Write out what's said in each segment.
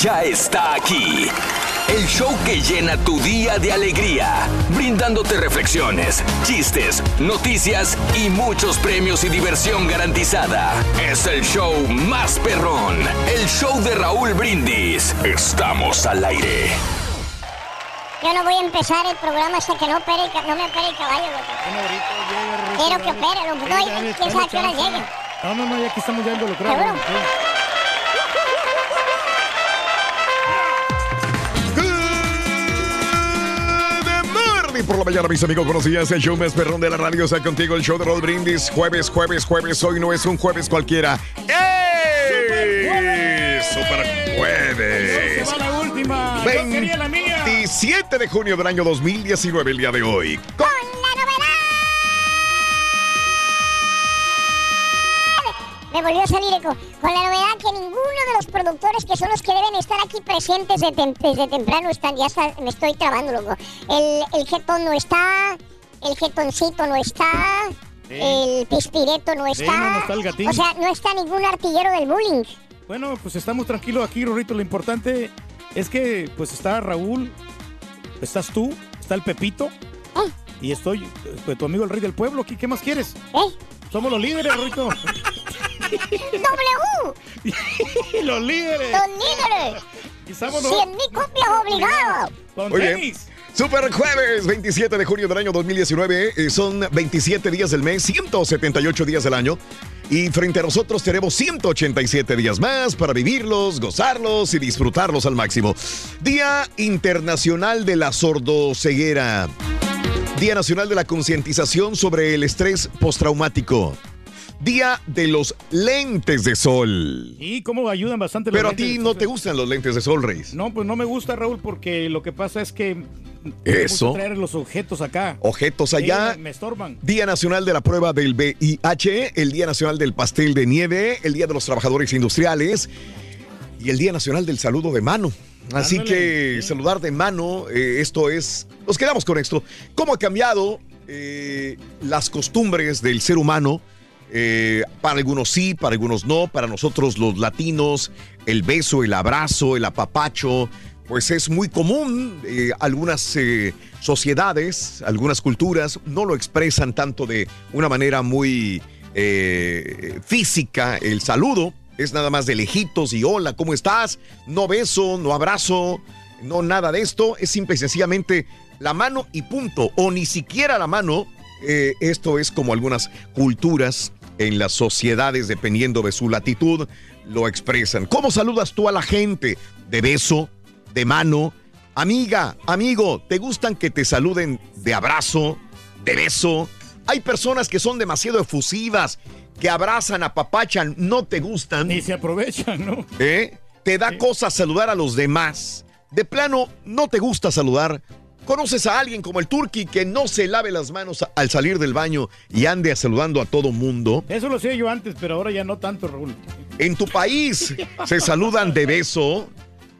Ya está aquí. El show que llena tu día de alegría, brindándote reflexiones, chistes, noticias y muchos premios y diversión garantizada. Es el show más perrón, el show de Raúl Brindis. Estamos al aire. Yo no voy a empezar el programa hasta que no, opere el no me opere el caballo, loco. Quiero que opere, loco. No, y- quién sabe qué hora llegue. No, no, no, ya aquí estamos ya involucrados. ¿Seguro? Por la mañana, mis amigos. Días. El show más perrón de la radio está contigo. El show de Roll Brindis. Jueves, jueves, jueves. Hoy no es un jueves cualquiera. ¡Ey! Super jueves. Mía. 27 de junio del año 2019, el día de hoy. Con Me volvió a salir eco. Con la novedad que ninguno de los productores que son los que deben estar aquí presentes tem- desde temprano están. Ya está, me estoy trabando, loco. El, el jetón no está. El jetoncito no está. El pispireto no Sí, está. no, no está el gatín. O sea, no está ningún artillero del bullying. Bueno, pues estamos tranquilos aquí, Rorrito. Lo importante es que pues está Raúl, estás tú, está el Pepito ¿Eh? y estoy pues, tu amigo el rey del pueblo. aquí. ¿Qué más quieres? ¿Eh? Somos los líderes, Rorrito. ¡W! los líderes. ¡Los líderes! Y vámonos. ¡Cien mil copias obligados! Con Muy bien. tenis. Super jueves, 27 de junio del año 2019. eh, son 27 días del mes, 178 días del año. Y frente a nosotros tenemos 187 días más para vivirlos, gozarlos y disfrutarlos al máximo. Día Internacional de la Sordoceguera. Día Nacional de la Concientización sobre el Estrés Postraumático. Día de los Lentes de Sol. Y cómo ayudan bastante los Pero a ti no te gustan los lentes de sol, Reis. No, pues no me gusta, Raúl, porque lo que pasa es que... Eso. traer los objetos acá. Objetos Sí, allá. me estorban. Día Nacional de la Prueba del VIH, el Día Nacional del Pastel de Nieve, el Día de los Trabajadores Industriales y el Día Nacional del Saludo de Mano. Así que sí. saludar de mano, eh, esto es, nos quedamos con esto. ¿Cómo ha cambiado eh, las costumbres del ser humano? Eh, para algunos sí, para algunos no, para nosotros los latinos, el beso, el abrazo, el apapacho, pues es muy común. Eh, algunas eh, sociedades, algunas culturas no lo expresan tanto de una manera muy física. El saludo es nada más de lejitos y hola, ¿cómo estás? No beso, no abrazo, no nada de esto. Es simple y sencillamente la mano y punto. O ni siquiera la mano. Esto es como algunas culturas en las sociedades, dependiendo de su latitud, lo expresan. ¿Cómo saludas tú a la gente? ¿De beso? ¿De mano? Amiga, amigo, ¿te gustan que te saluden de abrazo? ¿De beso? Hay personas que son demasiado efusivas, que abrazan, apapachan, no te gustan. Y se aprovechan, ¿no? ¿Eh? Te da cosa saludar a los demás. De plano, no te gusta saludar. ¿Conoces a alguien como el Turqui que no se lave las manos al salir del baño y ande saludando a todo mundo? Eso lo hacía yo antes, pero ahora ya no tanto, Raúl. En tu país se saludan de beso.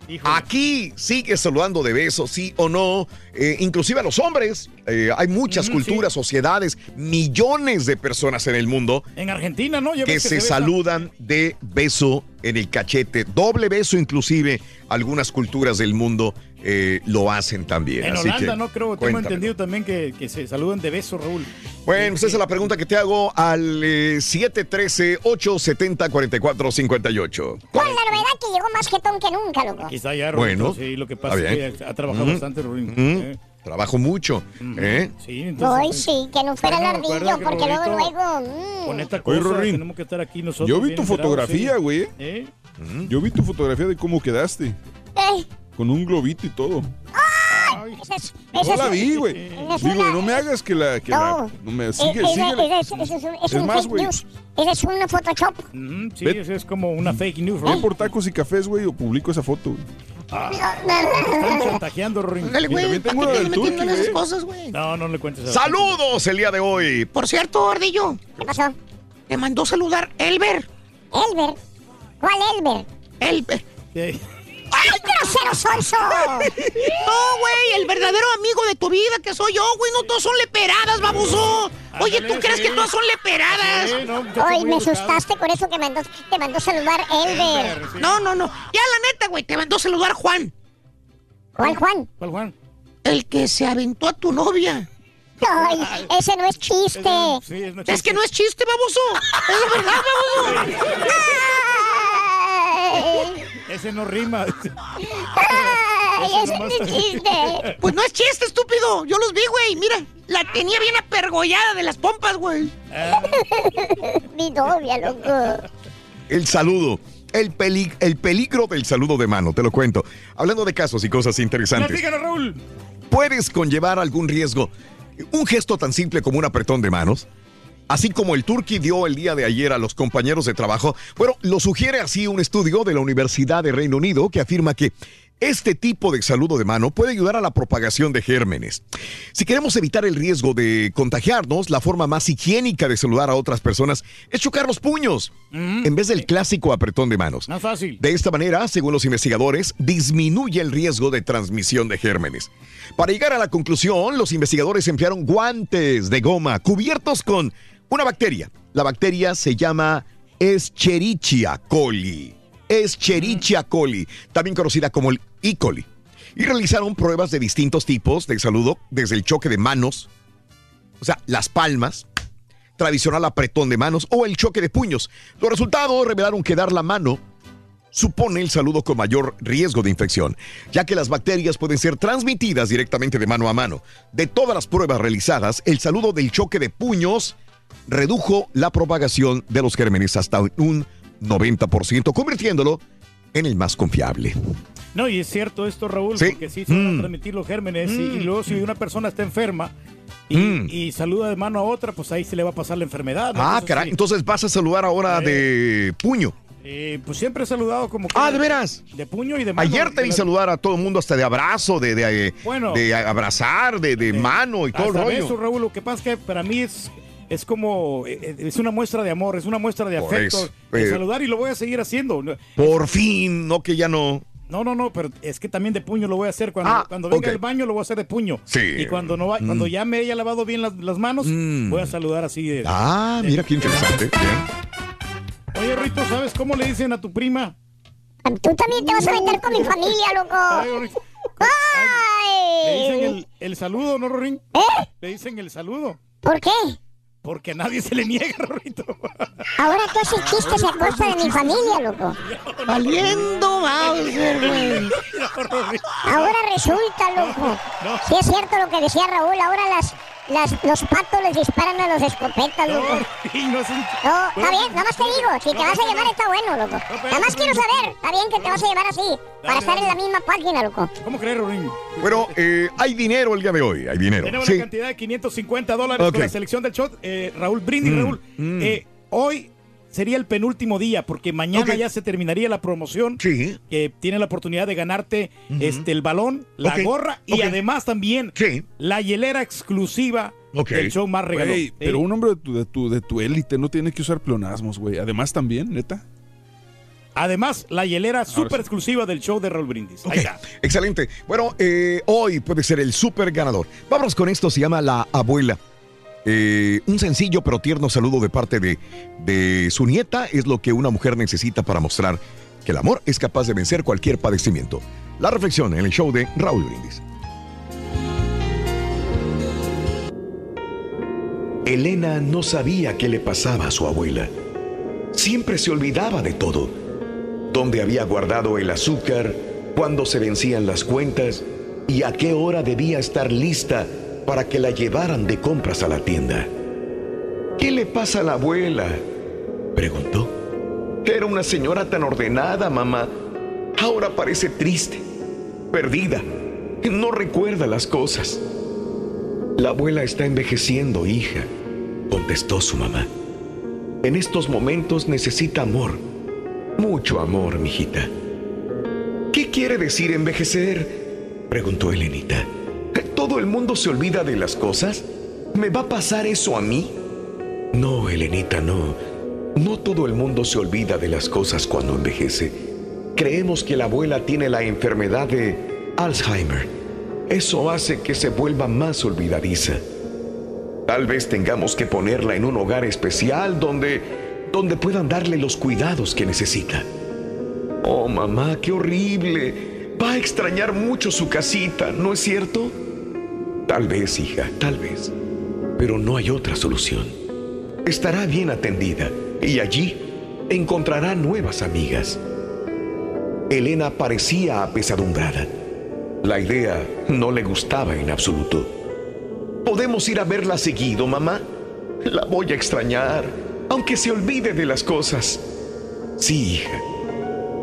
Híjole. Aquí sigue saludando de beso, sí o no. Eh, inclusive a los hombres. Eh, hay muchas Mm, culturas, sociedades, millones de personas en el mundo En Argentina, ¿no? Ya que ves se saludan de beso en el cachete. Doble beso inclusive. Algunas culturas del mundo eh, lo hacen también. En Así Holanda, que, ¿no? Creo, tengo entendido también que, que se saludan de beso, Raúl. Bueno, pues esa es la pregunta que te hago al eh, 713-870-4458. Con la novedad que llegó más jetón que nunca, loco. Está ya, Bueno, Raúl. Sí, lo que pasa es que ha trabajado bastante, Raúl. Mm, Eh, Trabajo mucho. ¿eh? Sí, entonces. Ay, sí, que no fuera el Bueno, ardillo, que porque luego, luego... mm. Con esta Oye, cosa Rorín, tenemos que estar aquí nosotros. Yo vi tu fotografía, sí. güey. ¿Eh? Yo vi tu fotografía de cómo quedaste. Ey, Con un globito y todo. Ay, esa es- No esa la es- vi, güey. esa es Digo, una- no me hagas que la. Que No. la no me, eh, sigue, esa- sigue. esa es- esa es un- es Es un más, fake güey. news. Esa es una Photoshop. Ujú, sí, Ve- eso es como una fake news, Raúl. por tacos y cafés, güey, o publico esa foto. güey. Están chantajeando, tengo una del Turqui, güey. cosas, güey. No, no le cuentes a Saludos el día de hoy. Por cierto, Ardillo, ¿Qué pasó? te mandó saludar Elber. Elber. ¿Cuál Elber? Elber. Sí. ¡Ay, grosero sonso! No, güey, el verdadero amigo de tu vida que soy yo, güey. No todos son leperadas, baboso. Oye, ¿tú crees sí. que todas son leperadas? Sí, no, Ay, muy me educado. asustaste con eso que mandó, te mandó saludar Elber. Elber, sí. No, no, no. Ya la neta, güey, te mandó saludar Juan. ¿Cuál Juan? ¿Cuál, Juan? El que se aventó a tu novia. Ay, ese no es chiste. Ese- sí, es, una Es que no es chiste, baboso. Es verdad, baboso. Ese no rima. ay, ese no es chiste. Pues no es chiste, estúpido. Yo los vi, güey. Mira, la tenía bien apergollada de las pompas, güey. Mi novia, loco. El saludo. El, peli- el peligro del saludo de mano, te lo cuento. Hablando de casos y cosas interesantes. Platícanos, Raúl. puedes conllevar algún riesgo. Un gesto tan simple como un apretón de manos, así como el Turqui dio el día de ayer a los compañeros de trabajo, bueno, lo sugiere así un estudio de la Universidad de Reino Unido que afirma que este tipo de saludo de mano puede ayudar a la propagación de gérmenes. Si queremos evitar el riesgo de contagiarnos, la forma más higiénica de saludar a otras personas es chocar los puños en vez del clásico apretón de manos. Más fácil. De esta manera, según los investigadores, disminuye el riesgo de transmisión de gérmenes. Para llegar a la conclusión, los investigadores emplearon guantes de goma cubiertos con una bacteria. La bacteria se llama Escherichia coli. Escherichia coli, también conocida como el E. coli. Y realizaron pruebas de distintos tipos de saludo, desde el choque de manos, o sea, las palmas, tradicional apretón de manos o el choque de puños. Los resultados revelaron que dar la mano supone el saludo con mayor riesgo de infección, ya que las bacterias pueden ser transmitidas directamente de mano a mano. De todas las pruebas realizadas, el saludo del choque de puños redujo la propagación de los gérmenes hasta un 90%, convirtiéndolo en el más confiable. No, y es cierto esto, Raúl, Sí. porque sí se van Mm. a transmitir los gérmenes. Y, y luego, si una persona está enferma y, Mm. y saluda de mano a otra, pues ahí se le va a pasar la enfermedad. ¿no? Ah, caray, sí, entonces vas a saludar ahora de puño. eh, pues siempre he saludado como que. Ah, ¿de veras? De puño y de mano. Ayer te vi saludar a todo el mundo hasta de abrazo, de, de, Bueno. de abrazar, de, de mano y todo el rollo. beso, Raúl. Lo que pasa es que para mí es. Es como, eh, es una muestra de amor, es una muestra de Por afecto, eso, de eh. saludar y lo voy a seguir haciendo. No, Por fin, no que ya no. No, no, no, pero es que también de puño lo voy a hacer. Cuando, Ah, cuando venga ok. al baño lo voy a hacer de puño. Sí. Y cuando no va, cuando ya me haya lavado bien las, las manos, Mm. voy a saludar así de. Ah, mira qué interesante. Bien. Oye, Rito, ¿sabes cómo le dicen a tu prima? Tú también te vas a meter con mi familia, Ay, loco. Rito, Le dicen ¡Ay! el, el saludo, ¿no, Rorín? ¿Eh? Le dicen el saludo. ¿Por qué? Porque a nadie se le niega, Rorrito. Ahora tú haces chistes a costa de mi familia, loco. Valiendo Bowser, güey. Ahora resulta, loco. Sí es cierto lo que decía Raúl. Ahora las, las, los patos les disparan a los escopetas, loco. No está bien, nada más te digo, si te vas a llevar está bueno, loco. Nada más quiero saber, está bien que te vas a llevar así, para estar en la misma página, loco. ¿Cómo crees, Rorín? Bueno, eh, hay dinero el día de hoy, hay dinero. Tenemos Sí. la cantidad de 550 dólares Ok. con la selección del shot. Eh, Raúl, Brindis, Mm, Raúl. mm. eh, hoy sería el penúltimo día porque mañana ya se terminaría la promoción. Sí. Que tiene la oportunidad de ganarte este, el balón, la gorra y además también Sí. la hielera exclusiva Ok. del show más regalón. Güey, pero un hombre de tu, de tu, de tu élite no tiene que usar pleonasmos, güey. Además también, neta. Además, la hielera súper exclusiva del show de Raúl Brindis. Ahí está. Excelente. Bueno, eh, hoy puede ser el super ganador. Vámonos con esto, se llama La Abuela. Eh, un sencillo pero tierno saludo de parte de, de su nieta es lo que una mujer necesita para mostrar que el amor es capaz de vencer cualquier padecimiento. La reflexión en el show de Raúl Brindis. Elena no sabía qué le pasaba a su abuela. Siempre se olvidaba de todo. Dónde había guardado el azúcar, cuándo se vencían las cuentas y a qué hora debía estar lista para que la llevaran de compras a la tienda. ¿Qué le pasa a la abuela? preguntó. Era una señora tan ordenada, mamá. Ahora parece triste, perdida. No recuerda las cosas. La abuela está envejeciendo, hija, contestó su mamá. En estos momentos necesita amor. Mucho amor, mijita. ¿Qué quiere decir envejecer? preguntó Elenita. ¿Todo el mundo se olvida de las cosas? ¿Me va a pasar eso a mí? No, Elenita, no. No todo el mundo se olvida de las cosas cuando envejece. Creemos que la abuela tiene la enfermedad de Alzheimer. Eso hace que se vuelva más olvidadiza. Tal vez tengamos que ponerla en un hogar especial donde, donde puedan darle los cuidados que necesita. Oh, mamá, qué horrible. Va a extrañar mucho su casita, ¿no es cierto? Tal vez, hija, tal vez. Pero no hay otra solución. Estará bien atendida y allí encontrará nuevas amigas. Elena parecía apesadumbrada. La idea no le gustaba en absoluto. ¿Podemos ir a verla seguido, mamá? La voy a extrañar, aunque se olvide de las cosas. Sí, hija.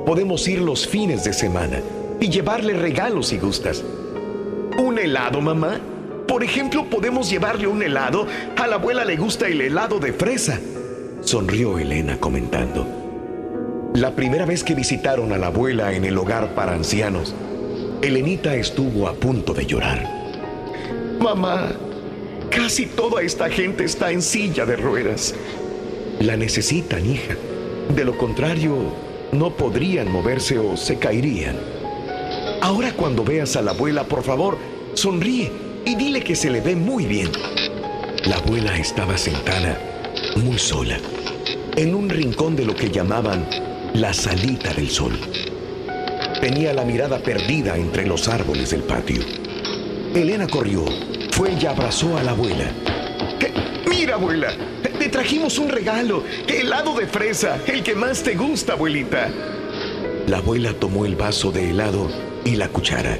Podemos ir los fines de semana y llevarle regalos si gustas. ¿Un helado, mamá? Por ejemplo, podemos llevarle un helado. A la abuela le gusta el helado de fresa. Sonrió Elena comentando. La primera vez que visitaron a la abuela en el hogar para ancianos, Elenita estuvo a punto de llorar. Mamá, casi toda esta gente está en silla de ruedas. La necesitan, hija. De lo contrario, no podrían moverse o se caerían. Ahora cuando veas a la abuela, por favor, sonríe y dile que se le ve muy bien. La abuela estaba sentada, muy sola, en un rincón de lo que llamaban la salita del sol. Tenía la mirada perdida entre los árboles del patio. Elena corrió, fue y abrazó a la abuela. Mira, abuela, te trajimos un regalo, helado de fresa, el que más te gusta, abuelita. La abuela tomó el vaso de helado y la cuchara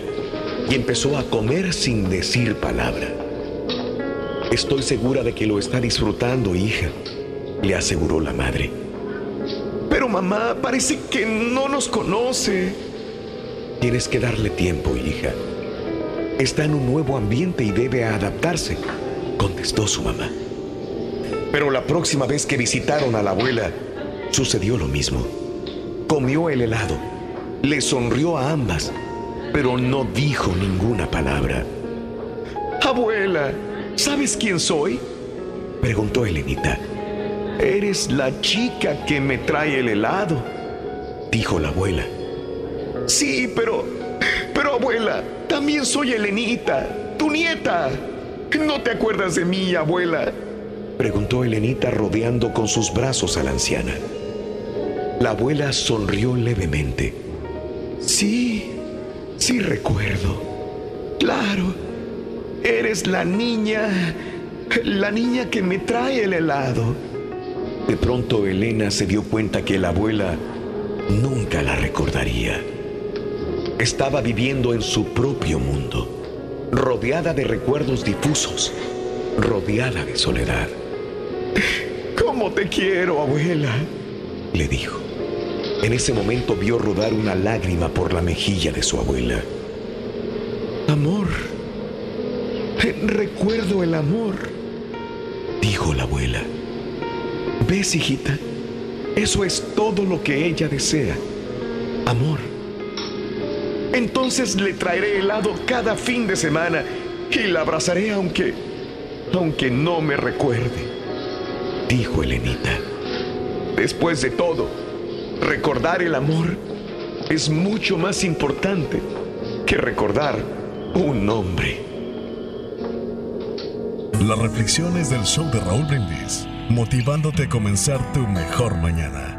y empezó a comer sin decir palabra. Estoy segura de que lo está disfrutando, hija, le aseguró la madre. Pero mamá, parece que no nos conoce. Tienes que darle tiempo, hija. Está en un nuevo ambiente y debe adaptarse, contestó su mamá. Pero la próxima vez que visitaron a la abuela, sucedió lo mismo. Comió el helado, le sonrió a ambas, pero no dijo ninguna palabra. Abuela, ¿sabes quién soy? Preguntó Elenita. Eres la chica que me trae el helado, dijo la abuela. Sí, pero... Pero abuela, también soy Elenita, tu nieta. ¿No te acuerdas de mí, abuela? Preguntó Elenita rodeando con sus brazos a la anciana. La abuela sonrió levemente. Sí, sí recuerdo. Claro, eres la niña, la niña que me trae el helado. De pronto Elena se dio cuenta que la abuela nunca la recordaría. Estaba viviendo en su propio mundo, rodeada de recuerdos difusos, rodeada de soledad. ¿Cómo te quiero, abuela? le dijo. En ese momento vio rodar una lágrima por la mejilla de su abuela. Amor, recuerdo el amor, dijo la abuela. ¿Ves, hijita? Eso es todo lo que ella desea. Amor. Entonces le traeré helado cada fin de semana y la abrazaré aunque, aunque no me recuerde, dijo Elenita. Después de todo, Recordar el amor es mucho más importante que recordar un nombre. Las reflexiones del show de Raúl Brindis, motivándote a comenzar tu mejor mañana.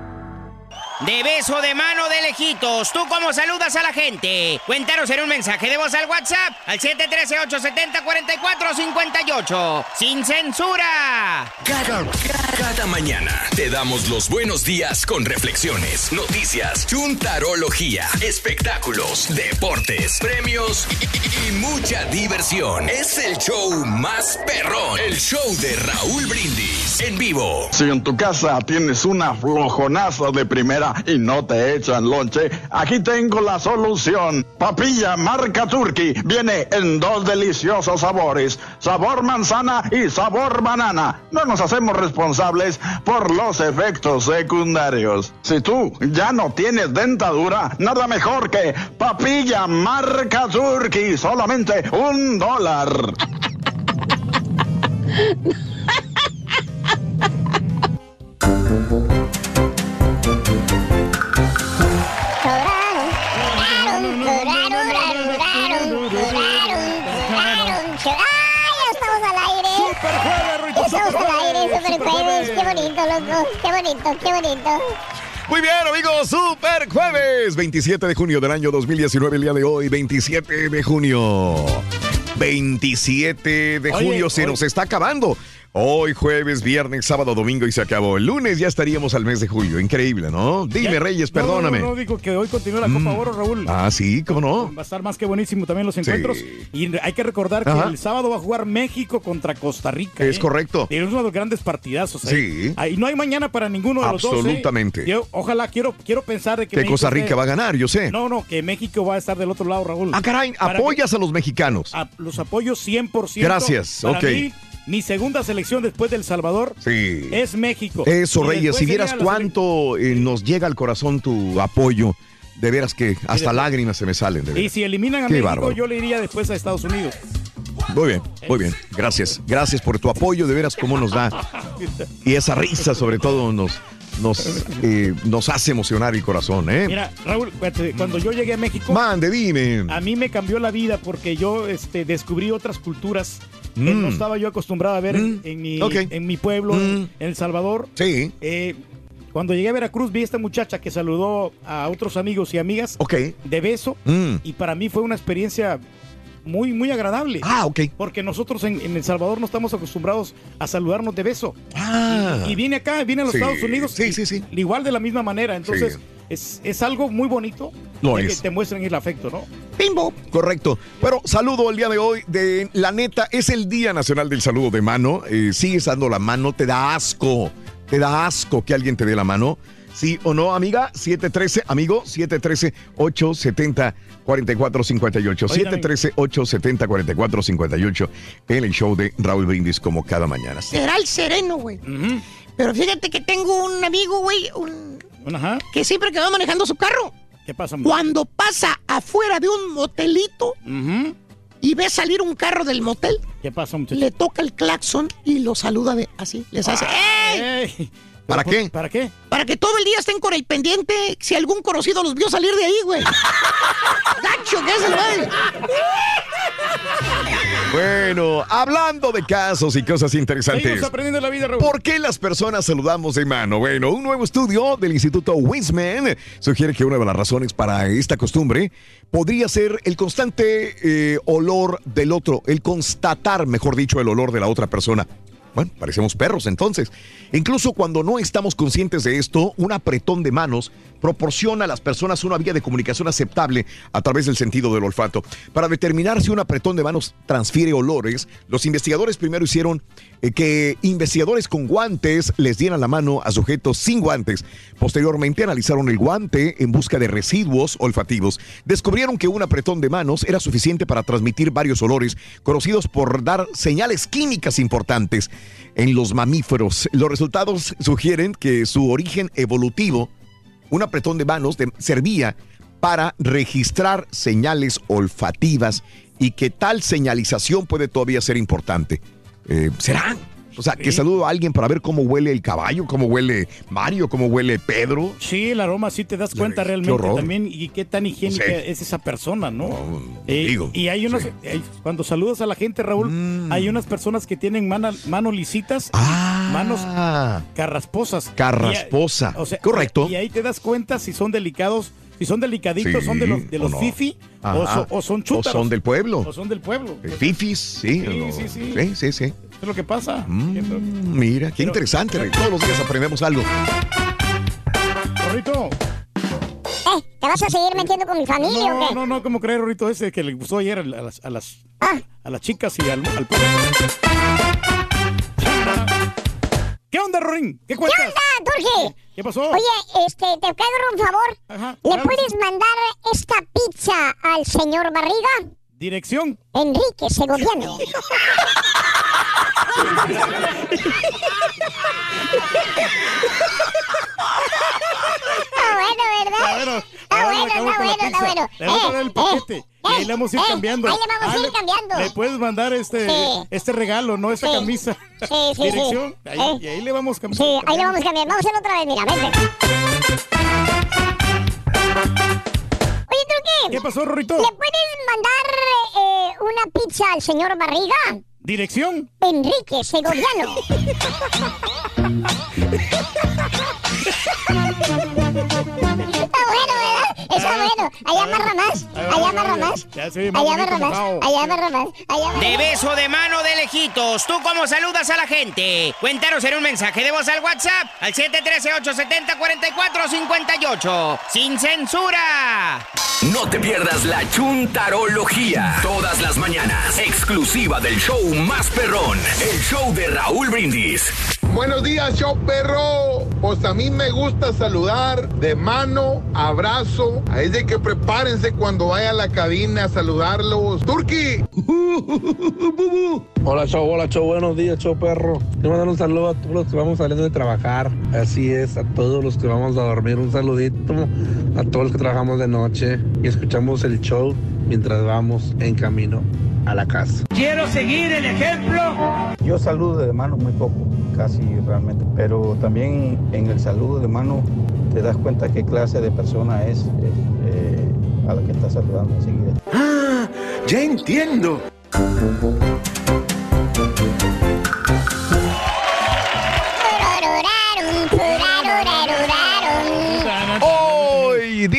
De beso de mano de lejitos. ¿Tú cómo saludas a la gente? Cuéntanos en un mensaje de voz al WhatsApp al 713-870-4458. ¡Sin censura! Cada, cada mañana te damos los buenos días con reflexiones, noticias, chuntarología, espectáculos, deportes, premios y, y mucha diversión. Es el show más perrón, el show de Raúl Brindis en vivo. Si en tu casa tienes una flojonaza de primera y no te echan lonche, aquí tengo la solución. Papilla marca Turkey viene en dos deliciosos sabores, sabor manzana y sabor banana. No nos hacemos responsables por los efectos secundarios. Si tú ya no tienes dentadura, nada mejor que papilla marca Turkey, solamente un dólar. super jueves. ¡Qué bonito, loco! ¡Qué bonito, qué bonito! Muy bien, amigos, super jueves, 27 de junio del año 2019, el día de hoy, 27 de junio. 27 de Oye, junio se oye. nos está acabando. Hoy jueves, viernes, sábado, domingo y se acabó. El lunes ya estaríamos al mes de julio. Increíble, ¿no? Dime, Ya- Reyes, no, perdóname. No, no, digo que hoy continúa la Copa Oro, Raúl. Ah, sí, ¿cómo no? Va a estar más que buenísimo también los encuentros. Y hay que recordar que el sábado va a jugar México contra Costa Rica. Es ¿eh? correcto. Y es uno de los grandes partidazos. ¿eh? Sí. Ahí no hay mañana para ninguno de los dos. ¿eh? Absolutamente. Yo, ojalá, quiero, quiero pensar de que, Que México Costa Rica esté- va a ganar, yo sé. No, no, que México va a estar del otro lado, Raúl. Ah, caray, Para apoyas a los mexicanos. a- los apoyos 100%. Gracias, Para ok. mí, mi segunda selección después del Salvador Sí. es México. Eso, Y Reyes, si vieras cuánto eh, nos llega al corazón tu apoyo, de veras que hasta después- lágrimas se me salen. De Y si eliminan a Qué México, bárbaro. yo le iría después a Estados Unidos. Muy bien, muy bien. Gracias. Gracias por tu apoyo, de veras cómo nos da. Y esa risa, sobre todo, nos, nos, eh, nos hace emocionar el corazón, ¿eh? Mira, Raúl, cuando- cuando yo llegué a México, Mande, dime. a mí me cambió la vida porque yo este, descubrí otras culturas que Mm. no estaba yo acostumbrado a ver en- Mm. en, mi, en mi pueblo, en, Mm. en El Salvador. Sí. Eh, cuando llegué a Veracruz vi a esta muchacha que saludó a otros amigos y amigas Ok. de beso y para mí fue una experiencia muy, muy agradable. Ah, ok. Porque nosotros en, en El Salvador no estamos acostumbrados a saludarnos de beso. Ah. Y, y vine acá, vine a los Sí, Estados Unidos. sí, y- sí, sí. Igual de la misma manera. Entonces, Sí. Es, es algo muy bonito es. que te muestren el afecto, ¿no? Bimbo. Correcto. Pero saludo el día de hoy de la neta, es el Día Nacional del Saludo de Mano. Eh, sigues dando la mano, te da asco, te da asco que alguien te dé la mano. ¿Sí o no, amiga? 713, amigo, 713-870-4458. Oigan, 713-870-4458 en el show de Raúl Brindis como cada mañana. Será el sereno, güey. Pero fíjate que tengo un amigo, güey, un- Ajá. que siempre que va manejando su carro, ¿Qué pasa, amor? cuando pasa afuera de un motelito y ve salir un carro del motel, ¿Qué pasa, muchacho? le toca el claxon y lo saluda de así. Les hace, ¡Ey! Ey. ¿Para ¿Pero qué? ¿Para qué? Para que todo el día estén con el pendiente si algún conocido los vio salir de ahí, güey. ¡Gacho, que es el güey! Bueno, hablando de casos y cosas interesantes. Seguimos aprendiendo la vida, Raúl. ¿Por qué las personas saludamos de mano? Bueno, un nuevo estudio del Instituto Winsman sugiere que una de las razones para esta costumbre podría ser el constante eh, olor del otro, el constatar, mejor dicho, el olor de la otra persona. Bueno, parecemos perros entonces. Incluso cuando no estamos conscientes de esto, un apretón de manos proporciona a las personas una vía de comunicación aceptable a través del sentido del olfato. Para determinar si un apretón de manos transfiere olores, los investigadores primero hicieron eh, que investigadores con guantes les dieran la mano a sujetos sin guantes. Posteriormente analizaron el guante en busca de residuos olfativos. Descubrieron que un apretón de manos era suficiente para transmitir varios olores conocidos por dar señales químicas importantes en los mamíferos. Los resultados sugieren que su origen evolutivo, un apretón de manos, de- servía para registrar señales olfativas y que tal señalización puede todavía ser importante. Eh, ¿Será? O sea, que saludo a alguien para ver cómo huele el caballo, cómo huele Mario, cómo huele Pedro. Sí, el aroma sí te das cuenta realmente también y qué tan higiénica Sí. es esa persona, ¿no? Eh, digo, y hay unos, hay- cuando saludas a la gente, Raúl, Mm. hay unas personas que tienen manos lisitas, manos carrasposas. Carrasposa. Y, o sea, Correcto. Y ahí te das cuenta si son delicados, si son delicaditos, Sí, son de los, de o los no. fifi o, so- o son O chútaros. son del pueblo. O son del pueblo. Eh, Fifis, sí. Sí, no. sí, sí. Sí, sí, sí. Es lo que pasa. Mm, mira, qué interesante. Todos los días aprendemos algo. Rorrito. Eh, ¿te vas a seguir metiendo con mi familia o No, qué? no, no, como creer, Rorrito, ese que le gustó ayer a las, a las, Ah. a las chicas y al, al pueblo. ¿Qué onda, Rorín? ¿Qué ¿Qué cuentas? onda, Turki? ¿Qué pasó? Oye, este, te caigo un favor. ¿Le claro puedes mandar esta pizza al señor Barriga? Dirección. Enrique Segoviano. Está bueno, ¿verdad? bueno, Está bueno, está la bueno, está pizza. bueno. Le vamos a dar el Eh, paquete. eh, y ahí le vamos a ir eh, cambiando. Ahí le vamos a Ah, ir cambiando. Le puedes mandar este, este regalo, ¿no? Esta camisa. Sí, sí, Dirección. sí. Ahí- Eh. Y ahí le vamos cambiando. Sí, ahí le vamos a cambiar. Vamos a hacerlo otra vez, mira, vente. Oye, Turki. ¿Qué pasó, Rorrito? ¿Le puedes mandar eh, una pizza al señor Barriga? Dirección. Enrique Segoviano. bueno. Allá amarra más. Allá amarra más. Allá amarra más. Allá amarra más. Allá De beso de mano de lejitos, ¿tú cómo saludas a la gente? Cuéntanos en un mensaje de voz al WhatsApp al 713-870-4458. ¡Sin censura! No te pierdas la chuntarología. Todas las mañanas. Exclusiva del show más perrón. El show de Raúl Brindis. Buenos días, show perro. Pues a mí me gusta saludar de mano, abrazo. Ahí de que prepárense cuando vaya a la cabina a saludarlos. Turki. Hola, show, hola, show, buenos días, show perro. Quiero mandar un saludo a todos los que vamos saliendo de trabajar. Así es, a todos los que vamos a dormir. Un saludito a todos los que trabajamos de noche y escuchamos el show mientras vamos en camino a la casa. Quiero seguir el ejemplo. Yo saludo de mano muy poco, casi realmente, pero también en el saludo de mano te das cuenta qué clase de persona es eh, a la que estás saludando enseguida. Ah, ya entiendo. Hoy,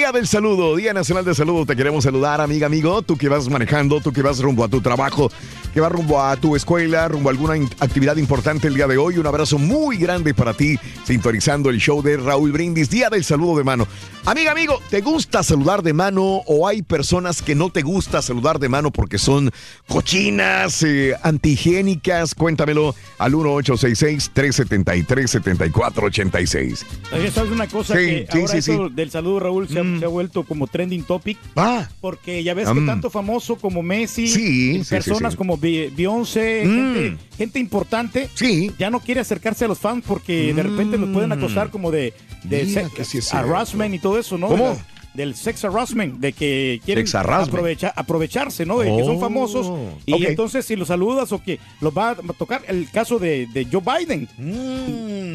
Día del Saludo, Día Nacional del Saludo. Te queremos saludar, amiga, amigo. Tú que vas manejando, tú que vas rumbo a tu trabajo, que vas rumbo a tu escuela, rumbo a alguna actividad importante el día de hoy. Un abrazo muy grande para ti, sintonizando el show de Raúl Brindis, Día del Saludo de Mano. Amiga, amigo, ¿te gusta saludar de mano o hay personas que no te gusta saludar de mano porque son cochinas, eh, antihigiénicas? Cuéntamelo al 1866-373-7486. Oye, ¿sabes una cosa? Sí, que sí, ahora sí, eso del saludo, Raúl, se, se ha vuelto como trending topic. Ah. Porque ya ves que Mm. tanto famoso como Messi, Sí, personas sí, sí. como Be- Beyoncé, Mm. gente, gente importante, ya no quiere acercarse a los fans porque de repente los pueden acosar como de, de Mira se- que sí es cierto. harassment y todo eso, ¿no? ¿Cómo? Del sex harassment, de que quieren Sex aprovecha- aprovecharse, ¿no? De que son Oh, famosos. Y entonces si los saludas o que los va a tocar el caso de, de Joe Biden,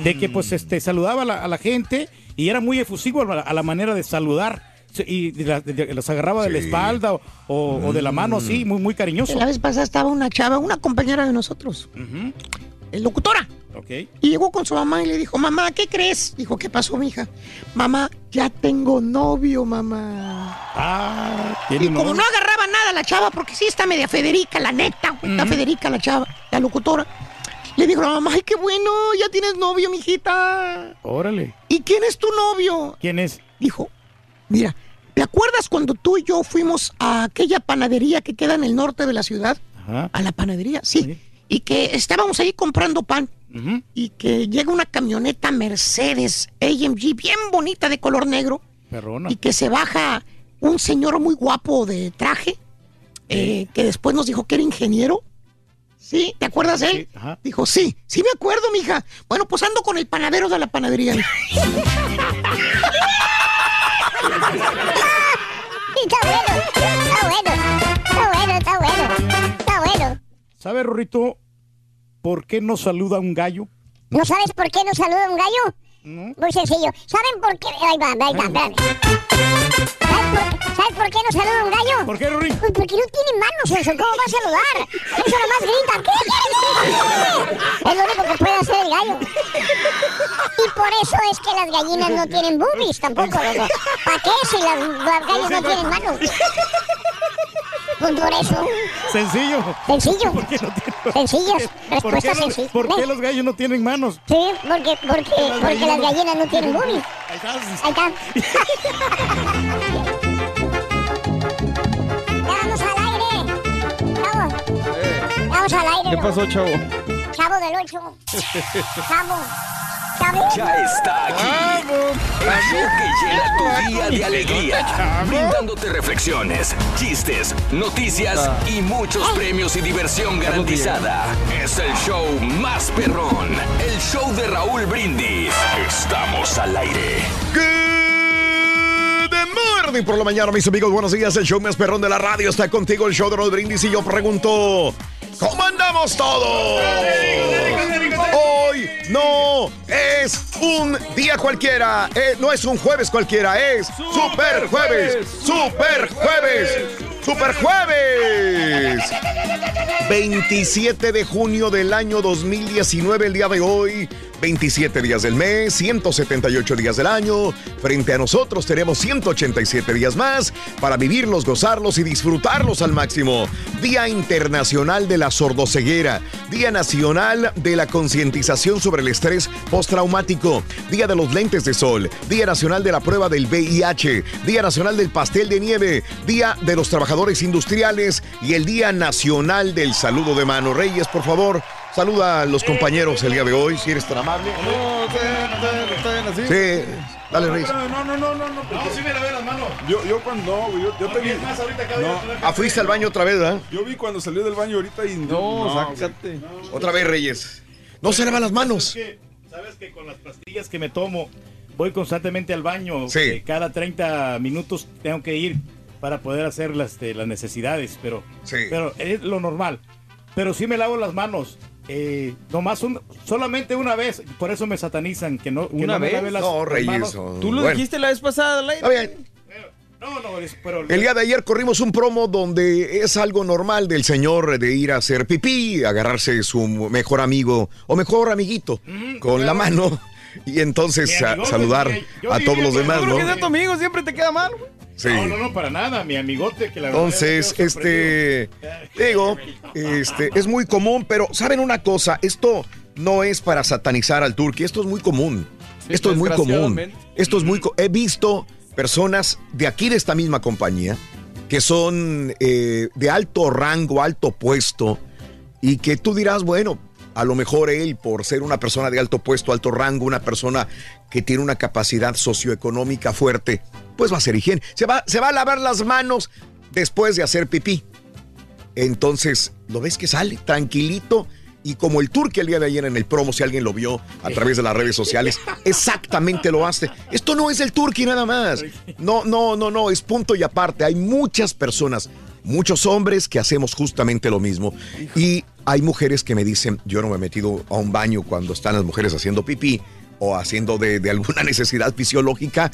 de que pues este saludaba a la, a la gente y era muy efusivo a la, a la manera de saludar y la- de- de- los agarraba de la espalda o, o- o de la mano así, muy, muy cariñoso. La vez pasada estaba una chava, una compañera de nosotros, el locutora. Ok. Y llegó con su mamá y le dijo, mamá, ¿qué crees? Dijo, ¿qué pasó, mija? Mamá, ya tengo novio, mamá. Ah, Y como novio. no agarraba nada la chava, porque sí está media Federica, la neta, güey, está. Federica la chava, la locutora. Le dijo mamá, ay, qué bueno, ya tienes novio, mijita. Órale. ¿Y quién es tu novio? ¿Quién es? Dijo, mira, ¿te acuerdas cuando tú y yo fuimos a aquella panadería que queda en el norte de la ciudad? Ajá. A la panadería, sí. Y que estábamos ahí comprando pan. Y que llega una camioneta Mercedes AMG bien bonita de color negro. Perrona. Y que se baja un señor muy guapo de traje. eh, que después nos dijo que era ingeniero. ¿Sí? ¿Te acuerdas de él? Ajá. Dijo, sí, sí me acuerdo, mija. Bueno, pues ando con el panadero de la panadería. Está bueno, está bueno, está bueno, está bueno, está bueno. ¿Sabe, Rorrito? por qué no saluda un gallo? ¿No sabes por qué no saluda un gallo? Muy sencillo. ¿Saben por qué? Ahí va, ahí va. ¿Sabes por, ¿Sabes por qué no saluda un gallo? ¿Por qué, Rorín? Pues porque no tiene manos eso. ¿Cómo va a saludar? Eso nomás grita. ¿Qué quieres? Es lo único que puede hacer el gallo. Y por eso es que las gallinas no tienen boobies tampoco, loco. ¿Para qué si las, las gallos no tienen manos? Pues por eso. Sencillo. Sencillo. ¿Por qué no tiene- Sencillas. ¿Por qué, Respuesta sencilla. por qué los gallos no tienen manos? Sí, porque, porque, porque las gallinas no tienen boobies. Ahí está. Ahí está. Chavo. Al aire. ¿Qué pasó, chavo? Chavo del 8. Chavo. Chavo. Ya está aquí. El show que llena tu día de alegría. Brindándote reflexiones, chistes, noticias y muchos premios y diversión garantizada. Es el show más perrón. El show de Raúl Brindis. Estamos al aire. Good morning por la mañana, mis amigos. Buenos días. El show más perrón de la radio está contigo. El show de Rod Brindis. Y yo pregunto: ¿Cómo andamos todos? Hoy no es un día cualquiera. eh, no es un jueves cualquiera. Es Super Jueves. Super Jueves. Super Jueves. 27 de junio del año 2019, el día de hoy. 27 días del mes, 178 días del año. Frente a nosotros tenemos 187 días más para vivirlos, gozarlos y disfrutarlos al máximo. Día Internacional de la Sordoceguera. Día Nacional de la Concientización sobre el Estrés Postraumático. Día de los Lentes de Sol. Día Nacional de la Prueba del VIH. Día Nacional del Pastel de Nieve. Día de los Trabajadores Industriales. Y el Día Nacional del Saludo de Mano. Reyes, por favor, saluda a los compañeros el día de hoy, si eres tan amable. No, está, está bien así. Sí, dale, Reyes. No, no, no, no, no. No, sí me lavé las manos. Yo, yo cuando yo, yo te vi. más, ahorita Ah, fuiste al baño otra vez, ¿verdad? Yo vi cuando salió del baño ahorita y no, No, sácate. Otra vez, Reyes. No se lavan las manos. Sabes que con las pastillas que me tomo, voy constantemente al baño. Sí. que cada 30 minutos tengo que ir para poder hacer las, este, las necesidades, pero, pero es lo normal. Pero sí me lavo las manos. Eh, nomás un- solamente una vez, por eso me satanizan que no, que ¿Una no me vez? las, No, Reyes, no. Tú lo Bueno. dijiste la vez pasada al bien. No, no, pero El día de ayer corrimos un promo donde es algo normal del señor de ir a hacer pipí, agarrarse su mejor amigo o mejor amiguito con la mano y entonces amigote, saludar a todos los demás, que sea tu amigo siempre te queda mal. Sí. No, no, no, para nada, mi amigote que la Entonces, este, digo, este, es muy común, pero ¿saben una cosa? Esto no es para satanizar al turqui, esto es muy común. Esto es muy común. Esto es muy, he visto personas de aquí de esta misma compañía que son eh, de alto rango, alto puesto, y que tú dirás, bueno, a lo mejor él, por ser una persona de alto puesto, alto rango, una persona que tiene una capacidad socioeconómica fuerte, pues va a ser higiene. Se va, se va a lavar las manos después de hacer pipí. Entonces, lo ves que sale tranquilito. Y como el tour que el día de ayer en el promo, si alguien lo vio a través de las redes sociales, exactamente lo hace. Esto no es el turqui nada más. No, no, no, no, es punto y aparte. Hay muchas personas, muchos hombres que hacemos justamente lo mismo. Y hay mujeres que me dicen, yo no me he metido a un baño cuando están las mujeres haciendo pipí o haciendo de, de alguna necesidad fisiológica,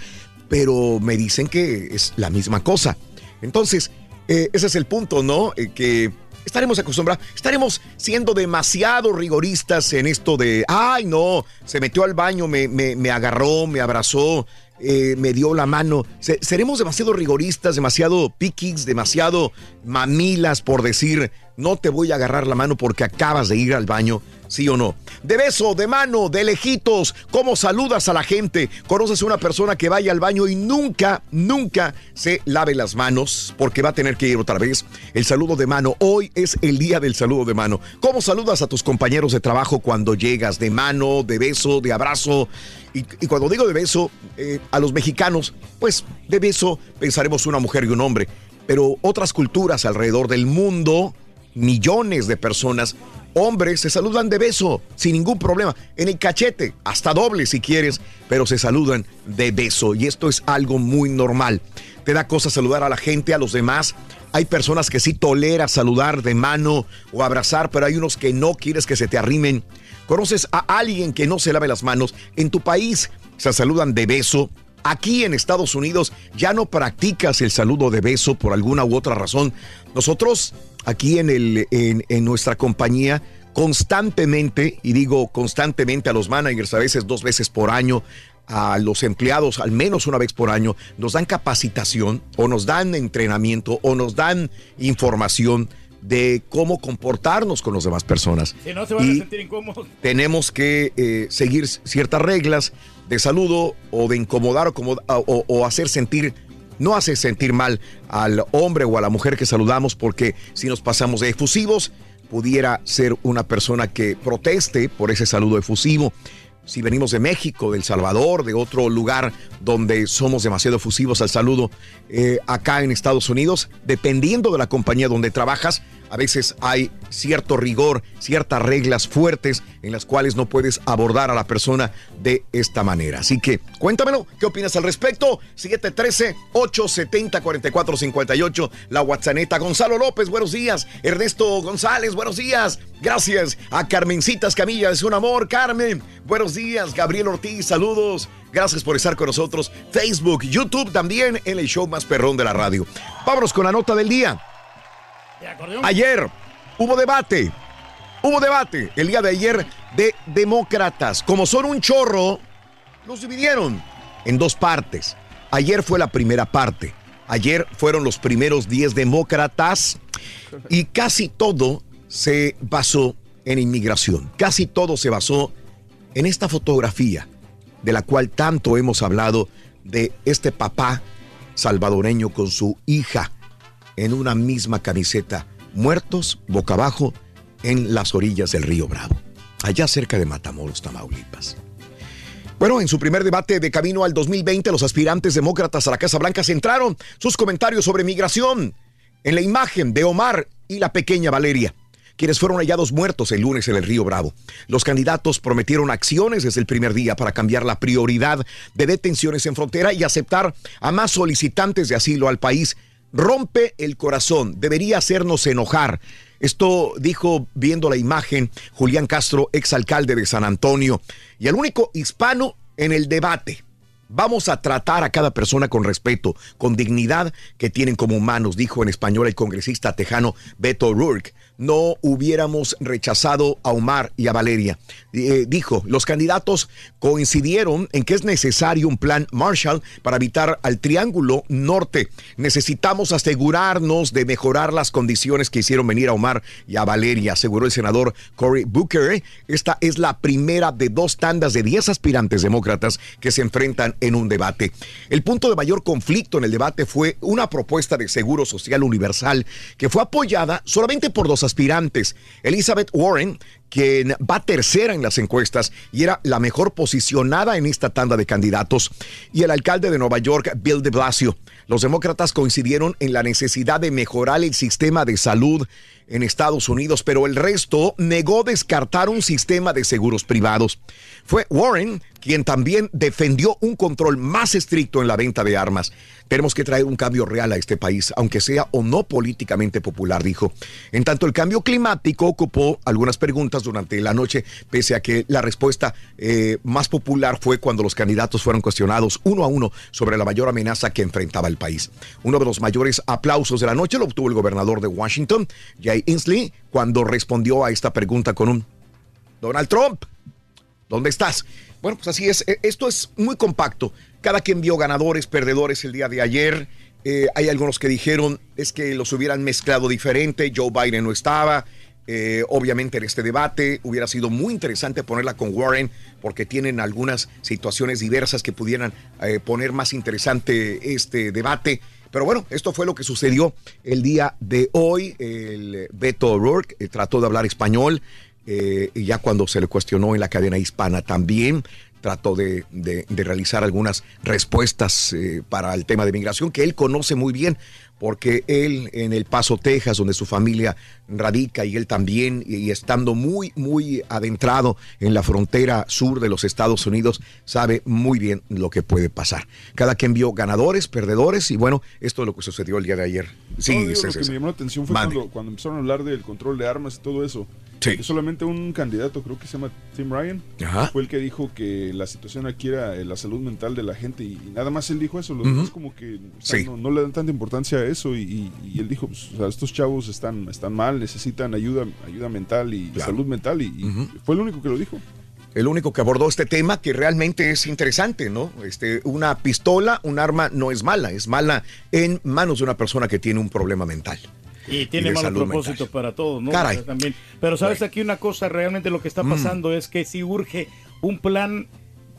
pero me dicen que es la misma cosa. Entonces, eh, ese es el punto, ¿no? Eh, que estaremos acostumbrados, estaremos siendo demasiado rigoristas en esto de, ay, no, se metió al baño, me, me- me agarró, me abrazó, eh, me dio la mano. Se- seremos demasiado rigoristas, demasiado piquis, demasiado mamilas por decir, no te voy a agarrar la mano porque acabas de ir al baño. ¿Sí o no? De beso, de mano, de lejitos, ¿cómo saludas a la gente? ¿Conoces a una persona que vaya al baño y nunca, nunca se lave las manos porque va a tener que ir otra vez? El saludo de mano, hoy es el día del saludo de mano. ¿Cómo saludas a tus compañeros de trabajo cuando llegas? De mano, de beso, de abrazo. Y, cuando digo de beso, eh, a los mexicanos, pues de beso pensaremos una mujer y un hombre. Pero otras culturas alrededor del mundo, millones de personas, hombres, se saludan de beso, sin ningún problema, en el cachete, hasta doble si quieres, pero se saludan de beso y esto es algo muy normal. Te da cosa saludar a la gente, a los demás, hay personas que sí tolera saludar de mano o abrazar, pero hay unos que no quieres que se te arrimen. ¿Conoces a alguien que no se lave las manos? En tu país se saludan de beso. Aquí en Estados Unidos ya no practicas el saludo de beso por alguna u otra razón. Nosotros aquí en, el, en, en nuestra compañía constantemente, y digo constantemente a los managers, a veces dos veces por año, a los empleados al menos una vez por año, nos dan capacitación o nos dan entrenamiento o nos dan información de cómo comportarnos con las demás personas. Si no se van Y a sentir incómodos. tenemos que eh, seguir ciertas reglas de saludo o de incomodar o, o- o hacer sentir, no hacer sentir mal al hombre o a la mujer que saludamos, porque si nos pasamos de efusivos, pudiera ser una persona que proteste por ese saludo efusivo. Si venimos de México, del Salvador, de otro lugar donde somos demasiado efusivos al saludo, eh, acá en Estados Unidos, dependiendo de la compañía donde trabajas, a veces hay cierto rigor, ciertas reglas fuertes en las cuales no puedes abordar a la persona de esta manera. Así que cuéntamelo, ¿qué opinas al respecto? 713-870-4458, la WhatsApp. Gonzalo López, buenos días. Ernesto González, buenos días. Gracias a Carmencitas Camilla, es un amor, Carmen. Buenos días, Gabriel Ortiz, saludos. Gracias por estar con nosotros. Facebook, YouTube también en el show más perrón de la radio. Vámonos con la nota del día. Ayer hubo debate. Hubo debate el día de ayer de demócratas. Como son un chorro, los dividieron en dos partes. Ayer fue la primera parte. Ayer fueron los primeros 10 demócratas y casi todo se basó en inmigración. Casi todo se basó en esta fotografía de la cual tanto hemos hablado de este papá salvadoreño con su hija en una misma camiseta, muertos boca abajo en las orillas del río Bravo, allá cerca de Matamoros, Tamaulipas. Bueno, en su primer debate de camino al 2020, los aspirantes demócratas a la Casa Blanca centraron sus comentarios sobre migración en la imagen de Omar y la pequeña Valeria, quienes fueron hallados muertos el lunes en el río Bravo. Los candidatos prometieron acciones desde el primer día para cambiar la prioridad de detenciones en frontera y aceptar a más solicitantes de asilo al país. Rompe el corazón, debería hacernos enojar. Esto dijo viendo la imagen Julián Castro, exalcalde de San Antonio, y el único hispano en el debate. Vamos a tratar a cada persona con respeto, con dignidad que tienen como humanos, dijo en español el congresista tejano Beto O'Rourke. No hubiéramos rechazado a Omar y a Valeria. Eh, dijo, los candidatos coincidieron en que es necesario un plan Marshall para evitar al Triángulo Norte. Necesitamos asegurarnos de mejorar las condiciones que hicieron venir a Omar y a Valeria, aseguró el senador Cory Booker. Esta es la primera de dos tandas de 10 aspirantes demócratas que se enfrentan en un debate. El punto de mayor conflicto en el debate fue una propuesta de seguro social universal que fue apoyada solamente por dos aspirantes. Elizabeth Warren, quien va tercera en las encuestas y era la mejor posicionada en esta tanda de candidatos, y el alcalde de Nueva York, Bill de Blasio. Los demócratas coincidieron en la necesidad de mejorar el sistema de salud en Estados Unidos, pero el resto negó descartar un sistema de seguros privados. Fue Warren quien también defendió un control más estricto en la venta de armas. Tenemos que traer un cambio real a este país, aunque sea o no políticamente popular, dijo. En tanto, el cambio climático ocupó algunas preguntas durante la noche, pese a que la respuesta eh, más popular fue cuando los candidatos fueron cuestionados uno a uno sobre la mayor amenaza que enfrentaba el país. Uno de los mayores aplausos de la noche lo obtuvo el gobernador de Washington, Jay Inslee, cuando respondió a esta pregunta con un Donald Trump. ¿Dónde estás? Bueno, pues así es. Eh, Esto es muy compacto. Cada quien vio ganadores, perdedores el día de ayer. Eh, hay algunos que dijeron es que los hubieran mezclado diferente. Joe Biden no estaba. Eh, obviamente en este debate hubiera sido muy interesante ponerla con Warren porque tienen algunas situaciones diversas que pudieran eh, poner más interesante este debate. Pero bueno, esto fue lo que sucedió el día de hoy. El Beto O'Rourke eh, trató de hablar español eh, y ya cuando se le cuestionó en la cadena hispana también trató de, realizar algunas respuestas eh, para el tema de migración que él conoce muy bien porque él en El Paso, Texas, donde su familia radica y él también, y estando muy, muy adentrado en la frontera sur de los Estados Unidos, sabe muy bien lo que puede pasar. Cada quien vio ganadores, perdedores, y bueno, esto es lo que sucedió el día de ayer. Sí, No, digo, César, lo que me llamó la atención fue cuando empezaron a hablar del control de armas y todo eso. Solamente un candidato, creo que se llama Tim Ryan, Ajá. fue el que dijo que la situación aquí era eh, la salud mental de la gente y, y nada más él dijo eso. Los demás como que o sea, Sí. no, no le dan tanta importancia a eso y, y- y él dijo, pues, o sea, estos chavos están, están mal, necesitan ayuda, ayuda mental y salud mental y, y fue el único que lo dijo. el único que abordó este tema que realmente es interesante, ¿no? Este, una pistola, un arma no es mala, es mala en manos de una persona que tiene un problema mental. Y tiene malos propósitos para todos, ¿no? Caray. También. Pero sabes aquí una cosa, realmente lo que está Mm. pasando es que sí urge un plan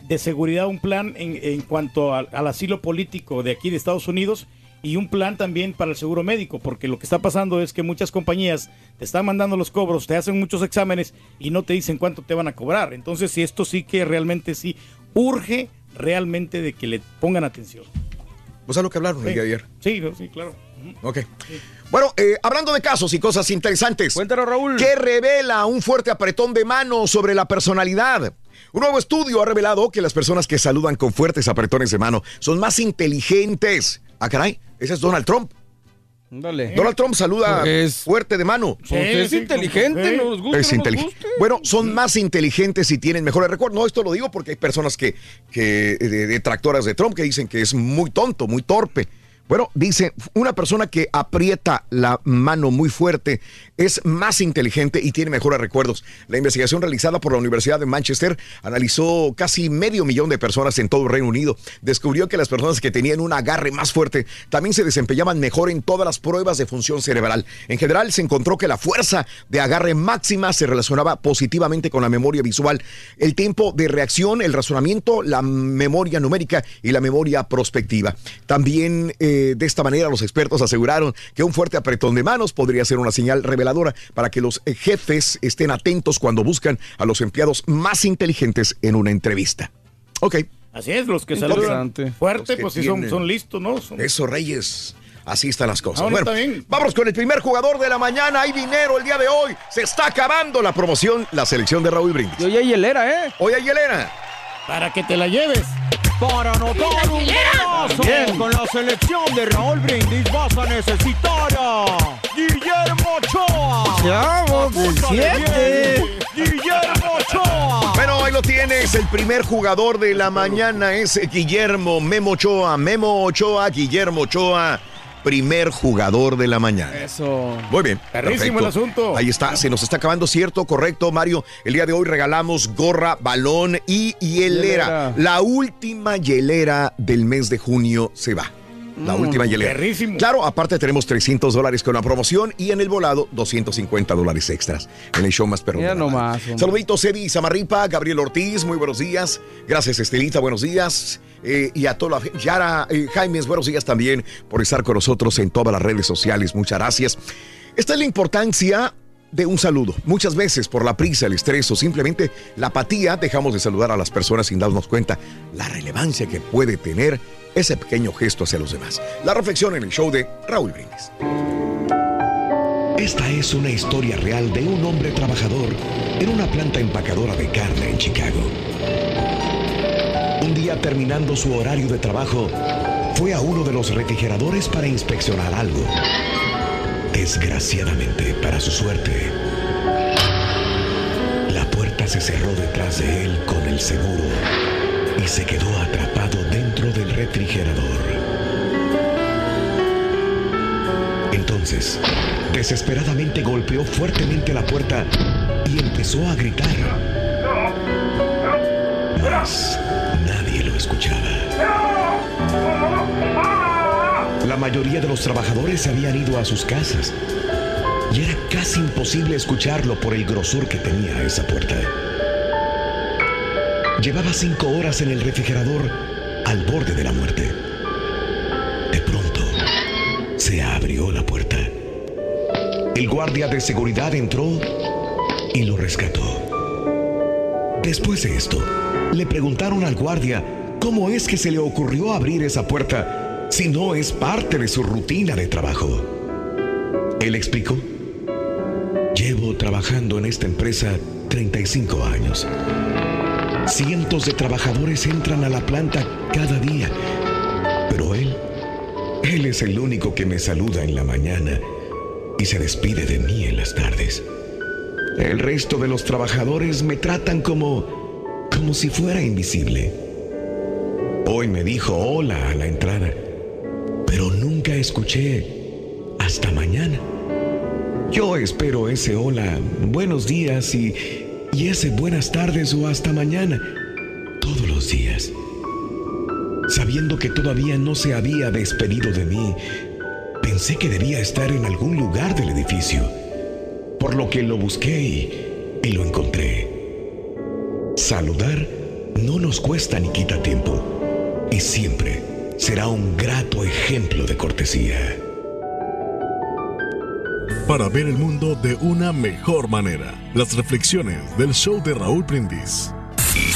de seguridad, un plan en, en cuanto al, al asilo político de aquí de Estados Unidos y un plan también para el seguro médico, porque lo que está pasando es que muchas compañías te están mandando los cobros, te hacen muchos exámenes y no te dicen cuánto te van a cobrar. Entonces, si esto sí que realmente sí urge realmente de que le pongan atención. ¿Vos sabes lo que hablaron el día de ayer? Sí, sí, claro. Ok. Bueno, eh, hablando de casos y cosas interesantes. Cuéntanos, Raúl. ¿Qué revela un fuerte apretón de mano sobre la personalidad? Un nuevo estudio ha revelado que las personas que saludan con fuertes apretones de mano son más inteligentes. Ah, caray, ese es Donald Trump. Dale. Donald Trump saluda Es- fuerte de mano. Porque es inteligente, nos gusta, Es no nos intelig- Bueno, son más inteligentes y tienen mejores recuerdos. No, esto lo digo porque hay personas que, que eh, de- detractoras de Trump que dicen que es muy tonto, muy torpe. Bueno, dice, una persona que aprieta la mano muy fuerte es más inteligente y tiene mejores recuerdos. La investigación realizada por la Universidad de Manchester analizó casi medio millón de personas en todo el Reino Unido. Descubrió que las personas que tenían un agarre más fuerte también se desempeñaban mejor en todas las pruebas de función cerebral. En general, se encontró que la fuerza de agarre máxima se relacionaba positivamente con la memoria visual, el tiempo de reacción, el razonamiento, la memoria numérica y la memoria prospectiva. También eh, de esta manera los expertos aseguraron que un fuerte apretón de manos podría ser una señal reveladora para que los jefes estén atentos cuando buscan a los empleados más inteligentes en una entrevista. Ok. Así es, los que saludan Interesante. fuerte, que pues sí son, son listos, ¿no? Son- Eso, Reyes. Así están las cosas. No, bueno, bien. vámonos con el primer jugador de la mañana. Hay dinero el día de hoy. Se está acabando la promoción, la selección de Raúl Brindis. Y hoy hay hielera, ¿eh? Hoy hay hielera. Para que te la lleves. Para anotar un golazo Bien. con la selección de Raúl Brindis vas a necesitar a Guillermo Ochoa. Siete. bien. Guillermo Ochoa. Bueno, ahí lo tienes. El primer jugador de la mañana es Guillermo Memo Ochoa. Memo Ochoa, Guillermo Ochoa. Primer jugador de la mañana. Eso. Muy bien. Perfecto. el asunto. Ahí está, se nos está acabando, ¿cierto? Correcto, Mario. El día de hoy regalamos gorra, balón y hielera. Hielera. La última hielera del mes de junio se va. La Mm, última hielera. perrísimo. Claro, aparte tenemos 300 dólares con la promoción y en el volado 250 dólares extras en el show más perro. radio. nomás. Saluditos, Eddie Samarripa, Gabriel Ortiz, muy buenos días. Gracias, Estelita, buenos días. Eh, y a toda la Yara eh, Jaimes, buenos días también por estar con nosotros en todas las redes sociales. Muchas gracias. Esta es la importancia de un saludo. Muchas veces por la prisa, el estrés o simplemente la apatía dejamos de saludar a las personas sin darnos cuenta la relevancia que puede tener ese pequeño gesto hacia los demás. La reflexión en el show de Raúl Brindis. Esta es una historia real de un hombre trabajador en una planta empacadora de carne en Chicago. Un día terminando su horario de trabajo, fue a uno de los refrigeradores para inspeccionar algo. Desgraciadamente, para su suerte, la puerta se cerró detrás de él con el seguro y se quedó atrapado dentro del refrigerador. Entonces, desesperadamente golpeó fuertemente la puerta y empezó a gritar. Nadie lo escuchaba. La mayoría de los trabajadores se habían ido a sus casas y era casi imposible escucharlo por el grosor que tenía esa puerta. Llevaba cinco horas en el refrigerador al borde de la muerte. De pronto, se abrió la puerta. El guardia de seguridad entró y lo rescató. Después de esto, le preguntaron al guardia cómo es que se le ocurrió abrir esa puerta si no es parte de su rutina de trabajo? Él explicó, llevo trabajando en esta empresa 35 años. Cientos de trabajadores entran a la planta cada día, pero él, él es el único que me saluda en la mañana y se despide de mí en las tardes. El resto de los trabajadores me tratan como, como si fuera invisible. Hoy me dijo hola a la entrada, escuché hasta mañana. Yo espero ese hola, buenos días y, y ese buenas tardes o hasta mañana, todos los días. Sabiendo que todavía no se había despedido de mí, pensé que debía estar en algún lugar del edificio, por lo que lo busqué y, y lo encontré. Saludar no nos cuesta ni quita tiempo y siempre será un grato ejemplo de cortesía. Para ver el mundo de una mejor manera, las reflexiones del show de Raúl Brindis.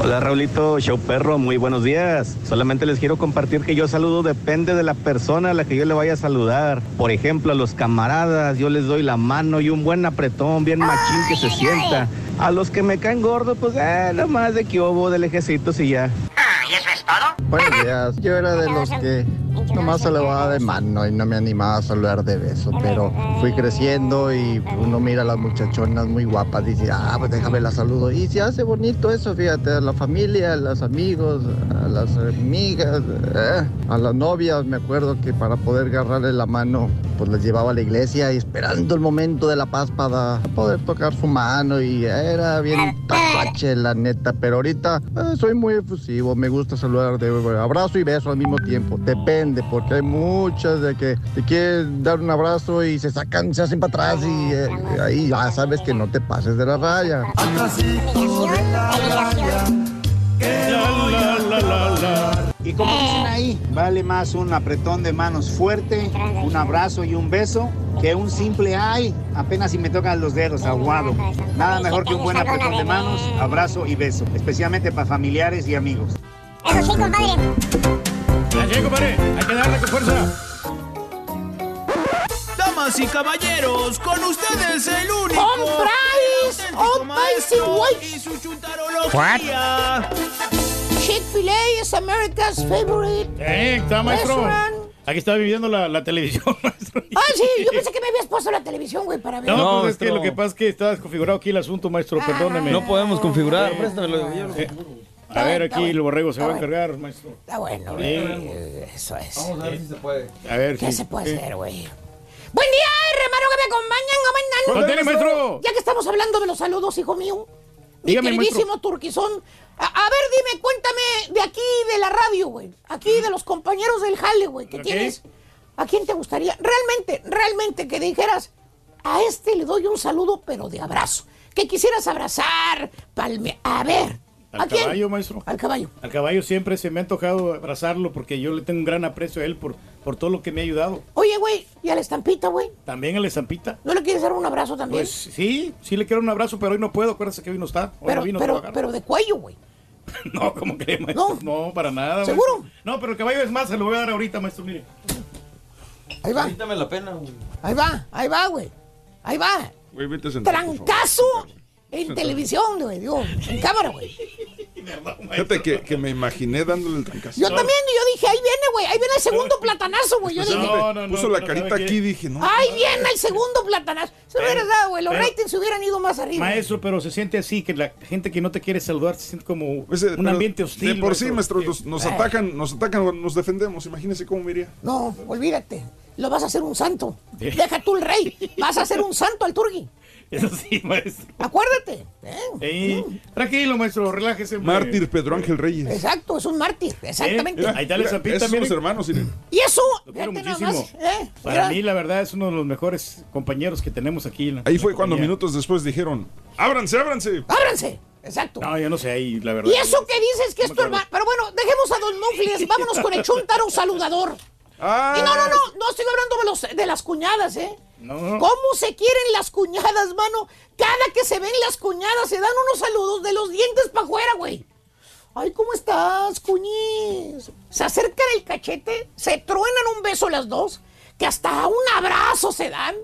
Hola Raulito, show perro, muy buenos días. Solamente les quiero compartir que yo saludo depende de la persona a la que yo le vaya a saludar. Por ejemplo, a los camaradas, yo les doy la mano y un buen apretón, bien machín que se sienta. A los que me caen gordos, pues eh, nomás de que hubo de lejecitos y ya. ¿Y eso es todo? Buenos días. Yo era de los que nomás saludaba de mano y no me animaba a saludar de beso, pero fui creciendo y uno mira a las muchachonas muy guapas y dice, ah, pues déjame la saludo. Y se hace bonito eso, fíjate, a la familia, a los amigos, a las amigas, eh, a las novias. Me acuerdo que para poder agarrarle la mano, pues les llevaba a la iglesia y esperando el momento de la paz para poder tocar su mano y era bien tacuache, la neta. Pero ahorita eh, soy muy efusivo, me gusta saludar de abrazo y beso al mismo tiempo. Depende, porque hay muchas de que te quieren dar un abrazo y se sacan, se hacen para atrás y eh, ahí ya sabes que no te pases de la raya. Y como dicen ahí, vale más un apretón de manos fuerte, un abrazo y un beso, que un simple ay, apenas si me tocan los dedos, aguado. Nada mejor que un buen apretón de manos, abrazo y beso, especialmente para familiares y amigos. Eso sí, compadre. Así, compadre. Hay que darle con fuerza. Damas y caballeros, con ustedes el único. ¡Compráis! el ¡Oh, auténtico maestro Basic y su chuntarología. Chick-fil-A es America's favorite. Eh, está, maestro. restaurant. Aquí está viviendo la, la televisión, maestro. Ah, sí, yo pensé que me habías puesto la televisión, güey, para ver. No, pues es que lo que pasa es que está desconfigurado aquí el asunto, maestro. Perdóneme. No podemos configurar, Eh, préstamelo. eh, A ver, aquí el borrego se va a bueno. encargar, maestro. Está bueno, Sí. güey. Eso es. Vamos a ver si se puede. A ver, ¿Qué sí. se puede hacer, güey? Buen día, hermano, que me acompañan. ¿cómo andan? Maestro. Ya que estamos hablando de los saludos, hijo mío. Mi Dígame, queridísimo Turquizón. A, a ver, dime, cuéntame de aquí, de la radio, güey. Aquí, de los compañeros del jale, güey, que Ok. tienes. ¿A quién te gustaría? Realmente, realmente, que dijeras, a este le doy un saludo, pero de abrazo. Que quisieras abrazar, palme... A ver, ¿a Al quién? caballo, maestro. Al caballo. Al caballo siempre se me ha tocado abrazarlo porque yo le tengo un gran aprecio a él por, por todo lo que me ha ayudado. Oye, güey, y a la estampita, güey. También a la estampita. ¿No le quieres dar un abrazo también? Pues sí, sí le quiero un abrazo, pero hoy no puedo. Acuérdese que hoy no está. Hoy pero, no vino a pero, trabajar. pero de cuello, güey. No, ¿cómo cree, maestro? No, para nada. ¿Seguro? maestro. No, pero el caballo es más, se lo voy a dar ahorita, maestro, mire. Ahí va. Quítame la pena, güey. Ahí va, ahí va, güey. Ahí va. Güey, vete a sentar, por favor. Trancazo en televisión, güey. Digo, en cámara, güey. Fíjate que, que me imaginé dándole el trancazo. Yo también, y yo dije, ahí viene, güey. Ahí viene el segundo platanazo, güey. Yo dije, Puso la carita aquí y dije, no. ahí viene el segundo platanazo. Se hubiera dado, güey. Los pero- ratings se hubieran ido más arriba. Maestro, pero se siente así, que la gente que no te quiere saludar se siente como Ese- un pero ambiente hostil. De por sí, maestro, nos, nos Eh. atacan, nos atacan, nos defendemos. Imagínese cómo me iría. No, olvídate. Lo vas a hacer un santo. Deja tú el rey. Vas a hacer un santo al turgui. Eso sí, maestro. Acuérdate. ¿eh? Ey, tranquilo, maestro, relájese. Mártir Pedro Ángel Reyes. Exacto, es un mártir. Exactamente. Eh, ahí la Mira, estampita, esos son los hermanos, miren. Y eso, Lo quiero muchísimo. más, ¿eh? Para mí, la verdad, es uno de los mejores compañeros que tenemos aquí. en la- Ahí en fue cuando compañía. minutos después dijeron, Ábranse, ábranse. ¡Ábranse! Exacto. No, yo no sé ahí, la verdad. Y eso que dices que es No tu hermano. Pero bueno, dejemos a Don Mufles y vámonos con el chuntaro saludador. Ah. Y no, no, no, no estoy hablando de, los, de las cuñadas, ¿eh? No. ¿Cómo se quieren las cuñadas, mano? Cada que se ven las cuñadas se dan unos saludos de los dientes para afuera, güey. Ay, ¿cómo estás, cuñiz? Se acercan el cachete, se truenan un beso las dos, que hasta un abrazo se dan.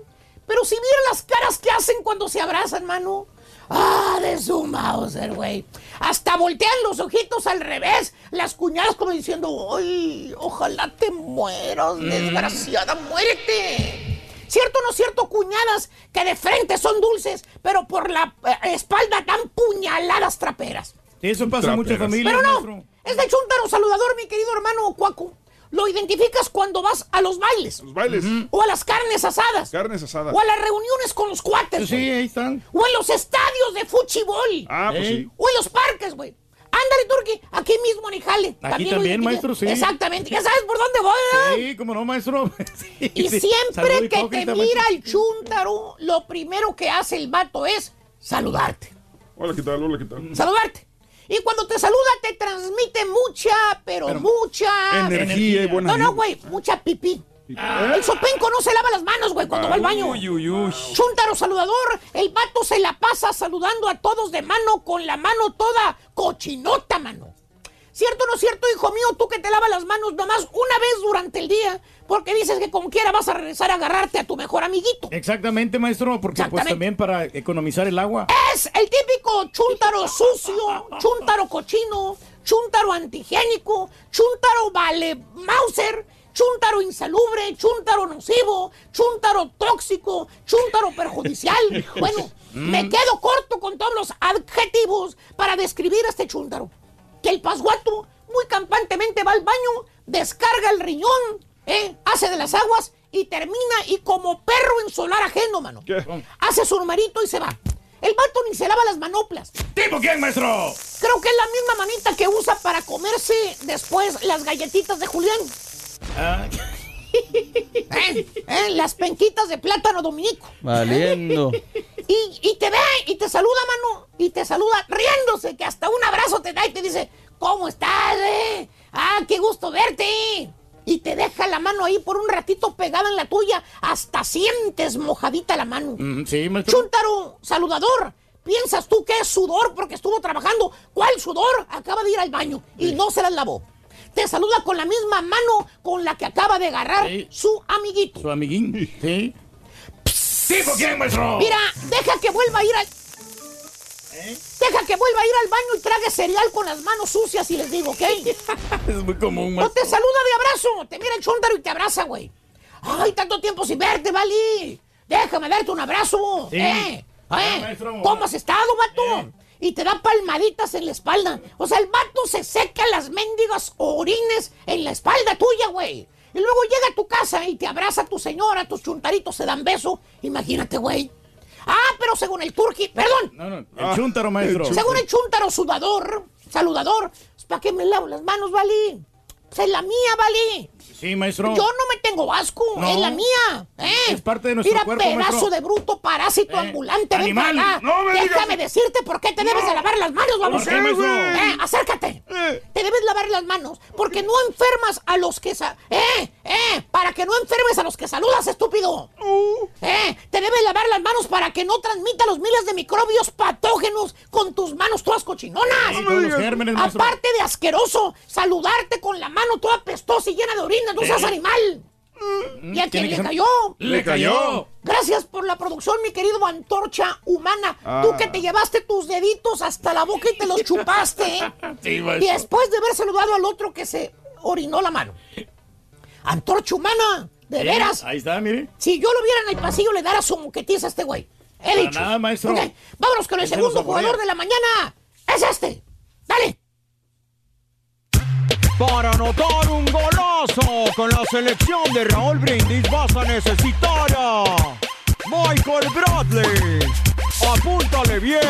Pero si vieran las caras que hacen cuando se abrazan, mano. Ah, de su Mauser, güey. Hasta voltean los ojitos al revés. Las cuñadas como diciendo, ay, ojalá te mueras, desgraciada, muérete. ¿Cierto o no cierto, cuñadas que de frente son dulces, pero por la eh, espalda dan puñaladas traperas? Eso pasa en muchas familias. Pero no, es de chuntaro saludador, mi querido hermano Cuaco. Lo identificas cuando vas a los bailes. Los bailes. O a las carnes asadas. Carnes asadas. O a las reuniones con los cuates. Sí, ahí están. O en los estadios de fuchibol. Ah, pues sí. O en los parques, güey. Ándale, Turki, aquí mismo en Ijale. Aquí también, maestro, sí. Exactamente, ya sabes por dónde voy, ¿verdad? Sí, cómo no, maestro. Sí, Y sí. siempre que te mira maestro. el chúntaro, lo primero que hace el vato es saludarte. Hola, ¿qué tal? Hola, ¿qué tal? Saludarte. Y cuando te saluda, te transmite mucha, pero, mucha. Energía y buena No, no, güey, mucha pipí. El sopenco no se lava las manos, güey, cuando va al baño. Uy, uy, uy. Chúntaro saludador, el vato se la pasa saludando a todos de mano con la mano toda cochinota, mano. ¿Cierto o no cierto, hijo mío? Tú que te lavas las manos nomás una vez durante el día, porque dices que como quiera vas a regresar a agarrarte a tu mejor amiguito. Exactamente, maestro, porque pues también para economizar el agua. Es el típico chúntaro sucio, chúntaro cochino, chúntaro antigénico, chúntaro vale Mauser, chúntaro insalubre, chúntaro nocivo, chúntaro tóxico, chúntaro perjudicial. Bueno, me quedo corto con todos los adjetivos para describir a este chúntaro. Que el pasguato muy campantemente va al baño, descarga el riñón, ¿eh? hace de las aguas y termina y como perro en solar ajeno, mano. Hace su numerito y se va. El vato ni se lava las manoplas. ¿Tipo quién, maestro? Creo que es la misma manita que usa para comerse después las galletitas de Julián. Ah, ¿Eh? ¿Eh? Las penquitas de plátano dominico. Valiendo. Y, y te ve y te saluda, mano. Y te saluda riéndose, que hasta un abrazo te da y te dice, ¿cómo estás, eh? Ah, qué gusto verte. Y te deja la mano ahí por un ratito pegada en la tuya, hasta sientes mojadita la mano. mm, sí, maestro. Chuntaro, saludador. ¿Piensas tú que es sudor porque estuvo trabajando? ¿Cuál sudor? Acaba de ir al baño y no se las lavó. Te saluda con la misma mano con la que acaba de agarrar Sí. su amiguito. Su amiguín. Sí. ¿Tipo quién, maestro? Mira, deja que vuelva a ir al... ¿Eh? Deja que vuelva a ir al baño y trague cereal con las manos sucias y les digo, ¿ok? Es muy común, maestro. te saluda de abrazo, te mira el chúntaro y te abraza, güey. Ay, tanto tiempo sin verte, Vali. Déjame darte un abrazo. Sí. ¿Eh? ¿Eh? maestro. ¿Cómo has estado, vato? Eh. Y te da palmaditas en la espalda. O sea, el vato se seca las mendigas orines en la espalda tuya, güey. Y luego llega a tu casa y te abraza a tu señora, tus chuntaritos se dan beso. Imagínate, güey. Ah, pero según el turqui, perdón, No, no, el chúntaro, maestro. según el chúntaro sudador, saludador, ¿para qué me lavo las manos, Vali? Pues es la mía, Vali. Sí, maestro. Yo no me tengo asco, No. es la mía. ¿eh? Es parte de nuestro Mira, cuerpo, pedazo maestro. de bruto parásito Eh, ambulante, ven animal. acá. No me digas- Déjame decirte por qué te debes de lavar las manos, vamos. ¿Por qué, maestro? Eh, acércate. Eh. Te debes lavar las manos porque no enfermas a los que... sa- ¡Eh! ¡Eh! Para que no enfermes a los que saludas, estúpido. Uh. ¡Eh! Te debes lavar las manos para que no transmita los miles de microbios patógenos con tus manos todas cochinonas. Sí, todos los gérmenes, maestro. Aparte de asqueroso, saludarte con la mano toda pestosa y llena de orina, no seas animal. ¿Y a quién le cayó? Le cayó. Gracias por la producción, mi querido antorcha humana. Ah. Tú que te llevaste tus deditos hasta la boca y te los chupaste. ¿eh? Sí, y después de haber saludado al otro que se orinó la mano. Antorcha humana, de Sí, veras. Ahí está, mire. Si yo lo viera en el pasillo, le dara su moquetiza a este güey. He Para dicho. nada, maestro. Ok, vámonos con el segundo jugador de la mañana. Es este. Dale. Para anotar un golazo con la selección de Raúl Brindis vas a necesitar a Michael Bradley. Apúntale bien.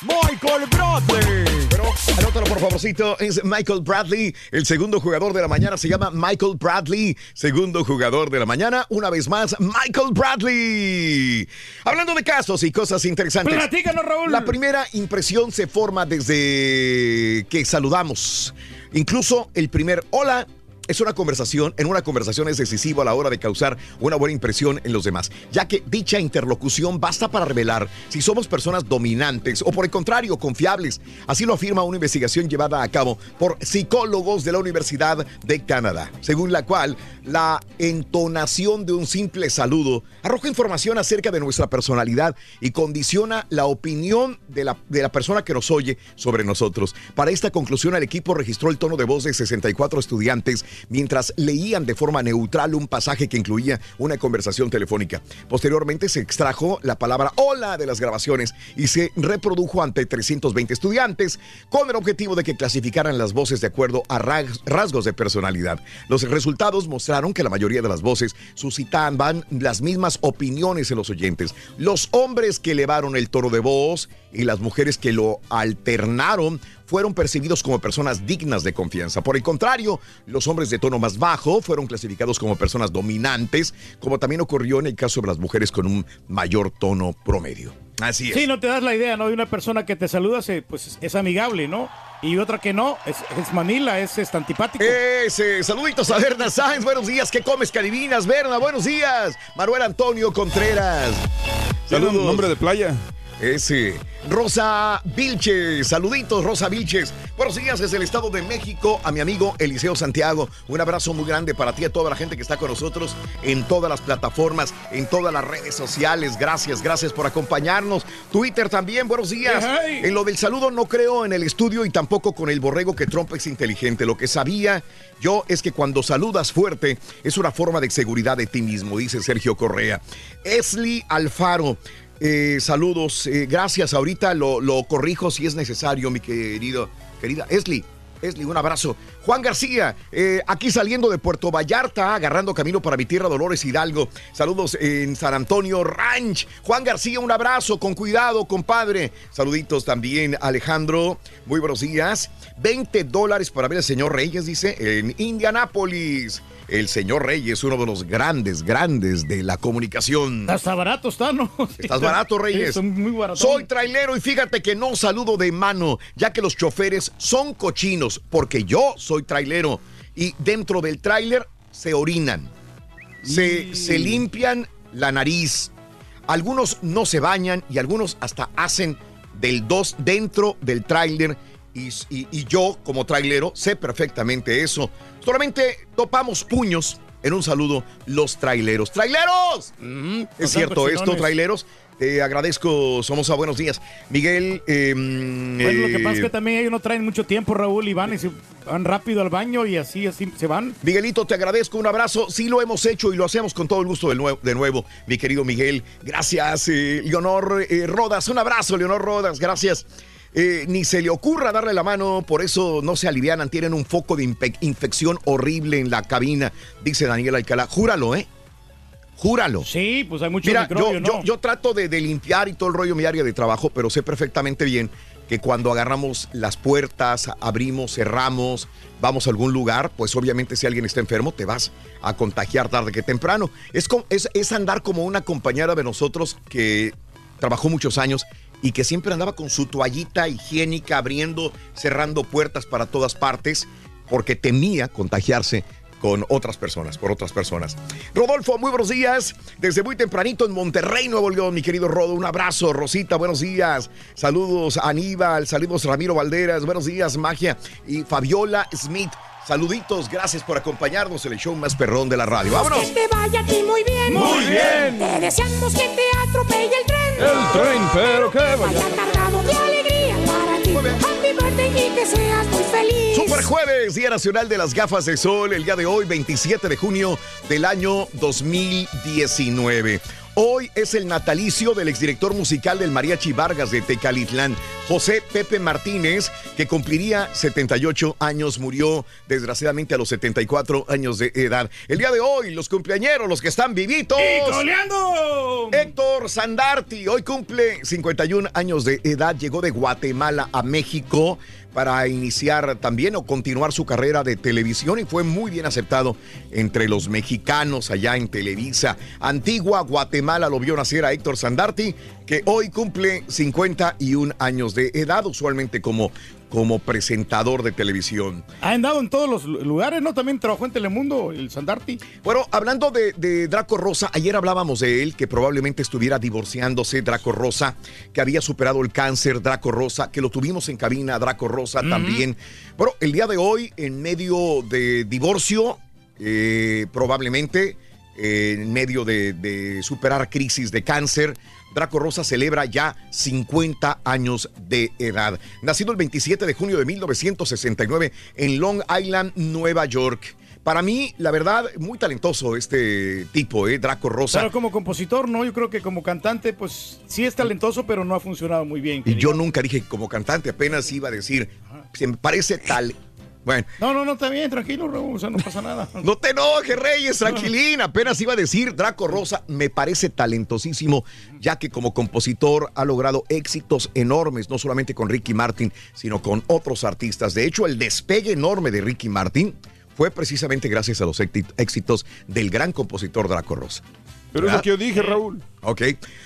Michael Bradley. Pero anótalo por favorcito, es Michael Bradley. El segundo jugador de la mañana se llama Michael Bradley. Segundo jugador de la mañana, una vez más, Michael Bradley. Hablando de casos y cosas interesantes. Platícanos, Raúl. La primera impresión se forma desde que saludamos. Incluso el primer hola es una conversación, en una conversación es decisivo a la hora de causar una buena impresión en los demás, ya que dicha interlocución basta para revelar si somos personas dominantes o por el contrario confiables. Así lo afirma una investigación llevada a cabo por psicólogos de la Universidad de Canadá, según la cual la entonación de un simple saludo arroja información acerca de nuestra personalidad y condiciona la opinión de la, de la persona que nos oye sobre nosotros. Para esta conclusión, el equipo registró el tono de voz de 64 estudiantes mientras leían de forma neutral un pasaje que incluía una conversación telefónica. Posteriormente se extrajo la palabra hola de las grabaciones y se reprodujo ante 320 estudiantes con el objetivo de que clasificaran las voces de acuerdo a ras- rasgos de personalidad. Los resultados mostraron que la mayoría de las voces suscitaban las mismas opiniones en los oyentes. Los hombres que elevaron el tono de voz y las mujeres que lo alternaron fueron percibidos como personas dignas de confianza. Por el contrario, los hombres de tono más bajo fueron clasificados como personas dominantes, como también ocurrió en el caso de las mujeres con un mayor tono promedio. Así es. Sí, no te das la idea, ¿no? De una persona que te saluda, se- pues es- amigable, ¿no? Y otra que no, es, es manila, es, es antipático. Ese, saluditos a Berna Sáenz, buenos días, ¿qué comes que adivinas? Berna, buenos días. Manuel Antonio Contreras. Un nombre de playa. Ese. Rosa Vilches, saluditos Rosa Vilches. Buenos días desde el Estado de México a mi amigo Eliseo Santiago. Un abrazo muy grande para ti, a toda la gente que está con nosotros en todas las plataformas, en todas las redes sociales. Gracias, gracias por acompañarnos. Twitter también, buenos días. En lo del saludo no creo en el estudio y tampoco con el borrego que Trump es inteligente. Lo que sabía yo es que cuando saludas fuerte es una forma de seguridad de ti mismo, dice Sergio Correa. Esli Alfaro. Eh, saludos, eh, gracias. Ahorita lo, corrijo si es necesario, mi querido, querida Esli. Esli, un abrazo. Juan García, eh, aquí saliendo de Puerto Vallarta, agarrando camino para mi tierra Dolores Hidalgo. Saludos en San Antonio Ranch. Juan García, un abrazo, con cuidado, compadre. Saluditos también, Alejandro. Muy buenos días. 20 dólares para ver al señor Reyes, dice, en Indianápolis. El señor Reyes, uno de los grandes, grandes de la comunicación. Hasta barato está, ¿no? Estás barato, Reyes. Sí, muy baratos. Soy trailero y fíjate que no saludo de mano, ya que los choferes son cochinos, porque yo soy trailero y dentro del tráiler se orinan, se, se limpian la nariz. Algunos no se bañan y algunos hasta hacen del 2 dentro del tráiler y, y- y yo como trailero sé perfectamente eso. Solamente topamos puños en un saludo los traileros. ¡Traileros! Es cierto esto, traileros. Te agradezco, somos a buenos días. Miguel. eh, Bueno, lo que pasa es que también ellos no traen mucho tiempo, Raúl, y van, y se van rápido al baño y así, así se van. Miguelito, te agradezco, un abrazo. Sí lo hemos hecho y lo hacemos con todo el gusto de nuevo, de nuevo mi querido Miguel. Gracias, eh, Leonor eh, Rodas. Un abrazo, Leonor Rodas, gracias. Eh, ni se le ocurra darle la mano, por eso no se alivianan, tienen un foco de infección horrible en la cabina, dice Daniel Alcalá. Júralo, ¿eh? Júralo. Sí, pues hay mucho Mira, microbio, yo, ¿no? yo, yo trato de, de limpiar y todo el rollo mi área de trabajo, pero sé perfectamente bien que cuando agarramos las puertas, abrimos, cerramos, vamos a algún lugar, pues obviamente si alguien está enfermo te vas a contagiar tarde que temprano. Es, es, es andar como una compañera de nosotros que trabajó muchos años y que siempre andaba con su toallita higiénica abriendo, cerrando puertas para todas partes porque temía contagiarse con otras personas, por otras personas. Rodolfo, muy buenos días. Desde muy tempranito en Monterrey, Nuevo León, mi querido Rodo. Un abrazo, Rosita, buenos días. Saludos, Aníbal, saludos, Ramiro Valderas, buenos días, Magia. Y Fabiola Smith, saluditos, gracias por acompañarnos en el show más perrón de la radio. ¡Vámonos! Que te vaya a ti muy bien. Muy bien. Te deseamos que te atropelle el tren. El tren, pero que vaya. Vaya cargado de alegría para ti. Happy birthday y que seas muy feliz. Super Jueves, Día Nacional de las Gafas de Sol, el día de hoy, 27 de junio del año 2019. Hoy es el natalicio del exdirector musical del Mariachi Vargas de Tecalitlán, José Pepe Martínez, que cumpliría 78 años, murió desgraciadamente a los 74 años de edad. El día de hoy, los cumpleañeros, los que están vivitos. ¡Y coleando! Héctor Sandarti, hoy cumple 51 años de edad, llegó de Guatemala a México para iniciar también o continuar su carrera de televisión y fue muy bien aceptado entre los mexicanos allá en Televisa. Antigua Guatemala lo vio nacer a Héctor Sandarti, que hoy cumple 51 años de edad, usualmente como, como presentador de televisión. Ha andado en todos los lugares, ¿no? También trabajó en Telemundo, el Sandarti. Bueno, hablando de, de Draco Rosa, ayer hablábamos de él, que probablemente estuviera divorciándose, Draco Rosa, que había superado el cáncer, Draco Rosa, que lo tuvimos en cabina, Draco Rosa también. Bueno, el día de hoy, en medio de divorcio, eh, probablemente, eh, en medio de, de superar crisis de cáncer, Draco Rosa celebra ya 50 años de edad. Nacido el 27 de junio de 1969 en Long Island, Nueva York. Para mí, la verdad, muy talentoso este tipo, ¿eh? Draco Rosa. Pero como compositor, no, yo creo que como cantante, pues sí es talentoso, pero no ha funcionado muy bien. Y yo nunca dije como cantante, apenas iba a decir, se me parece tal. Bueno, No, no, no, está bien, tranquilo, Raúl, o sea, no pasa nada. no te enojes, Reyes, tranquilín. Apenas iba a decir, Draco Rosa me parece talentosísimo, ya que como compositor ha logrado éxitos enormes, no solamente con Ricky Martin, sino con otros artistas. De hecho, el despegue enorme de Ricky Martin fue precisamente gracias a los éxit- éxitos del gran compositor Draco Rosa. Pero es lo que yo dije, Raúl. Ok.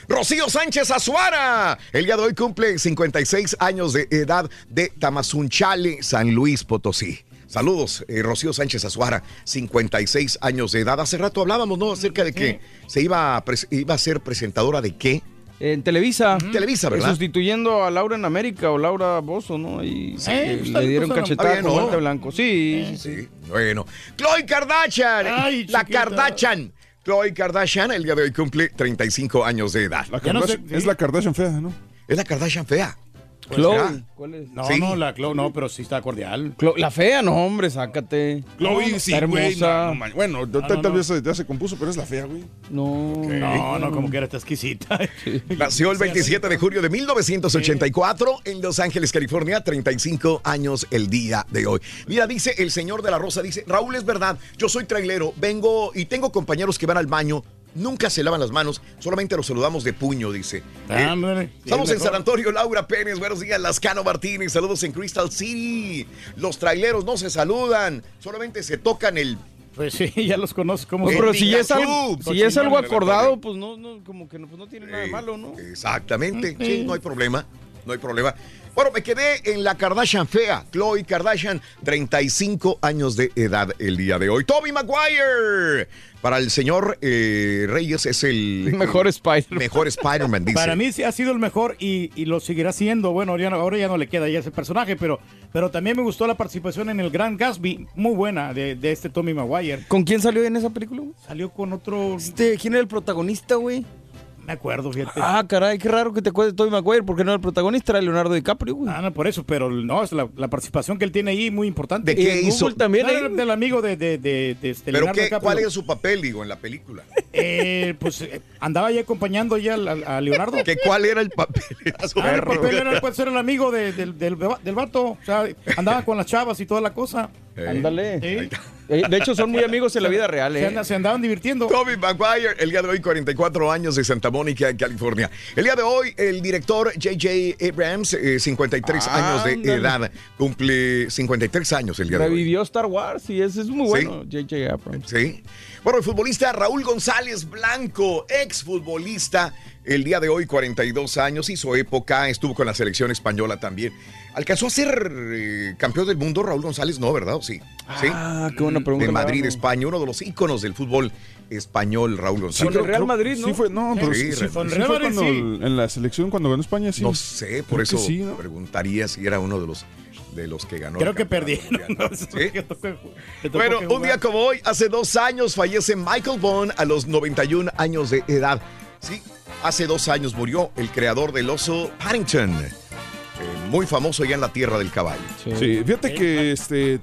Rocío Sánchez Azuara. El día de hoy cumple 56 años de edad de Tamazunchale, San Luis Potosí. Saludos, eh, Rocío Sánchez Azuara, 56 años de edad. Hace rato hablábamos, ¿no? Acerca de que se iba a, iba a ser presentadora de qué. En Televisa. Televisa, ¿verdad? Sustituyendo a Laura en América o Laura Bozo, ¿no? Y Sí, eh, pues, le dieron pues, cachetada con ¿no? guante blanco. Sí, sí. Bueno. Chloe Kardashian. Ay, la. Kardashian. Chloe Kardashian el día de hoy cumple 35 años de edad. La Kardashian- Es la Kardashian fea, ¿no? Es la Kardashian fea. Chloe. ¿Cuál es? No, Sí. no, la Chloe no, pero sí está cordial. Clo- la fea, no, hombre, sácate. Chloe, sí, Está güey. hermosa. no, bueno, no, tal, vez ya se compuso, pero es la fea, güey. No. No, no, como que era esta exquisita. Nació el 27 de julio de 1984 en Los Ángeles, California, 35 años el día de hoy. Mira, dice el señor de la Rosa, dice, Raúl, es verdad, yo soy trailero, vengo y tengo compañeros que van al baño, nunca se lavan las manos, solamente los saludamos de puño, dice. Eh, Ándale. Estamos en. San Antonio, Laura Pérez, buenos días, Lascano Martínez, saludos en Crystal City. Los traileros no se saludan, solamente se tocan el... Pues sí, ya los conozco. ¿cómo Pues, son? pero si ya es algo, si es algo acordado, pues no, no, como que no, pues no tiene nada de malo, ¿no? Exactamente, sí, no hay problema, no hay problema. Bueno, me quedé en la Kardashian fea, Chloe Kardashian, 35 años de edad el día de hoy. Toby Maguire, para el señor eh, Reyes es el Mejor Spider-Man. mejor Spider-Man, dice. Para mí sí ha sido el mejor y, y lo seguirá siendo. Bueno, ya no- ahora ya no le queda ya ese personaje, pero, pero también me gustó la participación en el Gran Gatsby, muy buena, de, de este Tommy Maguire. ¿Con quién salió en esa película? Salió con otro... Este, ¿quién era el protagonista, güey? Me acuerdo, fíjate. Ah, caray, qué raro que te acuerdes de Tobey Maguire, porque no era el protagonista, era Leonardo DiCaprio, güey. Ah, no, por eso, pero no, es la, la participación que él tiene ahí muy importante. ¿De qué hizo? Google también No, era del amigo de, de, de, de este Pero Leonardo qué, DiCaprio. ¿cuál es su papel, digo, en la película? Eh, pues eh, andaba ahí acompañando ya a, a Leonardo. ¿Que ¿Cuál era el papel? Era su Ah, el papel era pues, ser el amigo de- del, del, del vato. O sea, andaba con las chavas y toda la cosa. Ándale. Sí. Eh, de hecho, son muy amigos en la vida real, Se, ¿eh? anda- se andaban divirtiendo. Toby Maguire, el día de hoy 44 años de Santa Mónica, en California. El día de hoy el director J.J. Abrams, eh, 53 años de Ándale. edad, cumple 53 años el día de hoy. Revivió Star Wars y ese es muy Sí. bueno, J.J. Abrams. Sí. Bueno, el futbolista Raúl González Blanco, exfutbolista, el día de hoy 42 años, hizo época, estuvo con la selección española también. ¿Alcanzó a ser eh, campeón del mundo Raúl González? No, ¿verdad? ¿O Sí. ¿Sí? Ah, qué buena pregunta. De Madrid. España, uno de los íconos del fútbol español, Raúl Con González. el Real Madrid, ¿no? Sí fue, no, pero Sí, sí, sí Real fue, Madrid. fue el- en la selección, cuando ganó España, sí. No sé, por Creo eso que sí, ¿no? preguntaría si era uno de los de los que ganó. Creo que perdieron. Bueno, que un día como hoy, hace dos años, fallece Michael Bond a los 91 años de edad. Sí, hace dos años murió el creador del oso Paddington, eh, muy famoso ya en la tierra del caballo. Sí, fíjate que este,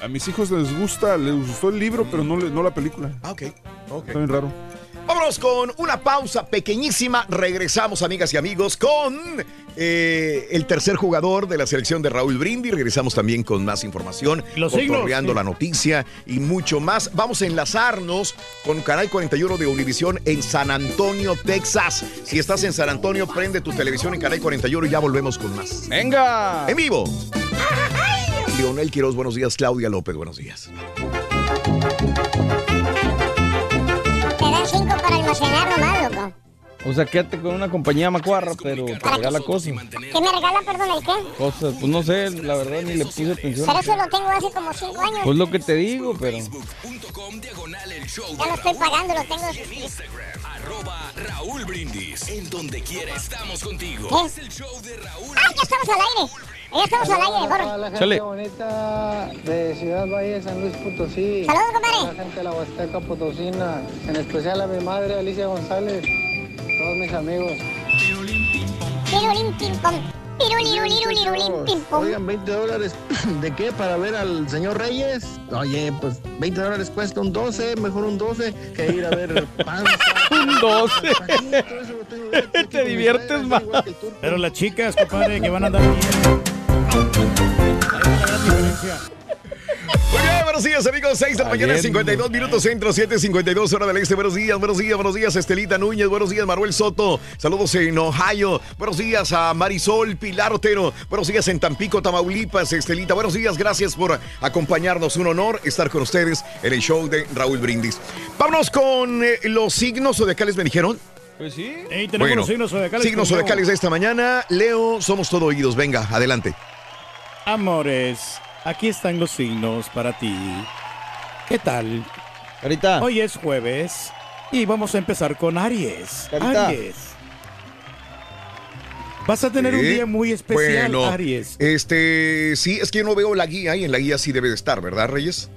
a mis hijos les gusta, les gustó el libro, pero no, le- no la película. Ah, ok. ok. Está bien raro. Vámonos con una pausa pequeñísima. Regresamos, amigas y amigos, con eh, el tercer jugador de la selección de Raúl Brindis. Regresamos también con más información, Los sí. la noticia y mucho más. Vamos a enlazarnos con Canal 41 de Univisión en San Antonio, Texas. Si estás en San Antonio, prende tu televisión en Canal 41 y ya volvemos con más. ¡Venga! En vivo. Leonel Quiroz, buenos días. Claudia López, buenos días. Te dan cinco para nomás, loco. O sea, quédate con una compañía macuarra, pero te regala cosas. ¿Qué me regala, perdón, el qué? Cosas, pues no sé, la verdad ni le puse atención. Pero eso lo tengo hace como cinco años. Pues lo que te digo, pero. Ya lo estoy pagando, lo tengo. Raúl Brindis. En donde quiera estamos contigo. ¿Eh? ¡Ah, ya estamos al aire! Ya estamos al aire, Hola, la gente bonita de Ciudad Valle, San Luis Potosí. Saludos, compadre. La gente de la Huasteca Potosina. En especial a mi madre, Alicia González. Todos mis amigos. Pirulín, pim, pom. Pirulirulirulirulín, pim, pom. Oigan, 20 dólares. ¿De qué? ¿Para ver al señor Reyes? Oye, pues 20 dólares cuesta un 12, mejor un 12 que ir a ver panza. un 12. Te diviertes más. Pero las chicas, compadre, que van a andar bien. Muy bien, buenos días, amigos. 6 de la mañana, Valiendo. 52 minutos centro, 7:52 hora del este. Buenos días, buenos días, buenos días, Estelita Núñez. Buenos días, Manuel Soto. Saludos en Ohio. Buenos días a Marisol Pilar Otero. Buenos días en Tampico, Tamaulipas, Estelita. Buenos días, gracias por acompañarnos. Un honor estar con ustedes en el show de Raúl Brindis. Vámonos con eh, los signos zodiacales, me dijeron. Pues sí. Ey, tenemos los signos zodiacales. Signos zodiacales de esta mañana. Leo, somos todo oídos. Venga, adelante. Amores, aquí están los signos para ti. ¿Qué tal? Carita. Hoy es jueves y vamos a empezar con Aries. Carita. Aries. Vas a tener un día muy especial, Bueno, Aries. Este, sí, es que yo no veo la guía y en la guía sí debe de estar, ¿verdad, Reyes?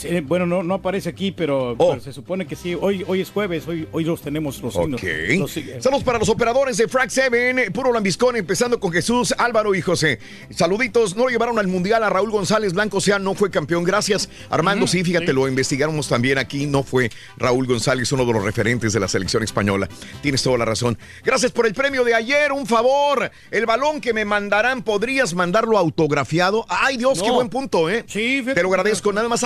Sí, bueno, no, no aparece aquí, pero, Oh. pero se supone que sí. Hoy, hoy es jueves, hoy, hoy los tenemos los signos. Ok. Los sig- Saludos para los operadores de Frac 7, puro lambiscón, empezando con Jesús, Álvaro y José. Saluditos, no lo llevaron al Mundial a Raúl González Blanco, o sea, no fue campeón. Gracias, Armando. Sí, fíjate, sí. lo investigamos también aquí. No fue Raúl González, uno de los referentes de la selección española. Tienes toda la razón. Gracias por el premio de ayer. Un favor, el balón que me mandarán, ¿podrías mandarlo autografiado? Ay, Dios, qué buen punto, ¿eh? Sí. Te lo agradezco. Nada más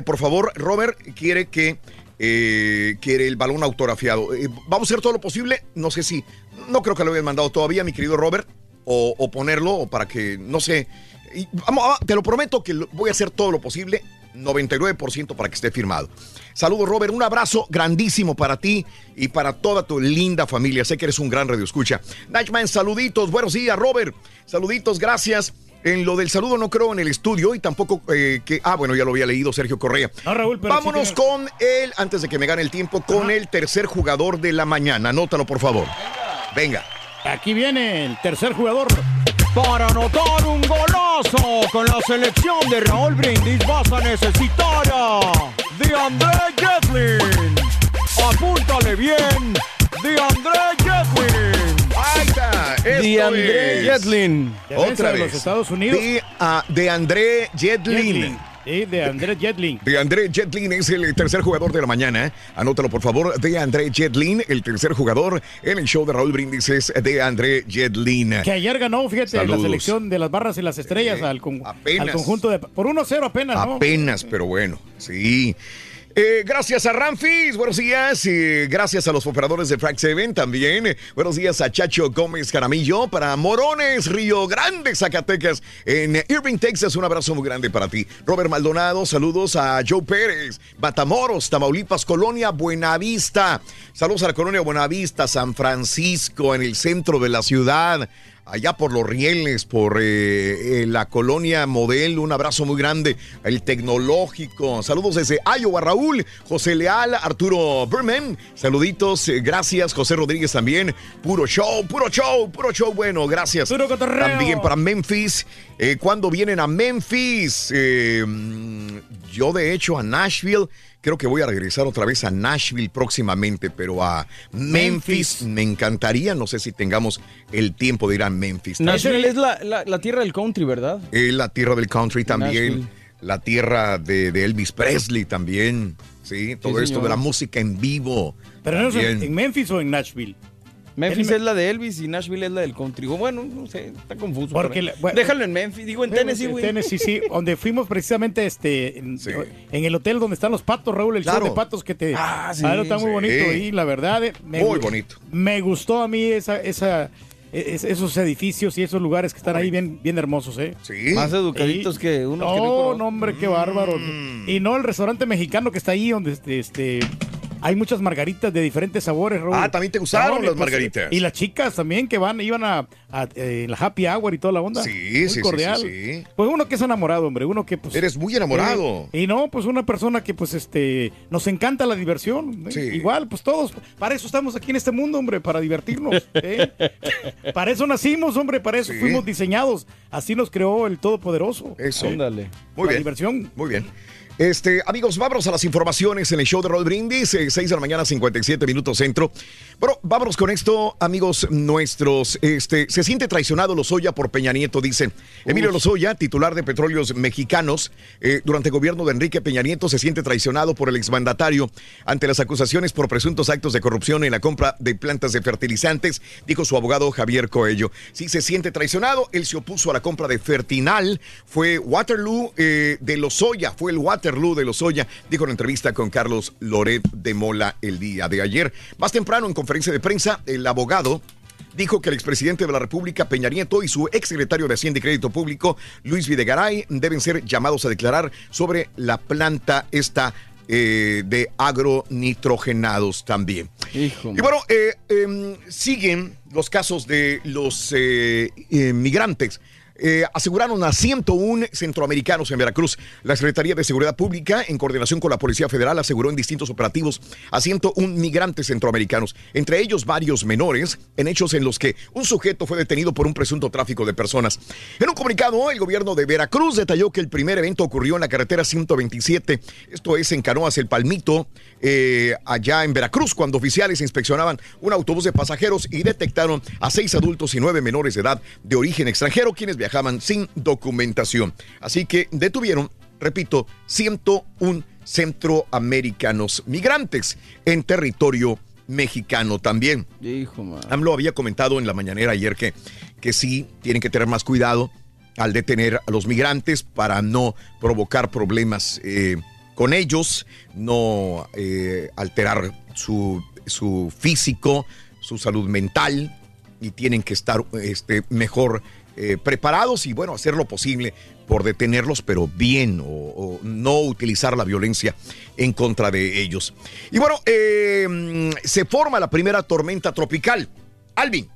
por favor. Robert quiere que eh, quiere el balón autografiado. Eh, vamos a hacer todo lo posible. No sé si, no creo que lo hayan mandado todavía, mi querido Robert, o, o ponerlo, para que, no sé. Y vamos, ah, te lo prometo que voy a hacer todo lo posible. 99% para que esté firmado. Saludos, Robert. Un abrazo grandísimo para ti y para toda tu linda familia. Sé que eres un gran radio escucha. Nightman, saluditos. Buenos días, Robert. Saluditos, gracias. En lo del saludo no creo en el estudio y tampoco eh, que... Ah, bueno, ya lo había leído Sergio Correa. No, Raúl, pero Vámonos sí tiene- con él, antes de que me gane el tiempo, con el tercer jugador de la mañana. Anótalo, por favor. Venga. Aquí viene el tercer jugador. Para anotar un golazo con la selección de Raúl Brindis vas a necesitar a DeAndre Jetlin. Apúntale bien, DeAndre Jetlin. Ahí está. Esto DeAndre es- Jetlin. Otra Defensa de vez. los Estados Unidos. De, ah, de André Jetlin. Jetlin. Sí, de Jetlin. De André Jetlin es el tercer jugador de la mañana. Anótalo, por favor. De André Jetlin, el tercer jugador en el show de Raúl Brindis es de André Jetlin. Que ayer ganó, fíjate, Saludos. la selección de las barras y las estrellas al, con- apenas. al conjunto de. Por 1-0 apenas, ¿no? Apenas, pero bueno, sí. Eh, gracias a Ramfis, buenos días. gracias a los operadores de Frac 7 también. buenos días a Chacho Gómez Caramillo para Morones, Río Grande, Zacatecas. En Irving, Texas, un abrazo muy grande para ti. Robert Maldonado, saludos a Joe Pérez. Matamoros, Tamaulipas, Colonia Buenavista. Saludos a la Colonia Buenavista, San Francisco, en el centro de la ciudad allá por los rieles, por eh, eh, la colonia Model, un abrazo muy grande, el tecnológico. Saludos desde Iowa, Raúl, José Leal, Arturo Berman, saluditos, eh, gracias, José Rodríguez también, puro show, puro show, puro show, bueno, gracias. Puro cotorreo. También para Memphis, cuando vienen a Memphis, yo de hecho a Nashville, creo que voy a regresar otra vez a Nashville próximamente, pero a Memphis, Memphis. me encantaría, no sé si tengamos el tiempo de ir a Memphis. Nashville es la, la- la tierra del country, ¿verdad? Es la tierra del country también. Nashville. la tierra de, de Elvis Presley también. Sí, todo esto señor. de la música en vivo. Pero no es en, también. en Memphis o en Nashville. Memphis es la de Elvis y Nashville es la del country. Bueno, no sé, está confuso. Porque pero- la- bueno, Déjalo en Memphis, digo en Tennessee, güey. Tennessee, sí, donde fuimos precisamente este, en, en el hotel donde están los patos, Raúl, el Claro. show de patos que te... Ah, sí, Ah, está muy sí. bonito y la verdad... eh, me Muy bonito. Me gustó a mí esa... esa es- esos edificios y esos lugares que están ahí bien, bien hermosos, ¿eh? Sí. Más educaditos que unos No, que no, hombre, qué bárbaro. Mm. Y no el restaurante mexicano que está ahí donde este, este hay muchas margaritas de diferentes sabores, Raúl. Ah, ¿también te gustaron las pues, margaritas? Y las chicas también que van, iban a, a, eh, la happy hour y toda la onda. Sí, Muy sí, sí, cordial. sí, sí. Pues uno que es enamorado, hombre, uno que pues Eres muy enamorado. eh, y no, pues una persona que pues este nos encanta la diversión. ¿eh? Sí. Igual, pues todos, para eso estamos aquí en este mundo, hombre, para divertirnos. ¿eh? para eso nacimos, hombre, para eso Sí. fuimos diseñados. Así nos creó el Todopoderoso. Eso. Ándale. Muy la bien. diversión. Muy bien. Este, amigos, vámonos a las informaciones en el show de Roll Brindis, eh, 6 de la mañana, 57 minutos centro. Bueno, vámonos con esto, amigos nuestros. Este, se siente traicionado Lozoya por Peña Nieto, dice. Emilio Lozoya, titular de Petróleos Mexicanos, eh, durante el gobierno de Enrique Peña Nieto, se siente traicionado por el exmandatario ante las acusaciones por presuntos actos de corrupción en la compra de plantas de fertilizantes, dijo su abogado Javier Coello. Sí, se siente traicionado, él se opuso a la compra de Fertinal, fue Waterloo eh, de Lozoya, fue el Waterloo de Lozoya, dijo en entrevista con Carlos Loret de Mola el día de ayer. Más temprano, en conferencia de prensa, el abogado dijo que el expresidente de la República, Peña Nieto, y su exsecretario de Hacienda y Crédito Público, Luis Videgaray, deben ser llamados a declarar sobre la planta esta eh, de agronitrogenados también. Y bueno, eh, em, siguen los casos de los eh, eh, migrantes. Eh, aseguraron a 101 centroamericanos en Veracruz. La Secretaría de Seguridad Pública, en coordinación con la Policía Federal, aseguró en distintos operativos a 101 migrantes centroamericanos, entre ellos varios menores, en hechos en los que un sujeto fue detenido por un presunto tráfico de personas. En un comunicado, el gobierno de Veracruz detalló que el primer evento ocurrió en la carretera 127, esto es en Canoas El Palmito, eh, allá en Veracruz, cuando oficiales inspeccionaban un autobús de pasajeros y detectaron a seis adultos y nueve menores de edad de origen extranjero, quienes viajaban sin documentación. Así que detuvieron, repito, 101 centroamericanos migrantes en territorio mexicano también. Hijo, man. AMLO había comentado en la mañanera ayer que, que sí tienen que tener más cuidado al detener a los migrantes para no provocar problemas eh, con ellos, no eh, alterar su, su físico, su salud mental y tienen que estar este, mejor eh, preparados y bueno, hacer lo posible por detenerlos, pero bien, o, no utilizar la violencia en contra de ellos. Y bueno, eh, mm, se forma la primera tormenta tropical. Alvin.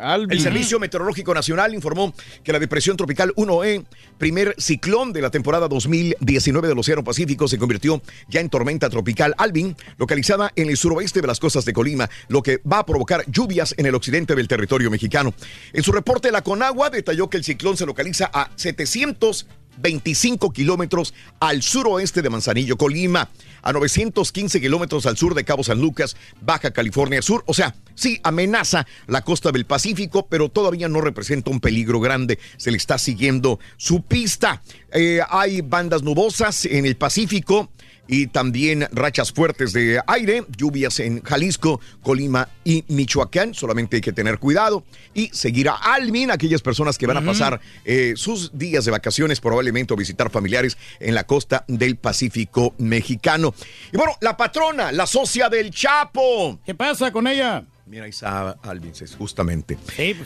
El Servicio Meteorológico Nacional informó que la depresión tropical 1E, primer ciclón de la temporada 2019 del Océano Pacífico, se convirtió ya en tormenta tropical. Alvin, localizada en el suroeste de las costas de Colima, lo que va a provocar lluvias en el occidente del territorio mexicano. En su reporte, la Conagua detalló que el ciclón se localiza a 725 kilómetros al suroeste de Manzanillo, Colima, a 915 kilómetros al sur de Cabo San Lucas, Baja California Sur. O sea, sí amenaza la costa del Pacífico, pero todavía no representa un peligro grande. Se le está siguiendo su pista. Eh, hay bandas nubosas en el Pacífico y también rachas fuertes de aire, lluvias en Jalisco, Colima y Michoacán. Solamente hay que tener cuidado y seguir a Almin, aquellas personas que van a pasar eh, sus días de vacaciones, probablemente o visitar familiares en la costa del Pacífico mexicano. Y bueno, la patrona, la socia del Chapo. ¿Qué pasa con ella? Mira, ahí está Alvin, justamente.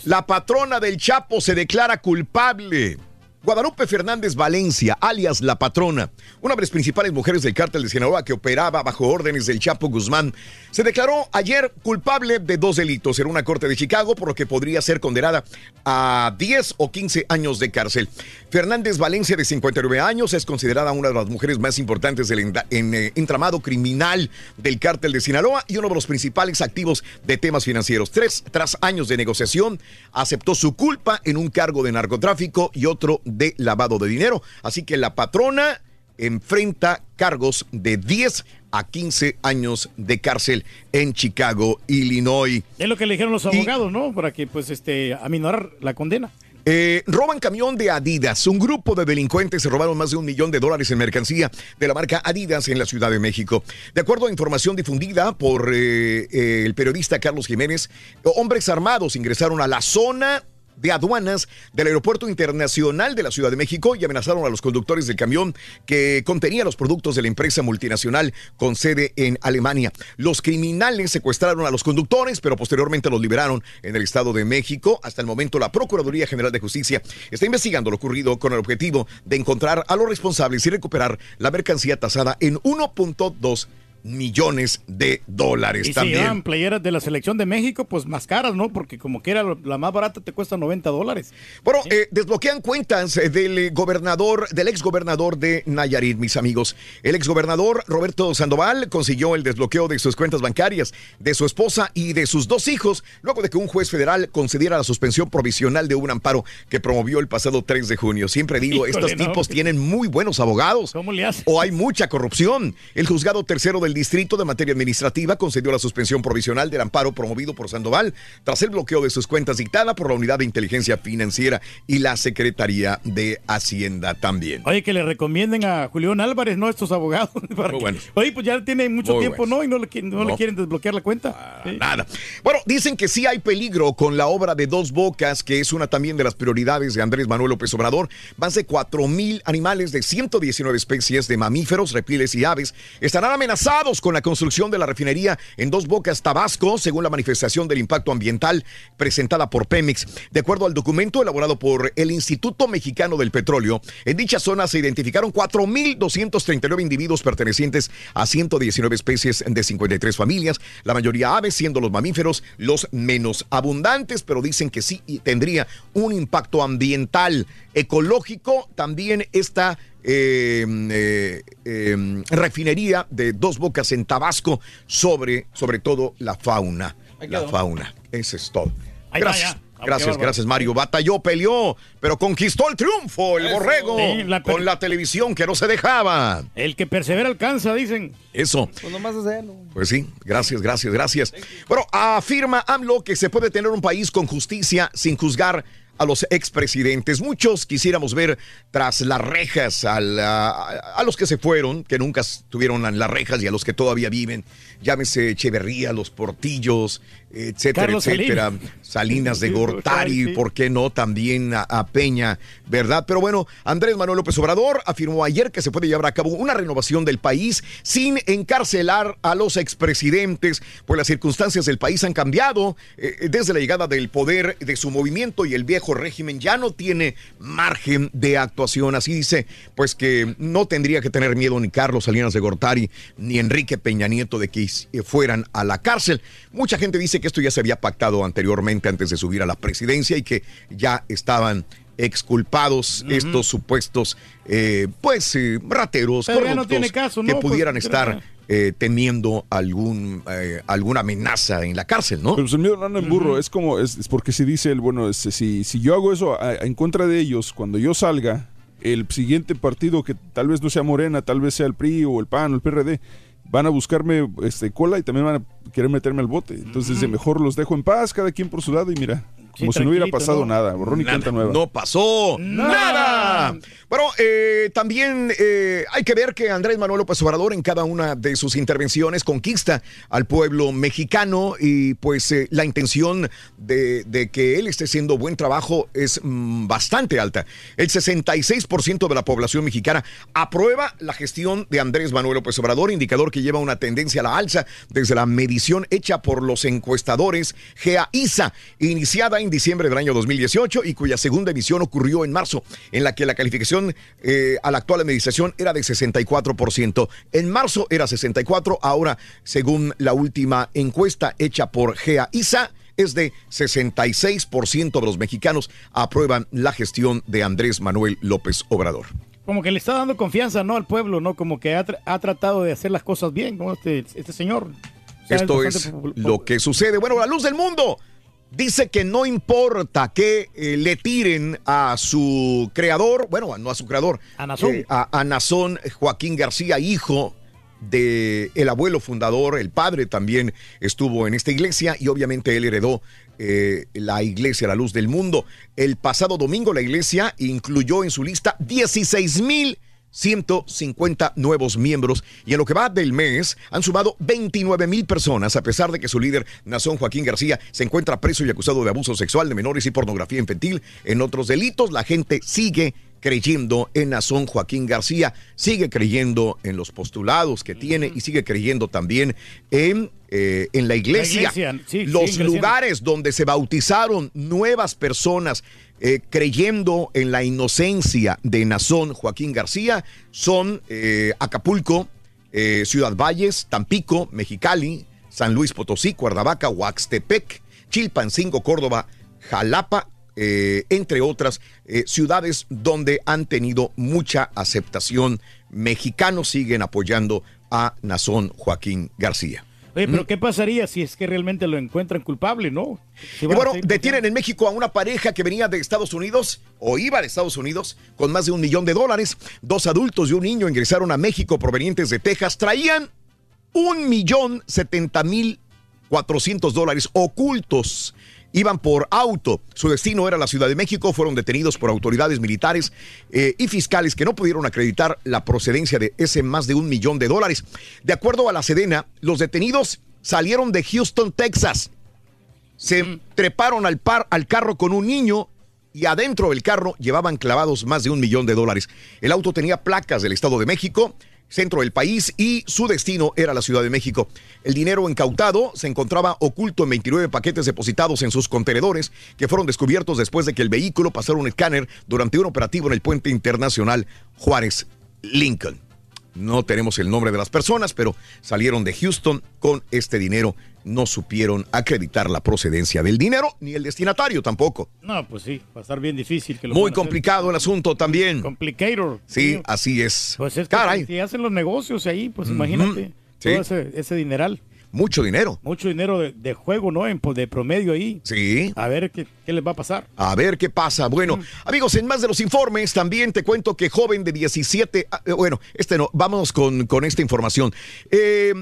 La patrona del Chapo se declara culpable. Guadalupe Fernández Valencia, alias La Patrona, una de las principales mujeres del cártel de Sinaloa que operaba bajo órdenes del Chapo Guzmán, se declaró ayer culpable de dos delitos en una corte de Chicago, por lo que podría ser condenada a 10 o 15 años de cárcel. Fernández Valencia, de 59 años, es considerada una de las mujeres más importantes del eh, entramado criminal del cártel de Sinaloa y uno de los principales activos de temas financieros. Tres, tras años de negociación, aceptó su culpa en un cargo de narcotráfico y otro de lavado de dinero. Así que la patrona enfrenta cargos de 10 a 15 años de cárcel en Chicago, Illinois. Es lo que le dijeron los abogados, ¿no? Para que, pues, este, aminorar la condena. Eh, roban camión de Adidas. Un grupo de delincuentes se robaron más de un millón de dólares en mercancía de la marca Adidas en la Ciudad de México. De acuerdo a información difundida por eh, eh, el periodista Carlos Jiménez, hombres armados ingresaron a la zona de aduanas del Aeropuerto Internacional de la Ciudad de México y amenazaron a los conductores del camión que contenía los productos de la empresa multinacional con sede en Alemania. Los criminales secuestraron a los conductores, pero posteriormente los liberaron en el Estado de México. Hasta el momento, la Procuraduría General de Justicia está investigando lo ocurrido con el objetivo de encontrar a los responsables y recuperar la mercancía tasada en 1.2 millones de dólares Y si también. llevan playeras de la selección de México, pues más caras, ¿no? Porque como que era la más barata te cuesta 90 dólares. Bueno, eh, desbloquean cuentas eh, del eh, gobernador, del exgobernador de Nayarit, mis amigos. El exgobernador Roberto Sandoval consiguió el desbloqueo de sus cuentas bancarias, de su esposa y de sus dos hijos, luego de que un juez federal concediera la suspensión provisional de un amparo que promovió el pasado 3 de junio. Siempre digo, Híjole, estos no. tipos tienen muy buenos abogados. ¿Cómo le hace? O hay mucha corrupción. El juzgado tercero del distrito de materia administrativa concedió la suspensión provisional del amparo promovido por Sandoval tras el bloqueo de sus cuentas dictada por la Unidad de Inteligencia Financiera y la Secretaría de Hacienda también. Oye, que le recomienden a Julián Álvarez, ¿no? Estos abogados. para que- buenos. Oye, pues ya tiene mucho Muy tiempo, ¿no? Y no le, no quieren desbloquear la cuenta. Sí. Nada. Bueno, dicen que sí hay peligro con la obra de Dos Bocas, que es una también de las prioridades de Andrés Manuel López Obrador. Más de 4 mil animales de 119 especies de mamíferos, reptiles y aves estarán amenazados con la construcción de la refinería en Dos Bocas, Tabasco, según la manifestación del impacto ambiental presentada por Pemex. De acuerdo al documento elaborado por el Instituto Mexicano del Petróleo, en dicha zona se identificaron 4.239 individuos pertenecientes a 119 especies de 53 familias, la mayoría aves, siendo los mamíferos los menos abundantes, pero dicen que sí tendría un impacto ambiental, ecológico, también esta eh, eh, eh, refinería de dos bocas en Tabasco sobre, sobre todo la fauna. La fauna. Eso es todo. Gracias. Gracias, gracias Mario. Batalló, peleó, pero conquistó el triunfo, el Eso. borrego, Sí, la per- con la televisión que no se dejaba. El que persevera alcanza, dicen. Eso. Pues nomás hacerlo. Pues sí, gracias, gracias, gracias. Bueno, afirma AMLO que se puede tener un país con justicia sin juzgar a los expresidentes. Muchos quisiéramos ver tras las rejas a, a los que se fueron, que nunca estuvieron en las rejas y a los que todavía viven. Llámese Echeverría, los Portillos, etcétera, Carlos etcétera. Salinas. Salinas de Gortari, sí. ¿por qué no? También a, a Peña, ¿verdad? Pero bueno, Andrés Manuel López Obrador afirmó ayer que se puede llevar a cabo una renovación del país sin encarcelar a los expresidentes, pues las circunstancias del país han cambiado eh, desde la llegada del poder de su movimiento y el viejo régimen ya no tiene margen de actuación. Así dice, pues que no tendría que tener miedo ni Carlos Salinas de Gortari ni Enrique Peña Nieto de que eh, fueran a la cárcel. Mucha gente dice que esto ya se había pactado anteriormente antes de subir a la presidencia y que ya estaban exculpados estos supuestos, eh, pues, eh, rateros, no corruptos, tiene caso, que ¿no? Pues, pudieran estar eh, temiendo algún, eh, alguna amenaza en la cárcel, ¿no? Pero pues el miedo no en burro, es como, es, es porque si dice él, bueno, es- si, si yo hago eso a- en contra de ellos, cuando yo salga, el siguiente partido que tal vez no sea Morena, tal vez sea el PRI o el PAN o el PRD, van a buscarme este, cola y también van a querer meterme al bote. Entonces, de mejor los dejo en paz, cada quien por su lado y mira, como si no hubiera pasado ¿no? nada, borrón y cuenta nueva. No pasó nada. Bueno, eh, también eh, hay que ver que Andrés Manuel López Obrador en cada una de sus intervenciones conquista al pueblo mexicano y pues eh, la intención de, de que él esté haciendo buen trabajo es mm, bastante alta. El 66% de la población mexicana aprueba la gestión de Andrés Manuel López Obrador, indicador que lleva una tendencia a la alza desde la medición hecha por los encuestadores GEA-ISA, iniciada en diciembre del año 2018 y cuya segunda emisión ocurrió en marzo, en la que la calificación eh, a la actual administración era de 64%. En marzo era 64%, ahora, según la última encuesta hecha por GEA-ISA, es de 66% de los mexicanos aprueban la gestión de Andrés Manuel López Obrador. Como que le está dando confianza, ¿no? Al pueblo, ¿no? Como que ha, tra- ha tratado de hacer las cosas bien, ¿no? Este, este señor. O sea, Esto es lo que sucede. Bueno, la luz del mundo dice que no importa que eh, le tiren a su creador, bueno, no a su creador, A Nazón. eh, a, a Nazón Joaquín García, hijo de el abuelo fundador, el padre también estuvo en esta iglesia y obviamente él heredó eh, la iglesia La Luz del Mundo. El pasado domingo la iglesia incluyó en su lista 16 mil 150 nuevos miembros y en lo que va del mes han sumado 29 mil personas a pesar de que su líder, Nazón Joaquín García, se encuentra preso y acusado de abuso sexual de menores y pornografía infantil. En otros delitos, la gente sigue creyendo en Nazón Joaquín García, sigue creyendo en los postulados que tiene y sigue creyendo también en, eh, en la iglesia. La iglesia, sí, los lugares donde se bautizaron nuevas personas eh, creyendo en la inocencia de Nazón Joaquín García son eh, Acapulco, eh, Ciudad Valles, Tampico, Mexicali, San Luis Potosí, Cuernavaca, Huaxtepec, Chilpancingo, Córdoba, Jalapa, entre otras ciudades donde han tenido mucha aceptación. Mexicanos siguen apoyando a Nazón Joaquín García. Oye, pero ¿qué pasaría si es que realmente lo encuentran culpable, no? Si Y bueno, detienen en México a una pareja que venía de Estados Unidos o iba de Estados Unidos con más de un millón de dólares. Dos adultos y un niño ingresaron a México provenientes de Texas. Traían un millón setenta mil cuatrocientos dólares ocultos. Iban por auto. Su destino era la Ciudad de México. Fueron detenidos por autoridades militares eh, y fiscales que no pudieron acreditar la procedencia de ese más de un millón de dólares. De acuerdo a la Sedena, los detenidos salieron de Houston, Texas se treparon al, par, al carro con un niño y adentro del carro llevaban clavados más de un millón de dólares. El auto tenía placas del Estado de México, centro del país, y su destino era la Ciudad de México. El dinero incautado se encontraba oculto en 29 paquetes depositados en sus contenedores, que fueron descubiertos después de que el vehículo pasara un escáner durante un operativo en el puente internacional Juárez Lincoln. No tenemos el nombre de las personas, pero salieron de Houston con este dinero. No supieron acreditar la procedencia del dinero ni el destinatario tampoco. No, pues sí, va a estar bien difícil. Que lo Muy hacer. complicado el asunto también. Complicator. Sí, así es. Pues es que Caray. si hacen los negocios ahí, pues imagínate. Sí. Todo ese, ese dineral. Mucho dinero. Mucho dinero de, de juego, ¿no? En, pues, de promedio ahí. Sí. A ver qué, qué les va a pasar. A ver qué pasa. Bueno, amigos, en más de los informes, también te cuento que joven de 17, ah, eh, bueno, este no, vamos con, con esta información. Eh,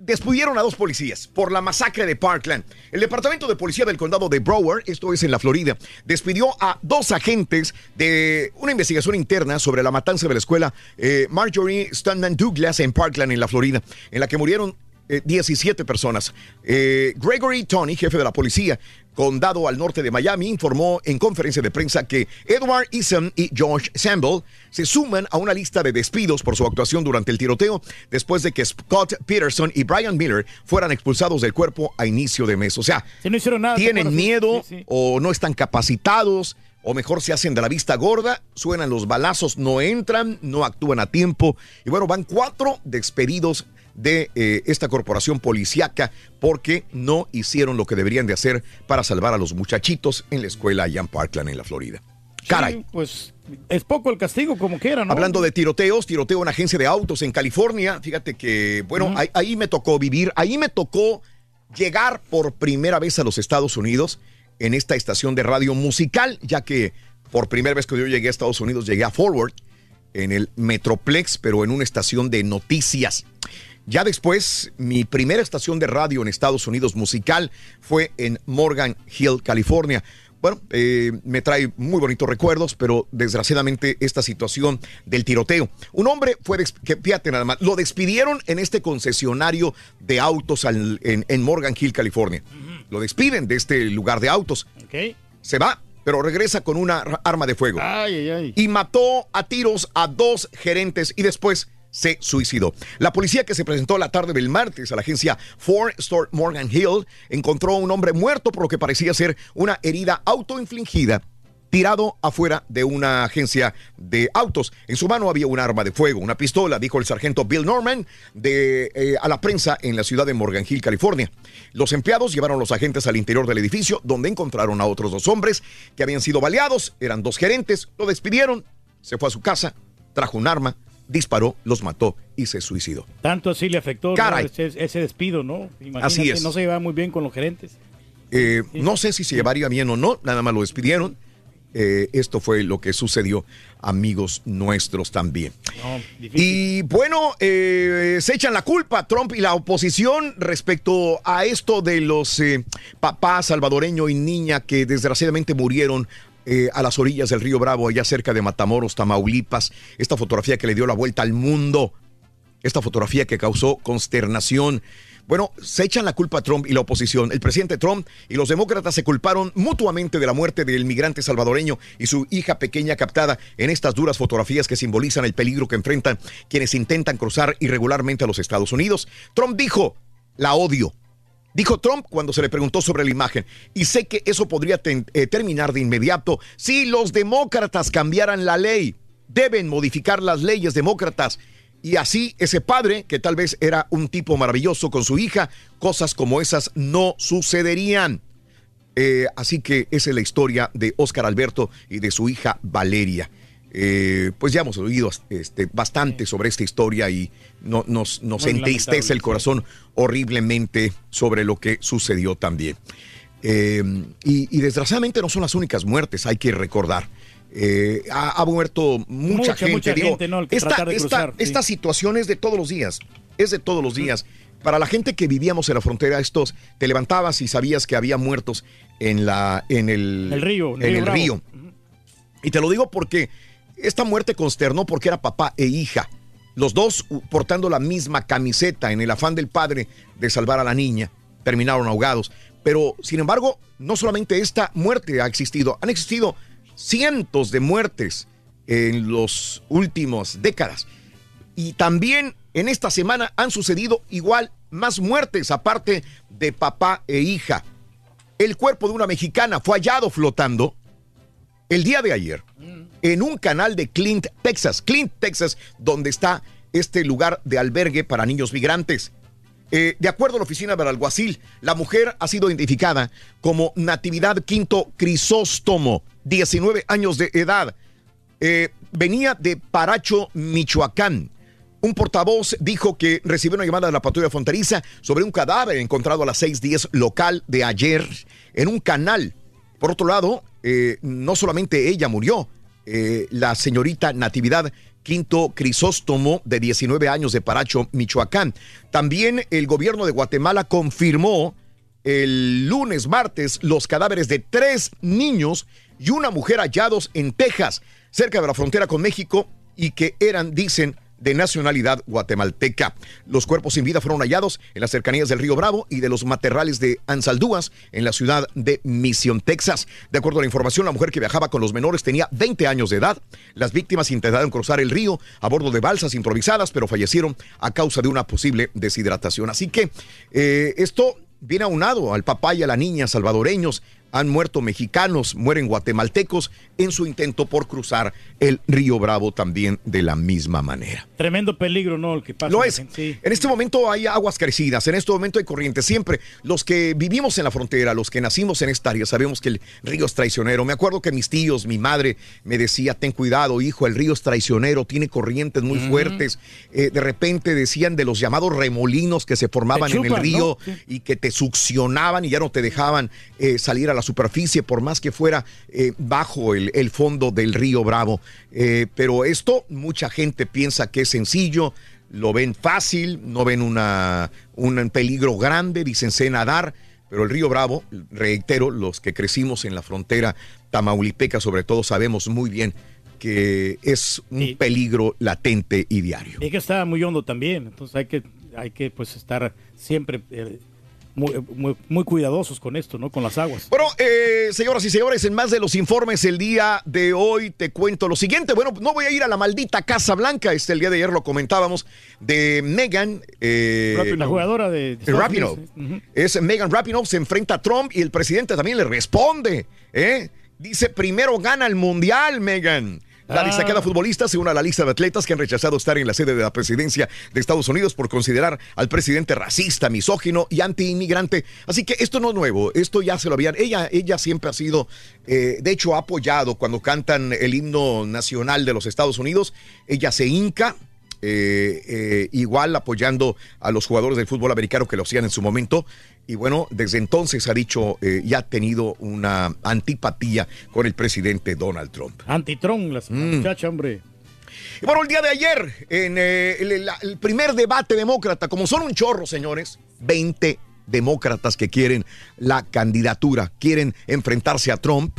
despidieron a dos policías por la masacre de Parkland. El Departamento de Policía del Condado de Broward, esto es en la Florida, despidió a dos agentes de una investigación interna sobre la matanza de la escuela eh, Marjorie Stoneman Douglas en Parkland, en la Florida, en la que murieron eh, 17 personas. Eh, Gregory Tony, jefe de la policía, condado al norte de Miami, informó en conferencia de prensa que Edward Eason y George Samble se suman a una lista de despidos por su actuación durante el tiroteo después de que Scott Peterson y Brian Miller fueran expulsados del cuerpo a inicio de mes. O sea, Si no hicieron nada. ¿te tienen miedo Sí, sí. o no están capacitados o mejor se hacen de la vista gorda, suenan los balazos, no entran, no actúan a tiempo. Y bueno, van cuatro despedidos de eh, esta corporación policíaca porque no hicieron lo que deberían de hacer para salvar a los muchachitos en la escuela allá en Parkland, en la Florida. Caray. Sí, pues es poco el castigo, como quiera, ¿no? Hablando de tiroteos, tiroteo en una agencia de autos en California. Fíjate que, bueno, ahí, ahí me tocó vivir, ahí me tocó llegar por primera vez a los Estados Unidos en esta estación de radio musical, ya que por primera vez que yo llegué a Estados Unidos llegué a Forward, en el Metroplex, pero en una estación de noticias. Ya después, mi primera estación de radio en Estados Unidos musical fue en Morgan Hill, California. Bueno, eh, me trae muy bonitos recuerdos, pero desgraciadamente esta situación del tiroteo. Un hombre fue, que, fíjate nada más, lo despidieron en este concesionario de autos al- en, en Morgan Hill, California. Lo despiden de este lugar de autos. Ok. Se va, pero regresa con una arma de fuego. Ay, ay, ay. Y mató a tiros a dos gerentes y después se suicidó. La policía que se presentó la tarde del martes a la agencia Ford Store Morgan Hill encontró a un hombre muerto por lo que parecía ser una herida autoinfligida tirado afuera de una agencia de autos. En su mano había un arma de fuego, una pistola, dijo el sargento Bill Norman eh, a la prensa en la ciudad de Morgan Hill, California. Los empleados llevaron a los agentes al interior del edificio, donde encontraron a otros dos hombres que habían sido baleados. Eran dos gerentes, lo despidieron, se fue a su casa, trajo un arma, disparó, los mató y se suicidó. Tanto así le afectó ¿no? Ese, ese despido, ¿no? Imagínate, Así es. No se lleva muy bien con los gerentes. Eh, no sé si se llevaría bien o no, nada más lo despidieron. eh, esto fue lo que sucedió, amigos nuestros también. Y bueno, eh, se echan la culpa Trump y la oposición respecto a esto de los eh, papás salvadoreño y niña que desgraciadamente murieron eh, a las orillas del río Bravo, allá cerca de Matamoros, Tamaulipas. Esta fotografía que le dio la vuelta al mundo. Esta fotografía que causó consternación. Bueno, se echan la culpa a Trump y la oposición. El presidente Trump y los demócratas se culparon mutuamente de la muerte del migrante salvadoreño y su hija pequeña captada en estas duras fotografías que simbolizan el peligro que enfrentan quienes intentan cruzar irregularmente a los Estados Unidos. Trump dijo, la odio. Dijo Trump cuando se le preguntó sobre la imagen, y sé que eso podría eh, terminar de inmediato si los demócratas cambiaran la ley. Deben modificar las leyes demócratas. Y así ese padre, que tal vez era un tipo maravilloso con su hija, cosas como esas no sucederían. Eh, así que esa es la historia de Oscar Alberto y de su hija Valeria. Eh, pues ya hemos oído este, bastante sobre esta historia y no- nos, nos Muy entristece el corazón horriblemente sobre lo que sucedió también. Eh, y, y desgraciadamente no son las únicas muertes, hay que recordar. Eh, ha, ha muerto mucha, Mucha, gente. mucha digo, gente, esta, de esta- cruzar, sí. esta situación es de todos los días, es de todos los días. Para la gente que vivíamos en la frontera, estos, te levantabas y sabías que había muertos en, la, en el, El río, en el río el Bravo. río. Y te lo digo porque esta muerte consternó porque era papá e hija. Los dos portando la misma camiseta en el afán del padre de salvar a la niña. Terminaron ahogados. Pero, sin embargo, no solamente esta muerte ha existido, han existido cientos de muertes en las últimas décadas. Y también en esta semana han sucedido igual más muertes aparte de papá e hija. El cuerpo de una mexicana fue hallado flotando el día de ayer en un canal de Clint, Texas. Clint, Texas, donde está este lugar de albergue para niños migrantes. Eh, de acuerdo a la oficina del alguacil, la mujer ha sido identificada como Natividad Quinto Crisóstomo, 19 años de edad. Eh, venía de Paracho, Michoacán. Un portavoz dijo que recibió una llamada de la patrulla fronteriza sobre un cadáver encontrado a las 6:10 local de ayer en un canal. Por otro lado, eh, no solamente ella murió, eh, la señorita Natividad Quinto Crisóstomo, de 19 años de Paracho, Michoacán. También el gobierno de Guatemala confirmó el lunes, martes, los cadáveres de tres niños y una mujer hallados en Texas, cerca de la frontera con México, y que eran, dicen, de nacionalidad guatemalteca. Los cuerpos sin vida fueron hallados en las cercanías del río Bravo y de los materrales de Ansaldúas, en la ciudad de Mission, Texas. De acuerdo a la información, la mujer que viajaba con los menores tenía 20 años de edad. Las víctimas intentaron cruzar el río a bordo de balsas improvisadas, pero fallecieron a causa de una posible deshidratación. Así que eh, esto viene aunado al papá y a la niña salvadoreños. Han muerto mexicanos, mueren guatemaltecos en su intento por cruzar el río Bravo también de la misma manera. Tremendo peligro, ¿no? El que pasa. Lo es. Sí. En este momento hay aguas crecidas, en este momento hay corrientes. Siempre los que vivimos en la frontera, los que nacimos en esta área, sabemos que el río es traicionero. Me acuerdo que mis tíos, mi madre me decía, ten cuidado, hijo, el río es traicionero, tiene corrientes muy fuertes. Eh, de repente decían de los llamados remolinos que se formaban en el río ¿no? Sí. y que te succionaban y ya no te dejaban eh, salir a la superficie por más que fuera eh, bajo el, el fondo del río Bravo. Eh, pero esto mucha gente piensa que es sencillo, lo ven fácil, no ven una, un peligro grande, dicen sé nadar. Pero el río Bravo, reitero, los que crecimos en la frontera tamaulipeca sobre todo sabemos muy bien que es un peligro latente y diario. Y que está muy hondo también, entonces hay que, hay que pues estar siempre eh, muy, muy, muy cuidadosos con esto, ¿no? Con las aguas. Bueno, eh, señoras y señores, en más de los informes el día de hoy te cuento lo siguiente. Bueno, no voy a ir a la maldita Casa Blanca. Este el día de ayer lo comentábamos de Megan. Eh, la jugadora de Estados Rapinoe. Unidos, ¿eh? Ujú. Es Megan Rapinoe, se enfrenta a Trump y el presidente también le responde. ¿eh? Dice, primero gana el mundial, Megan. La Ah. destacada futbolista se une a la lista de atletas que han rechazado estar en la sede de la presidencia de Estados Unidos por considerar al presidente racista, misógino y antiinmigrante. Así que esto no es nuevo, esto ya se lo habían. Ella, ella siempre ha sido, eh, de hecho, ha apoyado cuando cantan el himno nacional de los Estados Unidos. Ella se hinca eh, eh, igual apoyando a los jugadores del fútbol americano que lo hacían en su momento. Y bueno, desde entonces ha dicho eh, y ha tenido una antipatía con el presidente Donald Trump. Antitron, las Mm. muchachas, hombre. Y bueno, el día de ayer, en eh, el, la- el primer debate demócrata, como son un chorro, señores, 20 demócratas que quieren la candidatura, quieren enfrentarse a Trump.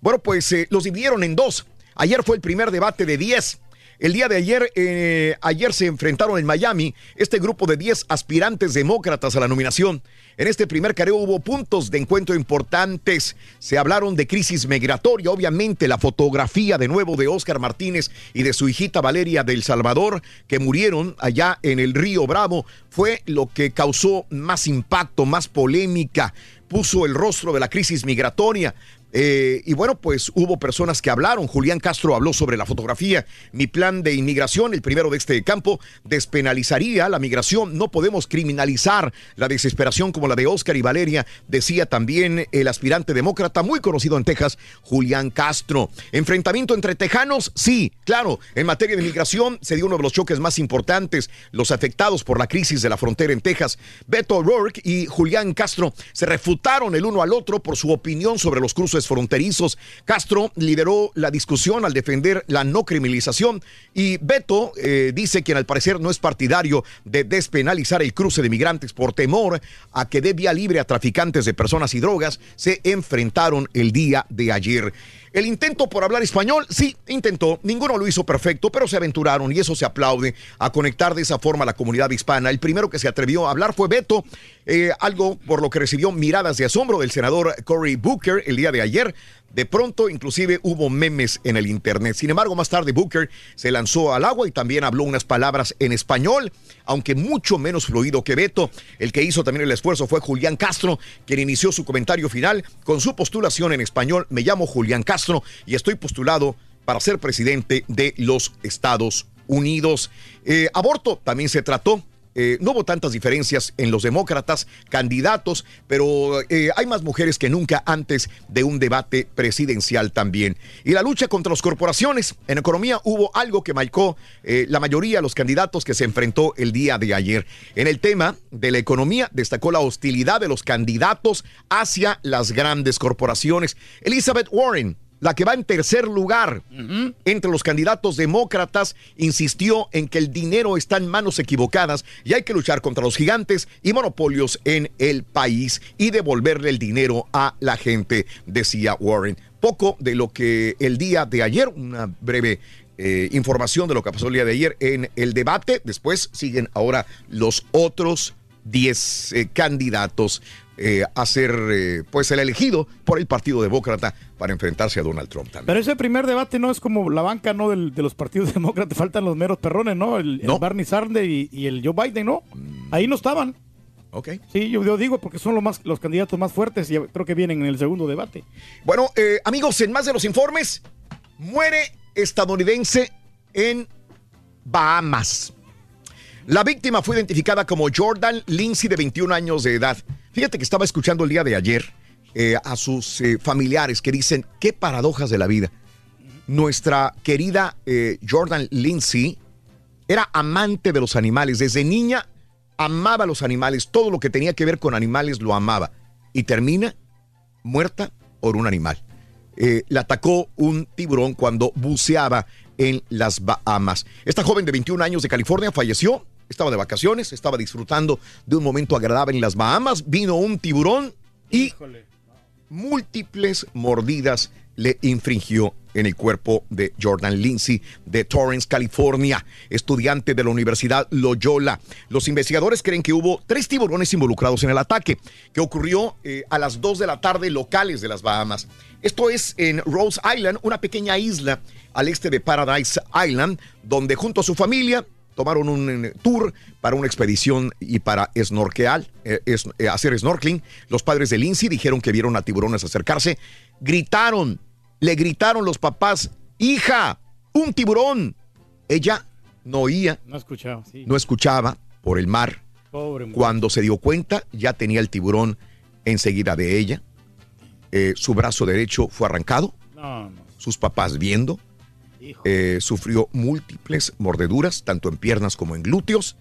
Bueno, pues eh, los dividieron en dos. Ayer fue el primer debate de 10. El día de ayer, eh, ayer se enfrentaron en Miami este grupo de 10 aspirantes demócratas a la nominación. En este primer careo hubo puntos de encuentro importantes. Se hablaron de crisis migratoria, obviamente la fotografía de nuevo de Oscar Martínez y de su hijita Valeria del Salvador, que murieron allá en el río Bravo, fue lo que causó más impacto, más polémica, puso el rostro de la crisis migratoria. Eh, y bueno, pues hubo personas que hablaron. Julián Castro habló sobre la fotografía. Mi plan de inmigración, el primero de este campo, despenalizaría la migración. No podemos criminalizar la desesperación como la de Oscar y Valeria, decía también el aspirante demócrata muy conocido en Texas, Julián Castro. Enfrentamiento entre tejanos, sí, claro. En materia de migración se dio uno de los choques más importantes. Los afectados por la crisis de la frontera en Texas, Beto O'Rourke y Julián Castro, se refutaron el uno al otro por su opinión sobre los cruces fronterizos. Castro lideró la discusión al defender la no criminalización y Beto eh, dice que al parecer no es partidario de despenalizar el cruce de migrantes por temor a que dé vía libre a traficantes de personas y drogas. Se enfrentaron el día de ayer. El intento por hablar español, sí, intentó. Ninguno lo hizo perfecto, pero se aventuraron y eso se aplaude a conectar de esa forma a la comunidad hispana. El primero que se atrevió a hablar fue Beto, eh, algo por lo que recibió miradas de asombro del senador Cory Booker el día de ayer. De pronto, inclusive, hubo memes en el Internet. Sin embargo, más tarde Booker se lanzó al agua y también habló unas palabras en español, aunque mucho menos fluido que Beto. El que hizo también el esfuerzo fue Julián Castro, quien inició su comentario final con su postulación en español. Me llamo Julián Castro y estoy postulado para ser presidente de los Estados Unidos. Eh, aborto también se trató. Eh, no hubo tantas diferencias en los demócratas, candidatos, pero eh, hay más mujeres que nunca antes de un debate presidencial también. Y la lucha contra las corporaciones. En economía hubo algo que marcó eh, la mayoría de los candidatos que se enfrentó el día de ayer. En el tema de la economía destacó la hostilidad de los candidatos hacia las grandes corporaciones. Elizabeth Warren la que va en tercer lugar entre los candidatos demócratas, insistió en que el dinero está en manos equivocadas y hay que luchar contra los gigantes y monopolios en el país y devolverle el dinero a la gente, decía Warren. Poco de lo que el día de ayer, una breve eh, información de lo que pasó el día de ayer en el debate. Después siguen ahora los otros 10 eh, candidatos eh, a ser eh, pues el elegido por el Partido Demócrata para enfrentarse a Donald Trump también. Pero ese primer debate no es como la banca no del- de los partidos demócratas, faltan los meros perrones, ¿no? El, el Barney Sanders y, y el Joe Biden, ¿no? Ahí no estaban. Ok. Sí, yo, yo digo porque son los, más, los candidatos más fuertes y creo que vienen en el segundo debate. Bueno, eh, amigos, en más de los informes, muere estadounidense en Bahamas. La víctima fue identificada como Jordan Lindsay, de 21 años de edad. Fíjate que estaba escuchando el día de ayer eh, a sus eh, familiares que dicen, qué paradojas de la vida. Nuestra querida eh, Jordan Lindsay era amante de los animales. Desde niña amaba a los animales. Todo lo que tenía que ver con animales lo amaba. Y termina muerta por un animal. La atacó un tiburón cuando buceaba en las Bahamas. Esta joven de 21 años de California falleció. Estaba de vacaciones, estaba disfrutando de un momento agradable en las Bahamas. Vino un tiburón y múltiples mordidas le infringió en el cuerpo de Jordan Lindsay de Torrance, California, estudiante de la Universidad Loyola. Los investigadores creen que hubo tres tiburones involucrados en el ataque, que ocurrió eh, a las 2 de la tarde locales de las Bahamas. Esto es en Rose Island, una pequeña isla al este de Paradise Island, donde junto a su familia tomaron un eh, tour para una expedición y para snorkeal, eh, es- eh, hacer snorkeling. Los padres de Lindsay dijeron que vieron a tiburones acercarse, gritaron, le gritaron los papás, hija, un tiburón. Ella no oía, No escuchaba, sí. no escuchaba por el mar. Pobre mujer. Cuando se dio cuenta, ya tenía el tiburón enseguida de ella. Eh, su brazo derecho fue arrancado, No, no. sus papás viendo. Eh, sufrió múltiples mordeduras, tanto en piernas como en glúteos.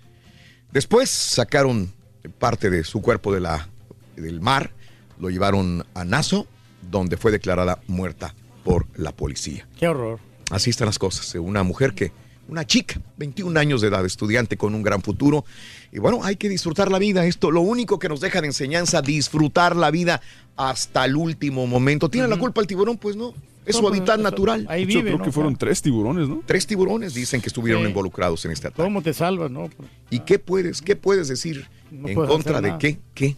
Después sacaron parte de su cuerpo de la, del mar, lo llevaron a Nassau, donde fue declarada muerta por la policía. Qué horror. Así están las cosas. Una mujer que, una chica, 21 años de edad, estudiante con un gran futuro. Y bueno, hay que disfrutar la vida. Esto, lo único que nos deja de enseñanza, disfrutar la vida hasta el último momento. ¿Tiene la culpa el tiburón? Pues no. Es su hábitat natural. Ahí Yo vive, creo ¿no? que fueron tres tiburones, ¿no? Tres tiburones dicen que estuvieron Sí. involucrados en este ataque. ¿Cómo te salvas, no? ¿Y qué puedes, qué puedes decir No en puedes contra de qué? ¿Qué?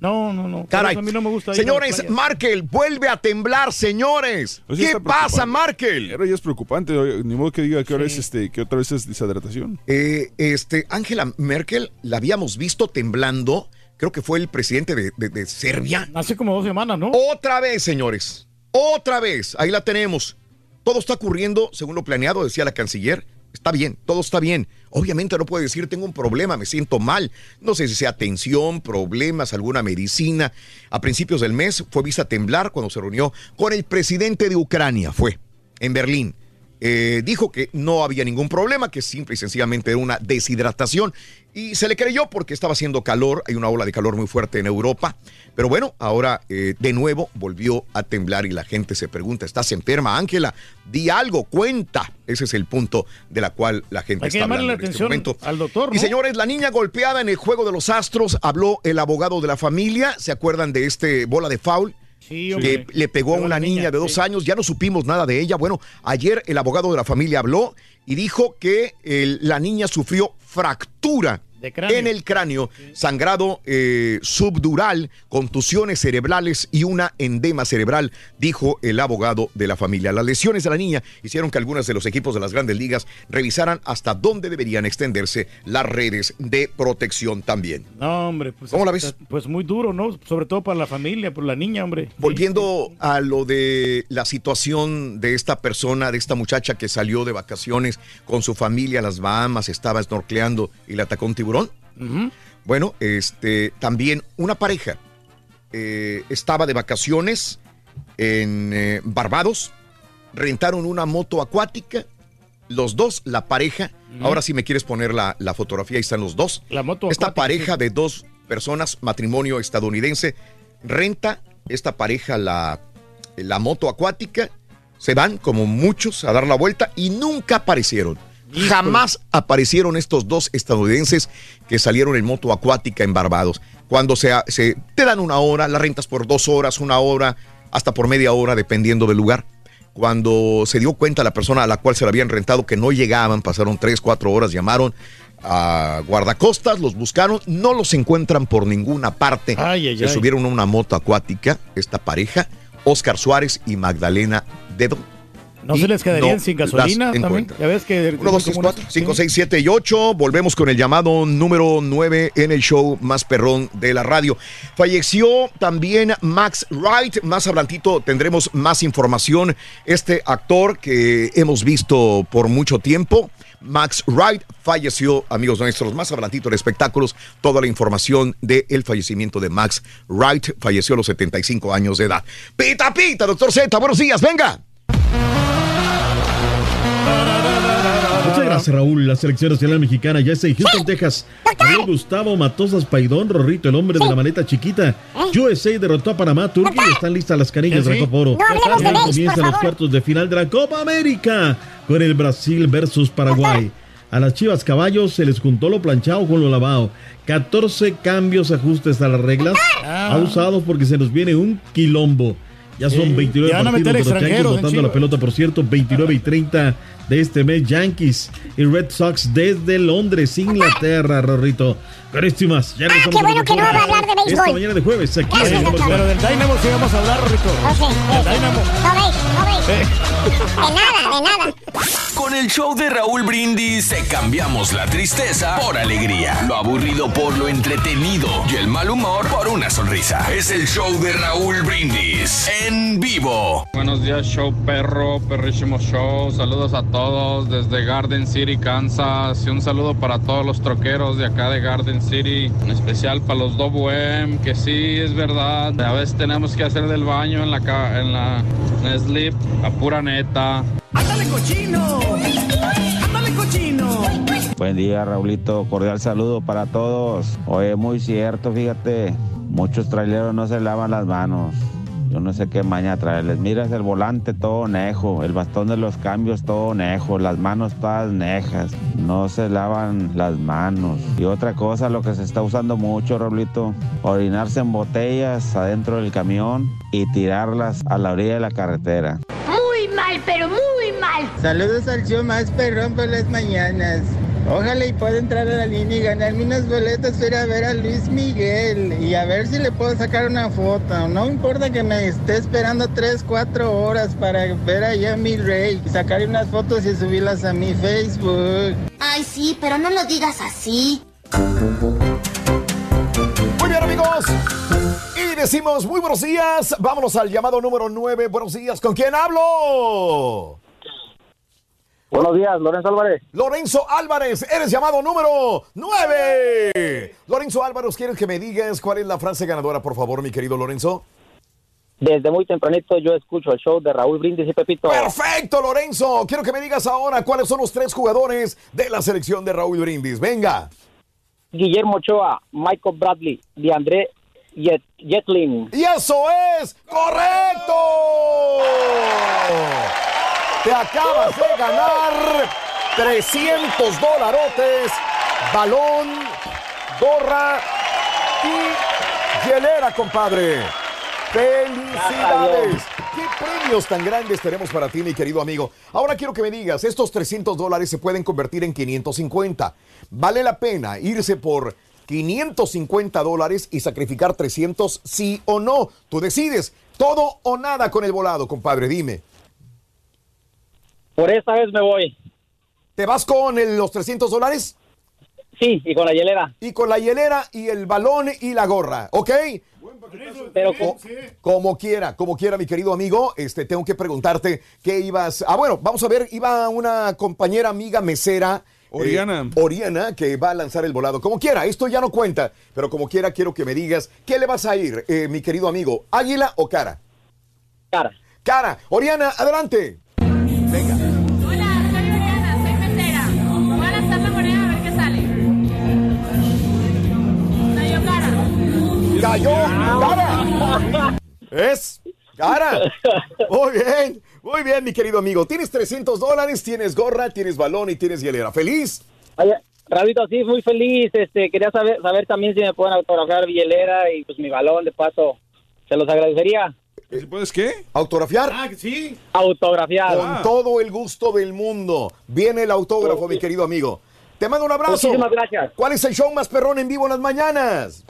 No, no, no. Caray. a mí no me gusta Señores. Markel vuelve a temblar, señores. Pues ¿Qué pasa. Markel? Ahora ya es preocupante, ni modo que diga que ahora es este, que otra vez es deshidratación. Eh, este, Angela Merkel la habíamos visto temblando. Creo que fue el presidente de, de- de Serbia. Hace como dos semanas, ¿no? Otra vez, señores. Otra vez. Ahí la tenemos. Todo está ocurriendo según lo planeado, decía la canciller. Está bien, todo está bien. Obviamente no puede decir tengo un problema, me siento mal. No sé si sea tensión, problemas, alguna medicina. A principios del mes fue vista temblar cuando se reunió con el presidente de Ucrania. Fue en Berlín. Eh, dijo que no había ningún problema, que simple y sencillamente era una deshidratación. Y se le creyó porque estaba haciendo calor, hay una ola de calor muy fuerte en Europa. Pero bueno, ahora eh, de nuevo volvió a temblar y la gente se pregunta, ¿estás enferma, Ángela? Di algo, cuenta. Ese es el punto de la cual la gente Hay que está llamarle la este atención momento. al doctor, Y señores, la niña golpeada en el juego de los astros, habló el abogado de la familia. ¿Se acuerdan de este bola de foul? Sí, que le pegó a una niña, niña, de dos sí. años, ya no supimos nada de ella. Bueno, ayer el abogado de la familia habló y dijo que el- la niña sufrió fractura. En el cráneo, sangrado eh, subdural, contusiones cerebrales y una endema cerebral, dijo el abogado de la familia. Las lesiones de la niña hicieron que algunos de los equipos de las grandes ligas revisaran hasta dónde deberían extenderse las redes de protección también. No, hombre. Pues, ¿Cómo la ves? Pues muy duro, ¿no? Sobre todo para la familia, por la niña, hombre. Volviendo a lo de la situación de esta persona, de esta muchacha que salió de vacaciones con su familia a las Bahamas, estaba snorcleando y le atacó un tiburón. Bueno, este, también una pareja eh, estaba de vacaciones en eh, Barbados, rentaron una moto acuática, los dos, la pareja, ahora si me quieres poner la, la fotografía, ahí están los dos. La moto Esta acuática, pareja sí. de dos personas, matrimonio estadounidense, renta esta pareja la, la moto acuática, se van como muchos a dar la vuelta y nunca aparecieron. Jamás aparecieron estos dos estadounidenses que salieron en moto acuática en Barbados. Cuando se, se- te dan una hora, la rentas por dos horas, una hora, hasta por media hora, dependiendo del lugar. Cuando se dio cuenta la persona a la cual se la habían rentado que no llegaban, pasaron tres, cuatro horas, llamaron a guardacostas, los buscaron, no los encuentran por ninguna parte. Ay, ay, se ay. subieron a una moto acuática, esta pareja, Oscar Suárez y Magdalena Dedo. No se les quedarían no sin gasolina también. Ya ves que. 1, 2, 3, 4, 5, 6, 7 y 8. Volvemos con el llamado número 9 en el show más perrón de la radio. Falleció también Max Wright. Más adelantito tendremos más información. Este actor que hemos visto por mucho tiempo. Max Wright falleció, amigos nuestros, más adelantito en espectáculos, toda la información del fallecimiento de Max Wright, falleció a los 75 años de edad. Pita, pita, doctor Z, buenos días, venga. Muchas gracias, Raúl. La selección nacional mexicana ya está en Houston, Texas. Gustavo Matosas Paidón, Rorrito, el hombre de la maleta chiquita. USA derrotó a Panamá, Turquía y están listas las canillas de la Copa Oro. No comienzan los cuartos de final de la Copa América con el Brasil versus Paraguay. A las Chivas Caballos se les juntó lo planchado con lo lavado. 14 cambios, ajustes a las reglas. Abusados porque se nos viene un quilombo. Ya son Sí, 29 ya van a partidos de los Yankees la pelota, por cierto, 29 y 30 de este mes. Yankees y Red Sox desde Londres, Inglaterra, Rorrito. Más. Ya Ah, qué bueno que no va a hablar de béisbol. Esta mañana de jueves, aquí en. Pero del Dynamo sí vamos a hablar, Rito. Del Dynamo. No veis, no veis. De nada, de nada. Con el show de Raúl Brindis te cambiamos la tristeza por alegría, lo aburrido por lo entretenido y el mal humor por una sonrisa. Es el show de Raúl Brindis en vivo. Buenos días, show perro, perrísimo show. Saludos a todos desde Garden City, Kansas. Y un saludo para todos los troqueros de acá de Garden City. En especial para los WM, que sí, es verdad. A veces tenemos que hacer del baño en la, en la en slip, a pura neta. ¡Ándale, cochino! ¡Ándale, cochino! Buen día, Raulito. Cordial saludo para todos. Oye, muy cierto, fíjate. Muchos traileros no se lavan las manos. Yo no sé qué maña traerles. Miras el volante todo nejo, el bastón de los cambios todo nejo, las manos todas nejas. No se lavan las manos. Y otra cosa, lo que se está usando mucho, Raulito, orinarse en botellas adentro del camión y tirarlas a la orilla de la carretera. Muy mal, pero muy mal. Saludos al show más perrón por las mañanas. Ojalá y pueda entrar a la línea y ganarme unas boletas para ir a ver a Luis Miguel y a ver si le puedo sacar una foto. No importa que me esté esperando 3, 4 horas para ver allá a mi rey, sacarle unas fotos y subirlas a mi Facebook. Ay, sí, pero no lo digas así. Muy bien, amigos. Y decimos muy buenos días. Vámonos al llamado número 9. Buenos días. ¿Con quién hablo? Buenos días, Lorenzo Álvarez. Lorenzo Álvarez, eres llamado número 9. Lorenzo Álvarez, ¿quieres que me digas cuál es la frase ganadora, por favor, mi querido Lorenzo? Desde muy tempranito yo escucho el show de Raúl Brindis y Pepito. Perfecto, Lorenzo. Quiero que me digas ahora cuáles son los tres jugadores de la selección de Raúl Brindis. Venga. Guillermo Ochoa, Michael Bradley, DeAndre Yet Jetlin. Y eso es correcto. Te acabas de ganar 300 dolarotes, balón, gorra y hielera, compadre. ¡Felicidades! ¿Qué premios tan grandes tenemos para ti, mi querido amigo? Ahora quiero que me digas, estos 300 dólares se pueden convertir en 550. ¿Vale la pena irse por 550 dólares y sacrificar 300, sí o no? Tú decides. Todo o nada con el volado, compadre, dime. Por esta vez me voy. ¿Te vas con el- los 300 dólares? Sí, y con la hielera. Y con la hielera y el balón y la gorra, ¿ok? Pero Co- como quiera, como quiera, mi querido amigo, este, tengo que preguntarte qué ibas. Ah, bueno, vamos a ver, iba una compañera amiga mesera. eh, Oriana. Oriana, que va a lanzar el volado. Como quiera, esto ya no cuenta, pero como quiera, quiero que me digas, ¿qué le vas a ir, eh, mi querido amigo? ¿Águila o cara? Cara. Cara. Oriana, adelante. Cayó cara. ¿Es? Cara. Muy bien, muy bien, mi querido amigo. Tienes 300 dólares, tienes gorra, tienes balón y tienes hielera. ¿Feliz? Oye, Rabito, sí, muy feliz. Este, quería saber, saber también si me pueden autografiar mi hielera y pues mi balón de paso. Se los agradecería. ¿Puedes qué? ¿Autografiar? Ah, sí. Autografiar. Con todo el gusto del mundo. Viene el autógrafo, mi querido amigo. Te mando un abrazo. Muchísimas gracias. ¿Cuál es el show más perrón en vivo en las mañanas?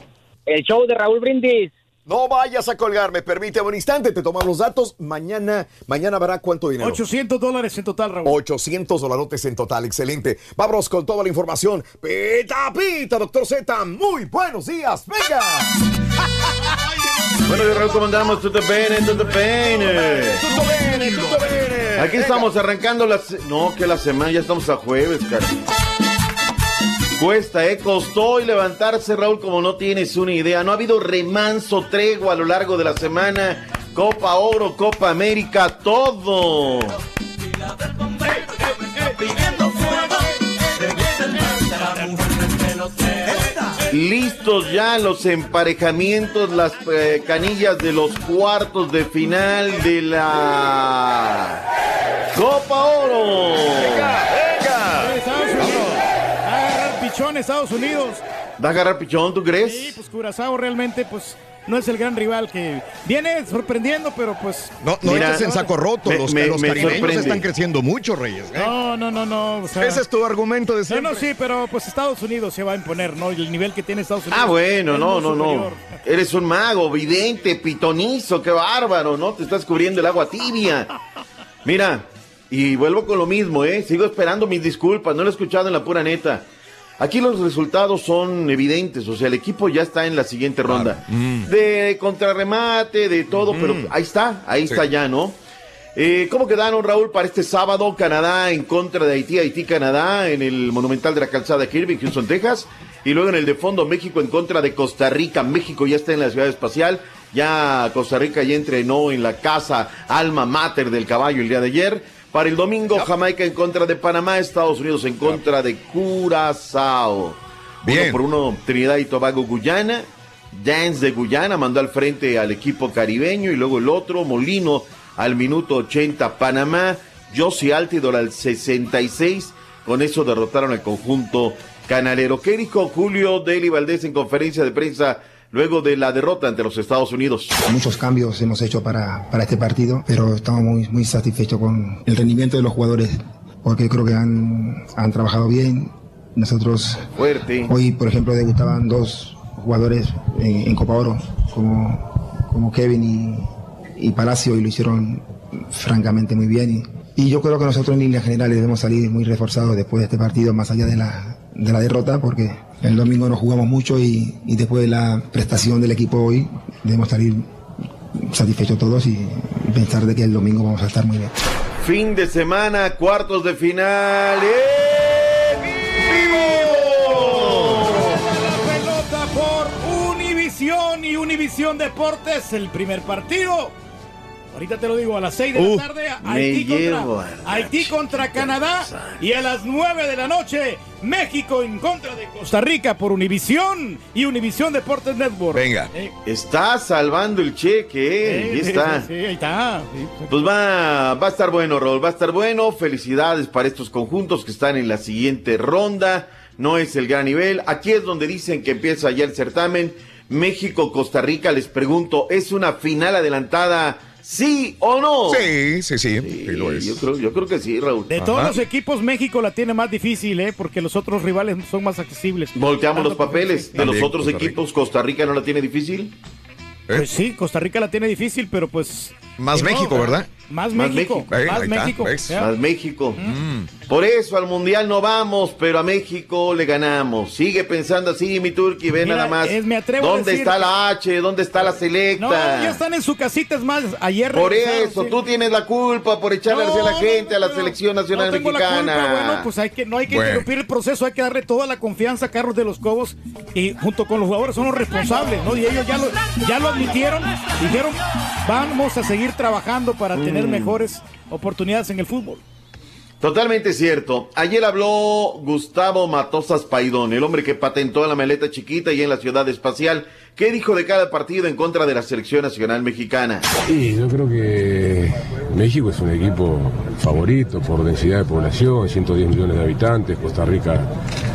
El show de Raúl Brindis. No vayas a colgarme, permíteme un instante, te tomamos los datos. Mañana, mañana verá cuánto dinero. 800 dólares en total, Raúl. 800 dolarotes en total, excelente. Vámonos con toda la información. Pita, pita, doctor Z, muy buenos días, venga. Bueno, yo Raúl, ¿cómo andamos? Tutto bene, tutto bene. Tutto bene, tutto bene. Aquí Venga. estamos arrancando la... No, que la semana, ya estamos a jueves, cara. Cuesta, ¿eh? Costó hoy levantarse, Raúl, como no tienes una idea. No ha habido remanso, tregua a lo largo de la semana. Copa Oro, Copa América, todo. Listos ya los emparejamientos, las eh, canillas de los cuartos de final de la Copa Oro. Pichón Estados Unidos. ¿Va a agarrar pichón, tú crees? Sí, pues Curazao realmente pues no es el gran rival que viene sorprendiendo, pero pues No, no Mira, en saco roto. me- los me- los me caribeños sorprende. están creciendo mucho, Reyes. ¿eh? No, no, no, no. o sea- Ese es tu argumento de No, siempre. no, sí, pero pues Estados Unidos se va a imponer, ¿no? Y el nivel que tiene Estados Unidos. Ah, bueno, no, no, no. Eres un mago, vidente, pitonizo, qué bárbaro, ¿no? Te estás cubriendo el agua tibia. Mira, y vuelvo con lo mismo, ¿eh? Sigo esperando mis disculpas, no lo he escuchado en la pura neta. Aquí los resultados son evidentes, o sea, el equipo ya está en la siguiente ronda. De contrarremate, de todo, pero ahí está, ahí Sí. está ya, ¿no? Eh, ¿Cómo quedaron, Raúl, para este sábado? Canadá en contra de Haití, Haití-Canadá en el Monumental de la Calzada Kirby, Houston, Texas. Y luego en el de fondo, México en contra de Costa Rica. México ya está en la ciudad espacial. Ya Costa Rica ya entrenó en la casa alma mater del caballo el día de ayer. Para el domingo, Jamaica en contra de Panamá, Estados Unidos en contra de Curazao. Bien. Uno por uno, Trinidad y Tobago, Guyana. Dance de Guyana mandó al frente al equipo caribeño y luego el otro, Molino, al minuto 80, Panamá. Josie Altidor al 66. Con eso derrotaron al conjunto canalero. ¿Qué dijo Julio Deli Valdés en conferencia de prensa luego de la derrota ante los Estados Unidos? Muchos cambios hemos hecho para, para este partido, pero estamos muy, muy satisfechos con el rendimiento de los jugadores, porque creo que han, han trabajado bien. Nosotros Fuerte. hoy, por ejemplo, debutaban dos jugadores en, en Copa Oro, como, como Kevin y, y Palacio, y lo hicieron francamente muy bien. Y, y yo creo que nosotros en líneas generales debemos salir muy reforzados después de este partido, más allá de la, de la derrota, porque el domingo nos jugamos mucho y, y después de la prestación del equipo hoy, debemos salir satisfechos todos y pensar de que el domingo vamos a estar muy bien. Fin de semana, cuartos de final. ¡En vivo! La pelota por Univisión y Univisión Deportes, el primer partido. Ahorita te lo digo, a las 6 de Uh, la tarde, me Haití contra, Haití contra Canadá. Y a las 9 de la noche, México en contra de Costa Rica por Univisión y Univisión Deportes Network. Venga. Eh, Está salvando el cheque, ¿eh? eh, Ahí está. sí, sí, ahí está. Sí. Pues va, va a estar bueno, Raúl, va a estar bueno. Felicidades para estos conjuntos que están en la siguiente ronda. No es el gran nivel. Aquí es donde dicen que empieza ya el certamen. México-Costa Rica, les pregunto, ¿es una final adelantada? ¿Sí o no? Sí, sí, sí, sí lo es. Yo creo, yo creo que sí, Raúl. De todos los equipos, México la tiene más difícil, ¿eh? Porque los otros rivales son más accesibles. Volteamos los papeles. De los otros equipos, ¿Costa Rica no la tiene difícil? Pues sí, Costa Rica la tiene difícil, pero pues. Más México, ¿verdad? Más Más México. Más está, México. Más México. Mm. Por eso al Mundial no vamos, pero a México le ganamos. Sigue pensando así, mi Turki, ve Mira, nada más. es- me atrevo a ¿Dónde decir está la H? ¿Dónde está la selecta? No, ya están en su casita, es más, ayer Por eso, sí. tú tienes la culpa por echarle No, hacia la gente, no, a la no, selección nacional no tengo la mexicana. culpa, bueno, pues hay que, no hay que Bueno. interrumpir el proceso, hay que darle toda la confianza a Carlos de los Cobos y junto con los jugadores son los responsables, ¿no? Y ellos ya lo, ya lo admitieron, dijeron, vamos a seguir trabajando para tener Mm. mejores oportunidades en el fútbol. Totalmente cierto. Ayer habló Gustavo Matosas Paidón, el hombre que patentó la maleta chiquita y en la ciudad espacial. ¿Qué dijo de cada partido en contra de la selección nacional mexicana? Sí, yo creo que México es un equipo favorito por densidad de población, 110 millones de habitantes, Costa Rica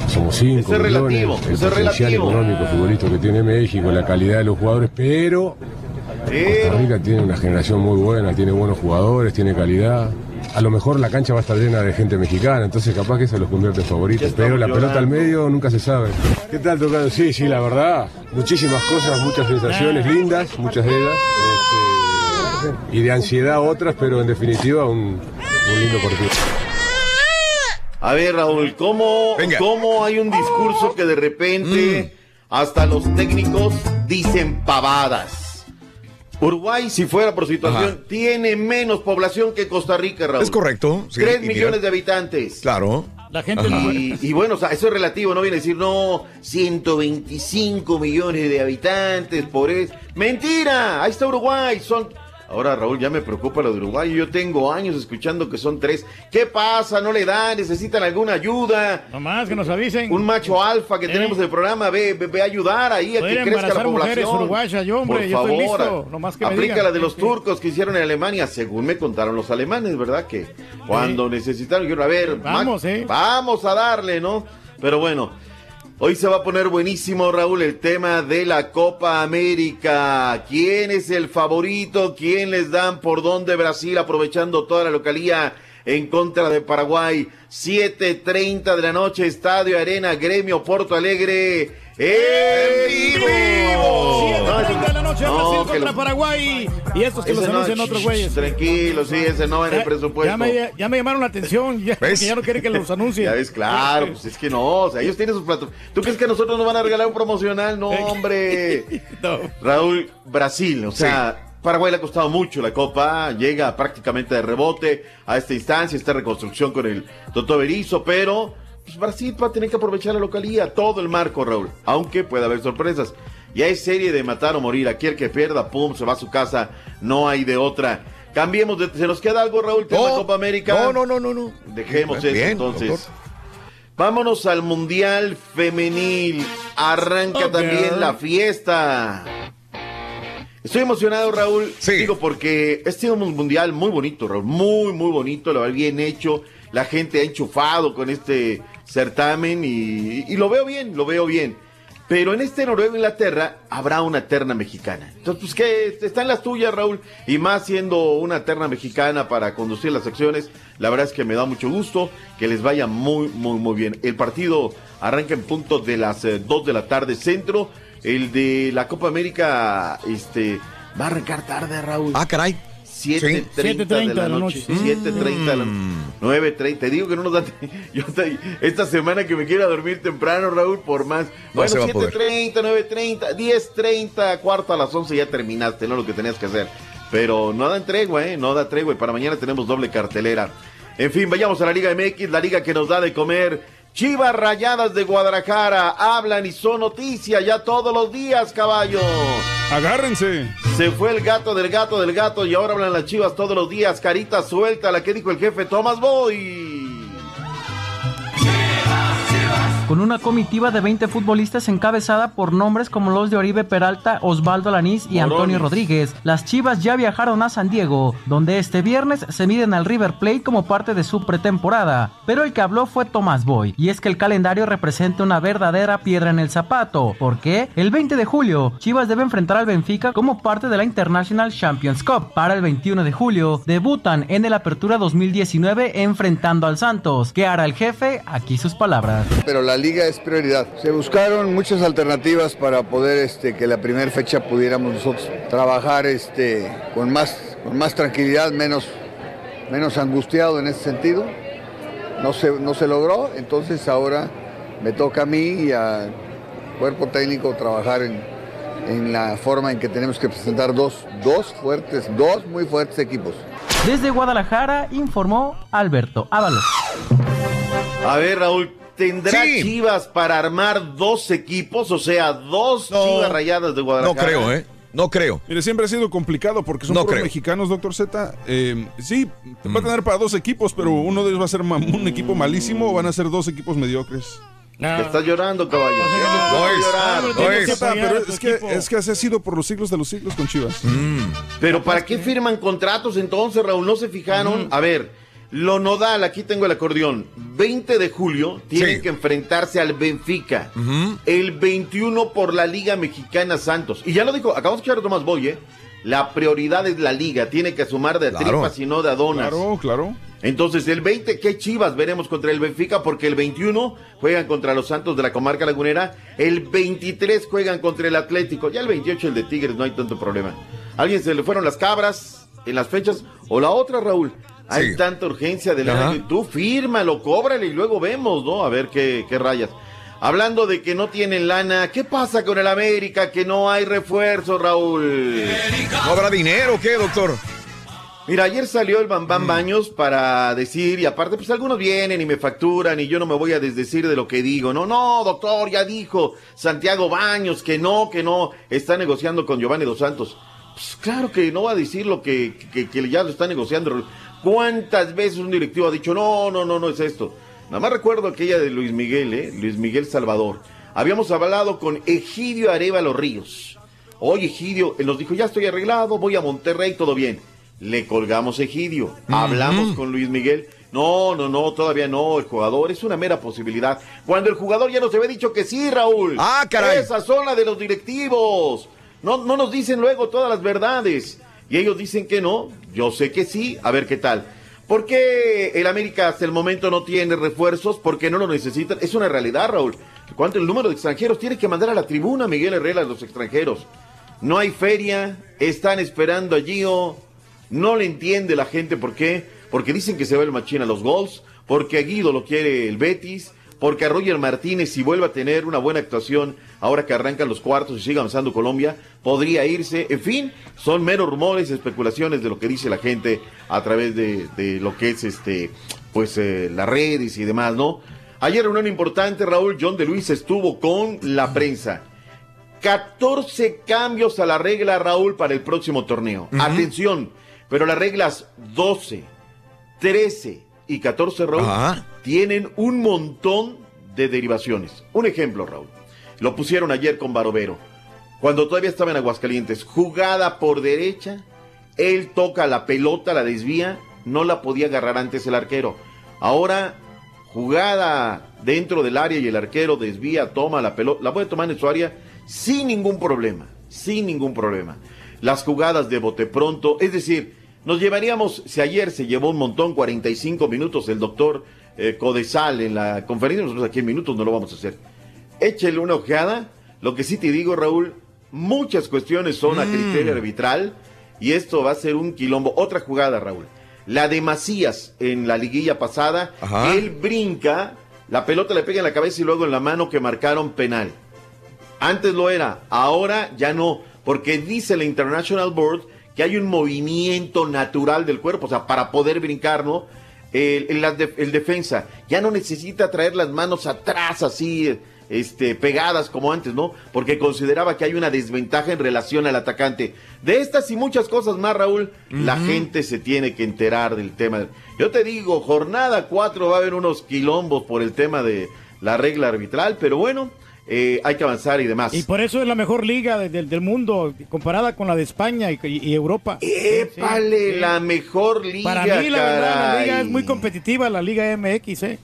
somos 5 Eso es millones, relativo, el eso es potencial relativo. económico futbolístico que tiene México, la calidad de los jugadores, pero Costa Rica tiene una generación muy buena, tiene buenos jugadores, tiene calidad. A lo mejor la cancha va a estar llena de gente mexicana, entonces capaz que se los convierte en favoritos, pero la pelota al medio nunca se sabe. ¿Qué tal, Tocado? Sí, sí, la verdad, muchísimas cosas, muchas sensaciones lindas, muchas de ellas, este, y de ansiedad otras, pero en definitiva un, un lindo partido. A ver, Raúl, ¿cómo, ¿cómo hay un discurso que de repente hasta los técnicos dicen pavadas? Uruguay, si fuera por situación, tiene menos población que Costa Rica, Raúl. Es correcto. sí, Tres mira, millones de habitantes. Claro. La gente. Y, y bueno, o sea, eso es relativo, no viene a decir, no, 125 millones de habitantes por eso. ¡Mentira! Ahí está Uruguay, son... Ahora, Raúl, ya me preocupa lo de Uruguay. Yo tengo años escuchando que son tres. ¿Qué pasa? ¿No le dan? ¿Necesitan alguna ayuda? Nomás que nos avisen. Un macho alfa que Eh. tenemos en el programa, ve, ve, ve a ayudar ahí a que crezca la población. uruguayas, yo, hombre, Por yo estoy listo, nomás que aplica la de los Sí. turcos que hicieron en Alemania, según me contaron los alemanes, ¿verdad? Que cuando necesitaron, dijeron, a ver, Vamos, eh. vamos a darle, ¿no? Pero bueno, hoy se va a poner buenísimo, Raúl, el tema de la Copa América. ¿Quién es el favorito? ¿Quién les dan por dónde Brasil aprovechando toda la localía? En contra de Paraguay, 7.30 de la noche, Estadio Arena, Gremio Porto Alegre, en vivo. 7:30 de la noche, No, Brasil que contra lo- Paraguay. Y estos que los Ese no, anuncian otros güeyes. Tranquilo, sí, ese no en el presupuesto. Ya me, ya me llamaron la atención, ya, porque ya no quieren que los anuncien. Ya ves, claro, pues es que no, o sea, ellos tienen sus platos. ¿Tú crees que a nosotros nos van a regalar un promocional? No, hombre. Raúl, Brasil, o sea, Paraguay le ha costado mucho la Copa, llega prácticamente de rebote a esta instancia, esta reconstrucción con el Toto Berizzo, pero pues, Brasil va a tener que aprovechar la localía, todo el marco, Raúl, aunque puede haber sorpresas. Ya es serie de matar o morir, aquí el que pierda, pum, se va a su casa, no hay de otra. Cambiemos de. ¿Se nos queda algo, Raúl? Tema No, Copa América. no, no, no, no, no. Dejemos Bien, eso bien, entonces. doctor. Vámonos al Mundial Femenil. Arranca Oh, también girl. la fiesta. Estoy emocionado, Raúl. Digo, porque este ha sido un mundial muy bonito, Raúl. Muy, muy bonito. Lo bien hecho. La gente ha enchufado con este certamen y, y lo veo bien, lo veo bien. Pero en este Noruega-Inglaterra habrá una terna mexicana. Entonces, pues que está en las tuyas, Raúl. Y más siendo una terna mexicana para conducir las acciones, la verdad es que me da mucho gusto que les vaya muy, muy, muy bien. El partido arranca en punto de las 2 de la tarde centro. El de la Copa América este, va a arrancar tarde, Raúl. Ah, caray. 7.30 de la noche. 7.30 de la Mm. 9.30. Te digo que no nos da. Yo estoy- esta semana que me quiera dormir temprano, Raúl, por más. No Bueno, va a poder. 7.30, 9.30, 10.30, cuarto a las 11 ya terminaste, ¿no? Lo que tenías que hacer. Pero no dan tregua, ¿eh? No da tregua. Y para mañana tenemos doble cartelera. En fin, vayamos a la Liga MX, la liga que nos da de comer. Chivas Rayadas de Guadalajara hablan y son noticia ya todos los días, caballo. Agárrense. Se fue el gato del gato del gato y ahora hablan las chivas todos los días. Carita suelta, la que dijo el jefe Tomás Boy. Con una comitiva de 20 futbolistas encabezada por nombres como los de Oribe Peralta, Osvaldo Lanís y Antonio. Rodríguez, las Chivas ya viajaron a San Diego, donde este viernes se miden al River Plate como parte de su pretemporada. Pero el que habló fue Tomás Boy, y es que el calendario representa una verdadera piedra en el zapato, porque el 20 de julio Chivas debe enfrentar al Benfica como parte de la International Champions Cup. Para el 21 de julio debutan en el Apertura 2019 enfrentando al Santos. ¿Qué hará el jefe? Aquí sus palabras. Pero la liga es prioridad. Se buscaron muchas alternativas para poder este, que la primera fecha pudiéramos nosotros trabajar este, con, más, con más tranquilidad, menos, menos angustiado en ese sentido. No se, no se logró, entonces ahora me toca a mí y al cuerpo técnico trabajar en, en la forma en que tenemos que presentar dos, dos fuertes, dos muy fuertes equipos. Desde Guadalajara informó Alberto Ábalos. A ver, Raúl, ¿tendrá Sí. Chivas para armar dos equipos? O sea, dos Chivas rayadas de Guadalajara. ¿eh? No creo. Mire, siempre ha sido complicado porque son No puros creo. mexicanos, doctor Z. Eh, sí, va a tener para dos equipos, pero uno de ellos va a ser un equipo malísimo o van a ser dos equipos mediocres. Estás llorando, caballo. No es, llorar, no es. apoyar pero es que, es que así ha sido por los siglos de los siglos con Chivas. Pero ¿para qué firman contratos entonces, Raúl? ¿No se fijaron? A ver, lo nodal, aquí tengo el acordeón. 20 de julio tienen que enfrentarse al Benfica. El 21 por la Liga Mexicana Santos. Y ya lo dijo, acabamos de escuchar a Tomás Boy, ¿eh? La prioridad es la liga, tiene que sumar de Claro. tripas y no de adonas. Claro, claro. Entonces, el 20, ¿qué chivas veremos contra el Benfica? Porque el 21 juegan contra los Santos de la Comarca Lagunera. El 23 juegan contra el Atlético. Ya el 28 el de Tigres, no hay tanto problema. ¿Alguien se le fueron las cabras en las fechas? O la otra, Raúl. Hay Sí. tanta urgencia de Ajá. la Tú fírmalo, cóbrale y luego vemos, ¿no? A ver qué, qué rayas. Hablando de que no tienen lana, ¿qué pasa con el América? Que no hay refuerzo, Raúl. ¿No habrá dinero qué, doctor? Mira, ayer salió el Bambam Baños para decir, y aparte, pues algunos vienen y me facturan y yo no me voy a desdecir de lo que digo. No, no, doctor, ya dijo Santiago Baños que no, que no, está negociando con Giovanni Dos Santos. Pues claro que no va a decir lo que, que, que ya lo está negociando. ¿Cuántas veces un directivo ha dicho, no, no, no, no es esto? Nada más recuerdo aquella de Luis Miguel, ¿eh? Luis Miguel Salvador. Habíamos hablado con Egidio Arevalo Ríos. Oye, Egidio, él nos dijo, ya estoy arreglado, voy a Monterrey, todo bien. Le colgamos a Egidio, hablamos con Luis Miguel. No, no, no, todavía no, el jugador es una mera posibilidad. Cuando el jugador ya nos había dicho que sí, Raúl. Ah, caray. Esa zona de los directivos. No, no nos dicen luego todas las verdades. Y ellos dicen que no, yo sé que sí, a ver qué tal. ¿Por qué el América hasta el momento no tiene refuerzos? Porque no lo necesitan. Es una realidad, Raúl. ¿Cuánto el número de extranjeros tiene que mandar a la tribuna Miguel Herrera a los extranjeros? No hay feria, están esperando allí o no le entiende la gente por qué. Porque dicen que se va el machín a los gols, porque a Guido lo quiere el Betis, porque a Roger Martínez, si vuelve a tener una buena actuación ahora que arrancan los cuartos y sigue avanzando Colombia, podría irse. En fin, son meros rumores, especulaciones de lo que dice la gente a través de, de lo que es este, pues eh, las redes y demás, ¿no? Ayer reunión importante, Raúl John de Luis estuvo con la prensa. 14 cambios a la regla, Raúl, para el próximo torneo. Atención, Pero las reglas 12, 13 y 14, Raúl, Ajá. Tienen un montón de derivaciones. Un ejemplo, Raúl. Lo pusieron ayer con Barovero. Cuando todavía estaba en Aguascalientes, jugada por derecha, él toca la pelota, la desvía, no la podía agarrar antes el arquero. Ahora, jugada dentro del área y el arquero desvía, toma la pelota, la puede tomar en su área sin ningún problema, sin ningún problema. Las jugadas de bote pronto, es decir, nos llevaríamos, si ayer se llevó un montón, 45 minutos el doctor eh, Codesal en la conferencia, nosotros aquí en minutos no lo vamos a hacer. Échele una ojeada. Lo que sí te digo, Raúl, muchas cuestiones son a criterio arbitral y esto va a ser un quilombo. Otra jugada, Raúl. La de Macías en la liguilla pasada, Ajá. él brinca, la pelota le pega en la cabeza y luego en la mano que marcaron penal. Antes lo era, ahora ya no, porque dice la International Board que hay un movimiento natural del cuerpo, o sea, para poder brincar, ¿no? El, el- el defensa ya no necesita traer las manos atrás así, este, pegadas como antes, ¿no? Porque consideraba que hay una desventaja en relación al atacante. De estas y muchas cosas más, Raúl, la gente se tiene que enterar del tema. Yo te digo, jornada 4 va a haber unos quilombos por el tema de la regla arbitral, pero bueno, eh, hay que avanzar y demás. Y por eso es la mejor liga de- del- del mundo, comparada con la de España y, Europa. ¡Épale! Sí. La mejor liga, Para mí, la verdad, la liga es muy competitiva, la Liga MX, ¿eh?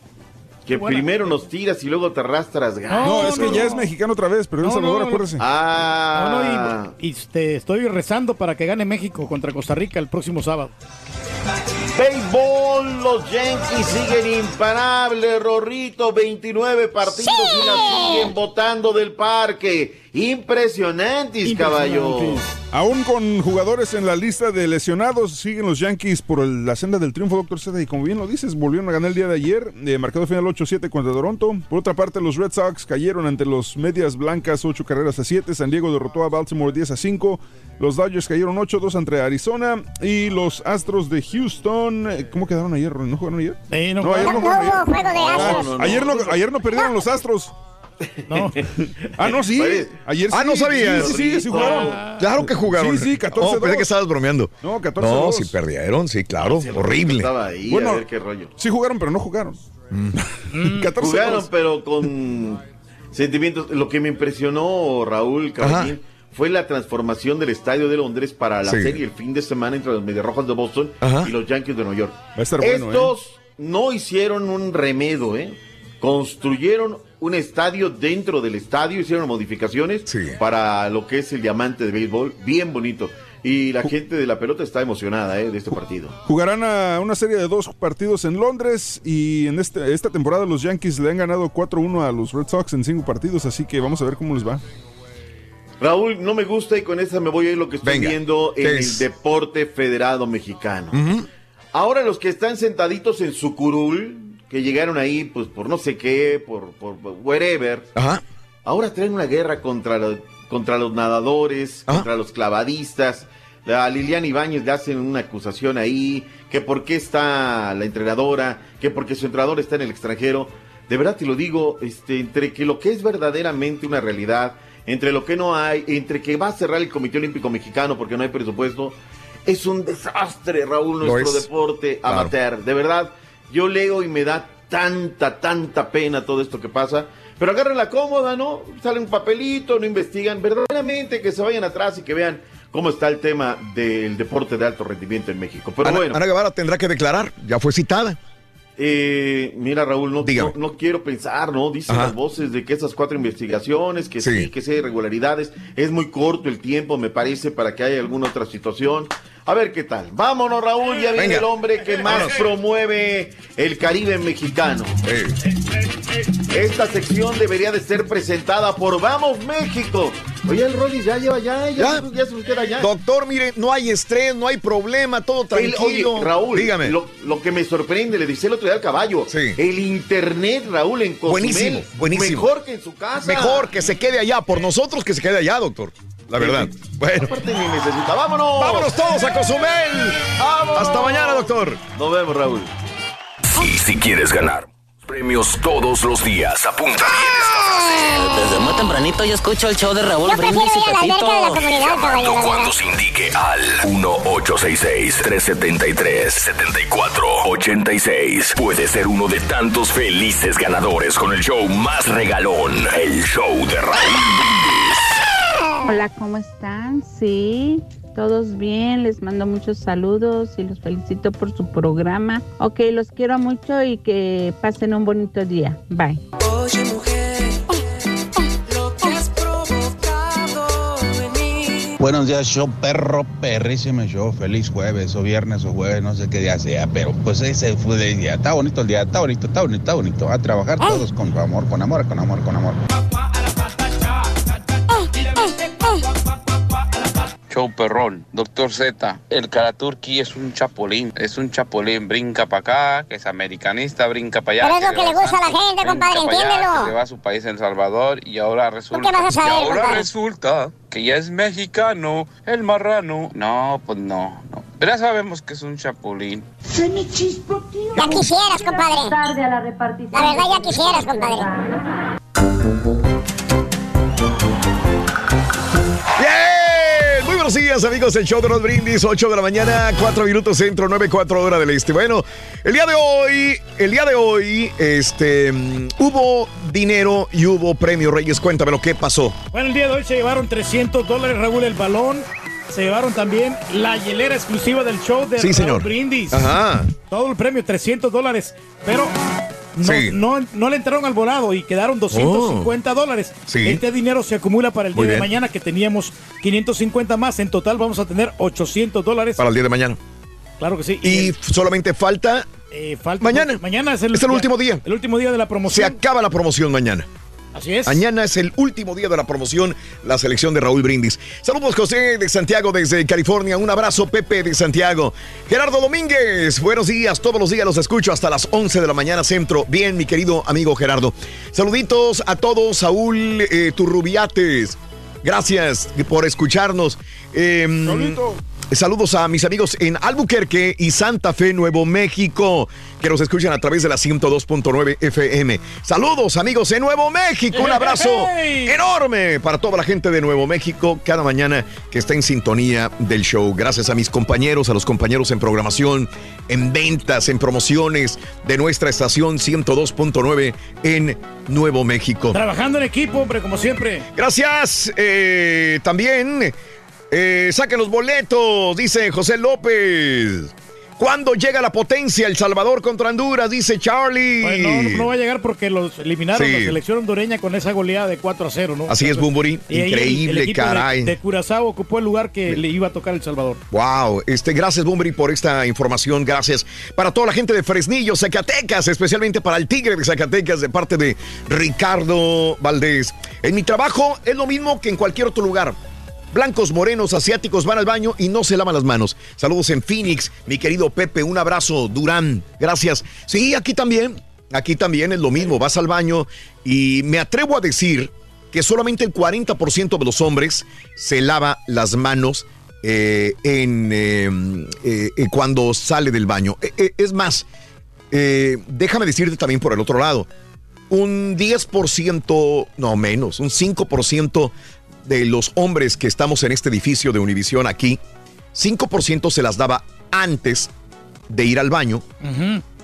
Que buena. primero nos tiras y luego te arrastras. gacho. No, es que ya es mexicano otra vez, pero El No, Salvador, no, acuérdese. Ah. No, no, y, y te estoy rezando para que gane México contra Costa Rica el próximo sábado. Béisbol, los Yankees siguen imparables, Rorrito, 29 partidos y la siguen votando del parque. Impresionantes, caballo. Aún con jugadores en la lista de lesionados, siguen los Yankees por el- la senda del triunfo, doctor Seda. Y como bien lo dices, volvieron a ganar el día de ayer, eh, marcado final 8-7 contra Toronto. Por otra parte, los Red Sox cayeron ante los Medias Blancas 8 carreras a 7. San Diego derrotó a Baltimore 10 a 5. Los Dodgers cayeron 8-2 entre Arizona. Y los Astros de Houston, eh, ¿cómo quedaron ayer? ¿No jugaron ayer? no ayer jugaron ayer. juego de Ah, astros. ayer, no, ayer no perdieron los Astros. Ah, no, sí. Ayer sí. Ah, no sabías. Sí, sí, sí, sí jugaron. Claro que jugaron. Sí, sí, 14 No, pensé que estabas bromeando. No, 14 No, sí perdieron, sí, claro. horrible. Estaba ahí, Bueno, a ver qué rollo. Sí jugaron, pero no jugaron. 14 Jugaron, pero con sentimientos. Lo que me impresionó, Raúl Caballín, fue la transformación del estadio de Londres para la Sí. serie el fin de semana entre los Mediarrojas de Boston Ajá. y los Yankees de Nueva York. Va a estar bueno, Estos no hicieron un remedo, ¿eh? Construyeron un estadio dentro del estadio, hicieron modificaciones para lo que es el diamante de béisbol, bien bonito. Y la gente de la pelota está emocionada ¿eh? de este partido. Jugarán a una serie de dos partidos en Londres y en este, esta temporada los Yankees le han ganado 4-1 a los Red Sox en cinco partidos, así que vamos a ver cómo les va. Raúl, no me gusta y con esta me voy a ir lo que estoy Venga, viendo en ¿qué el deporte federado mexicano. Ahora los que están sentaditos en su curul, que llegaron ahí pues por no sé qué, por, por wherever, ahora traen una guerra contra, lo- contra los nadadores, contra los clavadistas. A Liliana Ibáñez le hacen una acusación ahí, que por qué está la entrenadora, que porque su entrenador está en el extranjero. De verdad te lo digo, este, entre que lo que es verdaderamente una realidad, entre lo que no hay, entre que va a cerrar el Comité Olímpico Mexicano porque no hay presupuesto, es un desastre, Raúl, nuestro es. deporte Claro. amateur. De verdad, yo leo y me da tanta, tanta pena todo esto que pasa. Pero agarran la cómoda, ¿no? Sale un papelito, no investigan. Verdaderamente que se vayan atrás y que vean cómo está el tema del deporte de alto rendimiento en México. Pero Ana, bueno. Ana Guevara tendrá que declarar, ya fue citada. Eh, mira, Raúl, no, no, no quiero pensar, ¿no? Dicen Ajá. las voces de que esas cuatro investigaciones, que sí. Sí. que sí hay irregularidades. Es muy corto el tiempo, me parece, para que haya alguna otra situación. A ver qué tal. Vámonos, Raúl, ya viene Venga. el hombre que más promueve el Caribe mexicano. Esta sección debería de ser presentada por Vamos México. Oye, el Rolly ya lleva, ya, ya, ya, se queda ya. Doctor, mire, no hay estrés, no hay problema, todo El- tranquilo. oye, Raúl, dígame. Lo, lo que me sorprende, le decía el otro día al caballo. El internet, Raúl, en Cozumel. Buenísimo, buenísimo. Mejor que en su casa. Mejor que se quede allá, por nosotros que se quede allá, doctor. La verdad. Bueno. Aparte ni necesita. ¡Vámonos! Vámonos todos a Cozumel. ¡Vámonos! Hasta mañana, doctor. Nos vemos, Raúl. Y si quieres ganar premios todos los días, apunta bien esta Desde muy tempranito yo escucho el show de Raúl Yo Brindis y la de la Pepito. comunidad, verdad. Cuando se indique al 1866-373-7486 puede ser uno de tantos felices ganadores con el show más regalón, el show de Raúl Brindis. Hola, ¿cómo están? Sí, todos bien, les mando muchos saludos y los felicito por su programa. Ok, los quiero mucho y que pasen un bonito día. Bye. Oye mujer, lo que has provocado en mí. Buenos días, show perro, perrísimo show. Feliz jueves o viernes o jueves, no sé qué día sea, pero pues ese fue el día. Está bonito el día, está bonito, está bonito, está bonito. A trabajar todos con amor, con amor, con amor, con amor. Show perrón, doctor Z, el Karaturki es un chapulín, es un chapulín, brinca para acá, que es americanista, brinca para allá. Pero es lo que le gusta a la gente, brinca compadre, entiéndelo. que se va a su país, El Salvador, y ahora resulta, qué vas a saber, y ahora compadre? resulta que ya es mexicano, el marrano. No, pues no, no. Pero ya sabemos que es un chapulín. Ya quisieras, compadre. Tarde a la repartición. La verdad, ya quisieras, compadre. Bien, muy buenos días amigos del show de los brindis, 8 de la mañana, 4 minutos centro, 9, 4 hora del este. Bueno, el día de hoy, el día de hoy, este, mm, hubo dinero y hubo premio Reyes, cuéntame lo que pasó. Bueno, el día de hoy se llevaron 300 dólares, Raúl, el balón. Se llevaron también la hielera exclusiva del show de Sí, señor. Brindis. Ajá. Todo el premio, 300 dólares. Pero no, Sí. no, no le entraron al volado y quedaron 250 dólares. Sí. Este dinero se acumula para el Muy día de mañana que teníamos 550 más. En total vamos a tener 800 dólares. Para el día de mañana. Claro que sí. Y solamente falta Eh, falta- mañana. Mañana es el, Es el último día. El último día de la Se promoción. acaba la promoción mañana. Así es. Mañana es el último día de la promoción, la selección de Raúl Brindis. Saludos José de Santiago desde California. Un abrazo Pepe de Santiago. Gerardo Domínguez, buenos días. Todos los días los escucho hasta las 11 de la mañana centro. Bien, mi querido amigo Gerardo. Saluditos a todos. Saúl eh, Turrubiates. Gracias por escucharnos. Em, Saludos a mis amigos en Albuquerque y Santa Fe, Nuevo México, que nos escuchan a través de la 102.9 FM. Saludos amigos en Nuevo México, un abrazo enorme para toda la gente de Nuevo México cada mañana que está en sintonía del show. Gracias a mis compañeros, a los compañeros en programación, en ventas, en promociones de nuestra estación 102.9 en Nuevo México. Trabajando en equipo, hombre, como siempre. Gracias. eh, también eh, saquen los boletos, dice José López. ¿Cuándo llega la potencia? El Salvador contra Honduras, dice Charlie. Bueno, no, no va a llegar porque los eliminaron Sí. la selección hondureña con esa goleada de 4 a 0, ¿no? Así es, el- Increíble, el equipo de- caray. De, Curazao ocupó el lugar que le iba a tocar El Salvador. Wow, este, gracias Bumbri por esta información, gracias para toda la gente de Fresnillo, Zacatecas, especialmente para el Tigre de Zacatecas de parte de Ricardo Valdés. En mi trabajo es lo mismo que en cualquier otro lugar. Blancos, morenos, asiáticos van al baño y no se lavan las manos. Saludos en Phoenix, mi querido Pepe, un abrazo, Durán, gracias. Sí, aquí también, aquí también es lo mismo, vas al baño y me atrevo a decir que solamente el 40% de los hombres se lava las manos eh, en, eh, eh, eh, cuando sale del baño. Eh, eh, es más, déjame decirte también por el otro lado, un 10%, no menos, un 5% de los hombres que estamos en este edificio de Univisión aquí, 5% se las daba antes de ir al baño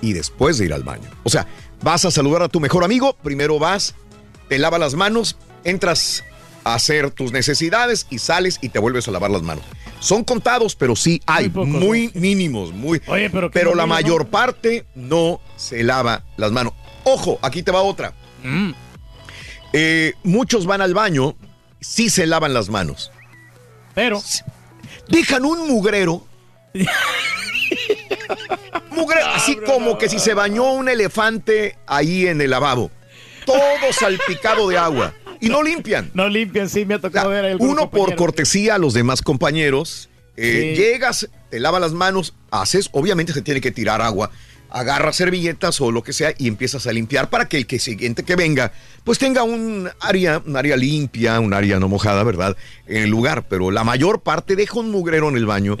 y después de ir al baño. O sea, vas a saludar a tu mejor amigo, primero vas, te lavas las manos, entras a hacer tus necesidades y sales y te vuelves a lavar las manos. Son contados, pero sí hay, muy, mínimos, muy. Oye, pero, pero la mayor parte no se lava las manos. Ojo, aquí te va otra. Mm. Eh, muchos van al baño, sí se lavan las manos. Pero. Dejan un mugrero. Mugrero, así como que si se bañó un elefante ahí en el lavabo. Todo salpicado de agua. Y no limpian. No limpian, sí, me ha tocado ver Uno por cortesía a los demás compañeros. eh, Sí. Llegas, te lavas las manos, haces, obviamente se tiene que tirar agua, agarras servilletas o lo que sea y empiezas a limpiar para que el que siguiente que venga, pues tenga un área, un área limpia, un área no mojada, ¿verdad? En el lugar. Pero la mayor parte deja un mugrero en el baño.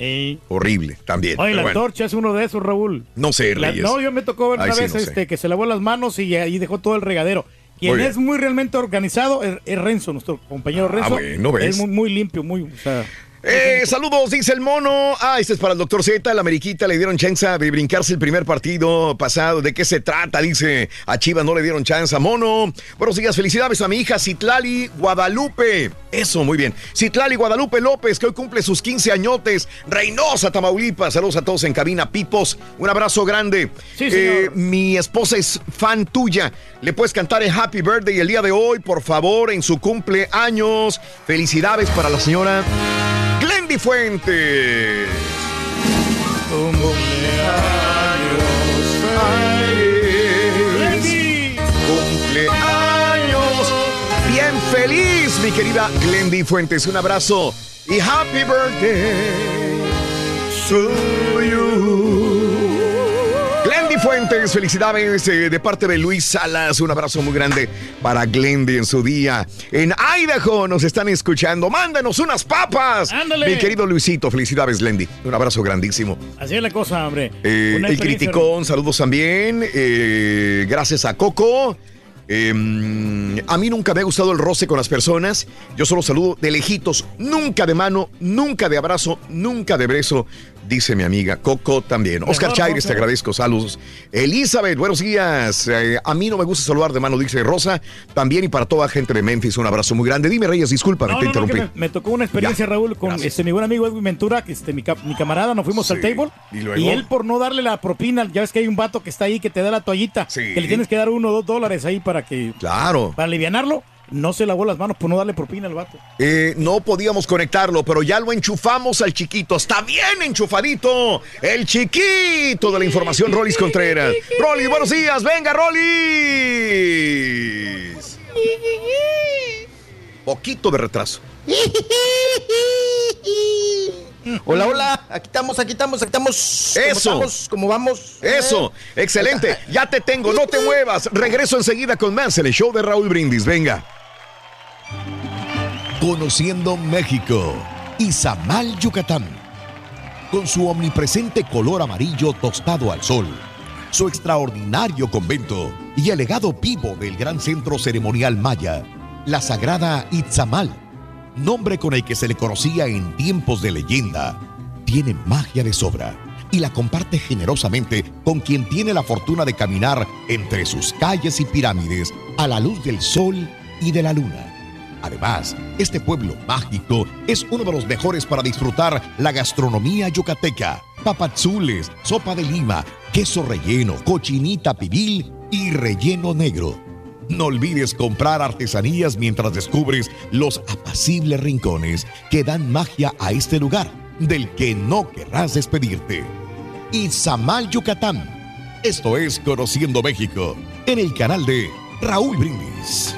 Horrible también. Oye, la bueno. antorcha es uno de esos, Raúl. No sé, La- no, yo me tocó ver Ay, una sí, vez no sé. este, que se lavó las manos y ahí dejó todo el regadero. Quien Muy es muy realmente organizado es, es Renzo, nuestro compañero Renzo. bueno, ¿ves? Es muy, muy limpio, muy. o sea, Eh, saludos, dice el mono. Ah, este es para el doctor Z. La Ameriquita le dieron chance de brincarse el primer partido pasado. ¿De qué se trata? Dice a Chivas no le dieron chance. Mono. Buenos días, felicidades a mi hija Citlali Guadalupe. Eso, muy bien. Citlali Guadalupe López, que hoy cumple sus 15 añotes. Reynosa, Tamaulipas. Saludos a todos en cabina. Pipos, un abrazo grande. Sí, señor. Eh, mi esposa es fan tuya. ¿Le puedes cantar el Happy Birthday el día de hoy, por favor, en su cumpleaños? Felicidades para la señora Glendy Fuentes. Cumpleaños. Bien feliz, mi querida Glendy Fuentes. Un abrazo y happy birthday to you. Fuentes, felicidades eh, de parte de Luis Salas. Un abrazo muy grande para Glendy en su día. En Idaho nos están escuchando. Mándanos unas papas. Ándale. Mi querido Luisito, felicidades, Glendy. Un abrazo grandísimo. así es la cosa, hombre. Eh, el criticón, saludos también. Eh, gracias a Coco. Eh, a mí nunca me ha gustado el roce con las personas. Yo solo saludo de lejitos, nunca de mano, nunca de abrazo, nunca de beso, dice mi amiga Coco también. Oscar Chaires, te agradezco, saludos. Elizabeth, buenos días. Eh, a mí no me gusta saludar de mano, dice Rosa. También y para toda la gente de Memphis, un abrazo muy grande. Dime, Reyes, discúlpame, No, te no, no, que interrumpí. me, me tocó una experiencia, Raúl, con este, mi buen amigo Edwin Ventura, que este, mi, ca- mi camarada, nos fuimos al table. ¿Y luego? él, por no darle la propina, ya ves que hay un vato que está ahí que te da la toallita, que le tienes que dar uno o dos dólares ahí para que. Claro. Para alivianarlo, no se lavó las manos por no darle propina al vato. Eh, no podíamos conectarlo, pero ya lo enchufamos al chiquito. Está bien enchufadito. El chiquito de la información, Rolis Contreras. Rolis, buenos días. Venga, Rolis. Poquito de retraso. Hola, hola, aquí estamos, aquí estamos, aquí estamos. ¿Cómo Eso. estamos? ¿Cómo vamos? Eso, excelente. Ya te tengo, no te muevas. Regreso enseguida con más el show de Raúl Brindis. Venga. Conociendo México. Izamal, Yucatán. Con su omnipresente color amarillo tostado al sol, su extraordinario convento y el legado vivo del gran centro ceremonial maya, la sagrada Itzamal, nombre con el que se le conocía en tiempos de leyenda, tiene magia de sobra y la comparte generosamente con quien tiene la fortuna de caminar entre sus calles y pirámides a la luz del sol y de la luna. Además, este pueblo mágico es uno de los mejores para disfrutar la gastronomía yucateca. Papazules, sopa de lima, queso relleno, cochinita pibil y relleno negro. No olvides comprar artesanías mientras descubres los apacibles rincones que dan magia a este lugar, del que no querrás despedirte. Izamal, Yucatán. Esto es Conociendo México, en el canal de Raúl Brindis.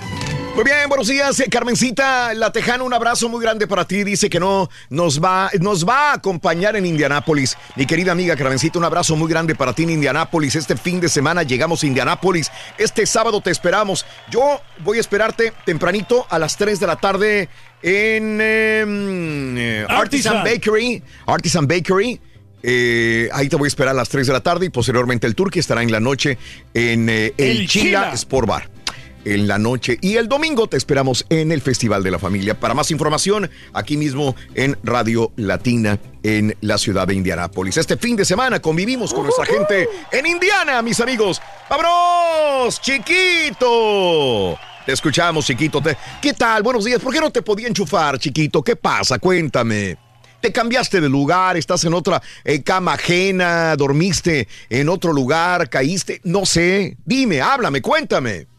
Muy bien, buenos días, eh, Carmencita La Tejana, un abrazo muy grande para ti. Dice que no nos va, nos va a acompañar en Indianápolis. Mi querida amiga Carmencita, un abrazo muy grande para ti en Indianápolis. Este fin de semana llegamos a Indianápolis. Este sábado te esperamos. Yo voy a esperarte tempranito a las 3 de la tarde en em, eh, Artisan Artisan. Bakery. Artisan Bakery. Eh, ahí te voy a esperar a las 3 de la tarde y posteriormente el Turqui estará en la noche en eh, el, El Chila. Sport Bar en la noche. Y el domingo te esperamos en el Festival de la Familia. Para más información, aquí mismo en Radio Latina en la ciudad de Indianápolis. Este fin de semana convivimos con nuestra gente en Indiana, mis amigos. ¡Vámonos, chiquito! Te escuchamos, chiquito. ¿Qué tal? Buenos días. ¿Por qué no te podía enchufar, chiquito? ¿Qué pasa? Cuéntame. Te cambiaste de lugar, estás en otra eh, cama ajena, dormiste en otro lugar, caíste, no sé. Dime, háblame, cuéntame.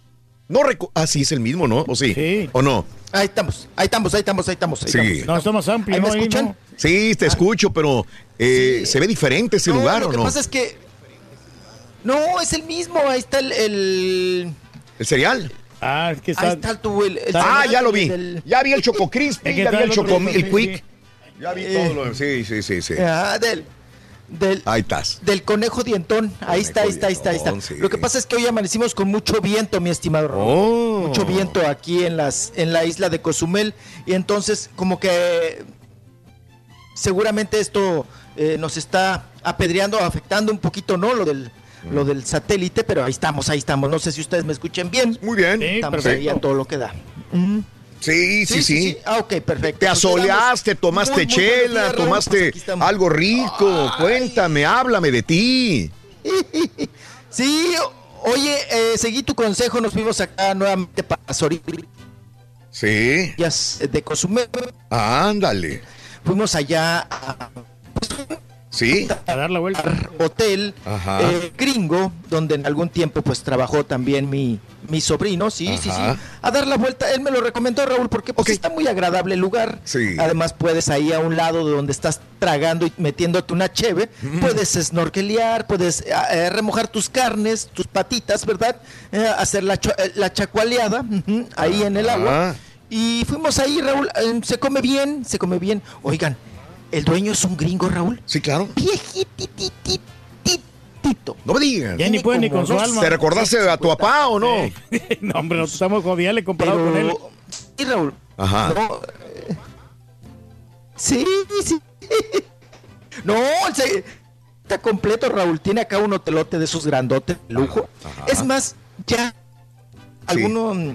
No recu- ah, sí, es el mismo, ¿no? ¿O sí? ¿O no? Ahí estamos, ahí estamos, ahí estamos, ahí estamos. ahí Sí. estamos. No, está más amplio, ¿Ahí me ¿no? Ahí escuchan? no. Sí, te escucho, pero eh, ¿se ve diferente ese No, lugar lo o que no? pasa es que. No, es el mismo. Ahí está el. el- ¿El cereal? Ah, es que Ahí está tu. El, el Ah, ya lo vi. del- Ya vi el Choco Crispy, que ya vi está el Choco, el sí, Quick. sí. Ya vi Eh. todo lo Sí, sí, sí, sí. Ah, del, del, Ahí estás. del conejo dientón. Ahí está, ahí está, ahí está, ahí está. sí. Lo que pasa es que hoy amanecimos con mucho viento, mi estimado. Oh. Mucho viento aquí en las en la isla de Cozumel y entonces como que seguramente esto eh, nos está apedreando, afectando un poquito, ¿no? Lo del lo del satélite, pero ahí estamos, ahí estamos. No sé si ustedes me escuchen bien. Muy bien. estamos perfecto. ahí a todo lo que da. Sí, sí, sí. Ah, ok, perfecto. Te Pues asoleaste, tomaste Muy, muy buenos chela, días. Pues tomaste estamos. algo rico. Cuéntame, háblame de ti. Sí, oye, eh, seguí tu consejo, nos fuimos acá nuevamente para Sorillas Sí. de Cozumel. Ándale. Fuimos allá a Sí. A dar la vuelta. hotel eh, gringo, donde en algún tiempo pues trabajó también mi, mi sobrino, sí, sí, sí, a dar la vuelta. Él me lo recomendó, Raúl, porque pues, está muy agradable el lugar. Sí. Además puedes ahí a un lado de donde estás tragando y metiéndote una cheve, Mm. puedes snorkelear, puedes eh, eh, remojar tus carnes, tus patitas, ¿verdad? Eh, hacer la, cho- la chacualeada ahí en el agua. Y fuimos ahí, Raúl, eh, se come bien, se come bien. Oigan, el dueño es un gringo, Raúl. Sí, claro. Viejitititito. No me digas. Ya ni puede ni con su alma. ¿Te recordaste a tu papá o no? no, hombre, nosotros estamos joviales comparado con él. Sí, Raúl. Ajá. Eh, sí, sí. No, se- está completo, Raúl. Tiene acá un hotelote de esos grandotes, de lujo. Es más, ya algunos mm,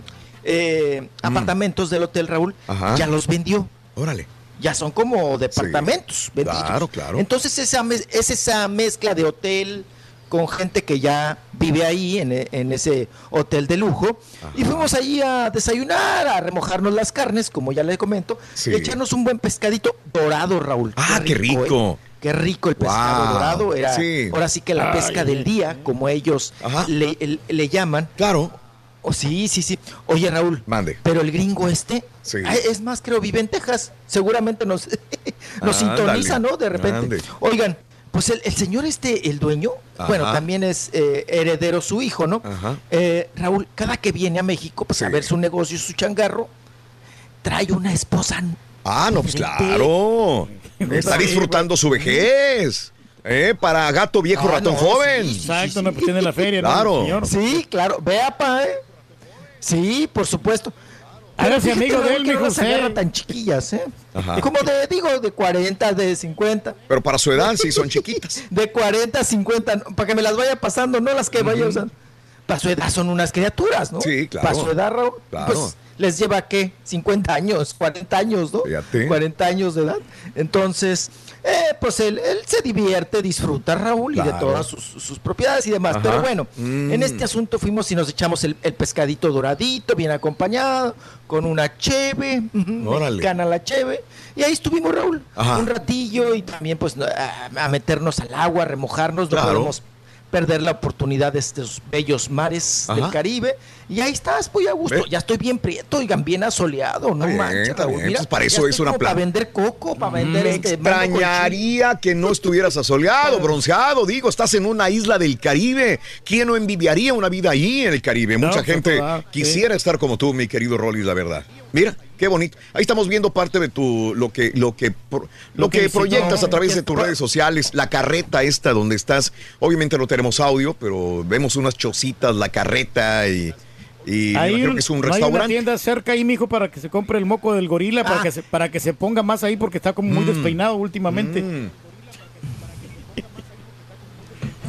eh, apartamentos del hotel, Raúl, Ajá. ya los vendió. Órale. Ya son como departamentos. Claro, claro. Entonces esa mez- es esa mezcla de hotel con gente que ya vive ahí en, e- en ese hotel de lujo. Y fuimos allí a desayunar, a remojarnos las carnes, como ya les comento, Sí. y echarnos un buen pescadito dorado, Raúl. Ah, qué rico. ¿eh? Qué rico el pescado Wow. dorado. Era Sí. ahora sí que la Ay, pesca ay, del día, como ellos le, el- le llaman. Claro. Oh, sí, sí, sí. Oye, Raúl. Mande. Pero el gringo este, Sí. ay, es más, creo, vive en Texas. Seguramente nos, nos sintoniza, ¿no? De repente. ande. Oigan, pues el, el señor este, el dueño, Ajá. bueno, también es eh, heredero su hijo, ¿no? Ajá. Eh, Raúl, cada que viene a México, pues a ver su negocio, su changarro, trae una esposa. Ah, no, pues claro. Está disfrutando su vejez. ¿Eh? Para gato viejo, Ah, ratón no, joven. sí, sí, Exacto, no, pues tiene la feria, ¿no, Claro. señor? Sí, claro. Vea, pa, ¿eh? Sí, por supuesto. Hágase amigo de él, usted. agarra tan chiquillas, ¿eh? Ajá. Como de, digo, de 40, de 50. Pero para su edad sí son chiquitas. De 40 a 50, no, para que me las vaya pasando, no las que vaya usando. Para su edad son unas criaturas, ¿no? Sí, claro. Para su edad, Raúl, Claro. pues les lleva, ¿qué? 50 años, 40 años, ¿no? Fíjate. 40 años de edad. Entonces, eh, pues él, él se divierte, disfruta, Raúl, y de todas sus, sus propiedades y demás. Ajá. Pero bueno, Mm. en este asunto fuimos y nos echamos el, el pescadito doradito, bien acompañado, con una cheve, mexicana la cheve. Y ahí estuvimos, Raúl, Ajá. un ratillo y también pues a, a meternos al agua, a remojarnos, no Claro. podemos perder la oportunidad de estos bellos mares del. Caribe. Y ahí estás, muy a gusto. Ya estoy bien prieto, oigan, bien asoleado, no Bien, manches, Raúl. Mira, pues para eso es una como planta. Para vender coco, para vender Me este extrañaría que no estuvieras asoleado, bronceado. Digo, estás en una isla del Caribe. ¿Quién no envidiaría una vida allí en el Caribe? Mucha No, pues, gente claro, sí. quisiera estar como tú, mi querido Rollis, la verdad. Mira, qué bonito. Ahí estamos viendo parte de tu lo que lo que lo, Lo que, proyectas a través de tus redes sociales, la carreta esta donde estás. Obviamente no tenemos audio, pero vemos unas chocitas, la carreta y y Hay un- que es un no hay una restaurante. tienda cerca ahí, mijo, para que se compre el moco del gorila, para, Ah. que se, para que se ponga más ahí, porque está como muy Mm. despeinado últimamente. Mm.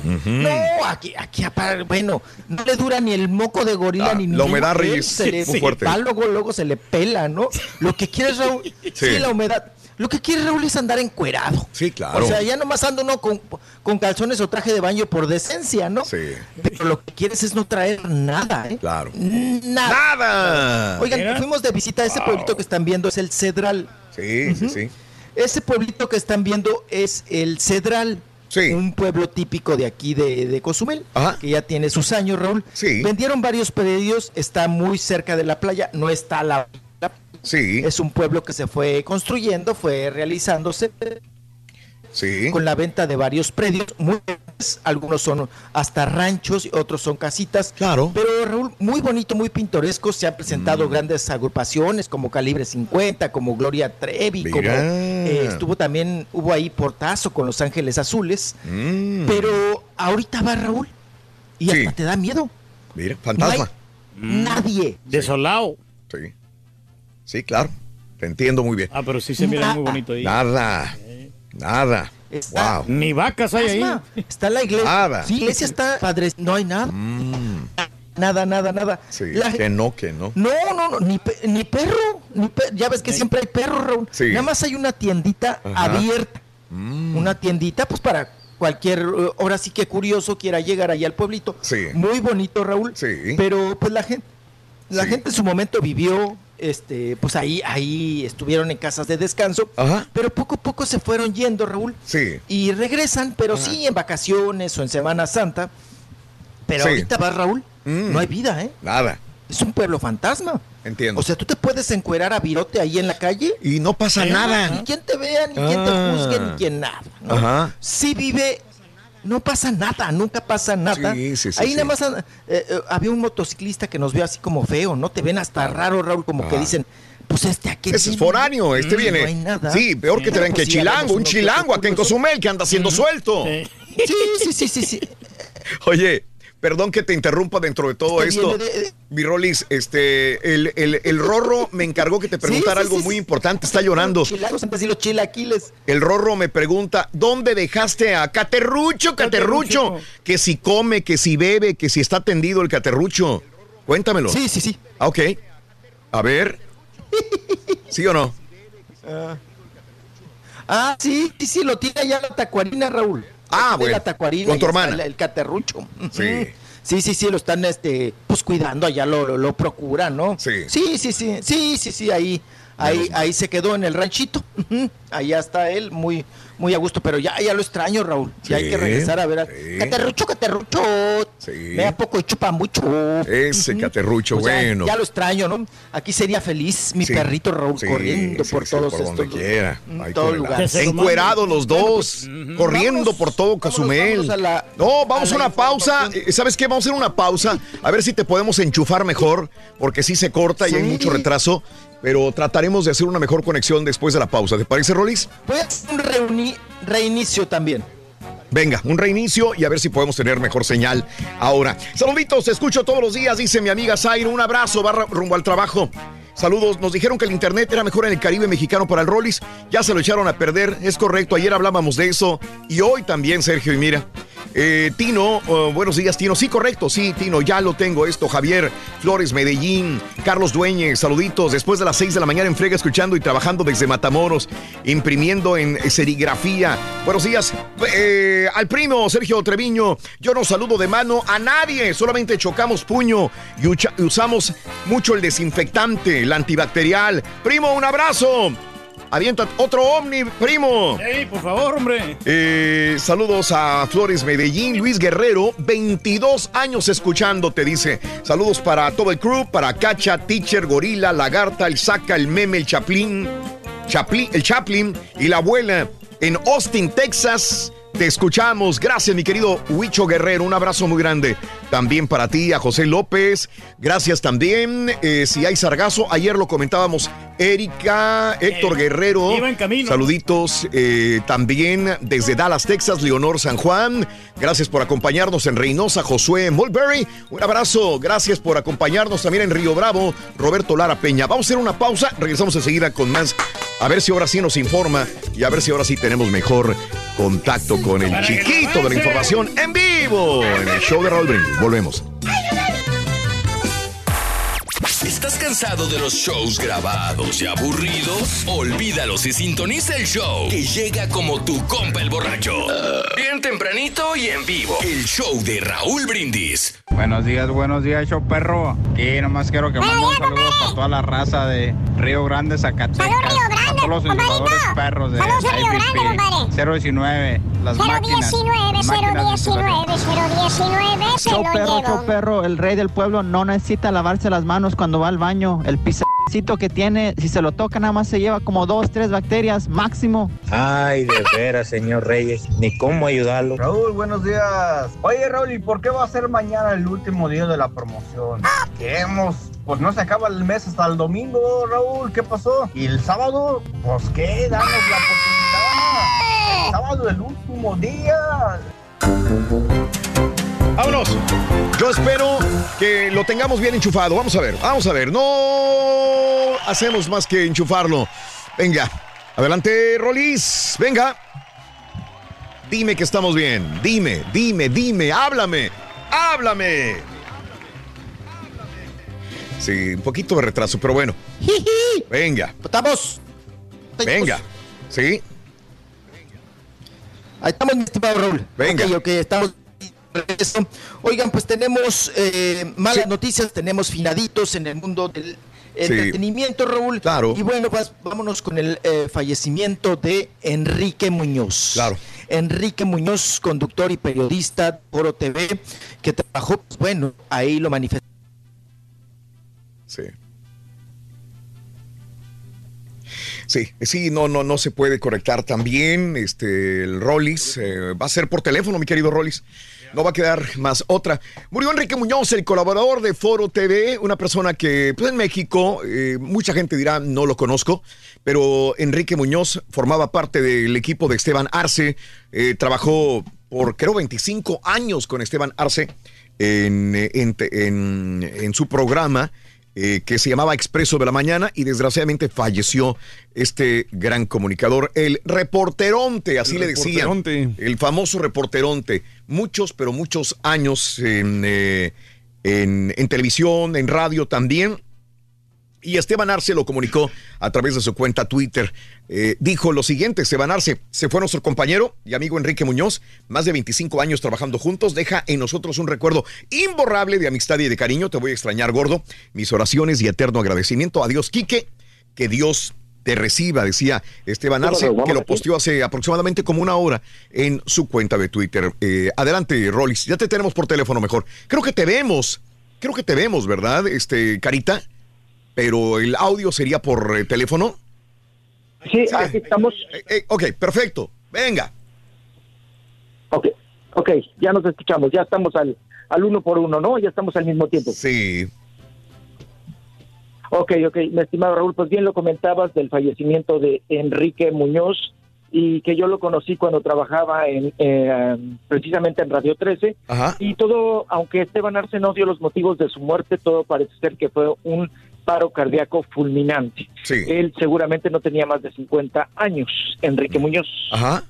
No, aquí, aquí, bueno, no le dura ni el moco de gorila Ah, ni la humedad, Reyes, se le muy fuerte. va, luego, luego se le pela, ¿no? Lo que quiere Raúl, sí. Sí. la humedad. Lo que quiere Raúl es andar encuerado. Sí, claro. O sea, ya nomás anda uno con, con calzones o traje de baño por decencia, ¿no? Sí. Pero lo que quieres es no traer nada, ¿eh? Claro. Nada. ¡Nada! Oigan, Mira. fuimos de visita a ese pueblito que están viendo, es el Cedral. Sí, sí, sí. Ese pueblito que están viendo es el Cedral. Sí. Un pueblo típico de aquí de, de Cozumel, Ajá. que ya tiene sus años, Raúl. Sí. Vendieron varios predios, está muy cerca de la playa, no está a la, la- Sí, es un pueblo que se fue construyendo, fue realizándose sí. con la venta de varios predios, muy algunos son hasta ranchos y otros son casitas. Claro. Pero Raúl, muy bonito, muy pintoresco, se han presentado grandes agrupaciones como Calibre 50, como Gloria Trevi, Mira. como eh, estuvo también, hubo ahí Portazo con Los Ángeles Azules, Mm. pero ahorita va Raúl y Sí. hasta te da miedo. Mira, fantasma. Nadie. Desolado. Sí. Sí, claro. Te entiendo muy bien. Ah, pero sí se mira Nada. muy bonito ahí. Nada. Nada. Está, Ni vacas hay ahí. Está la iglesia. Nada. Sí, la iglesia está padre. No hay nada. Nada, nada, nada. Sí, La- que no, que no. No, no, no, ni, pe- ni perro. Ni ya ves que siempre hay perro, Raúl. Sí. Nada más hay una tiendita Ajá. abierta. Mm. Una tiendita, pues para cualquier, eh, ahora sí que curioso quiera llegar allá al pueblito. Sí. Muy bonito, Raúl. Sí. Pero pues la gente, la Sí. gente en su momento vivió, este, pues ahí, ahí estuvieron en casas de descanso. Ajá. Pero poco a poco se fueron yendo, Raúl. Sí. Y regresan, pero Ajá. sí en vacaciones o en Semana Santa. Pero Sí. ahorita vas, Raúl, Mm. no hay vida, ¿eh? Nada. Es un pueblo fantasma. Entiendo. O sea, tú te puedes encuerar a virote ahí en la calle. Y no pasa Ni nada. quien te vea, ni quien te Ah. juzgue, ni quien nada. ¿no? Ajá. Sí vive, no pasa nada, nunca pasa nada. Sí, sí, sí, ahí sí. nada más eh, eh, había un motociclista que nos vio así como feo, ¿no? Te ven hasta raro, Raúl, como que Ah. dicen, pues este aquí. Ese es foráneo, este viene. No hay nada. Sí, peor que te ven que pues sí, chilango, un chilango acá en curiosos. Cozumel que anda siendo suelto. Sí, sí, sí, sí, sí. Oye, perdón que te interrumpa dentro de todo esto. eh, eh. Mi Rolis, este, el, el, el Rorro me encargó que te preguntara sí, algo sí, muy importante, está llorando. Chilangos, antes los chilaquiles. El Rorro me pregunta, ¿dónde dejaste a Caterrucho, Caterrucho? Que si come, que si bebe, que si está tendido el Caterrucho. Cuéntamelo. Sí, sí, sí. Ah, ok. A ver. ¿Sí o no? Ah. Ah, sí, sí, sí, lo tiene allá la tacuarina, Raúl. Ah, bueno, La tacuarina. con tu hermana. El, el caterrucho. Sí. Sí, sí, sí, lo están, este, pues cuidando, allá lo, lo, lo procuran, ¿no? Sí. Sí, sí, sí, sí, sí, sí, ahí, ahí, ahí se quedó en el ranchito. Allá está él, muy, muy a gusto, pero ya, ya lo extraño, Raúl. Ya hay Sí, que regresar a ver a sí. Caterrucho, Caterrucho. Me da poco y chupa mucho. Ese Ujú. Caterrucho, Pues ya- bueno. Ya, lo extraño, ¿no? Aquí sería feliz mi Sí. perrito Raúl Sí, corriendo sí, por sí, todos por donde estos quiera. en Ahí todo lugar. Encuerados los dos, corriendo Vámonos, por todo Cozumel. vámonos a la- no, vamos a una pausa. Eh, ¿Sabes qué? Vamos a hacer una pausa. A ver si te podemos enchufar mejor, porque sí se corta y hay Sí. mucho retraso. Pero trataremos de hacer una mejor conexión después de la pausa. ¿Te parece, Rolis? A reinicio también. Venga, un reinicio y a ver si podemos tener mejor señal ahora. Saluditos, escucho todos los días, dice mi amiga Zairo. Un abrazo, va rumbo al trabajo. Saludos, nos dijeron que el internet era mejor en el Caribe mexicano para el Rollis. Ya se lo echaron a perder, es correcto. Ayer hablábamos de eso y hoy también, Sergio. Y mira, eh, Tino, eh, buenos días, Tino. Sí, correcto, sí, Tino, ya lo tengo esto. Javier Flores, Medellín, Carlos Dueñez, saluditos. Después de las 6 de la mañana en Frega, escuchando y trabajando desde Matamoros, imprimiendo en serigrafía. Buenos días, eh, al primo Sergio Treviño. Yo no saludo de mano a nadie, solamente chocamos puño y usamos mucho el desinfectante, el antibacterial. Primo, un abrazo. Avienta otro ovni, primo. Ey, por favor, hombre. Eh, saludos a Flores Medellín, Luis Guerrero, 22 años escuchando, te dice. Saludos para todo el crew, para Cacha, Teacher, Gorila, Lagarta, el Saca, el Meme, el Chaplin, Chaplin, el Chaplin y la abuela en Austin, Texas. Te escuchamos. Gracias, mi querido Huicho Guerrero. Un abrazo muy grande. También para ti, a José López. Gracias también. Eh, si hay sargazo, ayer lo comentábamos. Erika, Héctor Eh, Guerrero. iba en camino. Saluditos eh, también desde Dallas, Texas, Leonor San Juan. Gracias por acompañarnos en Reynosa, Josué Mulberry. Un abrazo. Gracias por acompañarnos también en Río Bravo, Roberto Lara Peña. Vamos a hacer una pausa. Regresamos enseguida con más. A ver si ahora sí nos informa y a ver si ahora sí tenemos mejor contacto con el chiquito de la información en vivo en el show de Raúl Brindis. Volvemos. ¿Estás cansado de los shows grabados y aburridos? Olvídalos y sintoniza el show que llega como tu compa el borracho. Bien tempranito y en vivo. El show de Raúl Brindis. Buenos días, buenos días, show perro. Y nomás quiero que mande un saludo para toda la raza de Río Grande, Zacatecas. a todos los perros de Río Grande, compadre. 019, las máquinas. 019, máquinas de 019, 019, se Show lo perro, llevo. show perro, el rey del pueblo no necesita lavarse las manos cuando va al baño. El pisacito que tiene, si se lo toca nada más se lleva como dos, tres bacterias máximo. Ay, de veras, señor Reyes, ni cómo ayudarlo. Raúl, buenos días. Oye, Raúl, ¿y por qué va a ser mañana el último día de la promoción? ¿Qué hemos? Pues no se acaba el mes hasta el domingo, Raúl. ¿Qué pasó? ¿Y el sábado? Pues qué, danos la oportunidad. El sábado, el último día. Vámonos. Yo espero que lo tengamos bien enchufado. Vamos a ver, vamos a ver. No hacemos más que enchufarlo. Venga, adelante, Rolis. Venga. Dime que estamos bien. Dime, dime, dime, háblame. Háblame. Sí, un poquito de retraso, pero bueno. Venga. Estamos. Venga. Sí. Ahí estamos, mi estimado Raúl. Venga. Ok, ok, estamos. Regreso. Oigan, pues tenemos eh, malas noticias, tenemos finaditos en el mundo del entretenimiento, Raúl. Claro. Y bueno, pues vámonos con el eh, fallecimiento de Enrique Muñoz. Claro. Enrique Muñoz, conductor y periodista de Foro TV, que trabajó, pues bueno, ahí lo manifestó. Sí. Sí, sí, no, no, no se puede conectar también. Este, el Rollis eh, va a ser por teléfono, mi querido Rollis. No va a quedar más otra. Murió Enrique Muñoz, el colaborador de Foro TV, una persona que, pues en México, eh, mucha gente dirá, no lo conozco, pero Enrique Muñoz formaba parte del equipo de Esteban Arce, eh, trabajó por creo 25 años con Esteban Arce en, en- en- en su programa eh, que se llamaba Expreso de la Mañana y desgraciadamente falleció este gran comunicador, el reporteronte, así El le decían. El famoso reporteronte. Muchos, pero muchos años en, eh, en, en televisión, en radio también. Y Esteban Arce lo comunicó a través de su cuenta Twitter. Eh, dijo lo siguiente, Esteban Arce, se fue nuestro compañero y amigo Enrique Muñoz, más de 25 años trabajando juntos, deja en nosotros un recuerdo imborrable de amistad y de cariño. Te voy a extrañar, gordo. Mis oraciones y eterno agradecimiento. Adiós, Quique. Que Dios te reciba, decía Esteban Arce, que lo posteó hace aproximadamente como una hora en su cuenta de Twitter. Eh, adelante, Rollis, ya te tenemos por teléfono mejor. Creo que te vemos, creo que te vemos, ¿verdad, este, Carita? Pero el audio sería por eh, teléfono. Sí, aquí estamos. Eh, ok, perfecto. Venga. Ok, ok, ya nos escuchamos, ya estamos al, al uno por uno, ¿no? Ya estamos al mismo tiempo. Sí. Ok, ok, mi estimado Raúl, pues bien lo comentabas del fallecimiento de Enrique Muñoz y que yo lo conocí cuando trabajaba en eh, precisamente en Radio 13 Ajá. y todo, aunque Esteban Arce no dio los motivos de su muerte, todo parece ser que fue un paro cardíaco fulminante. Sí. Él seguramente no tenía más de 50 años, Enrique Muñoz. Ajá.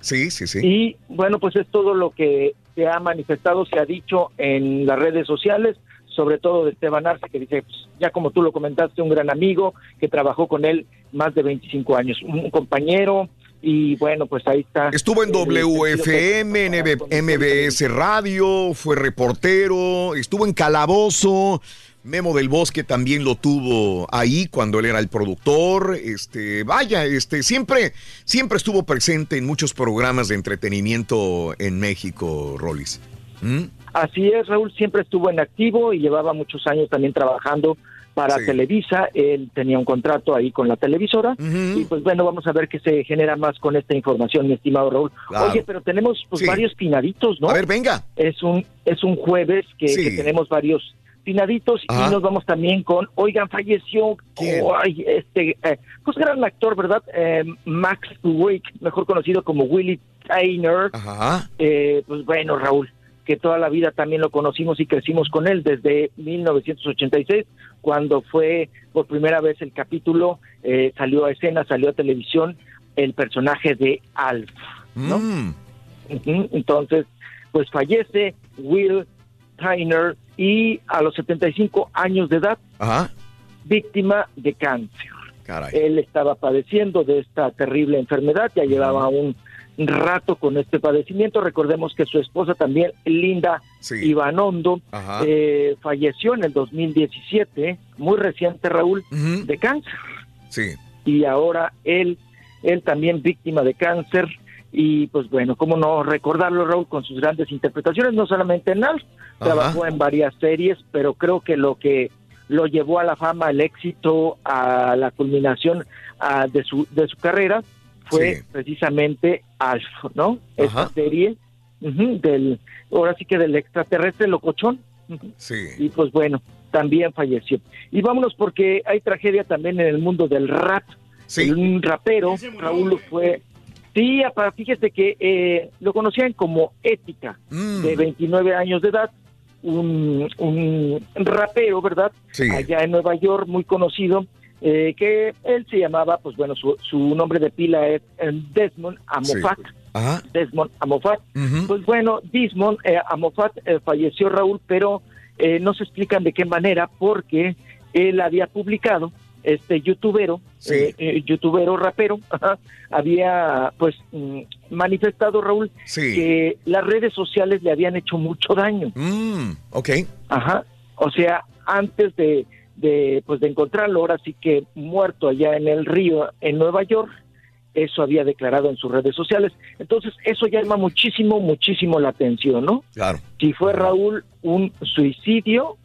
Sí, sí, sí. Y bueno, pues es todo lo que se ha manifestado, se ha dicho en las redes sociales, sobre todo de Esteban Arce, que dice, pues, ya como tú lo comentaste, un gran amigo que trabajó con él más de 25 años, un compañero, y bueno, pues ahí está. Estuvo en WFM, en MB MBS Radio, fue reportero, estuvo en Calabozo. Memo del Bosque también lo tuvo ahí cuando él era el productor. Este, vaya, este, siempre, siempre estuvo presente en muchos programas de entretenimiento en México, Rollis. ¿Mm? Así es, Raúl siempre estuvo en activo y llevaba muchos años también trabajando para Sí. Televisa. Él tenía un contrato ahí con la televisora. Y pues bueno, vamos a ver qué se genera más con esta información, mi estimado Raúl. Claro. Oye, pero tenemos pues Sí. varios finaditos, ¿no? A ver, venga. Es un, es un jueves que, Sí. que tenemos varios finaditos Ajá. y nos vamos también con, oigan, falleció, oh, ay, este, eh, pues gran actor, ¿verdad? Eh, Max Wake, mejor conocido como Willie Tainer. Ajá. Eh, pues bueno, Raúl, que toda la vida también lo conocimos y crecimos con él desde 1986, cuando fue por primera vez el capítulo, eh, salió a escena, salió a televisión, el personaje de Alf, ¿no? Mm. Entonces, pues fallece Will Tyner y a los 75 años de edad, Ajá. víctima de cáncer. Caray. Él estaba padeciendo de esta terrible enfermedad, ya llevaba un rato con este padecimiento. Recordemos que su esposa también, Linda Sí. Ivanondo, eh, falleció en el 2017, muy reciente, Raúl, de cáncer. Sí. Y ahora él, él también víctima de cáncer. Y pues bueno, cómo no recordarlo, Raúl, con sus grandes interpretaciones, no solamente en Alf, Ajá. trabajó en varias series, pero creo que lo que lo llevó a la fama, al éxito, a la culminación ah, de, su, de su carrera fue Sí. precisamente Alf, ¿no? Esta serie del, ahora sí que del extraterrestre locochón. Sí. Y pues bueno, también falleció. Y vámonos porque hay tragedia también en el mundo del rap. Un rapero, Raúl fue... Sí, apa- fíjese que eh, lo conocían como Ética, Mm. de 29 años de edad, un, un rapero, ¿verdad? Sí. Allá en Nueva York, muy conocido, eh, que él se llamaba, pues bueno, su, su nombre de pila es eh, Desmond Amofak. Desmond Amofat. Pues bueno, Desmond eh, Amofat eh, falleció Raúl, pero eh, no se explican de qué manera, porque él había publicado, este youtubero, eh, eh, youtubero rapero, ajá, había pues mm, manifestado Raúl que las redes sociales le habían hecho mucho daño. Mm, ok. Ajá. O sea, antes de, de, pues de encontrarlo, ahora sí que muerto allá en el río, en Nueva York, eso había declarado en sus redes sociales. Entonces, eso llama muchísimo, muchísimo la atención, ¿no? Claro. Si fue Raúl un suicidio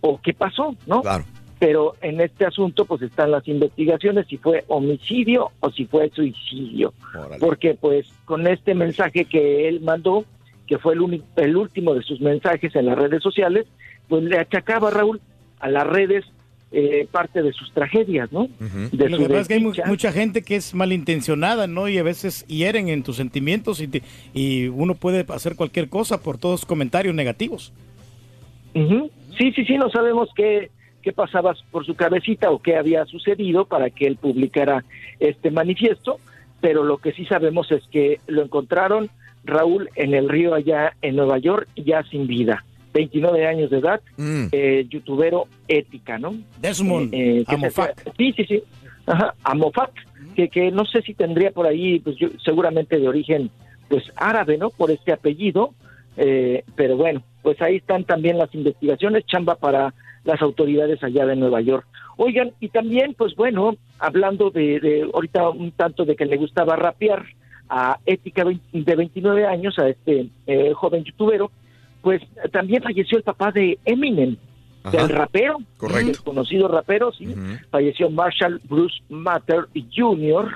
o qué pasó, ¿no? Claro. Pero en este asunto, pues están las investigaciones si fue homicidio o si fue suicidio. Porque, pues, con este mensaje que él mandó, que fue el, el último de sus mensajes en las redes sociales, pues le achacaba Raúl a las redes eh, parte de sus tragedias, ¿no? De Lo su que pasa es que hay mu- mucha gente que es malintencionada, ¿no? Y a veces hieren en tus sentimientos y, te- y uno puede hacer cualquier cosa por todos comentarios negativos. Sí, sí, sí, no sabemos qué, qué pasaba por su cabecita o qué había sucedido para que él publicara este manifiesto, pero lo que sí sabemos es que lo encontraron Raúl en el río allá en Nueva York ya sin vida. 29 años de edad, eh, youtubero ética, ¿no? Desmond Eh, eh, que Amofat. se- Sí, sí, sí. Ajá, Amofat, que, que no sé si tendría por ahí, pues yo, seguramente de origen pues árabe, ¿no? Por este apellido, eh, pero bueno, pues ahí están también las investigaciones, chamba para las autoridades allá de Nueva York. Oigan, y también, pues bueno, hablando de, de ahorita un tanto de que le gustaba rapear a Ética de 29 años, a este eh, joven youtubero, pues también falleció el papá de Eminem, Ajá. del rapero, Correcto. el conocido rapero, sí, falleció Marshall Bruce Matter Jr.,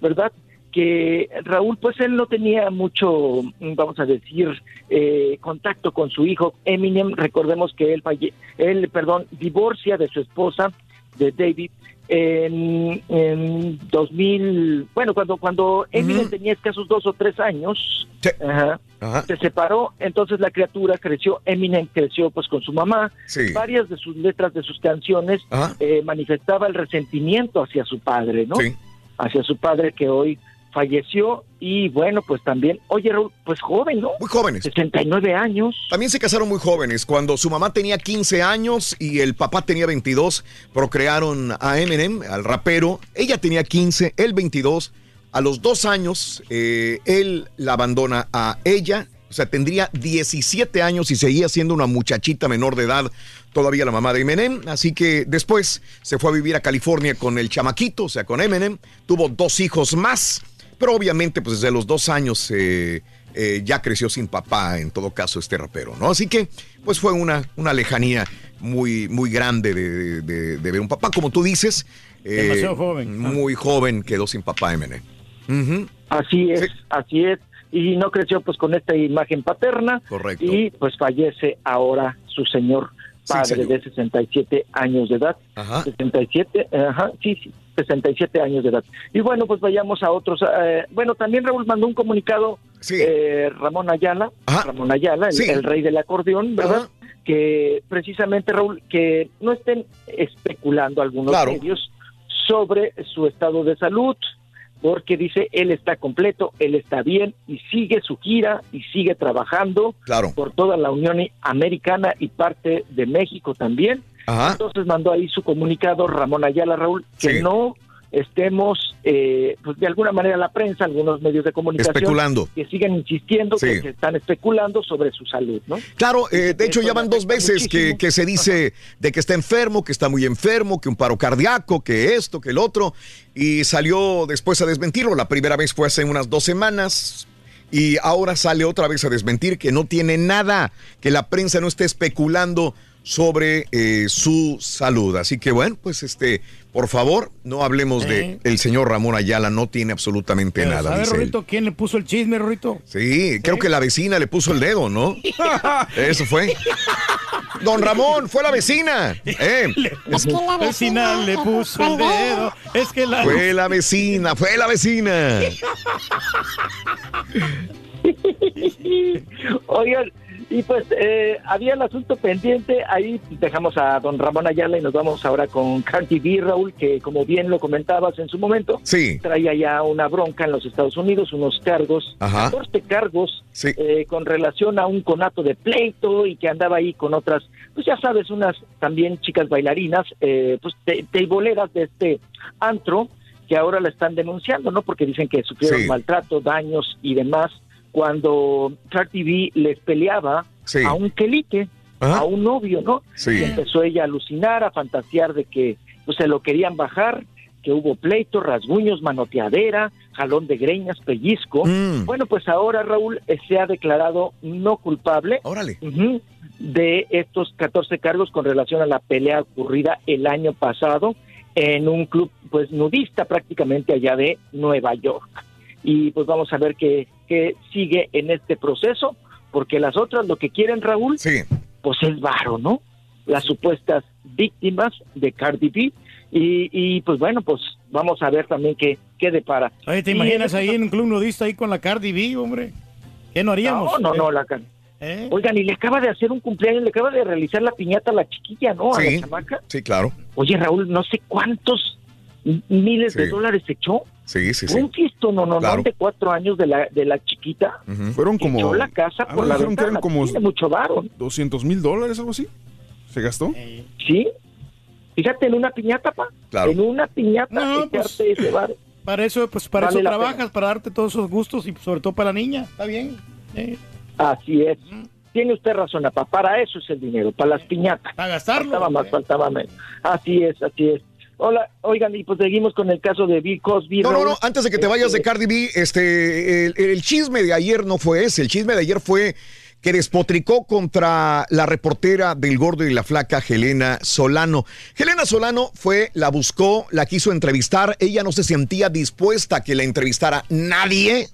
¿verdad? Que Raúl, pues él no tenía mucho, vamos a decir, eh, contacto con su hijo Eminem. Recordemos que él, falle él, perdón, divorcia de su esposa, de David, en, en 2000, bueno, cuando, cuando Eminem tenía escasos dos o tres años, ajá, se separó, entonces la criatura creció, Eminem creció pues con su mamá, Sí. varias de sus letras de sus canciones eh, manifestaba el resentimiento hacia su padre, ¿no? Sí. Hacia su padre que hoy falleció y bueno, pues también, oye Raúl, pues joven, ¿no? Muy jóvenes. 69 años. También se casaron muy jóvenes. Cuando su mamá tenía 15 años y el papá tenía 22, procrearon a Eminem, al rapero. Ella tenía 15, él 22. A los dos años, eh, él la abandona a ella. O sea, tendría 17 años y seguía siendo una muchachita menor de edad, todavía la mamá de Eminem. Así que después se fue a vivir a California con el chamaquito, o sea, con Eminem. Tuvo dos hijos más. Pero obviamente, pues desde los dos años eh, eh, ya creció sin papá, en todo caso, este rapero, ¿no? Así que, pues fue una, una lejanía muy, muy grande de, de- de ver un papá, como tú dices. eh, Demasiado joven. Muy joven, quedó sin papá Eminem. Ujú. Así es, así es. Y no creció pues con esta imagen paterna. Correcto. Y pues fallece ahora su señor Sí, padre señor. de 67 años de edad. Ajá. 67, ajá, sí, sí, 67 años de edad. Y bueno, pues vayamos a otros. eh, bueno, también Raúl mandó un comunicado, eh, Ramón Ayala, Ramón Ayala, el, Sí. el rey del acordeón, ¿verdad? Que precisamente, Raúl, que no estén especulando algunos Claro. medios sobre su estado de salud, porque dice él está completo, él está bien y sigue su gira y sigue trabajando Claro. por toda la Unión Americana y parte de México también. Ajá. Entonces mandó ahí su comunicado Ramón Ayala Raúl que Sí. no estemos, eh, pues de alguna manera la prensa, algunos medios de comunicación Especulando. que siguen insistiendo Sí. que, están especulando sobre su salud, ¿no? Claro, eh, de hecho ya van dos veces que se dice de que está enfermo, que está muy enfermo, que un paro cardíaco, que esto, que el otro, y salió después a desmentirlo. La primera vez fue hace unas dos semanas y ahora sale otra vez a desmentir que no tiene nada, que la prensa no esté especulando sobre eh, su salud. Así que bueno, pues este, por favor, no hablemos de el señor Ramón Ayala, no tiene absolutamente Pero, nada. ¿Sabes, quién le puso el chisme, Rorito? Sí, creo que la vecina le puso el dedo, ¿no? Eso fue. Don Ramón, fue la vecina. Eh, Es que la vecina le puso el dedo. Es que la. Fue la vecina, fue la vecina. Oigan, Y pues eh, había el asunto pendiente, ahí dejamos a don Ramón Ayala y nos vamos ahora con Cardi B, Raúl, que como bien lo comentabas en su momento, Sí. traía ya una bronca en los Estados Unidos, unos cargos, Ajá. 14 cargos eh, con relación a un conato de pleito y que andaba ahí con otras, pues ya sabes, unas también chicas bailarinas, eh, pues te- teiboleras de este antro, que ahora la están denunciando, ¿no? Porque dicen que sufrieron Sí. maltrato, daños y demás, cuando Track TV les peleaba Sí. a un quelite, a un novio, ¿no? Sí. Y empezó ella a alucinar, a fantasear de que pues, se lo querían bajar, que hubo pleito, rasguños, manoteadera, jalón de greñas, pellizco. Mm. Bueno, pues ahora Raúl eh, se ha declarado no culpable Ujú, de estos 14 cargos con relación a la pelea ocurrida el año pasado en un club pues nudista prácticamente allá de Nueva York. Y pues vamos a ver qué, qué sigue en este proceso, porque las otras lo que quieren Raúl, pues es varo, ¿no? Las supuestas víctimas de Cardi B. Y, y pues bueno, pues vamos a ver también qué, qué depara. Oye, ¿te imaginas en- ahí en un club nudista ahí con la Cardi B, hombre? ¿Qué no haríamos? No, no, no, la can- Oigan, y le acaba de hacer un cumpleaños, le acaba de realizar la piñata a la chiquilla, ¿no? A Sí. la chamaca. Sí, claro. Oye, Raúl, no sé cuántos miles de dólares echó. Sí, sí, sí. Un fisto, no, no, Claro. no, de cuatro años de la, de la chiquita. Fueron como. Echó la casa por la que eran ventana. como Tiene mucho varo. 200 mil dólares, algo así. ¿Se gastó? Sí. Fíjate, en una piñata, pa. Claro. En una piñata, No, echarte ese varo. Para eso, pues para Vale eso trabajas, para darte todos esos gustos y sobre todo para la niña. Está bien. Eh. Así es. Tiene usted razón, papá. Para eso es el dinero, para las piñatas. Para gastarlo. Faltaba más, faltaba menos. Así es, así es. Hola, oigan, y pues seguimos con el caso de Bill Cosby. No, no, no, antes de que te vayas de Este, Cardi B, este, el, el chisme de ayer no fue ese, el chisme de ayer fue que despotricó contra la reportera del Gordo y la Flaca, Helena Solano. Helena Solano fue, la buscó, la quiso entrevistar, ella no se sentía dispuesta a que la entrevistara nadie.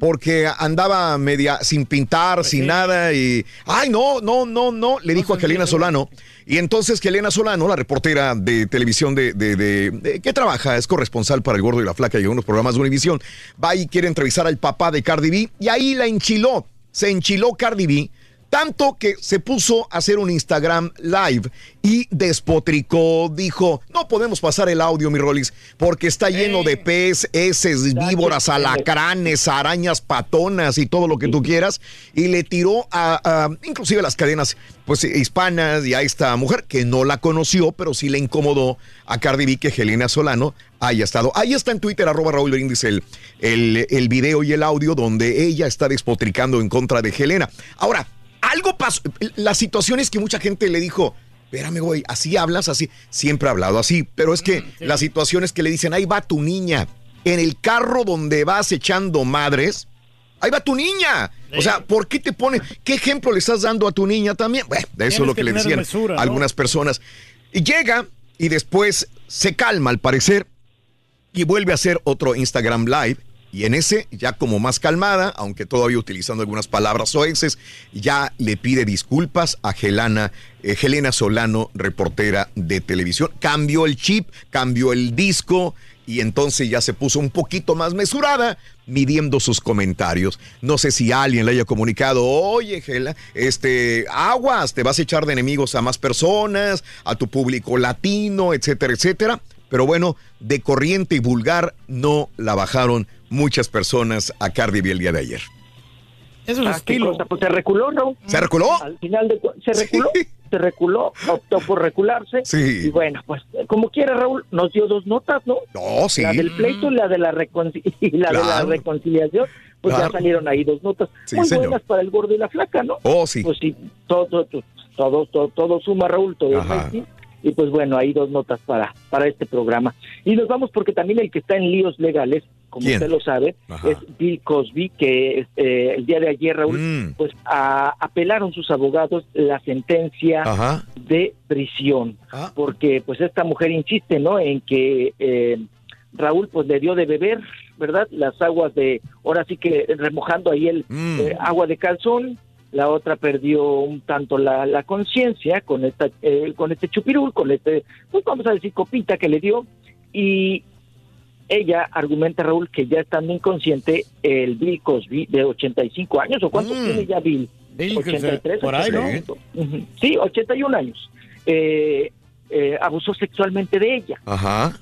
Porque andaba media sin pintar, sin nada y... ¡Ay, no, no, no, no! Le dijo a Helena Solano. Y entonces Helena Solano, la reportera de televisión de, de, de- de- que trabaja, es corresponsal para El Gordo y la Flaca y algunos programas de Univisión, va y quiere entrevistar al papá de Cardi B y ahí la enchiló. Se enchiló Cardi B tanto que se puso a hacer un Instagram live y despotricó, dijo, no podemos pasar el audio, mi Rolis, porque está lleno de pez, heces, víboras, alacranes, arañas, patonas y todo lo que tú quieras. Y le tiró a, a, inclusive las cadenas pues hispanas y a esta mujer que no la conoció, pero sí le incomodó a Cardi B que Helena Solano haya estado. Ahí está en Twitter, arroba Raúl Brindis, el, el, el video y el audio donde ella está despotricando en contra de Helena. Ahora, algo pasó. La situación es que mucha gente le dijo, espérame, güey, así hablas, así. Siempre he hablado así, pero es que la situación es que le dicen, ahí va tu niña. En el carro donde vas echando madres, ahí va tu niña. O sea, ¿por qué te pone? ¿Qué ejemplo le estás dando a tu niña también? Bueno, eso Tienes es lo que que le decían mesura, ¿no? algunas personas. Y llega y después se calma al parecer y vuelve a hacer otro Instagram Live. Y en ese, ya como más calmada, aunque todavía utilizando algunas palabras soeces, ya le pide disculpas a Helena, eh, Helena Solano, reportera de televisión. Cambió el chip, cambió el disco y entonces ya se puso un poquito más mesurada, midiendo sus comentarios. No sé si alguien le haya comunicado, oye, Gela, este, aguas, te vas a echar de enemigos a más personas, a tu público latino, etcétera, etcétera. Pero bueno, de corriente y vulgar no la bajaron muchas personas a Cardi B el día de ayer. Eso es Ah, cosa, Pues se reculó, ¿no? ¿Se reculó? Al final de cu- se reculó, se reculó, optó por recularse. Sí. Y bueno, pues como quiera Raúl, nos dio dos notas, ¿no? No, sí. La del pleito y la de la, reconci- y la, de la Claro. reconciliación. Pues Claro. ya salieron ahí dos notas Sí, muy señor. buenas para el gordo y la flaca, ¿no? Oh, sí. Pues sí, todo, todo, todo, todo, todo suma, Raúl, todo es. Y pues bueno, hay dos notas para, para este programa. Y nos vamos porque también el que está en líos legales, como ¿Quién? usted lo sabe, Ajá. es Bill Cosby, que eh, el día de ayer, Raúl, Mm. pues a- apelaron sus abogados la sentencia Ajá. de prisión, Ah. porque pues esta mujer insiste, ¿no? En que eh, Raúl pues le dio de beber, ¿verdad? Las aguas de, ahora sí que remojando ahí el Mm. eh, agua de calzón, la otra perdió un tanto la, la conciencia con esta, eh, con este chupirul, con este, pues vamos a decir copita que le dio, y ella argumenta Raúl que ya estando inconsciente el Bill Cosby de 85 años o cuántos Mm. tiene ya Bill Sí, 83, por ahí, ¿no? 84. Ujú. Sí, 81 años. Eh, eh, abusó sexualmente de ella. Ajá.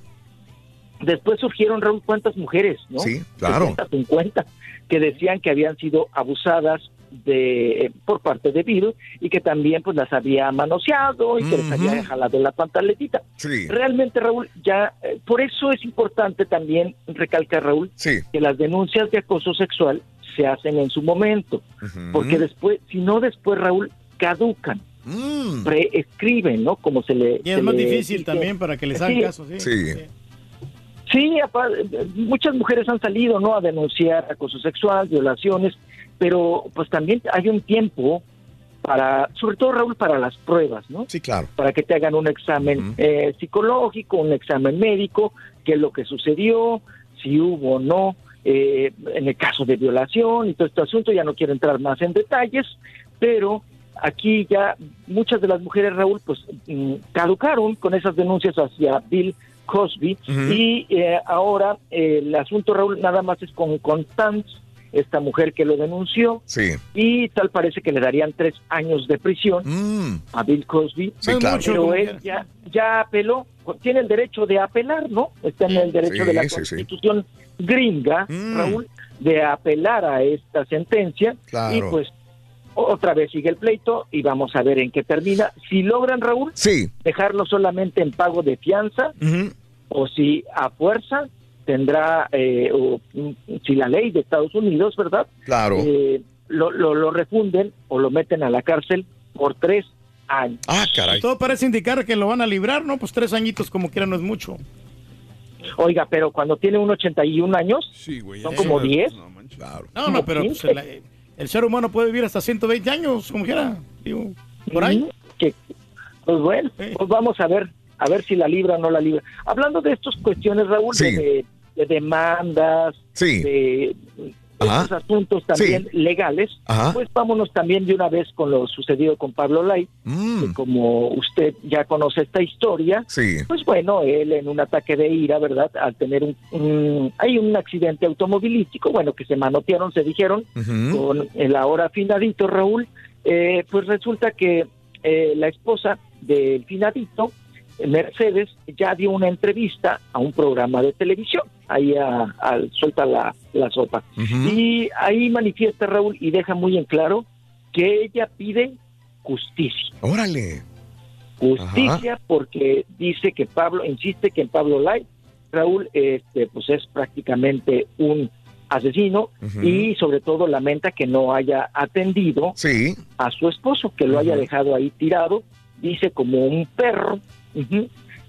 Después surgieron, Raúl, cuántas mujeres, ¿no? Sí, claro. 60, 50, que decían que habían sido abusadas de por parte de Bill y que también pues las había manoseado y que les había jalado la pantaletita. Sí. Realmente, Raúl, ya eh, por eso es importante también recalcar, Raúl, que las denuncias de acoso sexual se hacen en su momento, porque después, si no después, Raúl, caducan, preescriben, ¿no? Como se le Y es más difícil dice. también para que les hagan Sí. caso, sí. Sí, muchas mujeres han salido, ¿no? A denunciar acoso sexual, violaciones, pero pues también hay un tiempo para, sobre todo Raúl, para las pruebas, ¿no? Sí, claro. Para que te hagan un examen eh, psicológico, un examen médico, qué es lo que sucedió, si hubo o no, eh, en el caso de violación y todo este asunto, ya no quiero entrar más en detalles, pero aquí ya muchas de las mujeres, Raúl, pues mm, caducaron con esas denuncias hacia Bill Cosby y eh, ahora eh, el asunto, Raúl, nada más es con Constance, esta mujer que lo denunció, Sí. y tal parece que le darían tres años de prisión a Bill Cosby. Mm. Sí, claro. Pero él ya, ya apeló, tiene el derecho de apelar, ¿no? Está en el derecho Sí, de la sí, sí. Constitución gringa, Mm. Raúl, de apelar a esta sentencia. Claro. Y pues otra vez sigue el pleito y vamos a ver en qué termina. Si logran, Raúl, sí. dejarlo solamente en pago de fianza o si a fuerza tendrá, eh, o, si la ley de Estados Unidos, ¿verdad? Claro. Eh, lo, lo, lo refunden o lo meten a la cárcel por tres años. Ah, caray. Todo parece indicar que lo van a librar, ¿no? Pues tres añitos como quiera no es mucho. Oiga, pero cuando tiene un 81 años, son como 10. No, no, pero pues, el, el ser humano puede vivir hasta 120 años, como quiera. Digo, por ahí. Que- pues bueno, pues vamos a ver, a ver si la libra o no la libra. Hablando de estas cuestiones, Raúl, Sí. de, de demandas, Sí. de Ajá. estos asuntos también legales, Ajá. pues vámonos también de una vez con lo sucedido con Pablo Lai, que como usted ya conoce esta historia, Mm. Sí. pues bueno, él en un ataque de ira, ¿verdad? Al tener un, un- hay un accidente automovilístico, bueno, que se manotearon, se dijeron, Ujú. con el ahora finadito Raúl, eh, pues resulta que eh, la esposa del finadito, Mercedes, ya dio una entrevista a un programa de televisión, ahí a, al- suelta la, la sopa. Y ahí manifiesta Raúl y deja muy en claro que ella pide justicia. Órale. Justicia porque dice que Pablo, insiste que en Pablo Lai, Raúl, este, pues es prácticamente un asesino y sobre todo lamenta que no haya atendido a su esposo, que lo haya dejado ahí tirado, dice como un perro,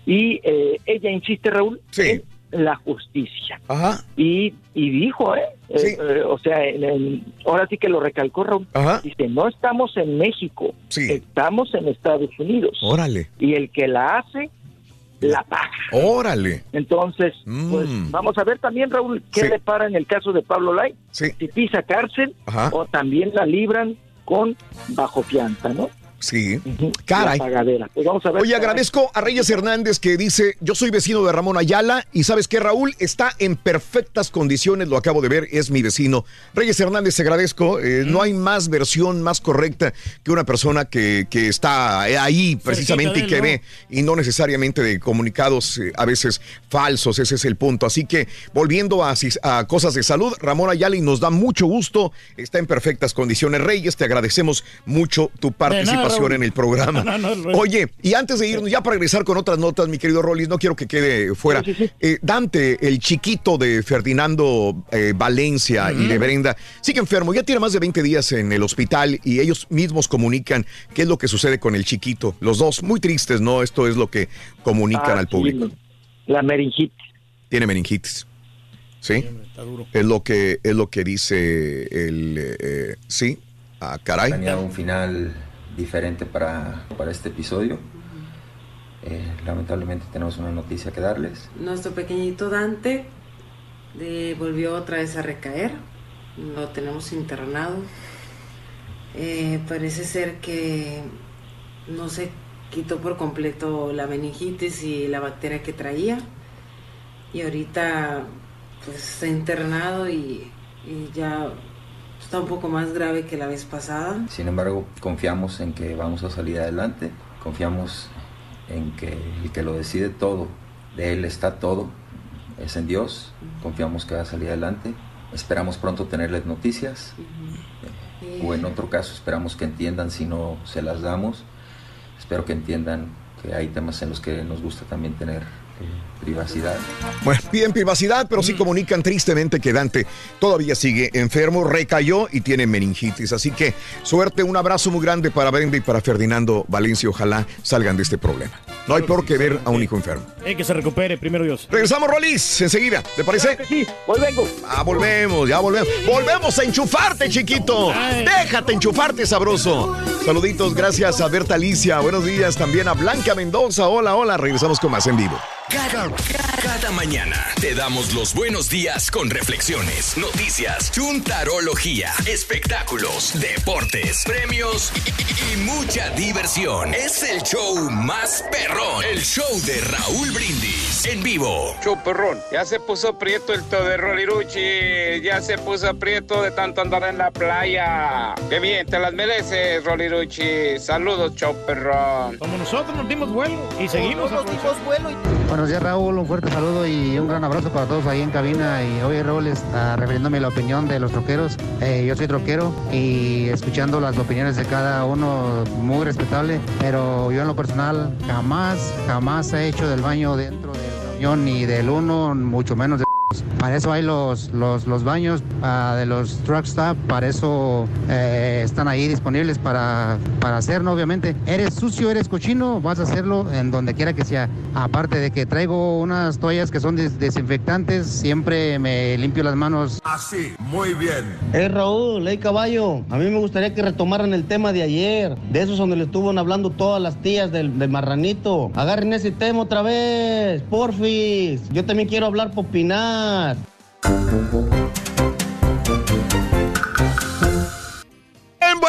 y eh, ella insiste, Raúl, en la justicia. Y, y dijo, ¿eh? Eh, eh, o sea, en- en- ahora sí que lo recalcó Raúl, dice, no estamos en México, estamos en Estados Unidos. Órale. Y el que la hace, la paga. Órale. Entonces, pues Mm. vamos a ver también, Raúl, qué Sí. le para en el caso de Pablo Lai. Sí. Si pisa cárcel Ajá. o también la libran con bajo fianza, ¿no? Sí. Caray. Pues vamos a ver. Oye, agradezco a Reyes Hernández que dice, yo soy vecino de Ramón Ayala y sabes que Raúl está en perfectas condiciones, lo acabo de ver, es mi vecino. Reyes Hernández, te agradezco, eh, no hay más versión más correcta que una persona que, que está ahí precisamente y que él, ¿no? ve y no necesariamente de comunicados eh, a veces falsos, ese es el punto. Así que volviendo a, a cosas de salud, Ramón Ayala y nos da mucho gusto, está en perfectas condiciones. Reyes, te agradecemos mucho tu participación Raúl. en el programa. No, no, no, Oye, y antes de irnos, ya para regresar con otras notas, mi querido Rollis, no quiero que quede fuera. Eh, Dante, el chiquito de Ferdinando eh, Valencia y de Brenda, sigue enfermo, ya tiene más de 20 días en el hospital y ellos mismos comunican qué es lo que sucede con el chiquito. Los dos, muy tristes, ¿no? Esto es lo que comunican Ah, al sí, público. La meningitis. Tiene meningitis. ¿Sí? Es lo que, es lo que dice el... eh, sí. Ah, caray. planeado un final diferente para, para este episodio. Eh, lamentablemente tenemos una noticia que darles. Nuestro pequeñito Dante eh, volvió otra vez a recaer. Lo tenemos internado. Eh, parece ser que no se quitó por completo la meningitis y la bacteria que traía. Y ahorita pues está internado y, y ya está un poco más grave que la vez pasada. Sin embargo, confiamos en que vamos a salir adelante, confiamos en que el que lo decide todo, de él está todo, es en Dios, confiamos que va a salir adelante, esperamos pronto tenerles noticias, eh, o en otro caso esperamos que entiendan si no se las damos, espero que entiendan que hay temas en los que nos gusta también tener eh, privacidad. Bueno, piden privacidad, pero sí comunican tristemente que Dante todavía sigue enfermo, recayó y tiene meningitis. Así que suerte, un abrazo muy grande para Brenda y para Ferdinando Valencia. Ojalá salgan de este problema. No hay peor que ver a un hijo enfermo. Eh, que se recupere, primero Dios. Regresamos, Rolis, enseguida. ¿Te parece? sí, volvemos. Ah, volvemos, ya volvemos. Volvemos a enchufarte, chiquito. Déjate enchufarte, sabroso. Saluditos, gracias a Berta Alicia. Buenos días también a Blanca Mendoza. Hola, hola. Regresamos con más en vivo. Cada, cada mañana te damos los buenos días con reflexiones, noticias, chuntarología, espectáculos, deportes, premios y, y mucha diversión. Es el show más perrón, el show de Raúl Brindis en vivo. Show perrón. Ya se puso prieto el todo de Roliruchi. Ya se puso prieto de tanto andar en la playa. Qué bien, te las mereces, Roliruchi. Saludos, show perrón. Como nosotros nos dimos vuelo y seguimos. Buenos días Raúl, un fuerte saludo y un gran abrazo para todos ahí en cabina. Y hoy Raúl está refiriéndome a la opinión de los troqueros. Eh, yo soy troquero y escuchando las opiniones de cada uno muy respetable, pero yo en lo personal jamás, jamás he hecho del baño dentro del camión ni del uno, mucho menos de para eso hay los, los, los baños ah, de los truck stop, para eso eh, están ahí disponibles para, para hacerlo, obviamente. Eres sucio, eres cochino, vas a hacerlo en donde quiera que sea. Aparte de que traigo unas toallas que son des- desinfectantes, siempre me limpio las manos. Así, muy bien. Eh, Raúl, hey caballo, a mí me gustaría que retomaran el tema de ayer, de esos donde le estuvieron hablando todas las tías del, del marranito. Agarren ese tema otra vez, porfis. Yo también quiero hablar por opinar.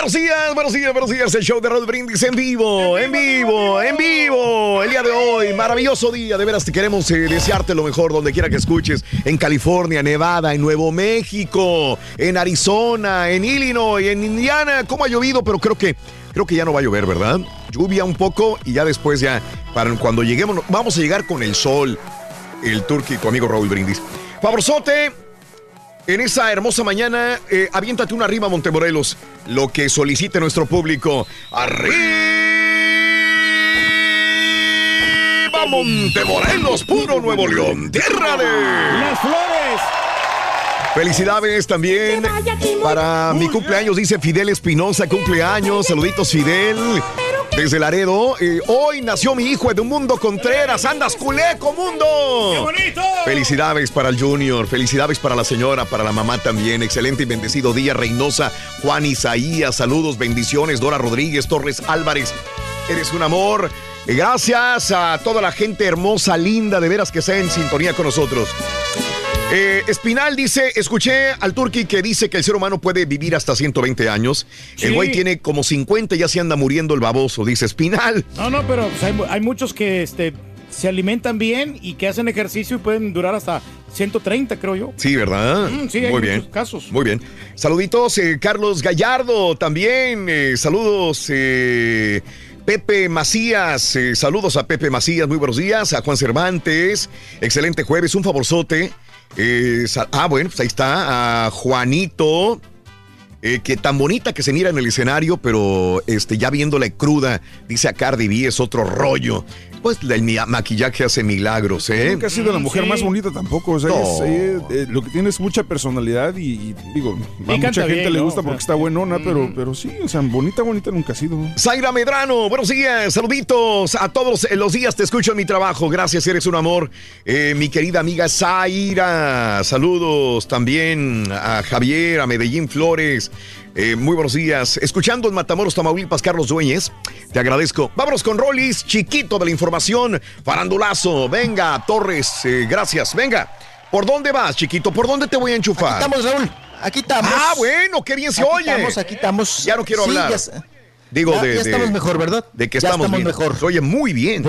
Buenos días, buenos días, buenos días. El show de Rod Brindis en vivo, en vivo, en vivo. El día de hoy, maravilloso día. De veras, te queremos eh, desearte lo mejor donde quiera que escuches. En California, Nevada, en Nuevo México, en Arizona, en Illinois, en Indiana. ¿Cómo ha llovido? Pero creo que, creo que ya no va a llover, ¿verdad? Lluvia un poco y ya después ya, para cuando lleguemos, vamos a llegar con el sol. El turqui, tu amigo Raúl Brindis. Favorzote, en esa hermosa mañana, eh, aviéntate una rima, Montemorelos. Lo que solicite nuestro público. ¡Arriba, Montemorelos, puro Nuevo León! ¡Tierra de... ¡Las flores! Felicidades también para mi cumpleaños, dice Fidel Espinosa, cumpleaños. Saluditos, Fidel. Desde Laredo, eh, hoy nació mi hijo Edmundo Contreras. ¡Andas culeco, mundo! ¡Qué bonito! Felicidades para el Junior, felicidades para la señora, para la mamá también. Excelente y bendecido día, Reynosa, Juan Isaías, saludos, bendiciones, Dora Rodríguez, Torres Álvarez. Eres un amor. Gracias a toda la gente hermosa, linda, de veras que está en sintonía con nosotros. Eh, Espinal dice, escuché al Turqui que dice que el ser humano puede vivir hasta 120 años. El güey tiene como 50 y ya se anda muriendo el baboso, dice Espinal. No, no, pero pues, hay, mu- hay muchos que este, se alimentan bien y que hacen ejercicio y pueden durar hasta 130, creo yo. Sí, ¿verdad? Mm, sí, hay Muy bien. muchos casos. Muy bien. Saluditos, eh, Carlos Gallardo también. eh, saludos, eh, Pepe Macías. eh, saludos a Pepe Macías, muy buenos días. A Juan Cervantes, excelente jueves, un favorzote. Eh, ah, bueno, pues ahí está. A Juanito. eh, que tan bonita que se mira en el escenario, pero este, ya viéndola cruda, dice a Cardi B, es otro rollo. Pues el maquillaje hace milagros, ¿eh? Nunca ha sido la mujer más bonita tampoco. O sea, No. es, eh, eh, lo que tiene es mucha personalidad y, y, digo, a mucha gente bien, le ¿no? gusta O sea, porque está buenona, pero, pero sí, o sea, bonita, bonita nunca ha sido. Zaira Medrano, buenos días, saluditos a todos los días, te escucho en mi trabajo, gracias, eres un amor. Eh, mi querida amiga Zaira, saludos también a Javier, a Medellín Flores, eh, muy buenos días. Escuchando en Matamoros, Tamaulipas, Carlos Dueñez, te agradezco. Vámonos con Rollis, chiquito de la información, farandulazo, venga, Torres, eh, gracias, venga. ¿Por dónde vas, chiquito? ¿Por dónde te voy a enchufar? Aquí estamos, Raúl. Aquí estamos. Ah, bueno, qué bien se Aquí oye. estamos, aquí estamos. Ya no quiero Sí, hablar. ya Digo, ya- de, ya de- estamos mejor, ¿verdad? De que Ya estamos, estamos bien. mejor. Se oye muy bien.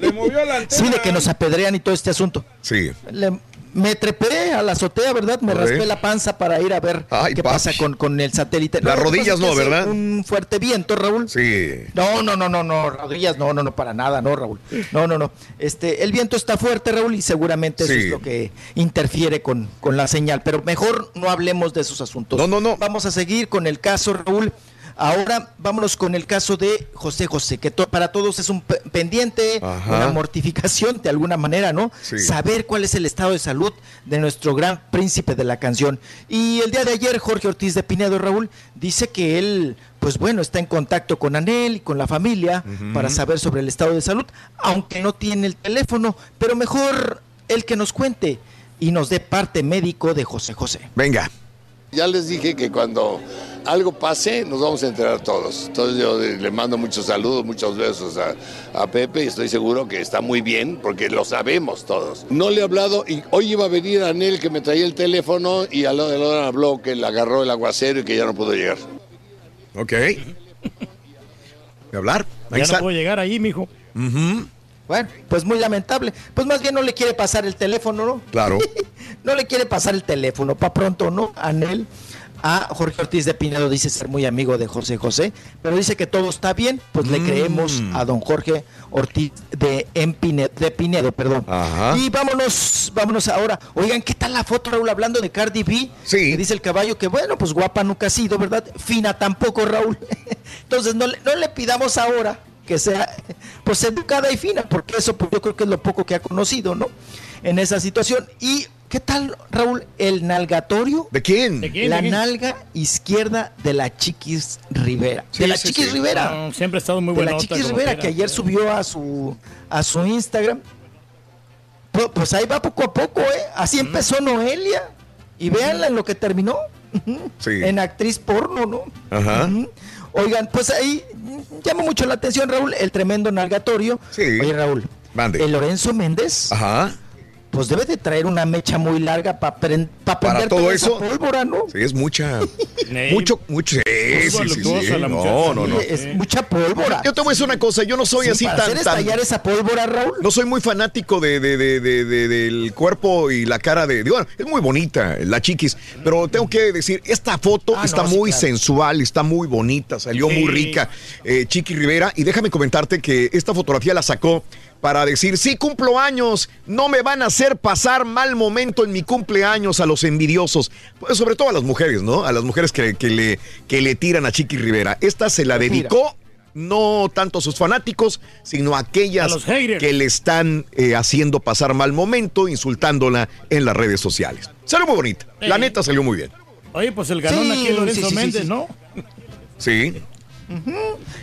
Le movió la Sí, de que nos apedrean y todo este asunto. Sí. Le- me trepé a la azotea, ¿verdad? Me raspé la panza para ir a ver Ay, qué papi. pasa con, con el satélite. Las rodillas no, ¿verdad? Un fuerte viento, Raúl. Sí. No, no, no, no, no, rodillas, no, no, no, para nada, no, Raúl. No, no, no. Este, el viento está fuerte, Raúl, y seguramente eso es lo que interfiere con, con la señal. Pero mejor no hablemos de esos asuntos. No, no, no. Vamos a seguir con el caso, Raúl. Ahora vámonos con el caso de José José, que to- para todos es un pe- pendiente, Ajá. una mortificación de alguna manera, ¿no? Sí. Saber cuál es el estado de salud de nuestro gran príncipe de la canción. Y el día de ayer, Jorge Ortiz de Pinedo, Raúl, dice que él, pues bueno, está en contacto con Anel y con la familia para saber sobre el estado de salud, aunque no tiene el teléfono, pero mejor el que nos cuente y nos dé parte médico de José José. Venga. Ya les dije que cuando algo pase nos vamos a enterar todos. Entonces yo le mando muchos saludos, muchos besos a, a Pepe y estoy seguro que está muy bien porque lo sabemos todos. No le he hablado y hoy iba a venir Anel que me traía el teléfono y a la hora habló que le agarró el aguacero y que ya no pudo llegar. Ok. ¿De hablar? Ahí Ya está. no puedo llegar ahí, mijo. Bueno, pues muy lamentable. Pues más bien no le quiere pasar el teléfono, ¿no? Claro. no le quiere pasar el teléfono, para pronto, ¿no? Anel. A Jorge Ortiz de Pinedo dice ser muy amigo de José José, pero dice que todo está bien, pues le Mm. creemos a don Jorge Ortiz de, en Pine- de Pinedo, perdón. Ajá. Y vámonos, vámonos ahora. Oigan, ¿qué tal la foto, Raúl, hablando de Cardi B? Sí. Que dice el caballo que, bueno, pues guapa nunca ha sido, ¿verdad? Fina tampoco, Raúl. Entonces, no, le- no le pidamos ahora que sea, pues, educada y fina, porque eso, pues, yo creo que es lo poco que ha conocido, ¿no? En esa situación. Y, ¿qué tal, Raúl? El nalgatorio. ¿De quién? ¿De quién? La ¿De quién? nalga izquierda de la Chiquis Rivera. Sí, de la sí, Chiquis sí. Rivera. No, siempre ha estado muy de buena la nota Chiquis Rivera, que ayer subió a su, a su Instagram. Pu- Pues ahí va poco a poco, ¿eh? Así empezó Noelia. Y véanla en lo que terminó. Sí. En actriz porno, ¿no? Ajá. Oigan, pues ahí llama mucho la atención, Raúl, el tremendo nalgatorio. Sí. Oye, Raúl, Mande. el Lorenzo Méndez, Ajá. Pues debe de traer una mecha muy larga para Para prender todo toda esa eso. pólvora, ¿no? Sí, es mucha. Mucho, mucho. Sí, sí, sí, No, no, no. Es mucha pólvora. Yo te voy a decir una cosa, yo no soy Sí, así para tan, hacer tan- estallar esa pólvora, Raúl. No soy muy fanático de, de- de- de- de- del cuerpo y la cara de. Digo, es muy bonita la chiquis, pero tengo que decir, esta foto Ah, está no, sí, muy claro. sensual, está muy bonita, salió muy rica. eh, Chiqui Rivera, y déjame comentarte que esta fotografía la sacó para decir, sí cumplo años, no me van a hacer pasar mal momento en mi cumpleaños a los envidiosos, Pues, sobre todo a las mujeres, ¿no? A las mujeres que, que le, que le tiran a Chiqui Rivera. Esta se la Mira. dedicó no tanto a sus fanáticos, sino a aquellas A que le están eh, haciendo pasar mal momento, insultándola en las redes sociales. Salió muy bonita. La neta salió muy bien. Oye, pues el ganón Sí, aquí es Lorenzo sí, sí, sí, Méndez, sí. ¿no? Sí.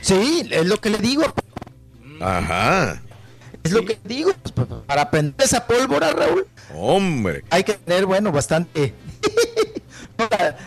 Sí, es lo que le digo. Ajá. Es lo que digo. pues, para prender esa pólvora, Raúl, Hombre. hay que tener, bueno, bastante.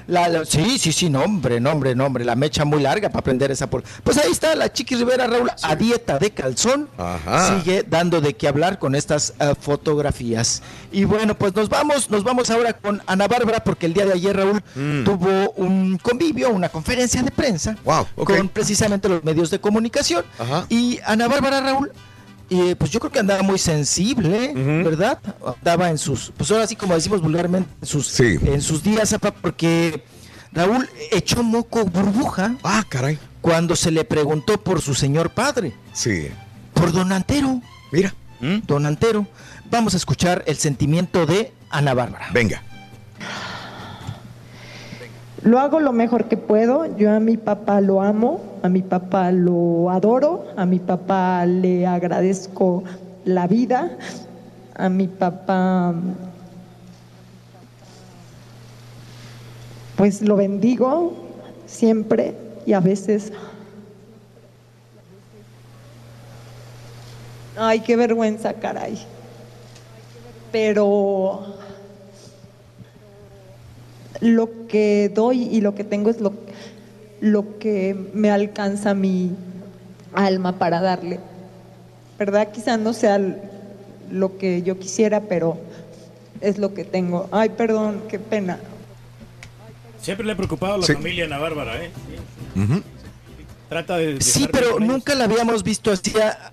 La- sí, sí, sí, nombre, nombre, nombre. La mecha muy larga para prender esa pólvora. Pues ahí está la Chiqui Rivera, Raúl, a dieta de calzón. Ajá. Sigue dando de qué hablar con estas eh, fotografías. Y bueno, pues nos vamos, nos vamos ahora con Ana Bárbara, porque el día de ayer, Raúl, Mm. tuvo un convivio, una conferencia de prensa Wow, con precisamente los medios de comunicación. Ajá. Y Ana Bárbara Raúl, eh, pues yo creo que andaba muy sensible. ¿verdad? Andaba en sus, pues ahora sí como decimos vulgarmente, en sus, Sí. en sus días, apa, porque Raúl echó moco burbuja Ah, caray. cuando se le preguntó por su señor padre, Sí. por don Antero. Mira. Don Antero. Vamos a escuchar el sentimiento de Ana Bárbara. Venga. Lo hago lo mejor que puedo. Yo a mi papá lo amo, a mi papá lo adoro, a mi papá le agradezco la vida, a mi papá pues lo bendigo siempre y a veces... Ay, qué vergüenza, caray. Pero lo que doy y lo que tengo es lo, lo que me alcanza mi alma para darle. ¿Verdad? Quizá no sea lo que yo quisiera, pero es lo que tengo. Ay, perdón, qué pena. Siempre le ha preocupado a la Sí. familia Ana Bárbara, ¿eh? Trata de. Sí, pero nunca la habíamos visto así. a-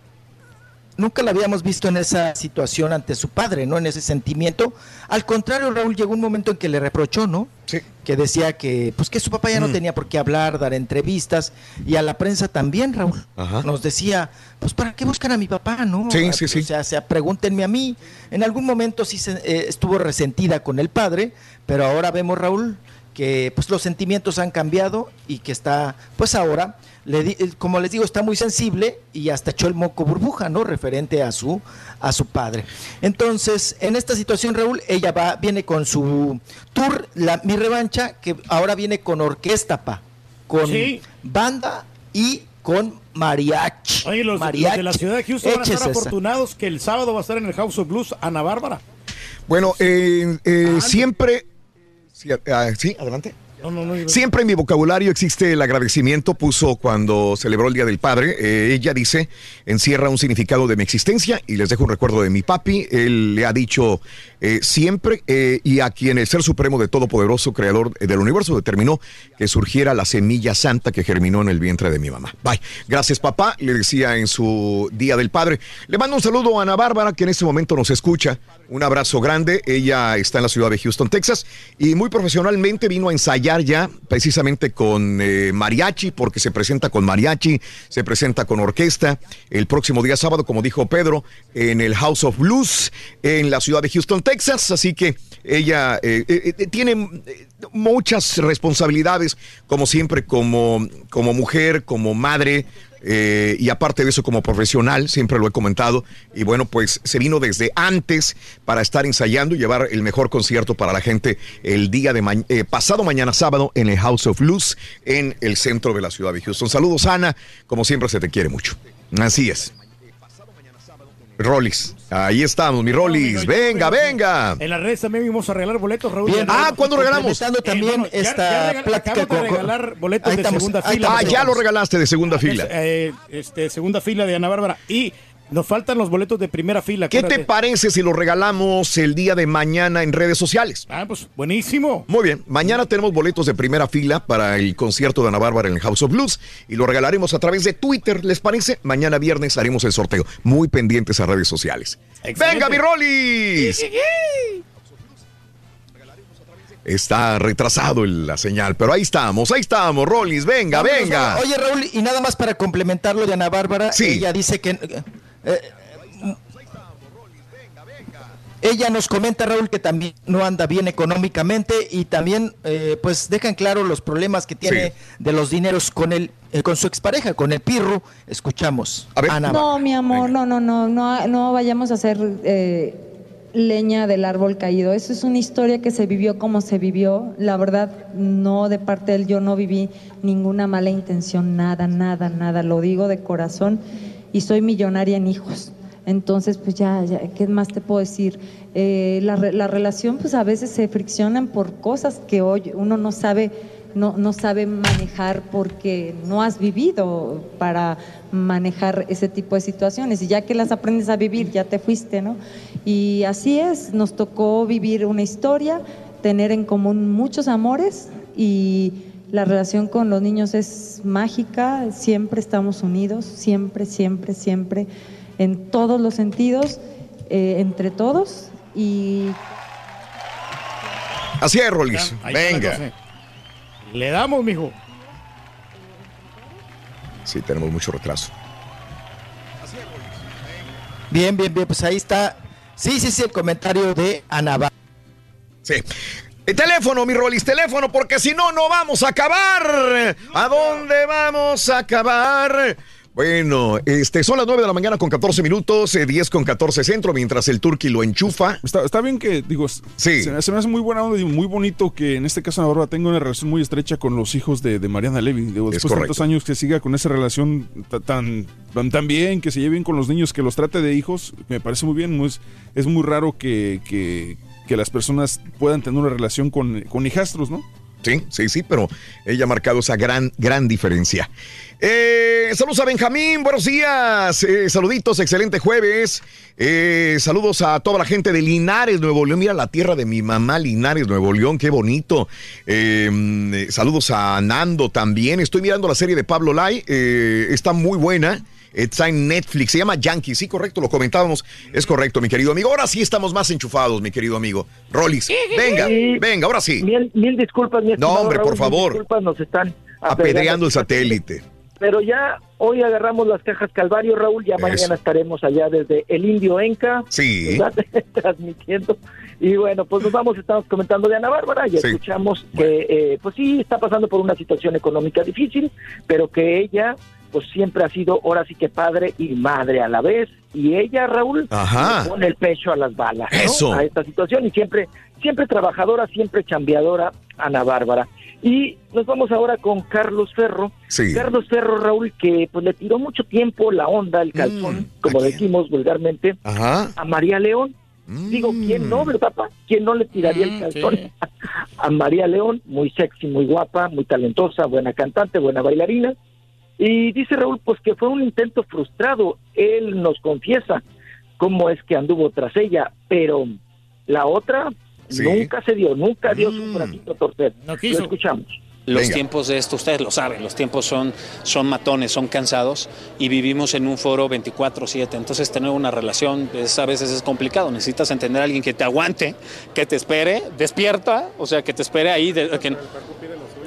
nunca la habíamos visto en esa situación ante su padre, ¿no? En ese sentimiento. Al contrario, Raúl llegó un momento en que le reprochó, ¿no? Sí. Que decía que, pues que su papá ya no Mm. tenía por qué hablar, dar entrevistas, y a la prensa también, Raúl. Ajá. Nos decía, pues ¿para qué buscan a mi papá, no? Sí, sí, sí. O sea, sea, pregúntenme a mí. En algún momento sí se, eh, estuvo resentida con el padre, pero ahora vemos, Raúl, que pues los sentimientos han cambiado y que está, pues ahora, le di- eh, como les digo, está muy sensible y hasta echó el moco burbuja, ¿no? Referente a su, a su padre. Entonces, en esta situación, Raúl, ella va, viene con su tour, la, mi revancha, que ahora viene con orquesta, pa, con Sí. banda y con mariachi. Oye, los, los Mariachi. de la ciudad de Houston van a estar esa. afortunados que el sábado va a estar en el House of Blues Ana Bárbara. Bueno, eh, eh, siempre... Sí, ah, sí, adelante. Siempre en mi vocabulario existe el agradecimiento, puso cuando celebró el Día del Padre. Eh, ella dice, encierra un significado de mi existencia y les dejo un recuerdo de mi papi. Él le ha dicho eh, siempre eh, y a quien el Ser Supremo de Todopoderoso, Creador del Universo, determinó que surgiera la semilla santa que germinó en el vientre de mi mamá. Bye. Gracias, papá, le decía en su Día del Padre. Le mando un saludo a Ana Bárbara, que en este momento nos escucha. Un abrazo grande. Ella está en la ciudad de Houston, Texas, y muy profesionalmente vino a ensayar ya precisamente con eh, mariachi, porque se presenta con mariachi, se presenta con orquesta el próximo día sábado, como dijo Pedro, en el House of Blues en la ciudad de Houston, Texas. Así que ella eh, eh, tiene muchas responsabilidades, como siempre, como, como mujer, como madre. Eh, y aparte de eso, como profesional, siempre lo he comentado. Y bueno, pues se vino desde antes para estar ensayando y llevar el mejor concierto para la gente el día de eh, pasado mañana sábado en el House of Blues en el centro de la ciudad de Houston. Saludos, Ana. Como siempre, se te quiere mucho. Así es. Rollis. Ahí estamos, mi Rollis. Venga, venga. En las redes también vamos a regalar boletos, Raúl. Bien. Ah, ¿cuándo regalamos? Eh, también bueno, ya- esta ya regal- plática de regalar boletos de segunda fila. Ah, ya lo regalaste de segunda fila. eh, este, segunda fila de Ana Bárbara. Y nos faltan los boletos de primera fila. ¿Qué te parece si lo regalamos el día de mañana en redes sociales? Ah, pues buenísimo. Muy bien, mañana tenemos boletos de primera fila para el concierto de Ana Bárbara en el House of Blues y lo regalaremos a través de Twitter, ¿les parece? Mañana viernes haremos el sorteo. Muy pendientes a redes sociales. Excelente. ¡Venga, mi Rollis! Está retrasado el- la señal, pero ahí estamos, ahí estamos, Rollis, venga, Vámonos, venga. Oye, Raúl, y nada más para complementarlo de Ana Bárbara, Sí. ella dice que... eh, ella nos comenta, Raúl, que también no anda bien económicamente y también, eh, pues, dejan claro los problemas que tiene Sí. de los dineros con el, eh, con su expareja, con el Pirro. Escuchamos. A ver. Ana No, mi amor, no, no, no, no, no vayamos a hacer eh, leña del árbol caído. Eso es una historia que se vivió como se vivió. La verdad, no de parte de él, yo no viví ninguna mala intención, nada, nada, nada. Lo digo de corazón y soy millonaria en hijos. Entonces, pues ya, ya ¿qué más te puedo decir? Eh, la, la relación, pues a veces se friccionan por cosas que hoy uno no sabe no, no sabe manejar porque no has vivido para manejar ese tipo de situaciones. Y ya que las aprendes a vivir, ya te fuiste, ¿no? Y así es, nos tocó vivir una historia, tener en común muchos amores y la relación con los niños es mágica, siempre estamos unidos, siempre, siempre, siempre, en todos los sentidos, eh, entre todos. Y Así es, la Venga. Le damos, mijo. Sí, tenemos mucho retraso. Bien, bien, bien, pues ahí está. Sí, sí, sí, el comentario de Ana. Sí. El teléfono, mi Rollis, teléfono, porque si no, no vamos a acabar. ¿A dónde vamos a acabar? Bueno, este, son las 9 de la mañana con 14 minutos, eh, 10 con 14 centro, mientras el Turqui lo enchufa. Está, está bien que, digo, Sí. se, me- se me hace muy buena onda y muy bonito que en este caso Ana Bárbara tenga una relación muy estrecha con los hijos de, de Mariana Levy. Digo, Es después de tantos años que siga con esa relación ta- tan, tan, tan bien, que se lleve bien con los niños, que los trate de hijos, me parece muy bien. Es, es muy raro que, que, que las personas puedan tener una relación con, con hijastros, ¿no? Sí, sí, sí, pero ella ha marcado esa gran, gran diferencia. Eh, saludos a Benjamín, buenos días. Eh, saluditos, excelente jueves. Eh, saludos a toda la gente de Linares, Nuevo León. Mira la tierra de mi mamá, Linares, Nuevo León, qué bonito. Mm, saludos a Nando también. Estoy mirando la serie de Pablo Lai, está muy buena. Está en Netflix. Se llama Yankee. Sí, correcto, lo comentábamos. Es correcto, mi querido amigo. Ahora sí estamos más enchufados, mi querido amigo. Rolis, venga, Sí. venga, ahora sí. Mil, mil disculpas, mi No, hombre, por Raúl, favor. disculpas, nos están Apedreando el satélite. Pero ya hoy agarramos las cajas Calvario, Raúl. Ya Eso. mañana estaremos allá desde el Indio Enca. Sí. Transmitiendo. Y bueno, pues nos vamos, estamos comentando de Ana Bárbara y Sí. escuchamos que, eh, pues sí, está pasando por una situación económica difícil, pero que ella, pues siempre ha sido ahora sí que padre y madre a la vez. Y ella, Raúl, Ajá. pone el pecho a las balas ¿no? Eso. a esta situación y siempre, siempre trabajadora, siempre chambeadora, Ana Bárbara. Y nos vamos ahora con Carlos Ferro. Sí. Carlos Ferro, Raúl, que pues le tiró mucho tiempo la onda, el calzón, como decimos vulgarmente, Ajá. a María León. Digo, ¿quién no, verdad, papá? ¿Quién no le tiraría el calzón a María León? Muy sexy, muy guapa, muy talentosa, buena cantante, buena bailarina. Y dice Raúl, pues que fue un intento frustrado. Él nos confiesa cómo es que anduvo tras ella, pero la otra Sí. nunca se dio, nunca dio su bracito a torcer. Lo escuchamos. Los tiempos de esto, ustedes lo saben, los tiempos son, son matones, son cansados y vivimos en un foro 24/7. Entonces tener una relación es- a veces es complicado. Necesitas entender a alguien que te aguante, que te espere, despierta, o sea, que te espere ahí. de- que-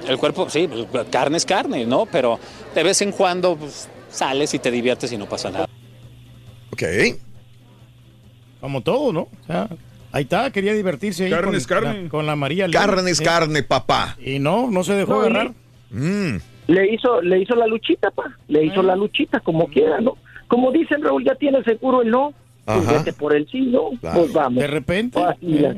el cuerpo, sí, pues, carne es carne, ¿no? Pero de vez en cuando pues, sales y te diviertes y no pasa nada. Ok. Como todo, ¿no? O sea, ahí está, quería divertirse ahí Carne con, es carne. la- con la María. Carne es Eh, carne, papá. Y no, no se dejó No, agarrar. Mm. Le hizo, le hizo la luchita, pa. Le hizo la luchita, como quiera, ¿no? Como dicen, Raúl, ya tiene seguro el no. Pues vete por el sí, ¿no? Claro. Pues vamos. De repente. Así la-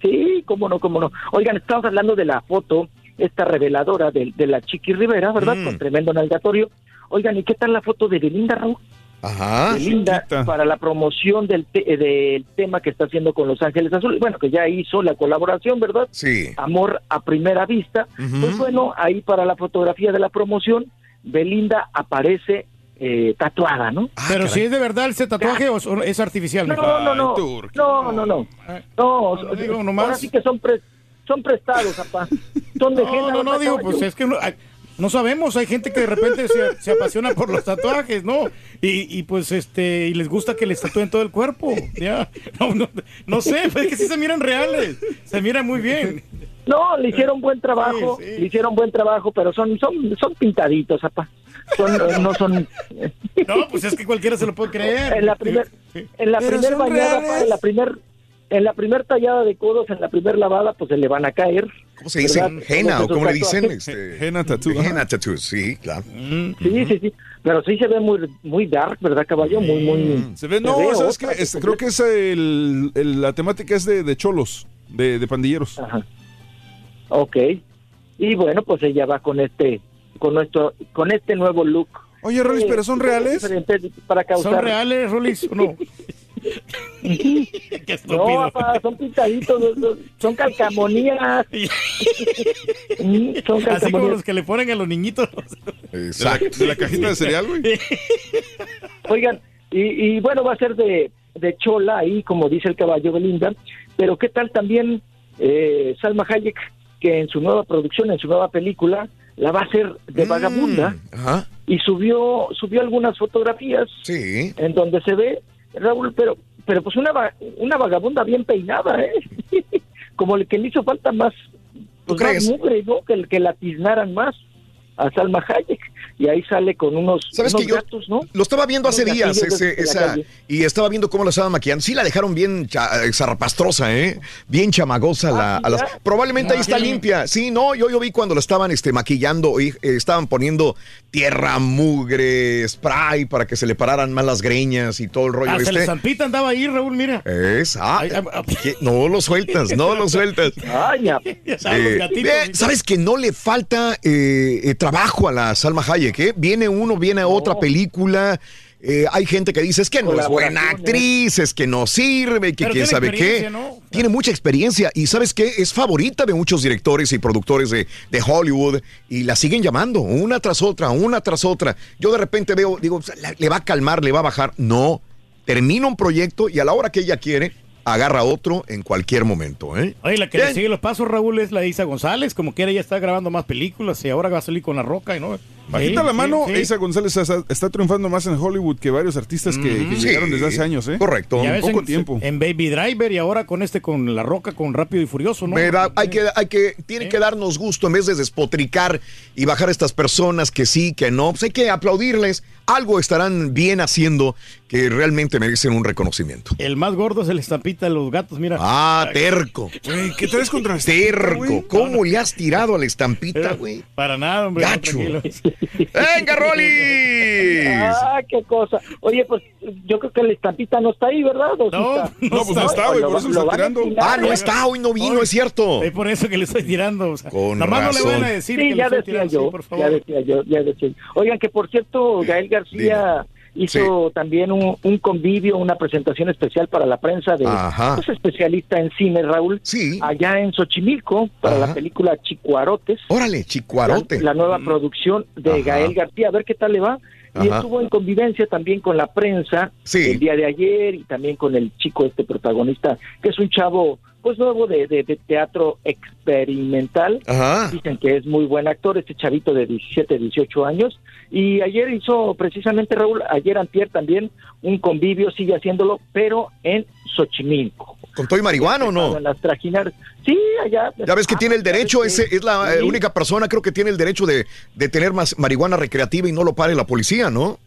Sí, cómo no, cómo no. Oigan, estamos hablando de la foto, esta reveladora de, de la Chiqui Rivera, ¿verdad? Mm. Con tremendo nalgatorio. Oigan, ¿y qué tal la foto de Belinda, Raúl? Ajá. Belinda para la promoción del, te- eh, del tema que está haciendo con Los Ángeles Azules. Bueno, que ya hizo la colaboración, ¿verdad? Sí. Amor a primera vista. Ujú. Pues bueno, ahí para la fotografía de la promoción, Belinda aparece eh, tatuada, ¿no? Pero si es de verdad ese tatuaje o o es artificial. No, no, no. No, no, no. No, digo nomás. ahora sí que son, pre- son prestados, papá. Son de No, Genaro, no, no, digo, pues es que no, no sabemos, hay gente que de repente se, se apasiona por los tatuajes, ¿no? Y, y pues este, y les gusta que les tatúen todo el cuerpo, ya. No, no, no sé, pues es que sí se miran reales, se miran muy bien. No, le hicieron buen trabajo, le hicieron buen trabajo, pero son son son pintaditos, papá. Son, eh, no son No, pues es que cualquiera se lo puede creer. en la primer en la Pero primer bañada, pa, en la primer en la primer tallada de codos, en la primer lavada, pues se le van a caer. ¿Cómo se dice? Todos o cómo le dicen. Este, Henna tattoo. Henna tattoo, sí, claro. Sí, sí, sí. Pero sí se ve muy muy dark, ¿verdad, caballo? Muy, muy. Se ve, no, ve ¿sabes qué? Este, creo que es el, el- la temática es de, de cholos, de, de pandilleros. Ok. Y bueno, pues ella va con este con nuestro con este nuevo look. Oye, Rolis, ¿pero son reales? Para causar... ¿Son reales, Rolis, o no? Qué No, estúpido. papá, son pintaditos, son- son calcamonías. Mm, son Así como calcamonías. los que le ponen a los niñitos. Exacto. De la cajita de cereal, güey. Oigan, y, y bueno, va a ser de, de Chola ahí, como dice el caballo Belinda, pero ¿qué tal también eh, Salma Hayek, que en su nueva producción, en su nueva película, la va a hacer de vagabunda Ajá. y subió subió algunas fotografías Sí. en donde se ve, Raúl, pero pero pues una, una vagabunda bien peinada, ¿eh? como el que le hizo falta más, pues, más crees? mugre, ¿no? Que, el que la tiznaran más a Salma Hayek. Y ahí sale con unos, ¿Sabes unos que yo gatos, ¿no? Lo estaba viendo hace días ese- esa, y estaba viendo cómo la estaban maquillando. Sí la dejaron bien cha- eh, zarrapastrosa, ¿eh? Bien chamagosa. la, a las- probablemente ahí está limpia. Sí, no, yo, yo vi cuando la estaban este, maquillando y eh, estaban poniendo tierra, mugre, spray para que se le pararan más las greñas y todo el rollo. Ah, se este. le zampita andaba ahí, Raúl, mira. Es, ah, ¿qué? no lo sueltas, no lo sueltas. Ay, Eh. ¿Sabes que no le falta eh, eh, trabajo a la Salma Hayek? eh? Viene uno, viene a otra película. Eh, hay gente que dice es que no es buena actriz, es que no sirve, que quién sabe qué. experiencia, ¿no? Tiene mucha experiencia y ¿sabes qué? Es favorita de muchos directores y productores de, de Hollywood y la siguen llamando una tras otra, una tras otra. Yo de repente veo, digo, le va a calmar, le va a bajar. No, termina un proyecto y a la hora que ella quiere, agarra otro en cualquier momento, ¿eh? Oye, la que le sigue los pasos, Raúl, es la Isa González. Como quiera, ella está grabando más películas y ahora va a salir con La Roca, y ¿no? Bajita Sí, la mano, sí, sí. Isa González está, está triunfando más en Hollywood que varios artistas que, que Sí. llegaron desde hace años, ¿eh? Correcto. Ya En poco en, tiempo. en Baby Driver y ahora con este, con La Roca, con Rápido y Furioso, ¿no? Me da- hay que, hay que, tiene que darnos gusto en vez de despotricar y bajar a estas personas que sí, que no. Pues hay que aplaudirles. Algo estarán bien haciendo que realmente merecen un reconocimiento. El más gordo es el estampita de los gatos, mira. Ah, terco. Güey, ¿qué traes contra Terco. ¿Cómo le has tirado a la estampita, güey? Para nada, hombre. Gacho. ¡Venga, Rolis! Ah, qué cosa. Oye, pues yo creo que la estampita no está ahí, ¿verdad? ¿O sí No, está? No, pues no está, güey, Lo- por eso lo está tirando. Ah, no está, hoy no vino, es cierto. Es por eso que le estoy tirando. O sea, Con nomás no le razón. van a decir Sí, que ya le estoy decía tirando, yo, sí, por ya favor. decía yo, ya decía yo. Oigan, que por cierto, Gael García hizo también un, un convivio, una presentación especial para la prensa de pues, especialista en cine, Raúl, Sí. allá en Xochimilco, para Ajá. la película Chicuarotes. Órale, chicuarote. La, la nueva producción de Ajá. Gael García, a ver qué tal le va. Y Ajá. estuvo en convivencia también con la prensa Sí. el día de ayer y también con el chico este protagonista, que es un chavo pues nuevo de, de- de teatro experimental. Ajá. Dicen que es muy buen actor, este chavito de 17, 18 años. Y ayer hizo precisamente, Raúl, ayer antier también, un convivio, sigue haciéndolo, pero en Xochimilco. ¿Con todo y marihuana o no? En las trajineras. Sí, allá. Ya ves que Ah, tiene el derecho, ¿sabes ese es la eh, Sí. única persona, creo que tiene el derecho de, de tener más marihuana recreativa y no lo pare la policía, ¿no?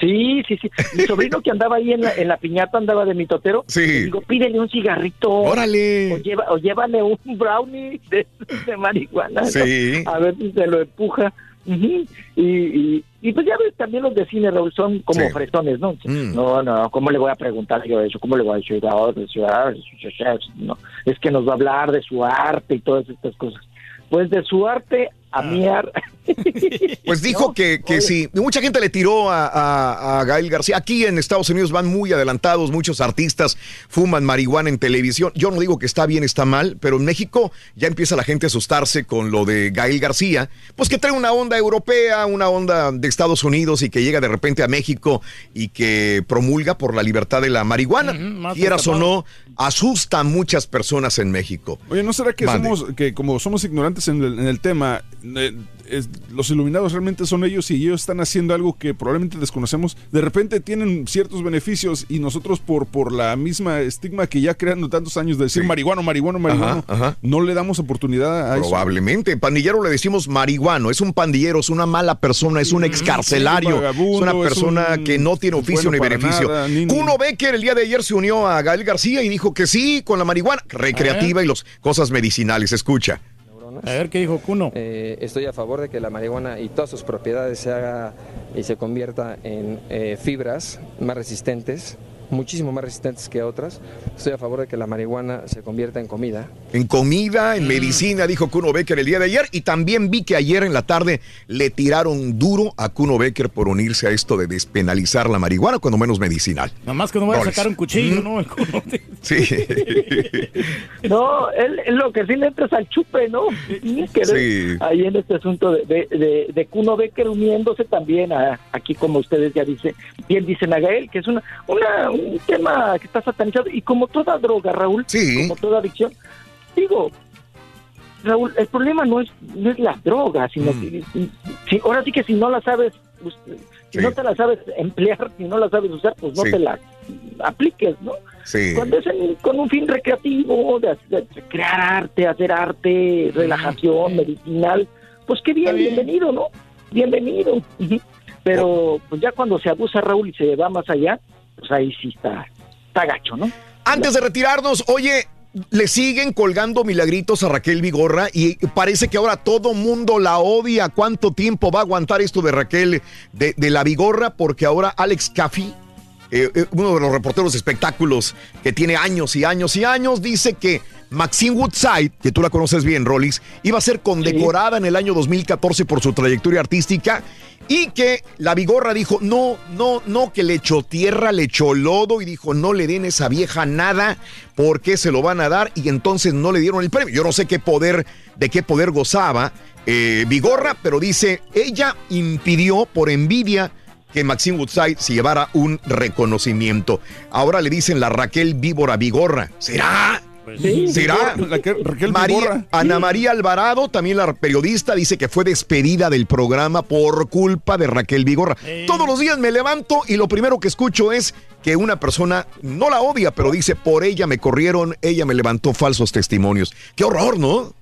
Sí, sí, sí. Mi sobrino que andaba ahí en la, en la piñata, andaba de mitotero. Sí. Digo, pídele un cigarrito. Órale. O, lleva, o llévale un brownie de, de marihuana. ¿no? Sí. A ver si se lo empuja. Ujú. y, y, y pues ya ves, también los de cine, Raúl, son como Sí. fresones, ¿no? Mm. No, no, ¿cómo le voy a preguntar yo eso? ¿Cómo le voy a decir? "Ah, de su arte, de su arte"? No, es que nos va a hablar de su arte y todas estas cosas. Pues de su arte a mi arte. Pues dijo que, que sí. Mucha gente le tiró a, a- a Gael García. Aquí en Estados Unidos van muy adelantados. Muchos artistas fuman marihuana en televisión. Yo no digo que está bien, está mal, pero en México ya empieza la gente a asustarse con lo de Gael García. Pues que trae una onda europea, una onda de Estados Unidos y que llega de repente a México y que promulga por la libertad de la marihuana. Quieras o no, asusta a muchas personas en México. Oye, ¿no será que Mande. somos, que como somos ignorantes en el, en el tema, es- los iluminados realmente son ellos y ellos están haciendo algo que probablemente desconocemos? De repente tienen ciertos beneficios y nosotros por, por la misma estigma que ya creando tantos años de decir Sí. marihuano, marihuano, marihuano, Ajá, ajá. no le damos oportunidad a eso. Probablemente. Pandillero le decimos marihuano. Es un pandillero, es una mala persona, es un sí, excarcelario. es una es persona un que no tiene oficio bueno ni beneficio. nada, ni- Kuno Becker el día de ayer se unió a Gael García y dijo que sí con la marihuana recreativa y las cosas medicinales. Escucha. A ver qué dijo Cuno. Eh, estoy a favor de que la marihuana y todas sus propiedades se haga y se convierta en eh, fibras más resistentes, muchísimo más resistentes que otras. Estoy a favor de que la marihuana se convierta en comida. En comida, Mm. en medicina, dijo Kuno Becker el día de ayer. Y también vi que ayer en la tarde le tiraron duro a Kuno Becker por unirse a esto de despenalizar la marihuana, cuando menos medicinal. Nada más que no vaya a sacar un cuchillo, Mm. ¿no? El Cuno. Sí. No, él, él lo que sí le entra es al chupe, ¿no? Sí, que Sí. Ahí en este asunto de, de, de, de Kuno Becker uniéndose también a, aquí, como ustedes ya dicen, bien dicen a Gael, que es una, una, un tema que está satanizado. Y como toda droga, Raúl, como toda adicción, digo, Raúl, el problema no es, no es la droga, sino Mm. que si, ahora sí que si no la sabes, pues, si Sí. no te la sabes emplear, si no la sabes usar, pues no Sí. te la apliques, ¿no? Sí. Cuando es en- con un fin recreativo, de, de crear arte, hacer arte, relajación, medicinal, pues qué bien, bienvenido, ¿no? Bienvenido. Pero pues ya cuando se abusa Raúl y se va más allá, pues ahí sí está, está gacho, ¿no? Antes de retirarnos, oye, le siguen colgando milagritos a Raquel Vigorra y parece que ahora todo mundo la odia. ¿Cuánto tiempo va a aguantar esto de Raquel de, la Vigorra? Porque ahora Alex Caffey, eh, eh, uno de los reporteros de espectáculos que tiene años y años y años, dice que Maxine Woodside, que tú la conoces bien, Rollis, iba a ser condecorada en el año 2014 por su trayectoria artística y que la Vigorra dijo, no, no, no, que le echó tierra, le echó lodo y dijo, no le den esa vieja nada porque se lo van a dar y entonces no le dieron el premio. Yo no sé qué poder, de qué poder gozaba eh, Vigorra, pero dice, ella impidió por envidia que Maxine Woodside se llevara un reconocimiento. Ahora le dicen la Raquel Víbora Vigorra. ¿Será? Sí, ¿Será? Raquel, Raquel María-. Ana María Alvarado, también la periodista, dice que fue despedida del programa por culpa de Raquel Vigorra. Todos los días me levanto y lo primero que escucho es que una persona no la odia, pero dice, por ella me corrieron, ella me levantó falsos testimonios. Qué horror, ¿no?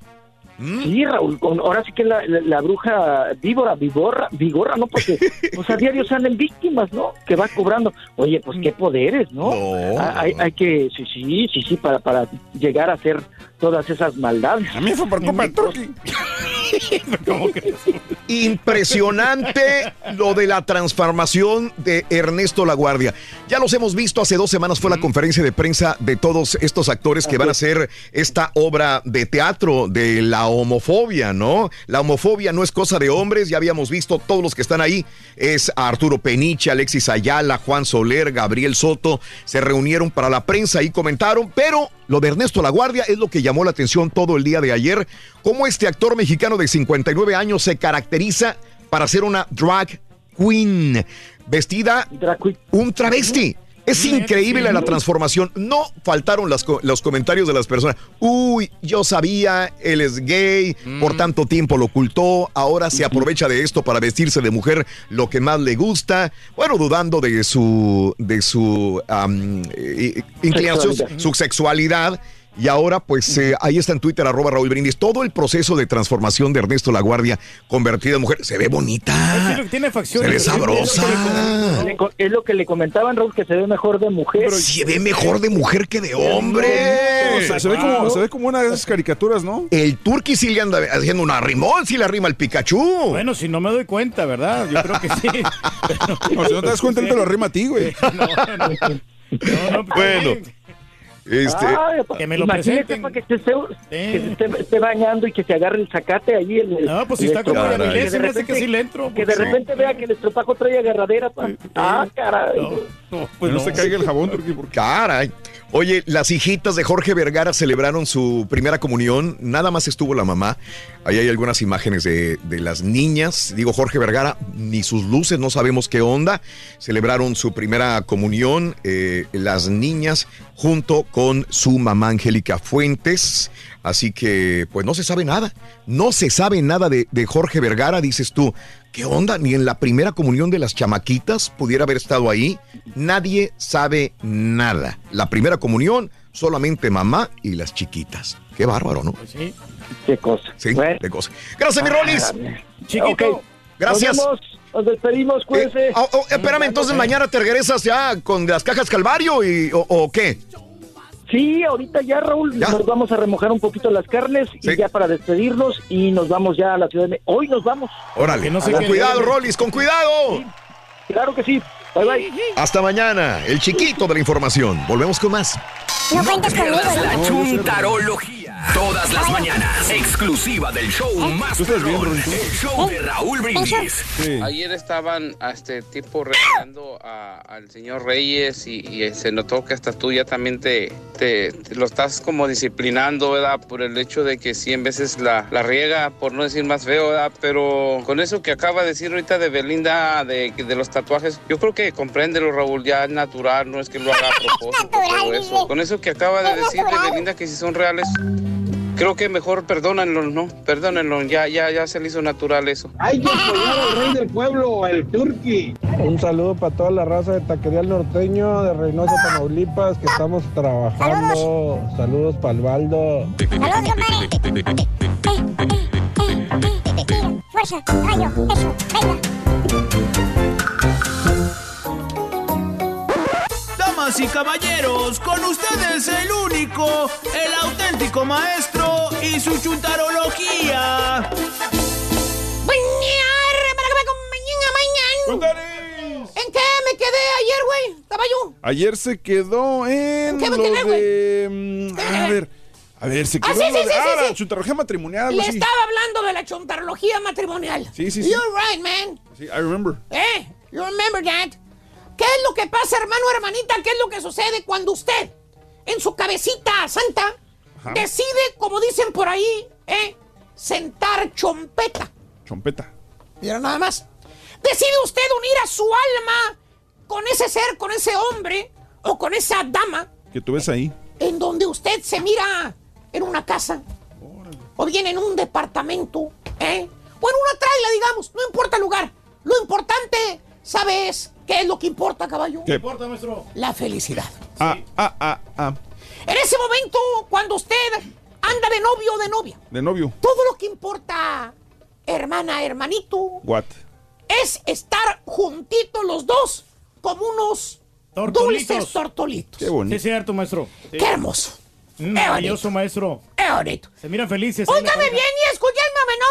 Sí, Raúl, con- ahora sí que la, la- la bruja víbora, vigorra, vigorra, ¿no? Porque pues a diario salen víctimas, ¿no? Que va cobrando. Oye, pues qué poderes, ¿no? Ah, Hay, hay que, sí, sí, sí, sí, para, para llegar a hacer todas esas maldades. A mí fue por culpa del turqui. Impresionante lo de la transformación de Ernesto Laguardia. Ya los hemos visto, hace dos semanas fue la conferencia de prensa de todos estos actores que van a hacer esta obra de teatro de la homofobia, ¿no? La homofobia no es cosa de hombres, ya habíamos visto todos los que están ahí. Es Arturo Peniche, Alexis Ayala, Juan Soler, Gabriel Soto, se reunieron para la prensa y comentaron, pero lo de Ernesto Laguardia es lo que llamó la atención todo el día de ayer, cómo este actor mexicano de 59 años se caracteriza para ser una drag queen, vestida un travesti. Es increíble la transformación. No faltaron las co- los comentarios de las personas. Uy, yo sabía, él es gay, por tanto tiempo lo ocultó, ahora se aprovecha de esto para vestirse de mujer lo que más le gusta. Bueno, dudando de su, de su am, eh, inclinación, Sexualidad. su sexualidad. Y ahora, pues eh, ahí está en Twitter, arroba Raúl Brindis. Todo el proceso de transformación de Ernesto Laguardia convertida en mujer. Se ve bonita. Tiene facciones. Se ve sabrosa. Le Es lo que le comentaban, Raúl, que se ve mejor de mujer. Se ve mejor de mujer que de hombre. O sea, se, ve como, se ve como una de esas caricaturas, ¿no? El Turqui sí le anda haciendo una rimón, sí le arrima el Pikachu. Bueno, si no me doy cuenta, ¿verdad? Yo creo que sí. No, si no te das cuenta, él te lo arrima a ti, güey. Bueno. Este, Ay, que me lo imagínate, presenten. pa, que, se esté, que se esté, esté bañando y que se agarre el zacate ahí. El, el- No, pues si está como de hace que repente- sí le entro, Que de pues. repente vea que el estropajo trae agarradera. pa. Ah, caray. Pues no, se caiga el jabón, porque Caray. Oye, las hijitas de Jorge Vergara celebraron su primera comunión. Nada más estuvo la mamá. Ahí hay algunas imágenes de, de las niñas. Digo, Jorge Vergara, ni sus luces, no sabemos qué onda. Celebraron su primera comunión. eh, las niñas junto con su mamá Angélica Fuentes. Así que, pues no se sabe nada. No se sabe nada de, de Jorge Vergara, dices tú. ¿Qué onda? Ni en la primera comunión de las chamaquitas pudiera haber estado ahí. Nadie sabe nada. La primera comunión, solamente mamá y las chiquitas. Qué bárbaro, ¿no? Sí. Qué cosa. Sí, qué cosa. Gracias, mi Rolis. Chiquito. Ok. Gracias. Nos, vemos, nos despedimos, cuídense. Eh, oh, oh, espérame, entonces mañana te regresas ya con las cajas Calvario y, o, o qué? Sí, ahorita ya, Raúl, nos vamos a remojar un poquito las carnes y ya para despedirnos y nos vamos ya a la ciudad de Hoy nos vamos. Órale. con cuidado, Rolis, con cuidado. Claro que sí. Bye, bye. Hasta mañana, el chiquito de la información. Volvemos con más. No cuentes conmigo, La ¿no? chuntarología. Todas las mañanas. Exclusiva del show más perrón. El show de Raúl Brindis. Ayer estaban a este tipo regañando a- al señor Reyes y, y se notó que hasta tú ya también te, te- te lo estás como disciplinando, ¿verdad? Por el hecho de que 100 veces la, la riega, por no decir más feo, ¿verdad? Pero con eso que acaba de decir ahorita de Belinda, de, de los tatuajes, yo creo que compréndelo, Raúl, ya es natural, no es que lo haga a propósito, todo eso. Con eso que acaba de decir de Belinda, que si son reales, creo que mejor perdónenlo, ¿no? Perdónenlo, ya, ya, ya se le hizo natural eso. Hay que apoyar al rey del pueblo, el Turqui. Un saludo para toda la raza de Taquería El Norteño de Reynosa, Tamaulipas, que estamos trabajando. Saludos para el Baldo. Fuerza, rayo, eso, venga. Damas y caballeros, con ustedes el único, el auténtico maestro y su chuntarología. ¿En qué me quedé ayer, güey? Estaba yo. Ayer se quedó en ¿Qué me lo quedé, de... mm, A ver, a ver, se Ah, quedó sí, en lo sí, de... sí, ah, sí, la sí. chuntarología matrimonial, Le así. estaba hablando de la chuntarología matrimonial. Sí, sí, sí. You're right, man. Sí, I remember. Eh, you remember that. ¿Qué es lo que pasa, hermano, hermanita? ¿Qué es lo que sucede cuando usted, en su cabecita santa, Ajá. decide, como dicen por ahí, eh, sentar chompeta? Chompeta. Mira nada más. decide usted unir a su alma con ese ser, con ese hombre o con esa dama Que tú ves ahí. en donde usted se mira en una casa o bien en un departamento, ¿eh? O en una traila, digamos, no importa el lugar. Lo importante, ¿sabes qué es lo que importa, caballo? ¿Qué? importa, maestro? La felicidad. Ah, ah, ah, ah. En ese momento, cuando usted anda de novio o de novia, De novio. todo lo que importa, hermana, hermanito, What? es estar juntitos los dos como unos Tortolitos. dulces tortolitos. Qué bonito. Sí, es cierto, maestro. Sí. ¡Qué hermoso! Mm, Maravilloso, maestro. ¡Qué bonito! Se miran felices. pareja. bien y escúchenme no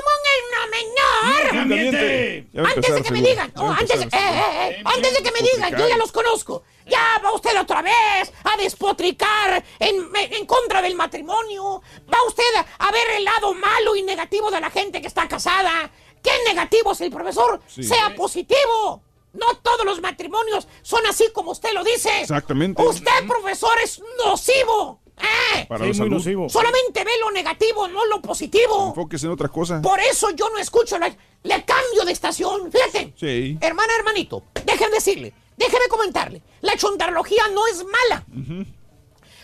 ¡No, miente! Ya va a Antes de que me digan, oh, antes, eh, eh, eh, antes de que me digan, yo ya los conozco. Ya va usted otra vez a despotricar en, en contra del matrimonio. Va usted a ver el lado malo y negativo de la gente que está casada. ¿Qué negativo es el profesor? Sí. Sea positivo. No todos los matrimonios son así como usted lo dice. Exactamente. Usted, profesor, es nocivo. ¿Eh? Para la salud. Solamente ve lo negativo, no lo positivo. Enfóquese en otra cosa. Por eso yo no escucho la... Le cambio de estación. Fíjate. Sí. Hermana, hermanito, déjeme decirle, déjeme comentarle. La chontarología no es mala.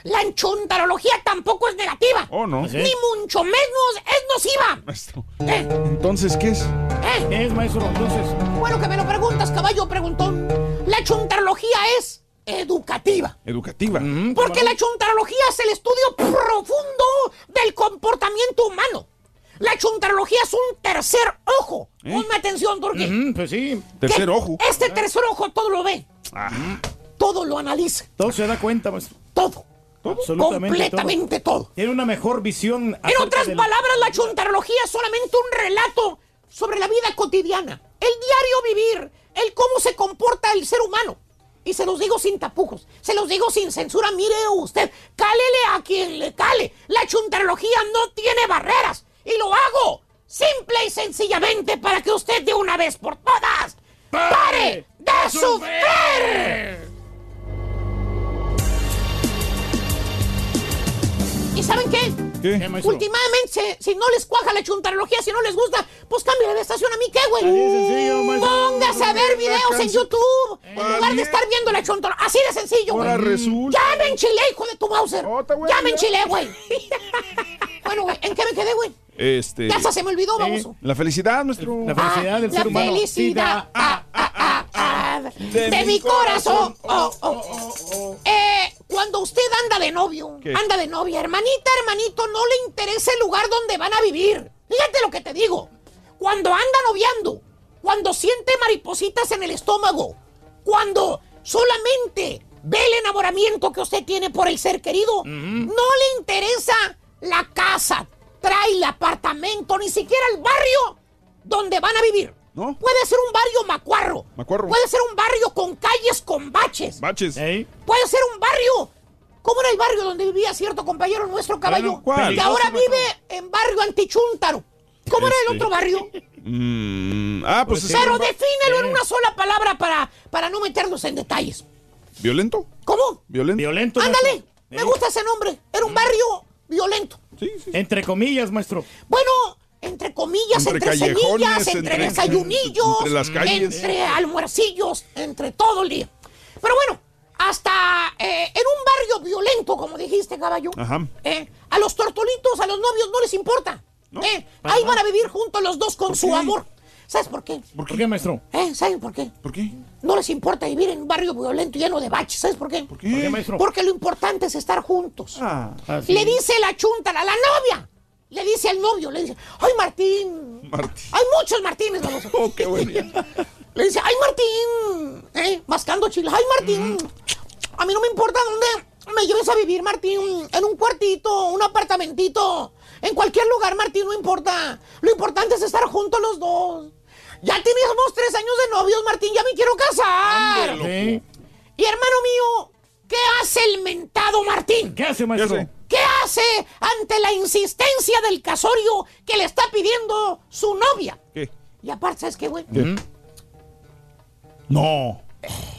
La chontarología tampoco es negativa. Oh, no. Ni mucho menos es nociva. Maestro. Eh, Entonces, ¿qué es? eh. ¿Qué es, maestro? Entonces. Bueno, que me lo preguntas, caballo preguntón. La chontarología es educativa. Educativa. Porque la chontarología es el estudio profundo del comportamiento humano. La chontarología es un tercer ojo. Ponme atención, Turquía. Pues sí. Tercer Que ojo. Este tercer ojo todo lo ve. Ah. Todo lo analiza. Todo se da cuenta, maestro. Todo. Absolutamente Completamente todo. Tiene una mejor visión. En otras palabras, la chontarología es solamente un relato sobre la vida cotidiana. El diario vivir. El cómo se comporta el ser humano. Y se los digo sin tapujos. Se los digo sin censura. Mire usted. Cálele a quien le cale. La chontarología no tiene barreras. Y lo hago simple y sencillamente para que usted de una vez por todas pare de sufrir. ¿Y saben qué? ¿Qué? Últimamente, si no les cuaja la chuntarología, si no les gusta, pues cámbiale de estación a mí, ¿qué, güey? Sencillo, maestro. Póngase a ver videos en. YouTube en Ah, lugar de estar viendo la chuntarología. Así de sencillo, güey. Ahora resulta. Ya me enchilé, hijo de tu Mauser. Oh, ya me enchilé, güey. bueno, güey, ¿en qué me quedé, güey? Este. Ya se me olvidó, vamos. La felicidad, nuestro. La felicidad del la ser humano. felicidad ah, ah, ah, de, mi corazón. Oh, oh, oh. Eh, cuando usted anda de novio, ¿Qué? anda de novia, hermanita, hermanito, no le interesa el lugar donde van a vivir. Fíjate lo que te digo. Cuando anda noviando, cuando siente maripositas en el estómago, cuando solamente ve el enamoramiento que usted tiene por el ser querido, no le interesa la casa, trae el apartamento, ni siquiera el barrio donde van a vivir. ¿No? Puede ser un barrio macuarro. Macuarro. Puede ser un barrio con calles con baches. Baches. Ey. Puede ser un barrio. ¿Cómo era el barrio donde vivía cierto compañero nuestro caballo? ¿cuál? Que ahora vive en barrio antichúntaro. ¿Cómo era el Este. otro barrio? Mm, ah, pues, Pues es Pero ba- defínelo en Sí. una sola palabra para, para no meternos en detalles. ¿Violento? ¿Cómo? ¿Violento? Violento. Ándale, maestro. me Eh, gusta ese nombre. Era un barrio violento. Sí, sí. Entre comillas, maestro. Bueno, entre comillas, Entre semillas, entre, entre- desayunillos, entre las calles. entre almuercillos, entre todo el día. Pero bueno, hasta eh, en un barrio violento, como dijiste, caballo, eh, a los tortolitos, a los novios no les importa. eh, ahí van a vivir juntos los dos con su qué? amor. ¿Sabes por qué? ¿Por qué, maestro? ¿Eh? ¿Saben por qué? ¿Por qué? No les importa vivir en un barrio violento lleno de baches. ¿Sabes por qué? ¿Por ¿Por qué, maestro? Porque lo importante es estar juntos. Ah. Le dice la chunta, la, la novia. Le dice al novio, le dice, ay Martín. Martín. Hay muchos Martínez, vamos. Oh, qué bueno. Le dice, ay Martín. Eh, mascando chile. Ay Martín. A mí no me importa dónde me lleves a vivir, Martín. En un cuartito, un apartamentito. En cualquier lugar, Martín, no importa. Lo importante es estar juntos los dos. Ya teníamos tres años de novios, Martín. Ya me quiero casar. Sí. Y hermano mío, ¿qué hace el mentado Martín? ¿Qué hace, maestro? hace? ¿Qué hace ante la insistencia del casorio que le está pidiendo su novia? ¿Qué? Y aparte, ¿sabes qué, güey? ¿Qué? No.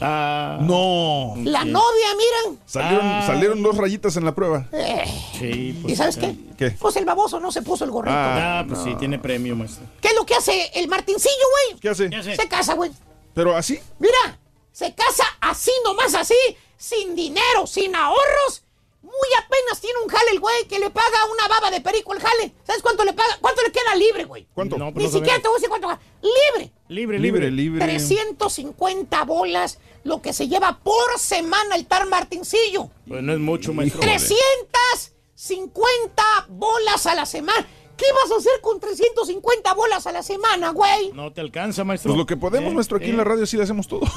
No. La novia, miren. Salieron, Ah. salieron dos rayitas en la prueba. Eh, Sí, ¿Y sabes qué? ¿Qué? Pues el baboso no se puso el gorrito. Ah, pues sí, tiene premio, maestro. ¿Qué es lo que hace el Martincillo, güey? ¿Qué hace? Se casa, güey. Pero así. Mira, se casa así nomás así, sin dinero, sin ahorros. Muy apenas tiene un jale el güey que le paga una baba de perico el jale. ¿Sabes cuánto le paga? ¿Cuánto le queda libre, güey? ¿Cuánto? No, Ni pues no siquiera te voy a decir cuánto. Libre, Libre, libre. libre. 350 bolas, lo que se lleva por semana el tar Martincillo. Pues no es mucho, maestro. 350 bolas a la semana. ¿Qué vas a hacer con 350 bolas a la semana, güey? No te alcanza, maestro. Pues lo que podemos, Eh, maestro, aquí eh. en la radio sí lo hacemos todo.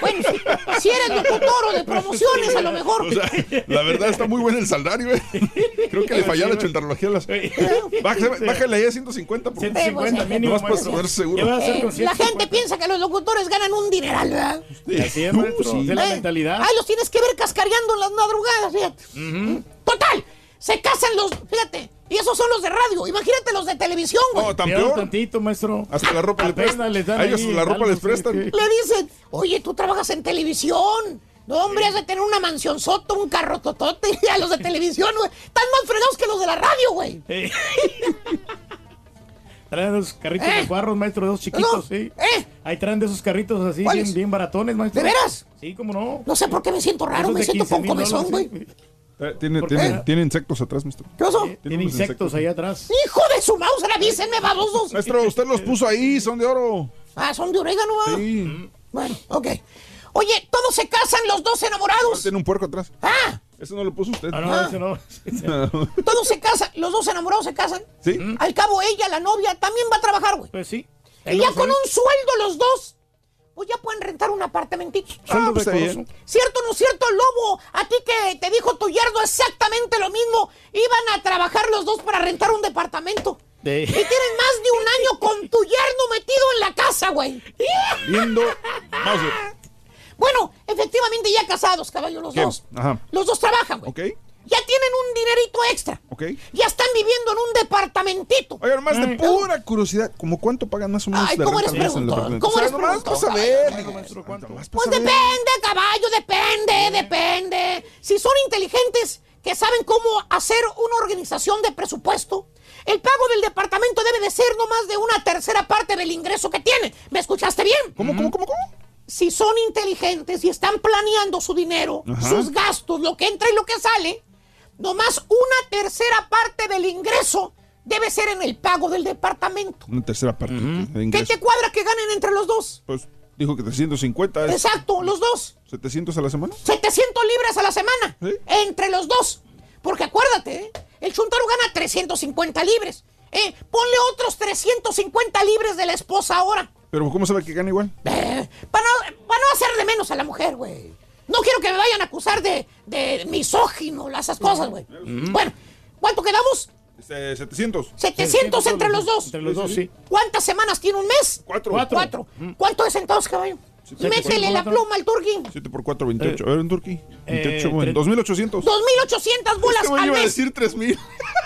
Bueno, si, si eres locutor o de promociones, a lo mejor. O sea, la verdad está muy bueno el salario, eh. Creo que le falló la chuntarología. a Las... Bájale, bájale ahí a 150. Por... 150 mínimo, Nomás para maestro. saber seguro. ¿Qué va a hacer Eh, con la 150? gente piensa que los locutores ganan un dineral, ¿verdad? Así es, maestro. sí. Esa es la Eh, mentalidad. Ahí los tienes que ver cascareando en las madrugadas, fíjate. Total, se casan los, fíjate, y esos son los de radio. Imagínate los de televisión, güey. No, tan Peor tantito, maestro. Hasta la ropa Apenas prestan. les dan A ellos ahí la ropa algo, les prestan. sí. Le dicen, oye, tú trabajas en televisión. No, hombre, has de tener una mansión soto, un carro totote. A los de televisión, güey. Están más fregados que los de la radio, güey. Eh. Traen esos carritos Eh. de cuarros, maestro, de esos chiquitos, No, sí. ¿Eh? Ahí traen de esos carritos así, bien, bien baratones, maestro. ¿De veras? Sí, cómo no. No sé por qué me siento raro, Esos me siento 15 con comezón, güey. sí. Eh, Tiene, ¿Por tiene, tiene insectos atrás, maestro. ¿Qué pasó? Tiene unos insectos ahí atrás. Hijo de su mouse, avísenme, babosos. Maestro, usted los puso ahí, son de oro. Ah, son de orégano, ¿va? Sí. Bueno, ok. Oye, todos se casan los dos enamorados. Tiene un puerco atrás. Ah, Eso no lo puso usted. Ah, no, ese no. todos se casan, los dos enamorados se casan. ¿Sí? Al cabo, ella, la novia, también va a trabajar, güey. Pues sí. Y ya con un sueldo los dos, pues ya pueden rentar un apartamentito. Ah, pues está decoroso. bien. ¿Cierto o no cierto, Lobo? A ti que te dijo tu yerno exactamente lo mismo. Iban a trabajar los dos para rentar un departamento. De- Y tienen más de un año con tu yerno metido en la casa, güey. Mauser. Bueno, efectivamente ya casados, caballo, los ¿Qué? dos. Ajá. Los dos trabajan, güey. Ok, Ya tienen un dinerito extra. ok. Ya están viviendo en un departamentito. Oigan, más de pura curiosidad, ¿cómo cuánto pagan más o menos Ay, ¿cómo eres preguntón? ¿Cómo O sea, eres Pues depende, caballo, depende, depende. Si son inteligentes, que saben cómo hacer una organización de presupuesto, el pago del departamento debe de ser no más de una tercera parte del ingreso que tiene. ¿Me escuchaste bien? ¿Cómo, cómo, cómo, cómo? Si son inteligentes y están planeando su dinero, Ajá. sus gastos, lo que entra y lo que sale, no más una tercera parte del ingreso debe ser en el pago del departamento. Una tercera parte de ¿Qué te cuadra que ganen entre los dos? Pues dijo que 350 es Exacto, los dos. 700 a la semana. 700 libras a la semana. ¿Sí? Entre los dos. Porque acuérdate, ¿eh? el Chuntaro gana 350 libres. ¿eh? Ponle otros 350 libres de la esposa ahora. Pero ¿cómo sabe que gana igual? Eh, para, no, para no hacer de menos a la mujer, güey. No quiero que me vayan a acusar de, de misógino, esas cosas, güey. Bueno, ¿cuánto quedamos? Este, 700. 700 entre los dos. Entre los dos, sí. ¿Cuántas semanas tiene un mes? Cuatro. Cuatro. Cuatro. ¿Cuánto es entonces, caballo? Siete Métele la cuatro. pluma al turqui. 7 por 4, 28. A ver, en Turquía. 28, Eh, bueno, tre- 2800. 2.800 bolas Este al iba a mes. decir 3000.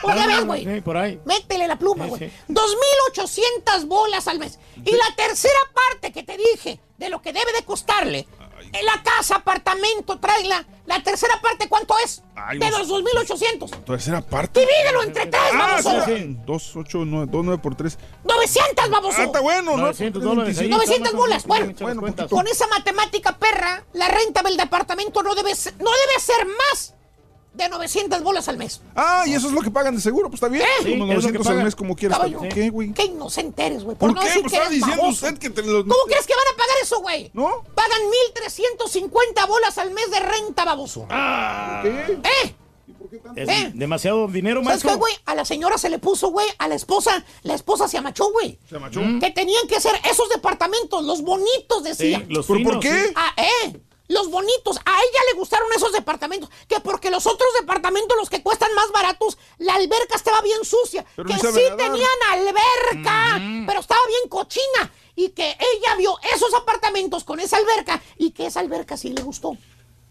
Pues ya Ah, ves, güey. por ahí. Métele la pluma, güey. sí. 2.800 bolas al mes. Y la tercera parte que te dije de lo que debe de costarle en la casa, apartamento, tráela. La tercera parte, ¿cuánto es? Ay, de no los 2.800. Tercera parte. Divídelo entre tres, Ah, vamos. sí, sí. 2, 8, 9, 2, 9 por 3. 900, vamos. Ah, está bueno, ¿no? 900 dólares. ahí 900 está, bolas. Bueno, cuentas. con esa matemática perra, la renta del departamento no debe ser, no debe ser más de 900 bolas al mes. Ah, y eso es lo que pagan de seguro, pues está bien. Sí, lo que 900 al mes como quieras. Caballo. ¿Qué, güey? Qué inocente eres, güey. ¿Por no qué? decir Pues que está eres diciendo baboso. usted que te los... ¿Cómo crees que van a pagar eso, güey? ¿No? Pagan 1.350 bolas al mes de renta, baboso. ¿Qué? ¿Eh? Es ¿Eh? demasiado dinero, ¿Sabes qué, güey? A la señora se le puso, güey, a la esposa, la esposa se amachó, güey. ¿Se machó? Que tenían que ser esos departamentos, los bonitos, Sí, decía. los ¿Pero por finos, qué? sí. Ah, eh. Los bonitos. A ella le gustaron esos departamentos. Que porque los otros departamentos, los que cuestan más baratos, la alberca estaba bien sucia. Pero que sí nadar. tenían alberca, pero estaba bien cochina. Y que ella vio esos apartamentos con esa alberca y que esa alberca sí le gustó.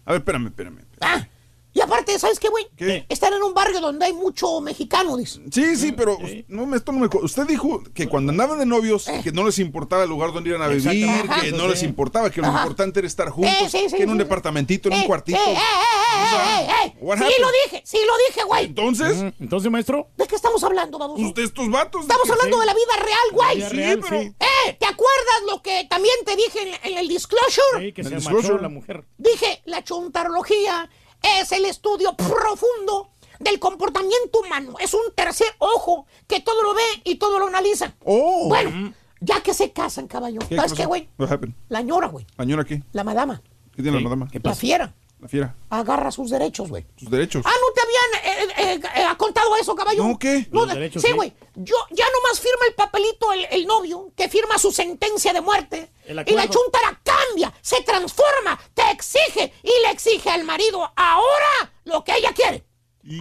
A ver, espérame, espérame. Ah, Y aparte, ¿sabes qué, güey? Están en un barrio donde hay mucho mexicano, dice. Sí, sí, pero no, esto no me usted dijo que cuando andaban de novios que no les importaba el lugar donde iban a vivir, que no les Sí. importaba, que lo Ajá. importante era estar juntos, Eh, sí, sí, que en un sí. departamentito, en un Eh, cuartito. eh, eh, eh, eh, eh, What Sí lo dije, sí lo dije, güey. Entonces, Entonces, maestro. ¿De qué estamos hablando, vamos? pues de estos vatos. Estamos hablando de la vida real, güey. real, pero- sí. Eh, ¿te acuerdas lo que también te dije en, en el disclosure? Sí, que El se disclosure. la mujer. Dije, la chuntarología es el estudio profundo del comportamiento humano. Es un tercer ojo que todo lo ve y todo lo analiza. Oh. Bueno, ya que se casan, caballo. ¿Qué ¿Sabes pasó? qué, güey? What happened? La ñora, güey. ¿La ñora qué? La madama. ¿Qué tiene Sí. la madama? ¿Qué La pasa? fiera. La fiera. Agarra sus derechos, güey. Sus derechos. Ah, ¿no te habían eh, eh, eh, contado eso, caballo? No, ¿qué? No, derechos, sí, sí. güey. Yo ya nomás firma el papelito el, el novio, que firma su sentencia de muerte. Y la chuntara cambia, se transforma, te exige y le exige al marido ahora lo que ella quiere.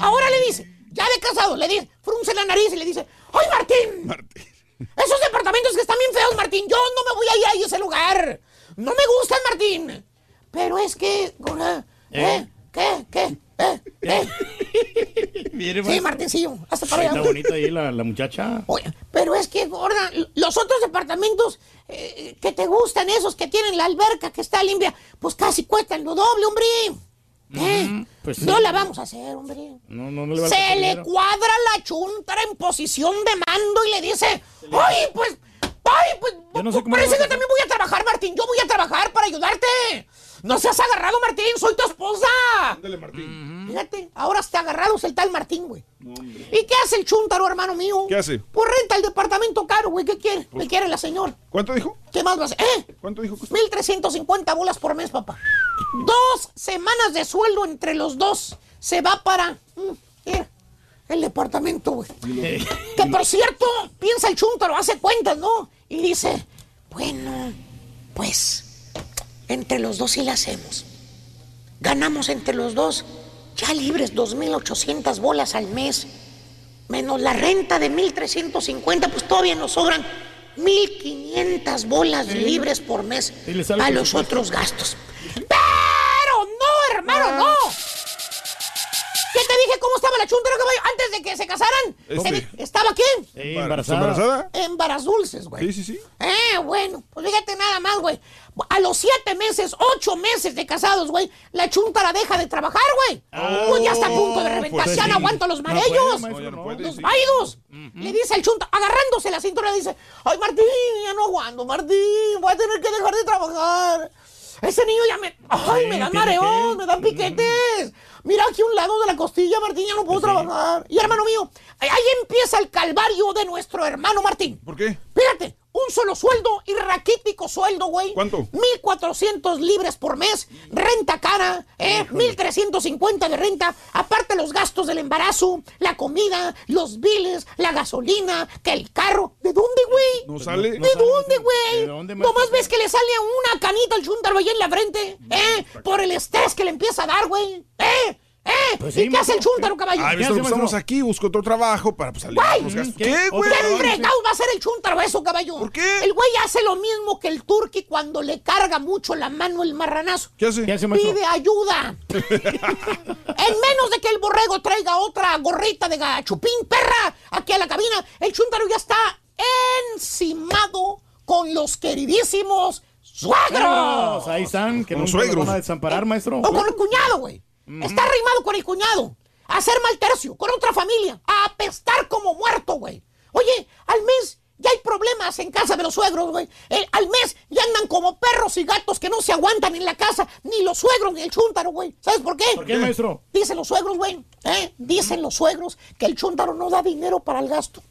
Ahora le dice, ya de casado, le dice, frunce la nariz y le dice, ¡ay, Martín! Martín. Esos departamentos que están bien feos, Martín, yo no me voy a ir a ese lugar. No me gustan, Martín. Pero es que, Gora, ¿eh? ¿Qué? ¿Qué? ¿Eh? ¿Eh? Mire, Sí, maestro. Martincillo, hasta para allá. Está bonita ahí la, la muchacha. Oye, pero es que, gorda, los otros departamentos eh, que te gustan, esos que tienen la alberca que está limpia, pues casi cuestan lo doble, hombre. ¿Eh? pues sí. No la vamos a hacer, hombre. No, no, no le va a Se le cuadra la chuntara en posición de mando y le dice, ay, pues, ay, pues, Yo no sé cómo parece que también voy a trabajar, Martín, yo voy a trabajar para ayudarte. No seas agarrado, Martín, soy tu esposa. Ándale, Martín. Fíjate, ahora está agarrado es el tal Martín, güey. ¿Y qué hace el chúntaro, hermano mío? ¿Qué hace? Pues renta el departamento caro, güey. ¿Qué quiere? ¿Qué quiere la señora? ¿Cuánto dijo? ¿Qué más va a hacer? ¿Eh? ¿Cuánto dijo? 1350 bolas por mes, papá. Dos semanas de sueldo entre los dos. Se va para. mm, mira, el departamento, güey. Que por cierto, piensa el chúntaro, hace cuentas, ¿no? Y dice: Bueno, pues. Entre los dos sí la hacemos. Ganamos entre los dos. Ya libres 2.800 bolas al mes. Menos la renta de 1.350, pues todavía nos sobran 1.500 bolas libres por mes a los otros gastos. Pero no, hermano, no. ¿Qué te dije cómo estaba la chuntara, caballo? Antes de que se casaran. Este. Se ¿Estaba quién? ¿Está embarazada. embarazada? Embaraz dulces, güey. Sí, sí, sí. Eh, bueno, pues fíjate nada más, güey. A los siete meses, ocho meses de casados, güey, la chuntara deja de trabajar, güey. pues ya está a punto de reventar. pues ya sí. no aguanto los No puede, marellos. maestro, No, puede, los sí. vaidos. Le dice al chunta, agarrándose la cintura, le dice, ay, Martín, ya no aguanto, Martín, voy a tener que dejar de trabajar. Ese niño ya me, ay, Sí, me dan mareos, que- me dan piquetes. Mira aquí a un lado de la costilla, Martín, ya no puedo trabajar. Y hermano mío, ahí empieza el calvario de nuestro hermano Martín. ¿Por qué? Fíjate, un solo sueldo y raquítico sueldo, güey. ¿Cuánto? 1400 libres por mes, renta cara, ¿eh? 1350 de renta, aparte los gastos del embarazo, la comida, los biles, la gasolina, que el carro. ¿De dónde, güey? ¿No sale? ¿De dónde, ¿De güey? dónde, maestro? Nomás ves que le sale una canita al chúntaro ahí en la frente, ¿eh? Por el estrés que le empieza a dar, güey. ¿Eh? ¿Eh? Pues ¿Y sí, qué hace el chúntaro, caballo? Ah, ¿Qué maestro, hace, pues estamos maestro? aquí, busco otro trabajo para pues, salir Güey, los gastos. ¿qué? ¿Qué, ¿Otro güey? ¿Qué fregados va a hacer el chúntaro eso, caballo? ¿Por qué? El güey hace lo mismo que el turqui cuando le carga mucho la mano el marranazo. ¿Qué hace? ¿Qué hace, maestro? Pide ayuda. en menos de que el borrego traiga otra gorrita de gachupín, perra, aquí a la cabina, el chúntaro ya está encimado con los queridísimos suegros. Ahí están, que no suegros. van a desamparar, maestro. O con el cuñado, güey. Está arrimado con el cuñado. A hacer mal tercio, con otra familia. A apestar como muerto, güey. Oye, al mes ya hay problemas en casa de los suegros, güey. Eh, al mes ya andan como perros y gatos que no se aguantan en la casa. Ni los suegros ni el chúntaro, güey. ¿Sabes por qué? ¿Por qué, maestro? Dicen los suegros, güey. ¿eh? Dicen los suegros que el chúntaro no da dinero para el gasto.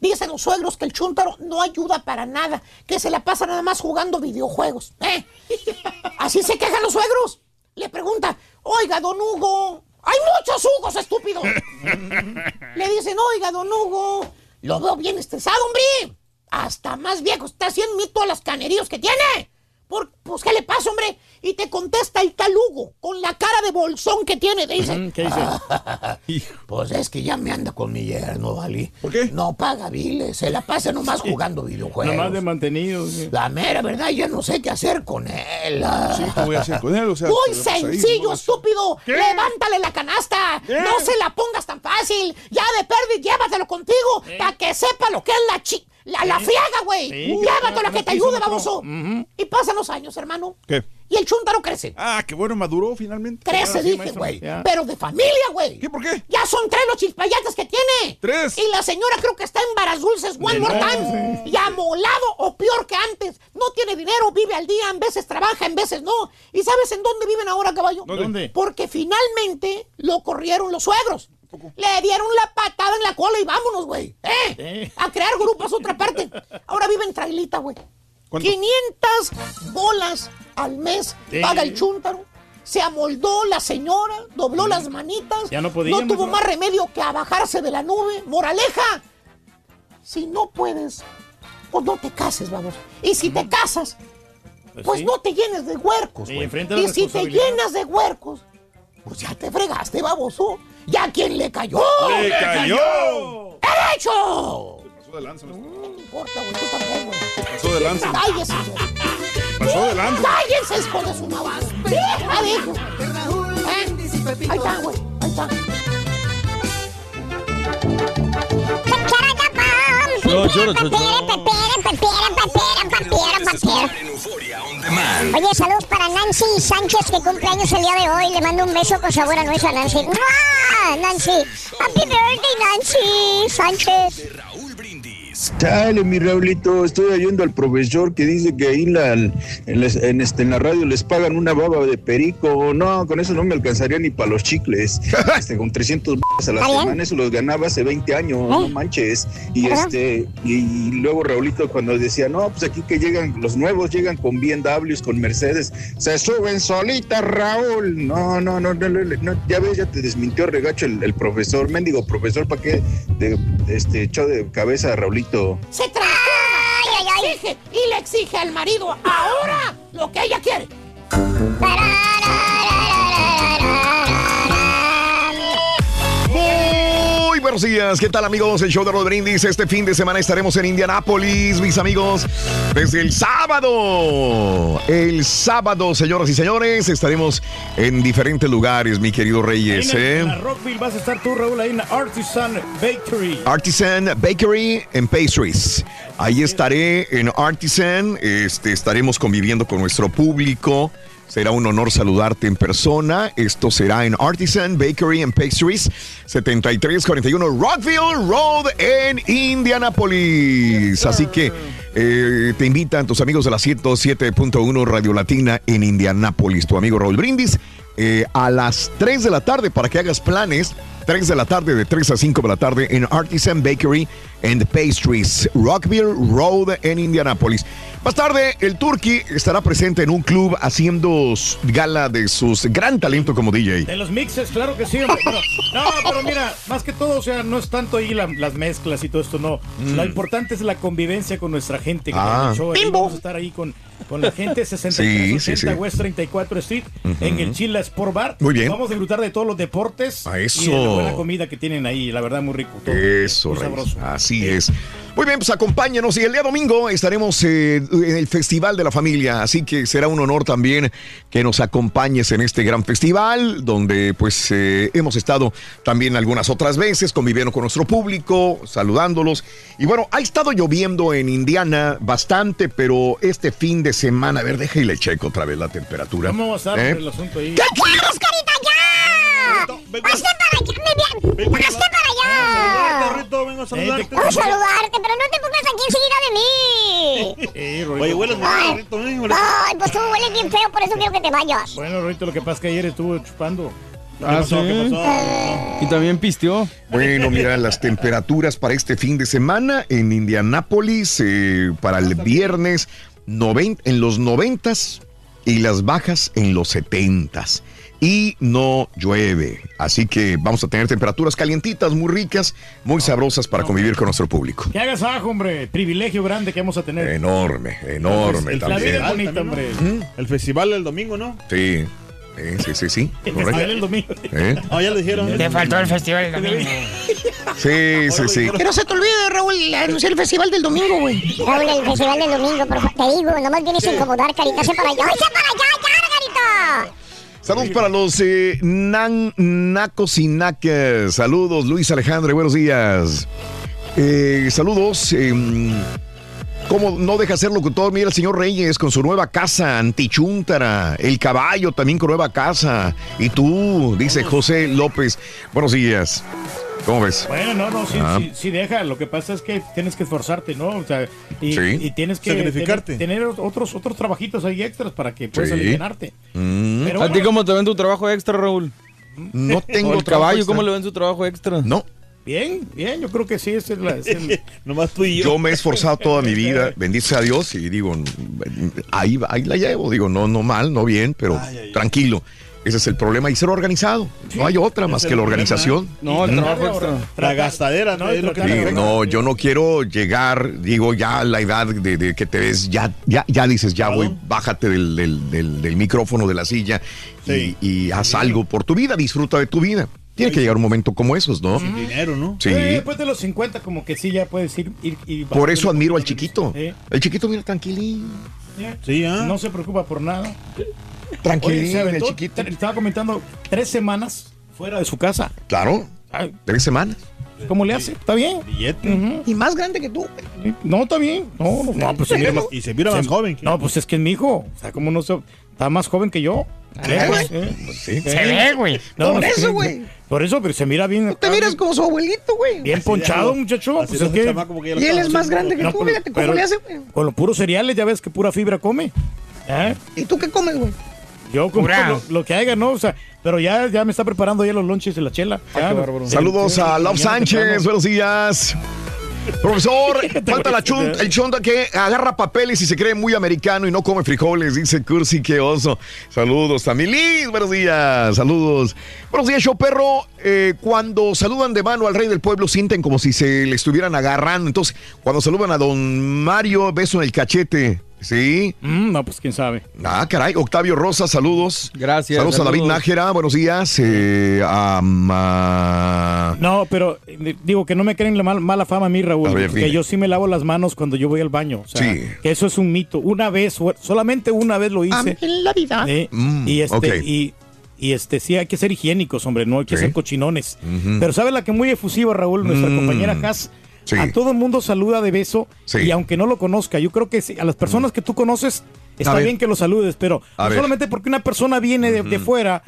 Dicen los suegros que el chúntaro no ayuda para nada, que se la pasa nada más jugando videojuegos. ¿eh? Así se quejan los suegros. Le pregunta, oiga, don Hugo, hay muchos Hugos, estúpido. Le dicen, oiga, don Hugo, lo veo bien estresado, hombre. Hasta más viejo está haciendo mito a las caneríos que tiene. Por, pues, ¿qué le pasa, hombre? Y te contesta el talugo, con la cara de bolsón que tiene. Dice, ¿qué dice? pues es que ya me anda con mi yerno, ¿vale? ¿Por qué? No paga biles, se la pasa nomás jugando videojuegos. Nomás de mantenido. sí. La mera verdad, ya no sé qué hacer con él. ah. Sí, ¿qué voy a hacer con él? O sea, Muy pues ahí, sencillo, estúpido. Levántale la canasta. No se la pongas tan fácil. Ya de perdi, llévatelo contigo para que sepa lo que es la chi la, la friaga, güey. Sí, Llévatelo que a que te ayude, baboso. Ujú. Y pasan los años, hermano. ¿Qué? Y el chúntaro crece. Ah, qué bueno, maduró finalmente. Crece, Ahora sí, dije, maestro, güey. ya. Pero de familia, güey. ¿Qué? ¿Por qué? Ya son tres los chispayates que tiene. Tres. Y la señora creo que está en varas dulces one more time. Y amolado o peor que antes. No tiene dinero, vive al día, en veces trabaja, en veces no. ¿Y sabes en dónde viven ahora, caballo? ¿Dónde? Porque finalmente lo corrieron los suegros. Le dieron la patada en la cola y vámonos, güey. ¿Eh? Eh. A crear grupos a otra parte. Ahora vive en trailita, güey. ¿Cuánto? 500 bolas al mes paga el chúntaro. Se amoldó la señora, dobló las manitas. Ya no podía, No tuvo más remedio que a bajarse de la nube. Moraleja. Si no puedes, pues no te cases, vamos. Y si te casas, Pues pues sí. no te llenes de huercos, Sí, Y si te llenas de huercos, pues ya te fregaste, baboso. ¿Ya quién le cayó? ¡Le cayó! ¡Derecho! Pasó de lanza. No importa, güey, tú tampoco, güey. Pasó de lanza. Cállese. Pasó de lanza. ¡Cállense, hijo de su mamá! ¡Hija de hijo! ¿Eh? Ahí está, güey. Ahí está. No, choro, choro, choro. En Euforia Oye, saludos para Nancy Sánchez que cumple años el día de hoy. Le mando un beso con sabor a nuez a Nancy. ¡Mua! Nancy, happy birthday Nancy Sánchez. Chale, mi Raulito, estoy oyendo al profesor que dice que ahí la- en, les- en este, en la radio les pagan una baba de perico. No, con eso no me alcanzaría ni para los chicles. Este, con 300 balas a la ¿Está bien? semana, eso los ganaba hace 20 años, no manches. Y este y, luego Raulito cuando decía, no, pues aquí que llegan, los nuevos llegan con BMWs, con Mercedes, se suben solitas, Raúl. No, no, no, no, no, no, ya ves, ya te desmintió regacho el, el profesor, mendigo profesor, ¿para qué te este, echó de cabeza a Raulito? Se transforma, le exige y le exige al marido ahora lo que ella quiere. Buenos días, ¿qué tal amigos? El show de los brindis. Este fin de semana estaremos en Indianápolis, mis amigos, desde el sábado. El sábado, señoras y señores, estaremos en diferentes lugares, mi querido Reyes. en, ¿eh? en la Rockville vas a estar tú, Raúl, ahí en Artisan Bakery. Artisan Bakery and Pastries. Ahí estaré en Artisan. Este, estaremos conviviendo con nuestro público. Será un honor saludarte en persona. Esto será en Artisan Bakery and Pastries, 7341 Rockville Road en Indianapolis. Así que eh, te invitan tus amigos de la 107.1 Radio Latina en Indianapolis. Tu amigo Raúl Brindis eh, a las 3 de la tarde para que hagas planes. 3 de la tarde, de 3 a 5 de la tarde en Artisan Bakery and Pastries, Rockville Road en Indianapolis. Más tarde, el Turkey estará presente en un club haciendo gala de sus gran talento como DJ. De los mixes, claro que sí, hombre. Pero- no, pero mira, más que todo, o sea, no es tanto ahí la- las mezclas y todo esto, no. Mm. Lo importante es la convivencia con nuestra gente. Que Ah. el show ahí Bimbo. vamos a estar ahí con, con la gente, 6380 Sí, sí, sí. West 34 Street, en el Chila Sport Bar. Muy bien. Vamos a disfrutar de todos los deportes. A eso. Y de la buena comida que tienen ahí, la verdad, muy rico. todo. Eso, Muy sabroso. Así es. Muy bien, pues acompáñanos y el día domingo estaremos eh, en el Festival de la Familia, así que será un honor también que nos acompañes en este gran festival, donde pues eh, hemos estado también algunas otras veces conviviendo con nuestro público, saludándolos. Y bueno, ha estado lloviendo en Indiana bastante, pero este fin de semana, a ver, déjale checo otra vez la temperatura. ¿Cómo va a estar ¿Eh? el asunto ahí? ¿Qué quieres, carita, ya? ¡Hazte para allá, bien! ¡Hazte para allá! Rito, vengo a saludarte. A saludarte, pero no te pongas aquí enseguida de mí. Eh. Oye, hueles Rito, ven, hueles- Ay, pues tú hueles bien feo, por eso quiero que te vayas. Bueno, Rorito, lo que pasa es que ayer estuvo chupando. ¿Qué Ah, pasó? ¿sí? ¿Qué pasó? Y también pisteó. Bueno, mira, las temperaturas para este fin de semana en Indianápolis eh, para el viernes noven- en los noventas y las bajas en los setentas. Y no llueve. Así que vamos a tener temperaturas calientitas, muy ricas, muy sabrosas para convivir con nuestro público. Que hagas abajo, hombre. Privilegio grande que vamos a tener. Enorme, enorme El- la también. es bonita, hombre. El festival del domingo, ¿no? Sí, Eh, sí, sí, sí. El correcto. festival el domingo. ¿Eh? Ah, ya lo dijeron. Te faltó el festival del domingo. Sí, sí, sí. Que no se te olvide, Raúl, anunciar el festival del domingo, güey. Raúl, el festival del domingo, por favor, te digo, nomás vienes a incomodar, carita, se para allá. ¡Ay, se para allá, ya, carita! Saludos para los eh, nan, nacos y nacas. Saludos, Luis Alejandro, buenos días. Eh, saludos. eh, ¿Cómo no deja ser locutor? Mira el señor Reyes con su nueva casa, Antichuntara. El caballo también con nueva casa. Y tú, dice José López. Buenos días. ¿Cómo ves? Bueno, no, no, sí, Ah. sí, sí deja. Lo que pasa es que tienes que esforzarte, ¿no? O sea, y, Sí. y tienes que Sacrificarte. Tener, tener otros, otros trabajitos ahí extras para que puedas Sí. alivianarte. Mm. Pero ¿A ti bueno. cómo te ven tu trabajo extra, Raúl? No tengo ¿O el trabajo caballo, extra. ¿cómo le ven su trabajo extra? No. Bien, bien, yo creo que sí, es, la, es el- Nomás tú y yo. Yo me he esforzado toda mi vida, bendice a Dios, y digo, ahí, ahí la llevo, digo, no, no mal, no bien, pero tranquilo. Ese es el problema y ser organizado. No hay otra más que la el organización. No, el trabajo extra. ahorrar. La gastadera, ¿no? No, Sí, yo no quiero llegar, digo, ya a la edad de, de que te ves, ya, ya, ya dices, ya güey, bájate del, del- del- del micrófono de la silla y, Sí. y haz algo por tu vida, disfruta de tu vida. Tiene que llegar un momento como esos, ¿no? Dinero, ¿no? Sí. Eh, después de los 50, como que sí, ya puedes ir. ir, ir Por eso admiro al chiquito. Sí, El chiquito mira tranquilín. Sí, ¿ah? No se preocupa por nada. Aventó, chiquito. estaba comentando, tres semanas fuera de su casa. Claro, Ay, tres semanas. ¿Cómo le hace? ¿Está bien? Billete. Y más grande que tú. güey. No, está bien. No, no, no, pues se mira más, Y se mira más joven. que- No, pues es que es mi hijo. O sea, como no se, está más joven que yo. Ah, güey. Eh, Sí. Se ve, güey. no, Por no, eso, güey. Por eso, pero se mira bien. Te miras como su abuelito, güey. Bien ponchado, muchacho. Pues es que Y él es más grande que No, tú, pero- fíjate cómo pero- le hace, güey. con los puros cereales ya ves que pura fibra come. ¿Eh? ¿Y tú qué comes, güey? Yo como Pura. lo, lo que haya, ¿no? O sea, pero ya, ya me está preparando ya los lunches de la chela. Ya, qué bárbaro. el- Saludos el- a Love Sánchez, buenos días. Profesor, falta la chun- el chonda que agarra papeles y se cree muy americano y no come frijoles, dice Cursi, qué oso. Saludos también. Liz, buenos días, saludos. Buenos días, show perro. Eh, cuando saludan de mano al rey del pueblo, sienten como si se le estuvieran agarrando. Entonces, cuando saludan a don Mario, beso en el cachete. ¿Sí? Mm, no, pues quién sabe. Ah, caray. Octavio Rosa, saludos. Gracias. Saludos, a David. Nájera, buenos días. Eh, a Ma- No, pero eh, digo que no me creen la mal- mala fama a mí, Raúl. A ver, que yo sí me lavo las manos cuando yo voy al baño. O sea, Sí. que eso es un mito. Una vez, solamente una vez lo hice. En la vida. ¿eh? Mm, y este, ok. y, y este, sí hay que ser higiénicos, hombre, no hay que Sí. ser cochinones. Pero ¿sabe la que muy efusiva, Raúl? Nuestra Mm. compañera Haas. Sí. A todo el mundo saluda de beso Sí. y aunque no lo conozca, yo creo que a las personas que tú conoces está bien que lo saludes, pero no solamente porque una persona viene de, de fuera,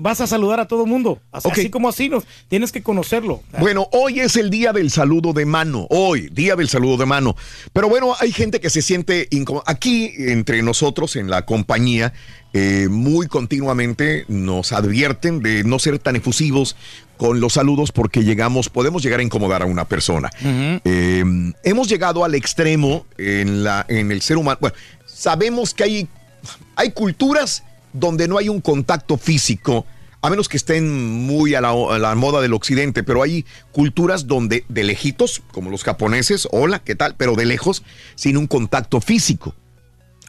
vas a saludar a todo el mundo. Así, como así, no, tienes que conocerlo. Bueno, hoy es el día del saludo de mano. Hoy, día del saludo de mano. Pero bueno, hay gente que se siente. Aquí, entre nosotros, en la compañía, eh, muy continuamente nos advierten de no ser tan efusivos con los saludos porque llegamos, podemos llegar a incomodar a una persona. Eh, hemos llegado al extremo en, la, en el ser humano. Bueno, sabemos que hay, hay culturas donde no hay un contacto físico, a menos que estén muy a la, a la moda del occidente, pero hay culturas donde de lejitos, como los japoneses, hola, ¿qué tal? Pero de lejos, sin un contacto físico.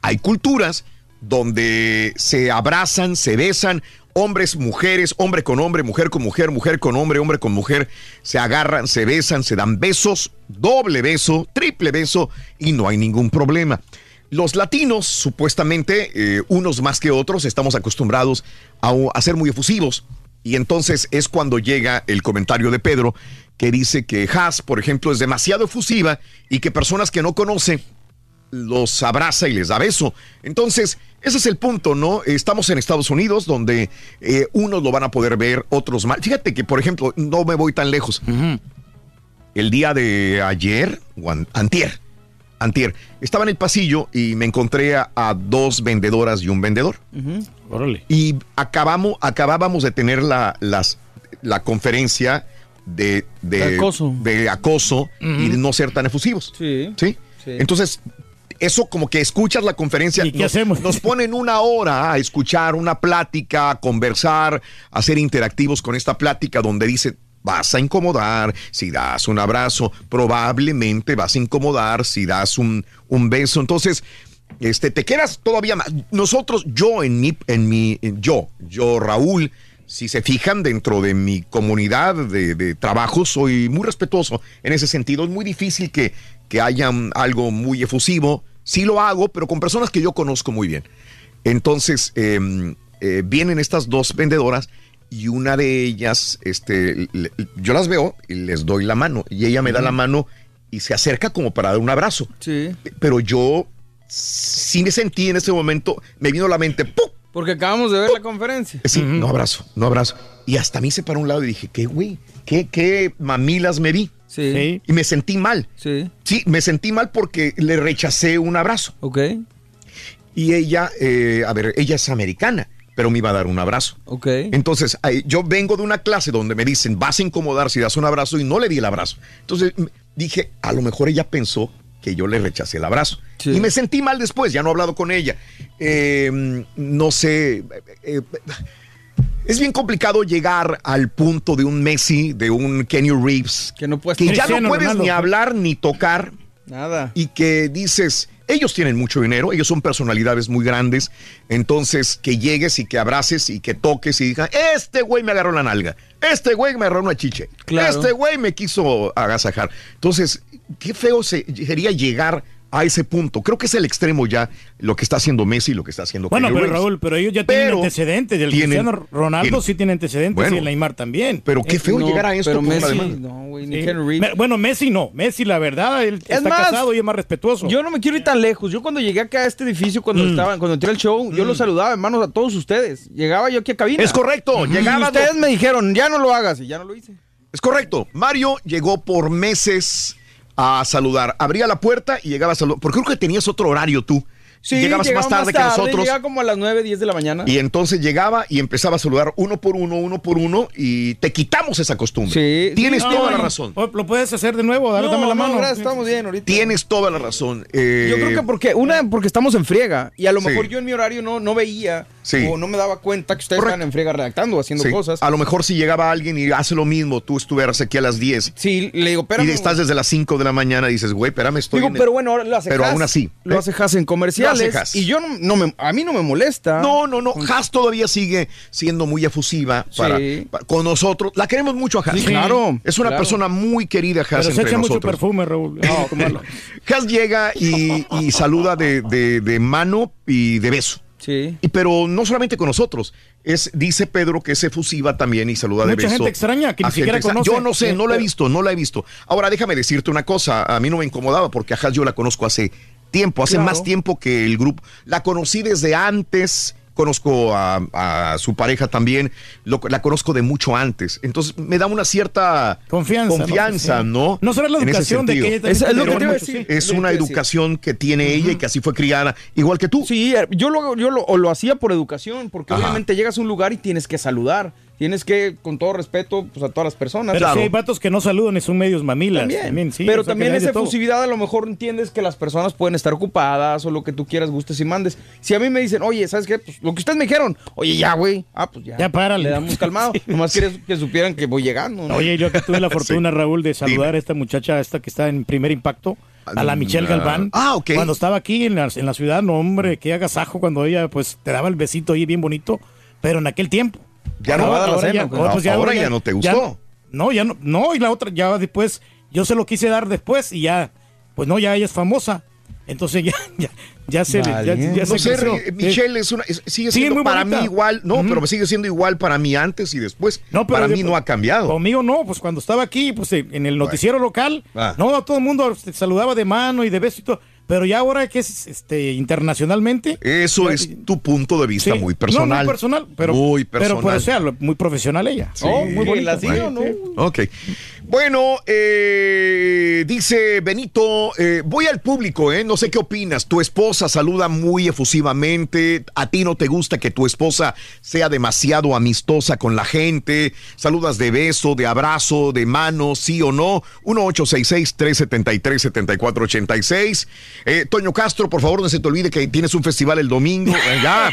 Hay culturas donde se abrazan, se besan, hombres, mujeres, hombre con hombre, mujer con mujer, mujer con hombre, hombre con mujer, se agarran, se besan, se dan besos, doble beso, triple beso y no hay ningún problema. Los latinos, supuestamente, eh, unos más que otros, estamos acostumbrados a, a ser muy efusivos. Y entonces es cuando llega el comentario de Pedro que dice que Haas, por ejemplo, es demasiado efusiva y que personas que no conoce los abraza y les da beso. Entonces, ese es el punto, ¿no? Estamos en Estados Unidos donde eh, unos lo van a poder ver, otros mal. Fíjate que, por ejemplo, no me voy tan lejos. El día de ayer, o an- antier, antier, estaba en el pasillo y me encontré a, a dos vendedoras y un vendedor. Órale. Y acabamos, acabábamos de tener la, las, la conferencia de, de De acoso. de acoso y de no ser tan efusivos. Sí. ¿Sí? Sí. Entonces, eso como que escuchas la conferencia. ¿Y qué nos, hacemos? Nos ponen una hora a escuchar una plática, a conversar, a ser interactivos con esta plática donde dice, vas a incomodar si das un abrazo, probablemente vas a incomodar si das un, un beso. Entonces, este, te quedas todavía más. Nosotros, yo en mi, en mi, yo, yo, Raúl, si se fijan dentro de mi comunidad de, de trabajo, soy muy respetuoso en ese sentido. Es muy difícil que, que haya algo muy efusivo. Sí lo hago, pero con personas que yo conozco muy bien. Entonces, eh, eh, vienen estas dos vendedoras y una de ellas, este, le- yo las veo y les doy la mano y ella me da la mano y se acerca como para dar un abrazo. Sí. Pero yo sí me sentí en ese momento, me vino a la mente, ¡pum! Porque acabamos de ver la conferencia. Sí, no abrazo, no abrazo. Y hasta a mí se paró a un lado y dije, ¿qué güey? ¿Qué, qué mamilas me vi? Sí. Y me sentí mal. Sí. Sí, me sentí mal porque le rechacé un abrazo. Ok. Y ella, eh, a ver, ella es americana, pero me iba a dar un abrazo. Ok. Entonces, yo vengo de una clase donde me dicen, vas a incomodar si das un abrazo y no le di el abrazo. Entonces dije, a lo mejor ella pensó que yo le rechacé el abrazo. Y me sentí mal después, ya no he hablado con ella. Eh, no sé. eh, eh, es bien complicado llegar al punto de un Messi, de un Kenny Reeves, que, no puedes ya no puedes Ronaldo. ni hablar ni tocar. Nada. Y que dices, ellos tienen mucho dinero, ellos son personalidades muy grandes, entonces que llegues y que abraces y que toques y digas, este güey me agarró la nalga, este güey me agarró una chiche, Claro. este güey me quiso agasajar. Entonces, qué feo se- sería llegar a ese punto. Creo que es el extremo ya lo que está haciendo Messi y lo que está haciendo Bueno, pero. Raúl, pero ellos ya tienen antecedentes. El tienen- Cristiano Ronaldo tienen- sí tiene antecedentes Bueno. y el Neymar también. Pero qué feo llegar a esto pero Messi. No, güey, Sí. Me- Bueno, Messi no. Messi, la verdad, él Es está más, casado y es más respetuoso. Yo no me quiero ir tan lejos. Yo cuando llegué acá a este edificio, cuando Mm. estaba, cuando entré al show, yo los saludaba, hermanos, a todos ustedes. Llegaba yo aquí a cabina. Es correcto, Y llegaba- ustedes me dijeron, ya no lo hagas, y ya no lo hice. Es correcto. Mario llegó por meses a saludar. Abría la puerta y llegaba a saludar. Porque creo que tenías otro horario tú. Sí, Llegabas llegaba más tarde, que nosotros. Llegaba como a las 9, 10 de la mañana. Y entonces llegaba y empezaba a saludar uno por uno, uno por uno, y te quitamos esa costumbre. Sí. Tienes No, toda la razón. Lo puedes hacer de nuevo, dale, No, dame la no, mano. gracias, estamos bien ahorita. Tienes toda la razón. Eh, Yo creo que porque, una, porque estamos en friega. Y a lo Sí. mejor yo en mi horario no, no veía Sí. o no me daba cuenta que ustedes estaban en friega redactando, haciendo sí, cosas. A lo mejor si llegaba alguien y hace lo mismo, tú estuvieras aquí a las 10. Sí, le digo, espérame. Y estás desde las 5 de la mañana y dices, güey, espérame, estoy. Digo, en el- pero bueno, ahora lo hace Pero aún así. Lo ¿eh? hace Haas en comerciales. Lo. Y yo no, no me, a mí no me molesta. No, no, no. Haas todavía sigue siendo muy efusiva para, Sí. para- con nosotros. La queremos mucho a Haas. Sí, claro, Es una claro. persona muy querida, Haas, Pero se echa mucho perfume, Raúl. No. Haas llega y, y saluda de, de- de mano y de beso. Sí. Y, pero no solamente con nosotros. Es, dice Pedro que es efusiva también y saluda de Mucha beso. gente extraña que ni siquiera conoce. Yo no sé, no la he pero- visto, no la he visto. Ahora déjame decirte una cosa. A mí no me incomodaba porque a Haas yo la conozco hace tiempo, hace Claro. más tiempo que el grupo. La conocí desde antes. Conozco a, a su pareja también, lo- la conozco de mucho antes. Entonces me da una cierta Confianza, ¿no? Sí. ¿no? No solo la En ese educación de que ella también Es- es lo que te iba a mucho, decir. Es una decir. educación que tiene ella y que así fue criada, igual que tú. Sí, eh, yo lo, yo lo, o lo hacía por educación, porque Ajá. obviamente llegas a un lugar y tienes que saludar. Tienes que, con todo respeto, pues a todas las personas. Pero sí hay vatos que no saludan y son medios mamilas. También, También, sí, pero o sea, que también esa efusividad a lo mejor entiendes que las personas pueden estar ocupadas o lo que tú quieras, gustes y mandes. Si a mí me dicen, oye, ¿sabes qué? Pues lo que ustedes me dijeron, oye, ya, güey. Ah, pues ya. Ya párale. Le damos calmado. Nomás quieres que supieran que voy llegando. ¿no? Oye, yo que tuve la fortuna, Raúl, de saludar a esta muchacha, esta que está en primer impacto, a la Michelle Ah, Galván. ah, ok. Cuando estaba aquí en la, en la ciudad, no, hombre, qué agasajo cuando ella, pues, te daba el besito ahí bien bonito, pero en aquel tiempo. Ya no, ahora ahora ya- ya- no, pues ahora ya no te gustó. no, ya no, no, y la otra, ya después, yo se lo quise dar después y ya, pues no, ya ella es famosa. Entonces ya, ya, ya se, ya, ya no se sé, Michelle es una, es- sigue siendo para bonita. mí igual, no, Ujú. pero sigue siendo igual para mí antes y después. No, pero para de- mí no ha cambiado. Conmigo no, pues cuando estaba aquí, pues en en el noticiero local, Ah. no, todo el mundo te saludaba de mano y de beso y todo. Pero ya ahora que es este internacionalmente. Eso es tu punto de vista Sí. muy No, personal. muy personal, pero. Muy Pero, personal. pues, o sea, lo- muy profesional ella. Sí. Oh, muy bonita. Bueno, Ok. Bueno, eh, dice Benito, eh, voy al público, ¿eh? No sé qué opinas. Tu esposa saluda muy efusivamente. A ti no te gusta que tu esposa sea demasiado amistosa con la gente. Saludas de beso, de abrazo, de mano, sí o no. 1-866-373-7486. Eh, Toño Castro, por favor, no se te olvide que tienes un festival el domingo. Ya.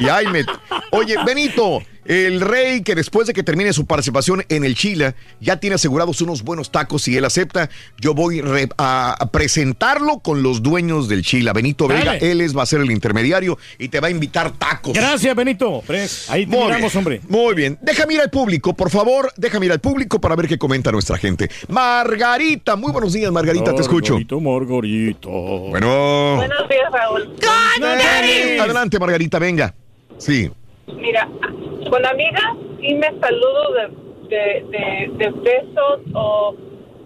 Y ay, me- Oye, Benito, el rey que después de que termine su participación en el Chile ya tiene asegurados unos buenos tacos y él acepta, yo voy a, presentarlo con los dueños del Chile. Benito Vega, él es, va a ser el intermediario y te va a invitar tacos. Gracias, Benito. Pres, Ahí te Muy miramos, bien, hombre. Muy bien. Déjame ir al público, por favor. Déjame ir al público para ver qué comenta nuestra gente. Margarita, muy buenos días, Margarita, te escucho. Margarito, Margarito. Bueno. Buenos días, Raúl. Adelante, Margarita, venga. Sí. Mira, con amigas sí me saludo de, de, de, de besos, o,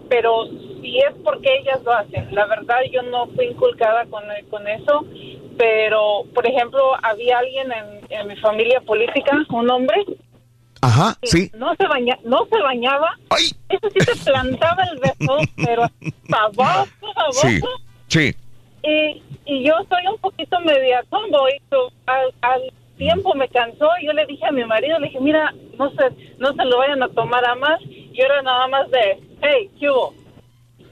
pero si es porque ellas lo hacen. La verdad, yo no fui inculcada con, con eso, pero, por ejemplo, había alguien en, en mi familia política, un hombre, Ajá, sí. no se baña, no se bañaba. Eso sí te plantaba el beso, pero. Sí. Sí. Y, y yo soy un poquito media tomboy. al, al tiempo me cansó. y Yo le dije a mi marido, le dije, mira, no se, no se lo vayan a tomar a más. Y era nada más de, hey, ¿qué hubo?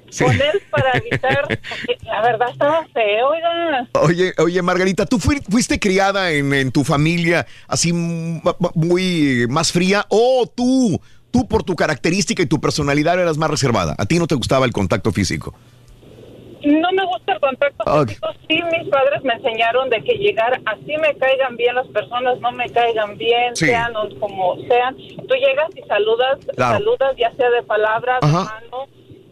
Sí. Con él para evitar, porque la verdad estaba feo, oiga. Oye, oye, Margarita, ¿tú fui- fuiste criada en, en tu familia así muy más fría o tú, tú por tu característica y tu personalidad eras más reservada? ¿A ti no te gustaba el contacto físico? No me gusta el contacto Ok. físico. Sí, mis padres me enseñaron de que llegar, así me caigan bien las personas, no me caigan bien, Sí. sean como sean. Tú llegas y saludas, Claro. saludas ya sea de palabras, de mano,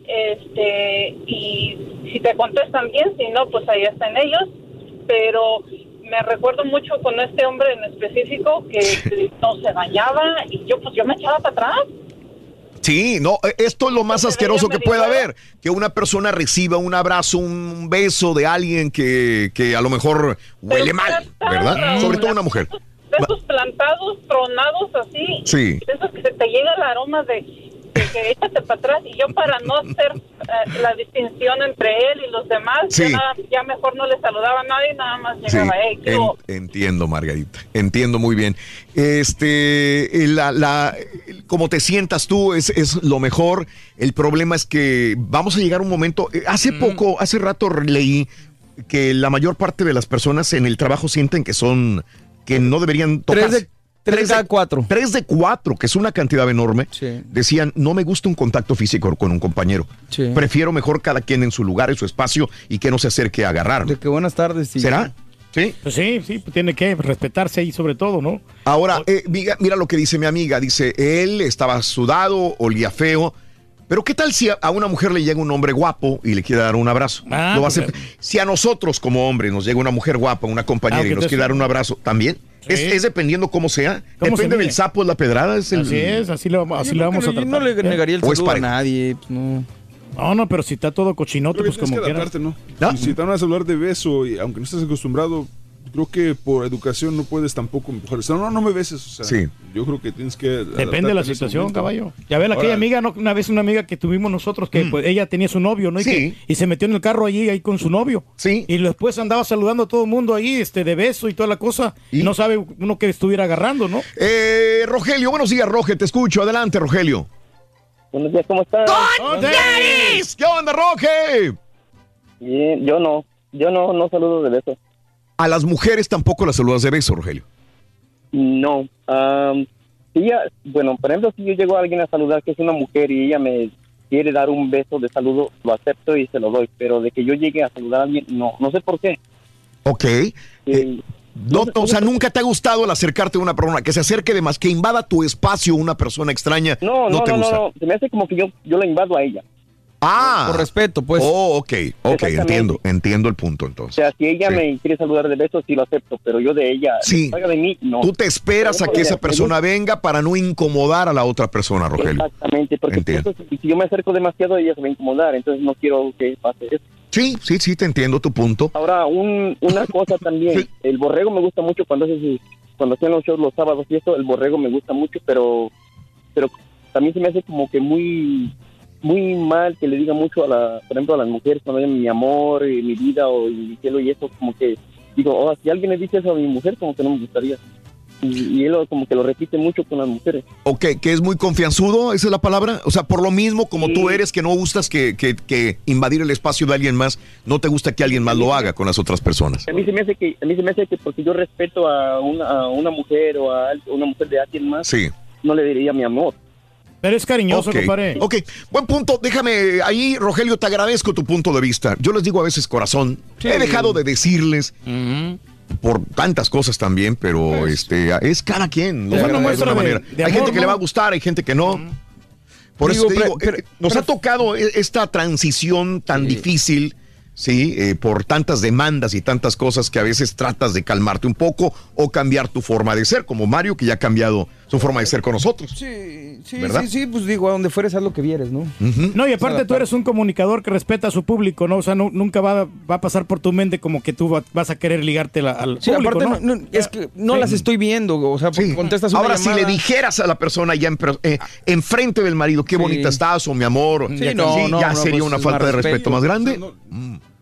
este, y si te contestan bien, si no, pues ahí están ellos. Pero me recuerdo mucho con este hombre en específico que no se bañaba y yo, pues yo me echaba para atrás. Sí, no, eh, esto es lo más asqueroso que puede haber, que una persona reciba un abrazo, un beso de alguien que, que a lo mejor huele mal, ¿verdad? Sobre todo una mujer. De esos plantados, tronados así. Sí. De esos que se te llega el aroma de, de que échate para atrás. Y yo para no hacer eh, la distinción entre él y los demás, Sí. ya, nada- ya mejor no le saludaba a nadie, nada más Sí, llegaba, hey, ¿qué en- hubo?". entiendo, Margarita. Entiendo muy bien. Este, la, la, el- como te sientas tú es, es lo mejor. El problema es que vamos a llegar a un momento. eh, Hace poco, hace rato leí que la mayor parte de las personas en el trabajo sienten que son, que no deberían tocar. Tres de- tres de cuatro. Tres de cuatro, que es una cantidad enorme. Decían, no me gusta un contacto físico con un compañero. Sí. Prefiero mejor cada quien en su lugar, en su espacio y que no se acerque a agarrar. De que buenas tardes. sí. ¿Será? Sí. Pues sí, sí, pues tiene que respetarse ahí sobre todo, ¿no? Ahora, eh, mira, mira lo que dice mi amiga. Dice, él estaba sudado, olía feo. Pero ¿qué tal si a, una mujer le llega un hombre guapo y le quiere dar un abrazo? Ah, Lo va a pues, hacer- Si a nosotros como hombres nos llega una mujer guapa, una compañera Ah, y nos quiere dar un abrazo, ¿también? Sí. Es, es dependiendo cómo sea. ¿Cómo se Depende del sapo, es la pedrada. Es el- Así es, así le vamos, así creo vamos a no- tratar. yo no le negaría el es saludo a nadie. pues, no. No, no, pero si está todo cochinote, pues tienes como que quiera. adaptarte, ¿no? Si, si te van a hablar de beso, y aunque no estés acostumbrado, creo que por educación no puedes tampoco empujar. O sea, no, no me beses. O sea, Sí. Yo creo que tienes que. Depende de la situación, momento. caballo. Ya ves, aquella Ahora, amiga, ¿no? una vez una amiga que tuvimos nosotros, que pues, ella tenía su novio, ¿no? Y, Mm. Sí. que- y se metió en el carro allí, ahí con su novio. Sí. Y después andaba saludando a todo el mundo ahí, este, de beso y toda la cosa. Y no sabe uno que estuviera agarrando, ¿no? Eh, Rogelio, buenos días, Roge, te escucho. Adelante, Rogelio. Buenos días, ¿cómo estás? ¿Qué onda, Roge? Bien, yo no, yo no, no saludo de beso. A las mujeres tampoco las saludas de beso, Rogelio. No. si ella, bueno, por ejemplo, si yo llego a alguien a saludar que es una mujer y ella me quiere dar un beso de saludo, lo acepto y se lo doy. Pero de que yo llegue a saludar a alguien, no, no sé por qué. Ok. Eh, no, o sea, nunca te ha gustado el acercarte a una persona, que se acerque de más, que invada tu espacio una persona extraña. No, no, te no, gusta. no, no, se me hace como que yo, yo la invado a ella. Ah. Por respeto, pues. Oh, ok, ok, entiendo, entiendo el punto O entonces. sea, si ella Sí. me quiere saludar de beso, sí lo acepto, pero yo de ella, Sí. de mí, no. Tú te esperas a que esa persona venga para no incomodar a la otra persona, Rogelio. Exactamente, porque Entiendo. pues, si yo me acerco demasiado, ella se va a incomodar, entonces no quiero que pase eso. Sí, sí, sí, te entiendo tu punto. Ahora, un, una cosa también, el borrego me gusta mucho cuando hace sus- cuando hacen los shows los sábados y esto, el borrego me gusta mucho, pero pero también se me hace como que muy muy mal que le diga mucho a la, por ejemplo, a las mujeres cuando digan mi amor, y mi vida o mi cielo y eso, como que digo, oh, si alguien le dice eso a mi mujer, como que no me gustaría. Y, y él como que lo repite mucho con las mujeres. ¿O que, es muy confianzudo? ¿Esa es la palabra? O sea, por lo mismo como tú eres, que no gustas que, que- que invadir el espacio de alguien más, no te gusta que alguien más lo haga con las otras personas. A mí se me hace que, a mí se me hace que porque yo respeto a una, a una mujer o a una mujer de alguien más, Sí. no le diría mi amor. Pero es cariñoso, Ok, compadre. Ok, buen punto. Déjame ahí, Rogelio, te agradezco tu punto de vista. Yo les digo a veces corazón. He dejado de decirles por tantas cosas también, pero este es cada quien. lo a de una manera. de hay amor, gente que le va a gustar, hay gente que no. Por eso Digo, te digo, pero- eh, nos ha tocado e- esta transición tan difícil, sí, Eh, por tantas demandas y tantas cosas que a veces tratas de calmarte un poco o cambiar tu forma de ser, como Mario que ya ha cambiado su forma de ser con nosotros. Sí, sí, ¿Verdad? sí, sí, pues digo, a donde fueres haz lo que vieres, ¿no? No, y aparte tú eres un comunicador que respeta a su público, ¿no? O sea, no- nunca va, va a pasar por tu mente como que tú va- vas a querer ligarte la- al Sí, público, aparte, ¿no? no- no, es que no Sí. las estoy viendo, o sea, porque contestas una Ahora, si le dijeras a la persona ya en, eh, enfrente del marido, qué Sí. bonita estás o mi amor, Sí, ya, no, no, ya no, sería pues, una falta de respeto respeto. más grande.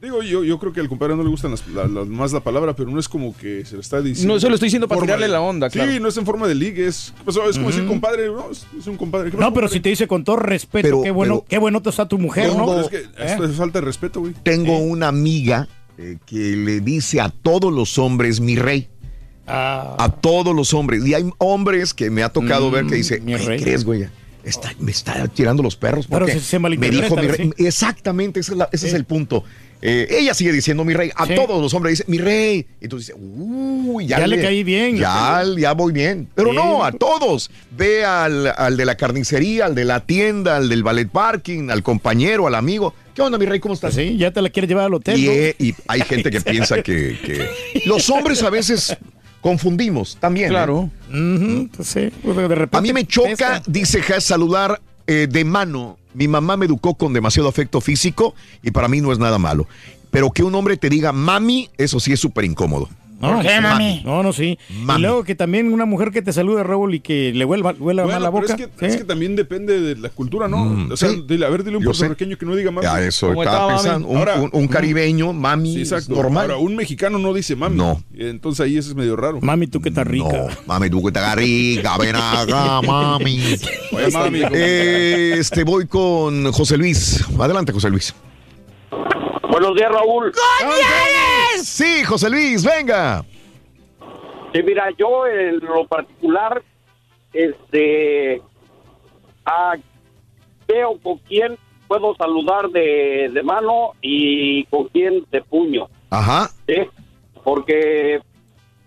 Digo, yo, yo creo que al compadre no le gustan las- la- la- más la palabra, pero no es como que se lo está diciendo. No, eso lo estoy diciendo para tirarle de- la onda, claro. Sí, no es en forma de ligue, es, ¿qué pasó? es como decir compadre, no, es, es un compadre. ¿qué No, pero compadre? si te dice con todo respeto, Pero- qué bueno, pero- qué bueno está tu mujer, Tengo- ¿no? Es que esto ¿Eh? es falta de respeto, güey. Tengo una amiga eh, que le dice a todos los hombres mi rey. Ah. A todos los hombres. Y hay hombres que me ha tocado Mm, ver que dice, mi "Ay, rey". ¿crees, güey? Está- me está tirando los perros. Pero porque se- se me dijo mi rey. sí. Exactamente, ese es, la- ese es el punto. Eh, ella sigue diciendo mi rey. A Sí. todos los hombres dice mi rey. Y tú dices, uy, ya, Ya le caí bien. Ya, ya voy bien. Pero no, a todos. Ve al, al de la carnicería, al de la tienda, al del ballet parking, al compañero, al amigo. ¿Qué onda, mi rey? ¿Cómo estás? Sí, ya te la quieres llevar al hotel. Y, ¿no? eh, y hay gente que piensa que, que- los hombres a veces confundimos también. ¿eh? Claro. Pues sí, pues de repente A mí me choca, pesca. dice saludar eh, de mano. Mi mamá me educó con demasiado afecto físico y para mí no es nada malo. Pero que un hombre te diga mami, eso sí es súper incómodo. No, ¿Por qué, mami? No, no, sí. Mami. Y luego que también una mujer que te salude, Raúl, y que le huela, huela Bueno, mal la pero boca. es que, ¿sí? es que también depende de la cultura, ¿no? Mm, o sea, sí. dile, a ver, dile a un puertorriqueño que no diga mami. Ya eso ¿Cómo estaba pensando. Un, Ahora- un- un caribeño, mami, Sí, es exacto. normal. Ahora, un mexicano no dice mami. No. Entonces ahí eso es medio raro. Mami, tú que estás rica. No, mami, tú que te rica, ven acá, mami. Oye, mami. Eh, este, voy con José Luis. Adelante, José Luis. Buenos días, Raúl. Sí, José Luis, venga. Sí, mira, yo en lo particular, este, ah, veo con quién puedo saludar de, de mano y con quién de puño, Ajá. ¿sí? Porque,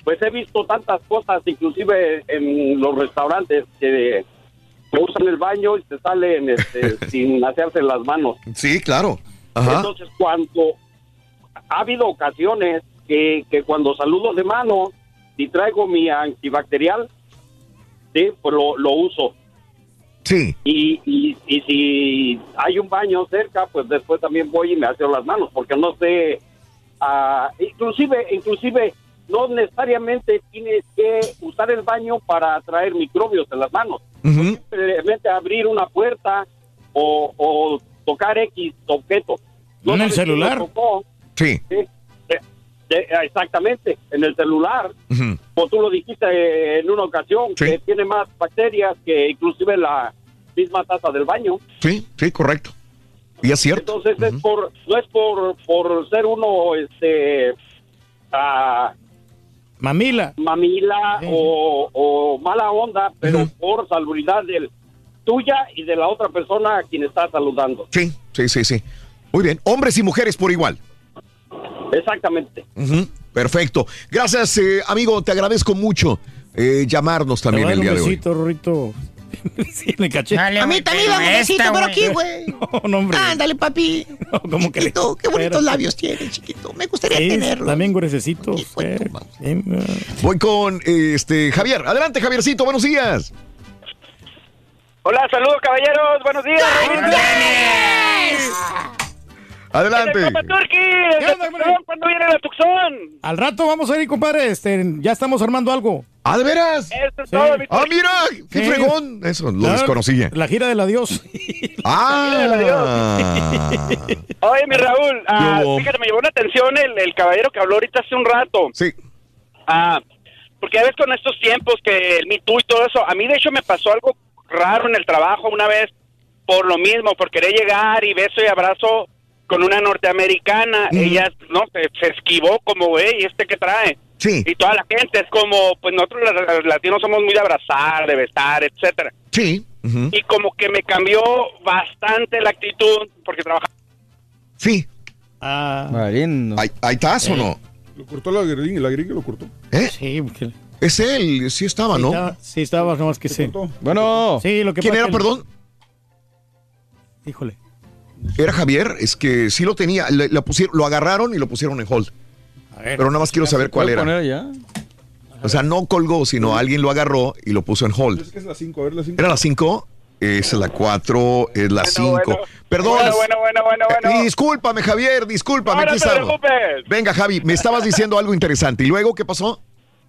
pues he visto tantas cosas, inclusive en los restaurantes que, que usan el baño y se salen este, sin hacerse las manos. Sí, claro. Ajá. Entonces, cuando ha habido ocasiones que, que cuando saludo de mano y traigo mi antibacterial, sí, pues lo, lo uso. Sí. Y, y, y si hay un baño cerca, pues después también voy y me aseo las manos, porque no sé, ah, inclusive, inclusive, no necesariamente tienes que usar el baño para traer microbios en las manos. Ujú. Simplemente abrir una puerta o, o tocar X objeto. ¿En el celular? tocó, Sí. sí, eh, exactamente, en el celular. Ujú. Como tú lo dijiste eh, en una ocasión, Sí. que tiene más bacterias que inclusive la misma taza del baño. Sí, sí, correcto. Y es cierto. Entonces es por, no es por, por ser uno, este, ah, Mamila. mamila o, o mala onda, pero por salubridad del tuya y de la otra persona a quien está saludando. Sí, sí, sí, sí. Muy bien. Hombres y mujeres por igual. Exactamente. Perfecto. Gracias, eh, amigo. Te agradezco mucho eh, llamarnos también el día de hoy. besito, Rorrito. sí, le caché. Dale, A mí también dame un besito, güey. aquí, güey. No, no, hombre. Ándale, papi. No, ¿cómo que le- Chiquito, qué bonitos Espérate. labios tienes, chiquito. Me gustaría Sí, tenerlos. También gruesecitos. eh. Venga. Voy con eh, este Javier. Adelante, Javiercito. Buenos días. Hola, saludos caballeros, buenos días. Adelante. ¿cuándo viene la Tucson? Al rato vamos a ir, compadre. Este, ya estamos armando algo. ¿Ah, de veras? Eso es Sí. todo, mi Ah, mira, qué Sí. fregón. Eso lo La- desconocía. La gira del adiós. Ah. Oye, mi Raúl, ah, fíjate, me llevó la atención el, el caballero que habló ahorita hace un rato. Sí. Ah, porque ya ves con estos tiempos que el Me Too y todo eso, a mí de hecho me pasó algo raro en el trabajo una vez por lo mismo, por querer llegar y beso y abrazo con una norteamericana, ella no se, se esquivó como, güey, ¿este que trae? Sí. Y toda la gente es como, pues nosotros los, latinos somos muy de abrazar, de besar, etcétera. Sí. ujú. Y como que me cambió bastante la actitud porque trabajaba Sí. Ah. ¿Ahí, ahí estás o no? Lo cortó la gringa, la gringa lo cortó. ¿Eh? Sí, porque... Es él, sí estaba, Sí, ¿no? estaba, sí, estaba, nomás que sí. Bueno. Sí, lo que ¿Quién era, que- perdón? Híjole. Era Javier, es que sí lo tenía, le- lo, pusieron, lo agarraron y lo pusieron en hold. Pero nada más quiero saber cuál ¿Puedo era. allá? O sea, no colgó, sino alguien lo agarró y lo puso en hold. Es que es la 5, a ver la 5. ¿Era la 5? Es la 4, es la 5. Perdón. Bueno, bueno, bueno, bueno, bueno. Eh, Discúlpame, Javier, discúlpame. No, no te. Venga, Javi, me estabas diciendo algo interesante. ¿Y luego qué pasó?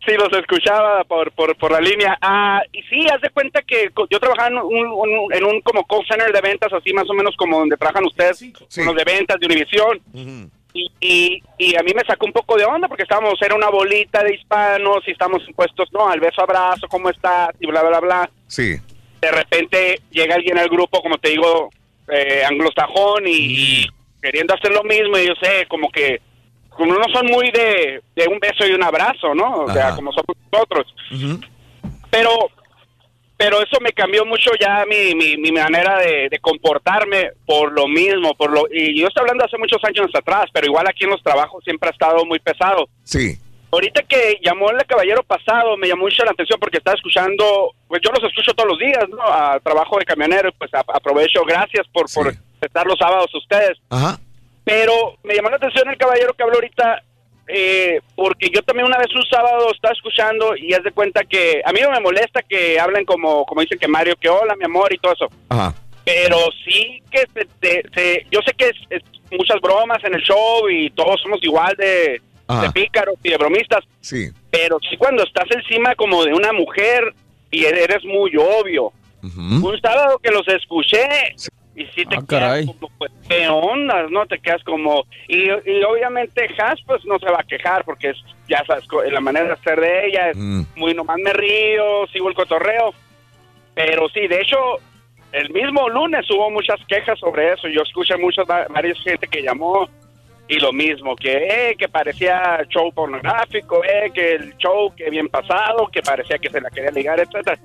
Sí, los escuchaba por, por, por la línea. Ah, y sí, haz de cuenta que yo trabajaba en un, un- en un como call center de ventas, así más o menos como donde trabajan ustedes, los de ventas de Univisión. Y, y, y a mí me sacó un poco de onda porque estábamos, era una bolita de hispanos y estamos impuestos, no, al beso, abrazo, ¿cómo estás? Y bla, bla, bla. Sí. De repente llega alguien al grupo, como te digo, eh, anglosajón y, y queriendo hacer lo mismo y yo sé, como que como no son muy de, de un beso y un abrazo, ¿no? O sea, Ajá. como somos nosotros. Pero pero eso me cambió mucho ya mi, mi, mi manera de, de comportarme por lo mismo, por lo y yo estoy hablando hace muchos años atrás, pero igual aquí en los trabajos siempre ha estado muy pesado. Sí. Ahorita que llamó el caballero pasado, me llamó mucho la atención porque estaba escuchando, pues yo los escucho todos los días, ¿no? A trabajo de camionero, pues a- aprovecho, gracias por, por estar los sábados ustedes. Ajá. Pero me llamó la atención el caballero que habló ahorita, eh, porque yo también una vez un sábado estaba escuchando y haz de cuenta que a mí no me molesta que hablen como, como dicen que Mario, que hola, mi amor y todo eso. Ajá. Pero sí que se, se- se- yo sé que es, es muchas bromas en el show y todos somos igual de, de pícaros y de bromistas, Sí. pero sí cuando estás encima como de una mujer y eres muy obvio. Un sábado que los escuché y sí te quedas caray. como, pues, ¿qué onda? ¿No? Te quedas como... Y, y obviamente Has pues no se va a quejar porque es, ya sabes, la manera de ser de ella es muy nomás me río, sigo el cotorreo. Pero sí, de hecho, el mismo lunes hubo muchas quejas sobre eso. Yo escuché muchas, va- varias gente que llamó y lo mismo, que eh, que parecía show pornográfico, eh, que el show que bien pasado, que parecía que se la quería ligar, etcétera.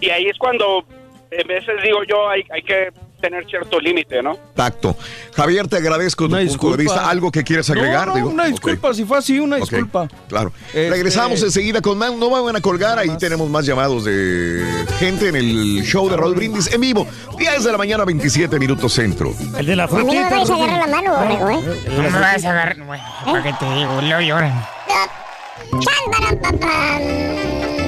Y ahí es cuando, a veces digo yo, hay, hay que tener cierto límite, ¿no? Tacto. Javier, te agradezco tu punto disculpa. de vista. ¿Algo que quieres agregar? No, no, Digo, una disculpa, si fue así, una Ok, disculpa. Claro. Este- Regresamos enseguida con más. No van a colgar. Ahí tenemos más llamados de gente en el show de Raúl Brindis en vivo. 10 de la mañana, 27 minutos centro. El de la A mí no me agarrar la mano, borrego, ¿eh? No me vas a agarrar. Bueno, ¿para qué te digo? Luego lloran. Chan, baram,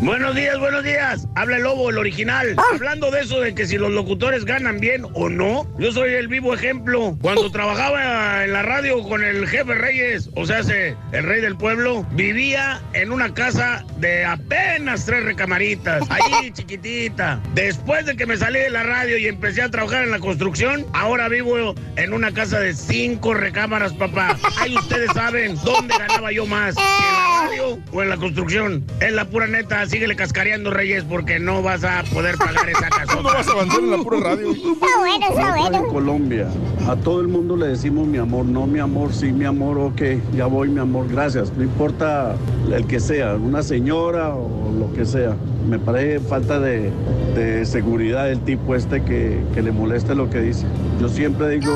Buenos días, buenos días. Habla el lobo, el original. Hablando de eso de que si los locutores ganan bien o no, yo soy el vivo ejemplo. Cuando trabajaba en la radio con el jefe Reyes, o sea, se- el rey del pueblo, vivía en una casa de apenas tres recamaritas, ahí chiquitita. Después de que me salí de la radio y empecé a trabajar en la construcción, ahora vivo en una casa de cinco recámaras, papá. Ahí ustedes saben dónde ganaba yo más, si en la radio o en la construcción. Es la pura neta, síguele cascareando, Reyes, porque no vas a poder pagar esa casa. No vas a avanzar en la pura radio. Está bueno, está bueno. En Colombia, a todo el mundo le decimos mi amor, no mi amor, sí mi amor, ok, ya voy mi amor, gracias. No importa el que sea, una señora o lo que sea. Me parece falta de, de seguridad el tipo este que, que le moleste lo que dice. Yo siempre digo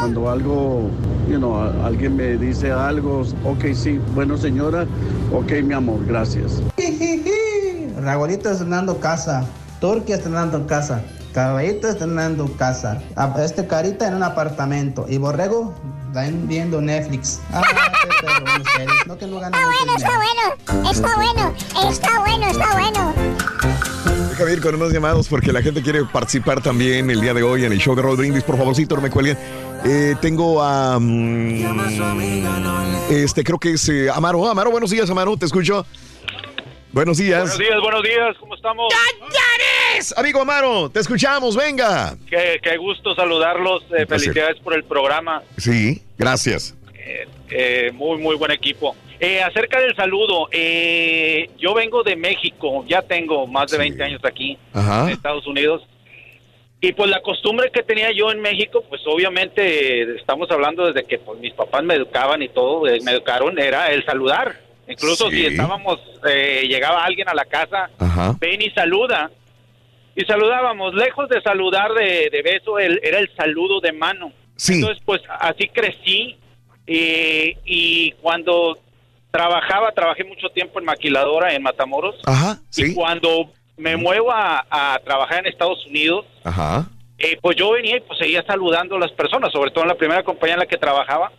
cuando algo, you know, alguien me dice algo, ok, sí, bueno señora, ok mi amor, gracias. Raulito estrenando casa. Turquía estrenando casa. Caballito estrenando casa. A- Este carita en un apartamento. Y Borrego están viendo Netflix. Ah. No que no ganan Está bueno, está bueno. Está bueno. Está bueno, está bueno. Déjame ir con unos llamados porque la gente quiere participar también el día de hoy en el show de Roll Brindis. Por favorcito, no me cuelguen. Eh, tengo a. mm, este, creo que es eh, Amaro. Amaro, buenos días, Amaro. Te escucho. Buenos días. Buenos días, buenos días, ¿cómo estamos? Amigo Amaro, te escuchamos, venga. Qué, qué gusto saludarlos, eh, felicidades por el programa, Sí, gracias. eh, muy, muy buen equipo. Eh, acerca del saludo, eh, yo vengo de México, ya tengo más de 20 años aquí Ajá. en Estados Unidos. Y pues la costumbre que tenía yo en México, pues obviamente eh, estamos hablando desde que pues, mis papás me educaban y todo, eh, me educaron, era el saludar. Incluso Sí. si estábamos, eh, llegaba alguien a la casa, Ajá. ven y saluda. Y saludábamos, lejos de saludar de, de beso, el- era el saludo de mano. Sí. Entonces, pues así crecí. eh, y cuando trabajaba, trabajé mucho tiempo en maquiladora en Matamoros. Ajá, Y cuando me muevo a, a trabajar en Estados Unidos, Ajá. eh, pues yo venía y pues seguía saludando a las personas, sobre todo en la primera compañía en la que trabajaba.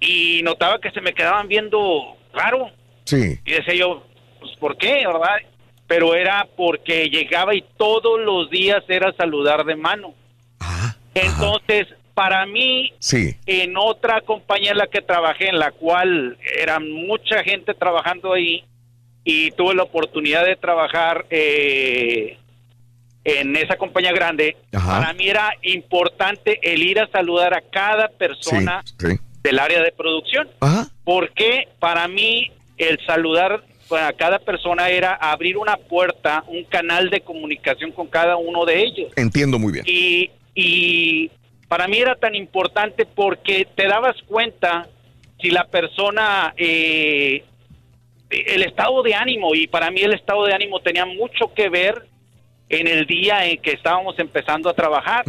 Y notaba que se me quedaban viendo raro. Sí. Y decía yo, pues ¿por qué, verdad? Pero era porque llegaba y todos los días era saludar de mano. Entonces, para mí, Sí. en otra compañía en la que trabajé, en la cual era mucha gente trabajando ahí, y tuve la oportunidad de trabajar eh, en esa compañía grande, para mí era importante el ir a saludar a cada persona Sí. Del área de producción. Porque para mí el saludar a cada persona era abrir una puerta, un canal de comunicación con cada uno de ellos. Entiendo muy bien. Y, y para mí era tan importante porque te dabas cuenta si la persona, eh, el estado de ánimo, y para mí el estado de ánimo tenía mucho que ver en el día en que estábamos empezando a trabajar.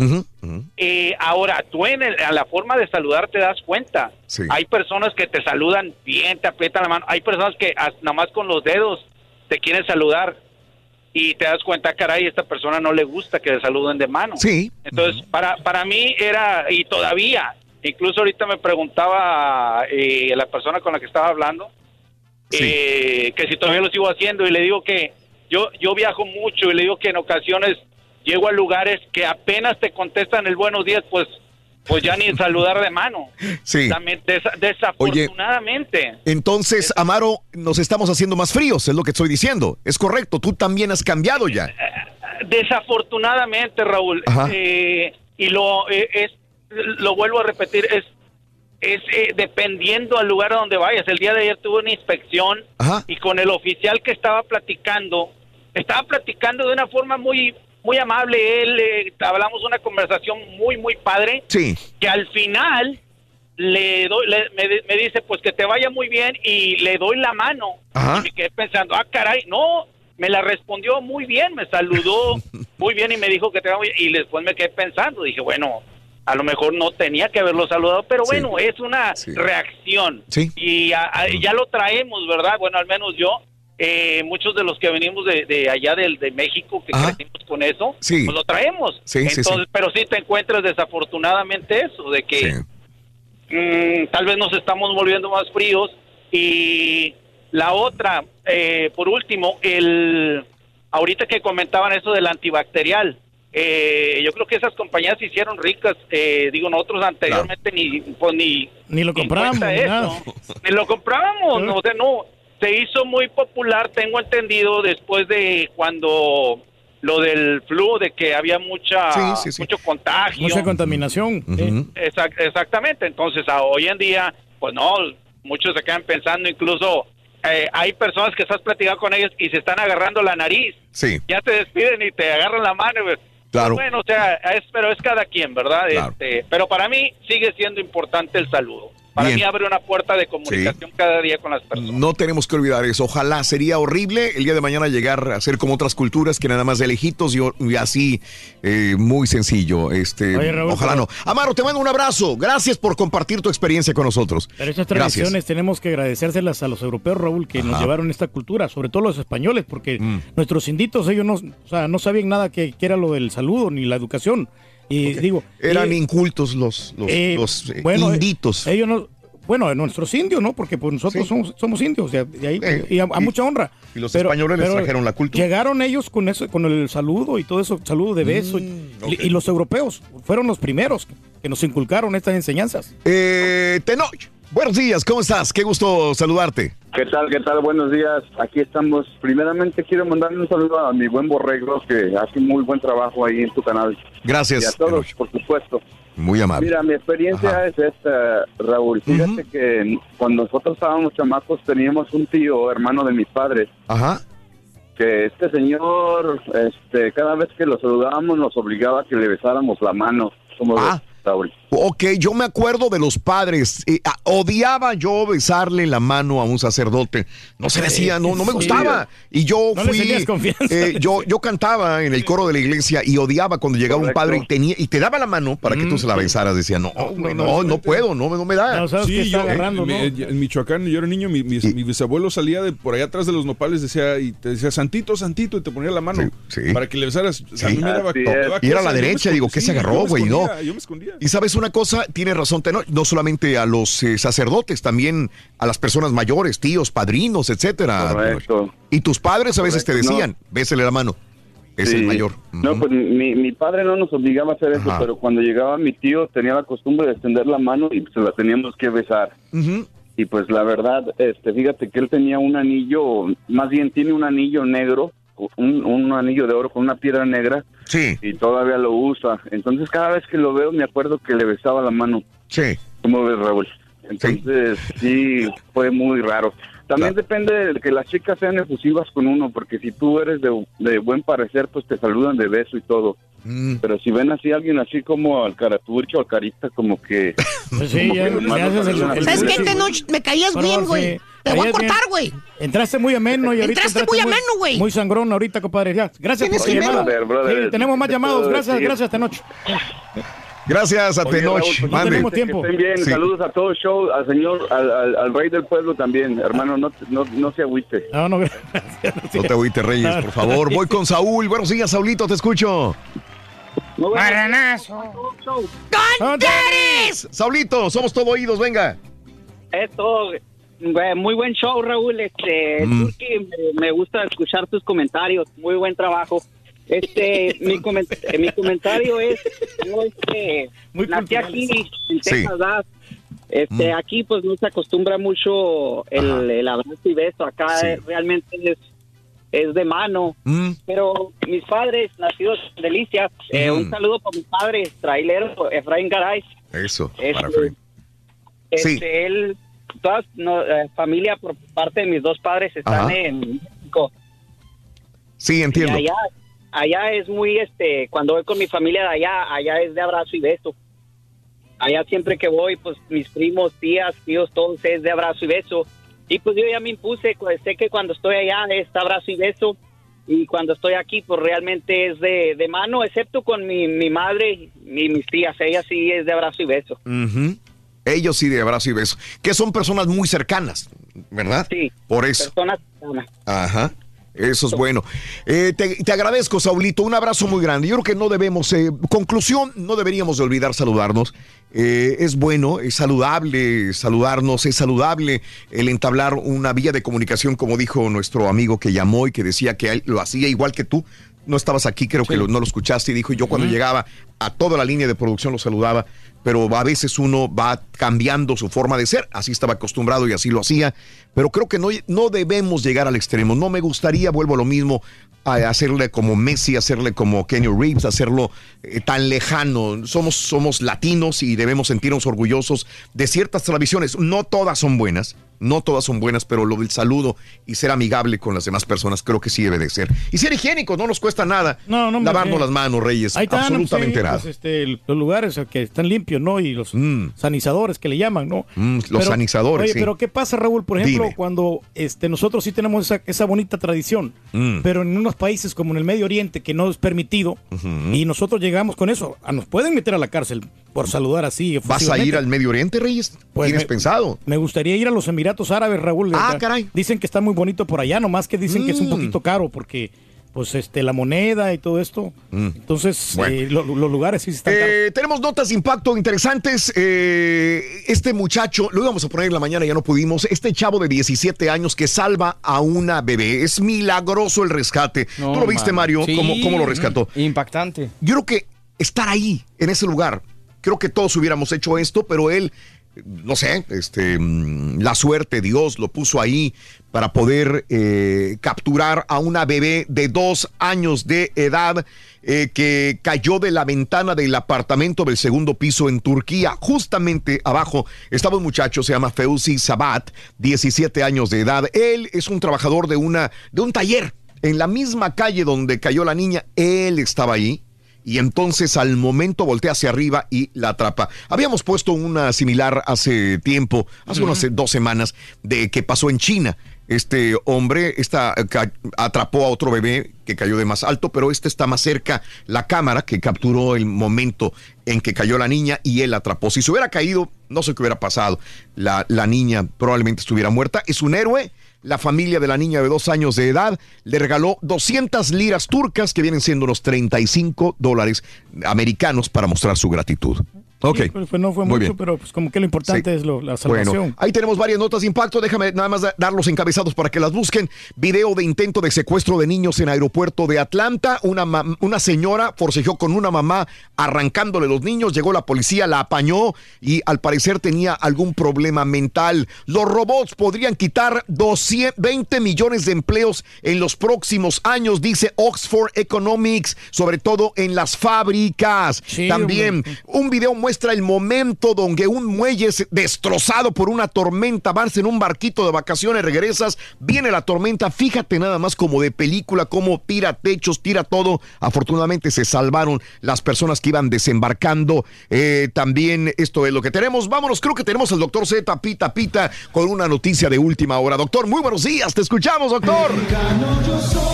Eh, ahora, tú en el- a la forma de saludar te das cuenta. Sí. Hay personas que te saludan bien, te aprietan la mano. Hay personas que nada más con los dedos te quieren saludar y te das cuenta, caray, esta persona no le gusta que le saluden de mano. Sí. Entonces, para, para mí era, y todavía, incluso ahorita me preguntaba eh, la persona con la que estaba hablando, eh, que si todavía lo sigo haciendo, y le digo que yo, yo viajo mucho y le digo que en ocasiones llego a lugares que apenas te contestan el buenos días, pues pues ya ni saludar de mano. Sí. Desafortunadamente. Entonces, Amaro, nos estamos haciendo más fríos, es lo que estoy diciendo. Es correcto, tú también has cambiado ya. Desafortunadamente, Raúl, eh, y lo eh, es lo vuelvo a repetir, es es eh, dependiendo al lugar a donde vayas. El día de ayer tuve una inspección y con el oficial que estaba platicando, estaba platicando de una forma muy muy amable. Él eh, hablamos una conversación muy muy padre Sí. que al final le doy le- me, me dice pues que te vaya muy bien y le doy la mano Ajá. y me quedé pensando ah caray no me la respondió muy bien me saludó muy bien y me dijo que te vaya muy bien y después me quedé pensando dije bueno a lo mejor no tenía que haberlo saludado pero bueno es una reacción Sí. y a- a- ya lo traemos verdad bueno al menos yo eh, muchos de los que venimos de, de allá del de México que crecimos con eso Sí. pues lo traemos. Sí, entonces sí. pero sí te encuentras desafortunadamente eso de que mm, tal vez nos estamos volviendo más fríos. Y la otra eh, por último el ahorita que comentaban eso del antibacterial eh, yo creo que esas compañías se hicieron ricas eh, digo nosotros anteriormente ni pues, ni Ni lo cuenta ni nada. Ni lo comprábamos, no, o sea, no, se hizo muy popular, tengo entendido, después de cuando lo del flu, de que había mucha, Sí, sí, sí. mucho contagio. Mucha contaminación. Exact- exactamente, entonces a hoy en día, pues no, muchos se quedan pensando, incluso eh, hay personas que estás platicando con ellos y se están agarrando la nariz, Sí. ya te despiden y te agarran la mano. pues, Claro. Bueno, o sea, es, pero es cada quien, ¿verdad? Claro. Este, pero para mí sigue siendo importante el saludo. Para Bien. mí abre una puerta de comunicación cada día con las personas. No tenemos que olvidar eso. Ojalá sería horrible el día de mañana llegar a ser como otras culturas que nada más de lejitos y, así eh, muy sencillo. Este, Oye, Raúl, ojalá pero- no. Amaro, te mando un abrazo. Gracias por compartir tu experiencia con nosotros. Pero esas Gracias. tradiciones tenemos que agradecérselas a los europeos, Raúl, que nos llevaron esta cultura, sobre todo los españoles, porque Mm. nuestros inditos, ellos no, o sea, no sabían nada que, que era lo del saludo ni la educación. Y digo... Eran eh, incultos los, los, eh, los, eh, bueno, eh, inditos. ellos no... Bueno, nuestros indios, ¿no? Porque pues nosotros somos, somos indios, de, de ahí, y a, a mucha honra. y los españoles les trajeron la cultura. Llegaron ellos con eso, con el saludo y todo eso, saludo de beso. y- Mm, y, y los europeos fueron los primeros que nos inculcaron estas enseñanzas. Eh, Tenoch, buenos días, ¿cómo estás? Qué gusto saludarte. ¿Qué tal? ¿Qué tal? Buenos días. Aquí estamos. Primeramente quiero mandarle un saludo a mi buen borrego que hace muy buen trabajo ahí en tu canal. Gracias, Y a todos, por supuesto. Muy amable. Mira, mi experiencia es esta, Raúl. Fíjate que cuando nosotros estábamos chamacos teníamos un tío, hermano de mis padres, Ajá. que este señor, este, cada vez que lo saludábamos nos obligaba a que le besáramos la mano. ¿Cómo ves, Raúl? Ok, yo me acuerdo de los padres. eh, odiaba yo besarle la mano a un sacerdote. No se decía, no, no me gustaba. Y yo No fui. tenías confianza. eh, yo, yo cantaba en el coro de la iglesia y odiaba cuando llegaba un padre y tenía y te daba la mano para que tú se la besaras. Decía, no, güey, no, no puedo, no, no me da. Sí, yo, en, en- en Michoacán, yo era niño, mi, mi- mi bisabuelo salía de por allá atrás de los nopales, decía, y te decía, Santito, Santito, y te ponía la mano para que le besaras. O sea, a mí me daba- Así me es. daba Y era a la derecha, digo, ¿qué sí, se agarró, güey? No. Yo me escondía. Y sabes una cosa, tiene razón, no solamente a los eh, sacerdotes, también a las personas mayores, tíos, padrinos, etcétera. Correcto. Y tus padres a veces te Correcto, no. decían, bésele la mano. Es Sí. el mayor. No, pues mi, mi padre no nos obligaba a hacer eso, Ajá. pero cuando llegaba mi tío tenía la costumbre de extender la mano y se la teníamos que besar. Y pues la verdad, este, fíjate que él tenía un anillo, más bien tiene un anillo negro, un, un anillo de oro con una piedra negra. Sí. Y todavía lo usa. Entonces cada vez que lo veo me acuerdo que le besaba la mano. Sí. ¿Cómo ves, Raúl? Entonces sí, fue muy raro. También depende de que las chicas sean efusivas con uno, porque si tú eres de, de buen parecer, pues te saludan de beso y todo. Mm. Pero si ven así a alguien así como al caraturcho, al carita, como que... Pues sí, como ya- que ya haces el- el- así. ¿Sabes qué? Me caías bien, güey. Te voy a cortar, güey. Entraste muy ameno y ahorita Entraste muy ameno, güey. Muy sangrón ahorita, compadre. Ya, Gracias por tu llamada. brother, brother. Sí, tenemos más Te llamados. puedo Gracias, decir. gracias esta noche. Gracias a Tenoch. Pues, que- que estén bien. Sí. Saludos a todo el show, al señor, al, al- al rey del pueblo también. Hermano, no, no, no se agüite. No, no, No te agüites, Reyes, por favor. Voy con Saúl. Buenos días, Saulito, te escucho. Marranazo. ¡Contares! Saulito, somos todo oídos, venga. Esto, güey, muy buen show, Raúl. Este, Mm. Turki, me, me gusta escuchar tus comentarios. Muy buen trabajo. Este, mi, coment- mi comentario es, yo este, nací aquí en. Texas, ¿verdad? Este, Mm. aquí pues no se acostumbra mucho el, el abrazo y beso. Acá Sí. eh, realmente es, es de mano. Mm. Pero mis padres, nacidos en Delicias, eh, Mm. un saludo para mi padre, trailero, Efraín Garay. Eso, Este, para Fred. Este, Sí. él, toda no, eh, familia por parte de mis dos padres están Ajá. en México. Sí, entiendo. Y allá, allá es muy, este, cuando voy con mi familia de allá, allá es de abrazo y beso. Allá siempre que voy, pues mis primos, tías, tíos, todos es de abrazo y beso. Y pues yo ya me impuse, pues, sé que cuando estoy allá es abrazo y beso. Y cuando estoy aquí, pues realmente es de, de mano, excepto con mi, mi madre y mis tías. Ella sí es de abrazo y beso. Ujú. Ellos sí, de abrazo y beso. Que son personas muy cercanas, ¿verdad? Sí. Por eso. Personas cercanas. Ajá. Eso es bueno. Eh, te, te agradezco, Saulito. Un abrazo muy grande. Yo creo que no debemos, eh, conclusión, no deberíamos de olvidar saludarnos. Eh, es bueno, es saludable saludarnos, es saludable el entablar una vía de comunicación, como dijo nuestro amigo que llamó y que decía que él lo hacía igual que tú. No estabas aquí, creo que lo- no lo escuchaste y dijo, yo cuando llegaba a toda la línea de producción lo saludaba, pero a veces uno va cambiando su forma de ser, así estaba acostumbrado y así lo hacía, pero creo que no, no debemos llegar al extremo, no me gustaría, vuelvo a lo mismo, a hacerle como Messi, hacerle como Kenny Reeves, hacerlo eh, tan lejano. Somos, somos latinos y debemos sentirnos orgullosos de ciertas tradiciones. No todas son buenas, no todas son buenas, pero lo del saludo y ser amigable con las demás personas creo que sí debe de ser. Y ser higiénicos, no nos cuesta nada. No, no, Lavarnos sí. las manos, Reyes. Ahí están, absolutamente sí, nada. pues, este, los lugares que están limpios, ¿no? Y los sanizadores que le llaman, ¿no? Mm, los sanizadores, Oye, sí. pero ¿qué pasa, Raúl? Por ejemplo, Dime. cuando este, nosotros sí tenemos esa, esa bonita tradición, Mm. pero en unos países como en el Medio Oriente, que no es permitido, y nosotros llegamos con eso, a- nos pueden meter a la cárcel por saludar así. ¿Vas a ir al Medio Oriente, Reyes? Pues ¿Tienes me- pensado? Me gustaría ir a los Emiratos Árabes, Raúl. Ah, caray. Dicen que está muy bonito por allá, nomás que dicen que es un Mm. poquito caro porque pues este la moneda y todo esto. Entonces, Mm. Bueno. eh, lo- los lugares sí están caros. Eh, tenemos notas de impacto interesantes. Eh, este muchacho, lo íbamos a poner en la mañana, ya no pudimos. Este chavo de 17 años que salva a una bebé. Es milagroso el rescate. No, ¿Tú lo viste, man. Mario? Sí. ¿Cómo, cómo lo rescató? Impactante. Yo creo que estar ahí, en ese lugar, creo que todos hubiéramos hecho esto, pero él, no sé, este, mm, la suerte, Dios lo puso ahí para poder eh, capturar a una bebé de dos años de edad eh, que cayó de la ventana del apartamento del segundo piso en Turquía. Justamente abajo estaba un muchacho, se llama Feuzi Sabat, 17 años de edad. Él es un trabajador de, una, de un taller. En la misma calle donde cayó la niña, él estaba ahí y entonces al momento voltea hacia arriba y la atrapa. Habíamos puesto una similar hace tiempo, hace unas dos semanas, de que pasó en China. Este hombre esta, ca- atrapó a otro bebé que cayó de más alto, pero este está más cerca la cámara que capturó el momento en que cayó la niña y él atrapó. Si se hubiera caído, no sé qué hubiera pasado. La, la niña probablemente estuviera muerta. Es un héroe. La familia de la niña de dos años de edad le regaló 200 liras turcas, que vienen siendo unos 35 dólares americanos, para mostrar su gratitud. Ok. Sí, pues, pues, no fue Muy mucho, bien. pero pues como que lo importante Sí. es lo- la salvación. Bueno, ahí tenemos varias notas de impacto. Déjame nada más da- dar los encabezados para que las busquen. Video de intento de secuestro de niños en aeropuerto de Atlanta. Una, una señora forcejeó con una mamá arrancándole los niños. Llegó la policía, la apañó y al parecer tenía algún problema mental. Los robots podrían quitar 220 millones de empleos en los próximos años, dice Oxford Economics, sobre todo en las fábricas. También hombre. un video muestra el momento donde un muelle es destrozado por una tormenta, vas en un barquito de vacaciones, regresas, viene la tormenta, fíjate nada más como de película, como tira techos, tira todo. Afortunadamente se salvaron las personas que iban desembarcando. Eh, también esto es lo que tenemos. Vámonos, creo que tenemos al doctor Z Pita Pita con una noticia de última hora. Doctor, muy buenos días, te escuchamos, doctor.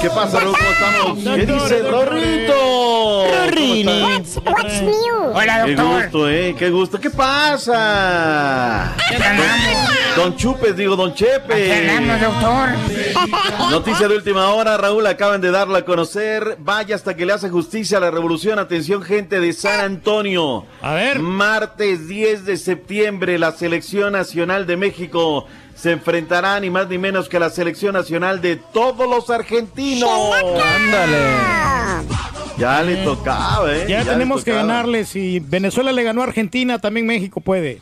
¿Qué pasa? ¿Cómo estamos? ¿Qué dice Rorrito? What's, what's new? Hola, Qué doctor. Gusto, ¿eh? Qué gusto. ¿Qué pasa? Don Chupes, digo, Don Chepe. Hablamos, doctor. Noticia de última hora, Raúl, acaban de darla a conocer. Vaya hasta que le hace justicia a la revolución. Atención, gente de San Antonio. A ver. Martes 10 de septiembre, la Selección Nacional de México se enfrentará ni más ni menos que la Selección Nacional de todos los argentinos. Ándale. Ya le tocaba, ¿eh? Ya, tenemos que ganarle. Si Venezuela le ganó a Argentina, también México puede.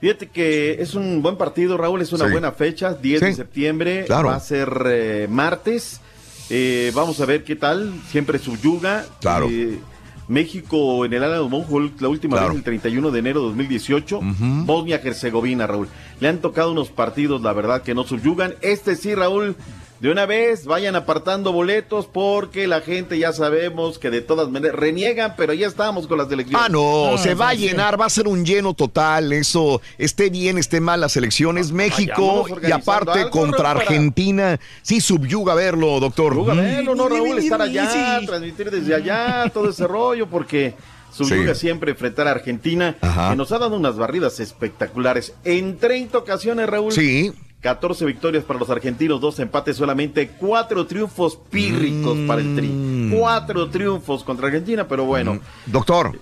Fíjate que es un buen partido, Raúl, es una Sí. buena fecha, 10 de septiembre, claro. va a ser eh, martes. Eh, vamos a ver qué tal, siempre subyuga. Claro. Eh, México en el Álamo Monjol, la última Claro. vez el 31 de enero de 2018. Bosnia-Herzegovina, Raúl. Le han tocado unos partidos, la verdad, que no subyugan. Este sí, Raúl, de una vez vayan apartando boletos porque la gente ya sabemos que de todas maneras reniegan, pero ya estamos con las elecciones. Ah, no, Ah, se va a llenar, va a ser un lleno total, eso, esté bien, esté mal las elecciones, México vayámonos y aparte algo, contra para- Argentina, sí subyuga verlo, doctor. Subyuga Mm. verlo, ¿no, Raúl? Estar allá, transmitir desde allá, todo ese rollo, porque subyuga Sí. siempre enfrentar a Argentina, Ajá. que nos ha dado unas barridas espectaculares. En 30 ocasiones, Raúl. Sí, 14 victorias para los argentinos, dos empates solamente, cuatro triunfos pírricos para el Mm. Tri. Cuatro triunfos contra Argentina, pero bueno. doctor,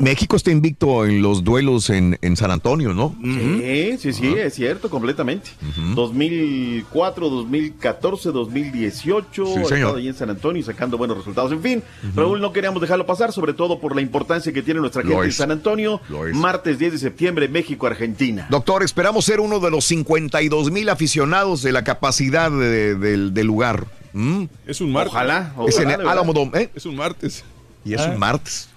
México está invicto en los duelos en, en San Antonio, ¿no? Sí, sí, sí, es cierto, completamente. 2004, 2014, 2018, Sí, señor. ahí en San Antonio y sacando buenos resultados. En fin, Raúl, no queríamos dejarlo pasar, sobre todo por la importancia que tiene nuestra gente en. San Antonio. Lo es. Martes 10 de septiembre, México, Argentina. Doctor, esperamos ser uno de los 52 mil aficionados de la capacidad de- del, del lugar. ¿Mm? Es un martes. Ojalá, Es en de verdad. Álamo ¿eh? Es un martes. Y es Ah. un martes.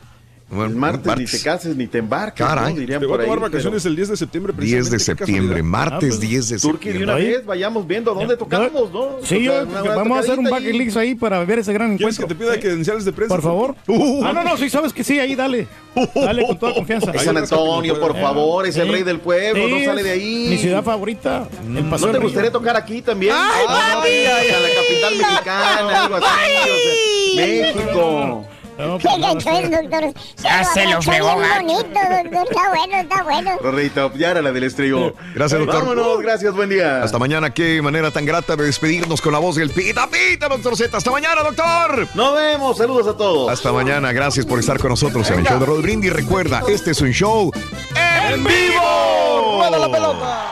Bueno, El martes, ni te cases ni te embarques, Caray. ¿no? Dirían Te voy por a ahí. tomar vacaciones pero- el 10 de septiembre. 10 de septiembre, martes Ah, pues, 10 de Turquía, de septiembre. una Ahí. vez vayamos viendo a dónde tocamos, ¿no? Sí, O sea, yo, una buena vamos a hacer un bucket y- list ahí para ver ese gran ¿Quieres encuentro. que te pida credenciales de prensa? Por favor. Uh. Ah, no, no, sí, sabes que sí, ahí dale. Dale con toda confianza. Es San Antonio, por favor, es el rey del pueblo, no sale de ahí. Mi ciudad favorita, ¿No te gustaría tocar aquí también? ¡Ay, Ah, papi! a la capital mexicana, algo así. México. No, Qué pues, no, es, doctor. Ya se lo fregó, bonito, doctor. Está bueno, está bueno. Rorrito, ya era la del estribo. Gracias, doctor. Vámonos, gracias, buen día. Hasta mañana, qué manera tan grata de despedirnos con la voz del Pita Pita, doctor Z. Hasta mañana, doctor. Nos vemos, saludos a todos. Hasta mañana, gracias por estar con nosotros en el show de Rod Brindis. Recuerda, este es un show en vivo. ¡Rueda la pelota!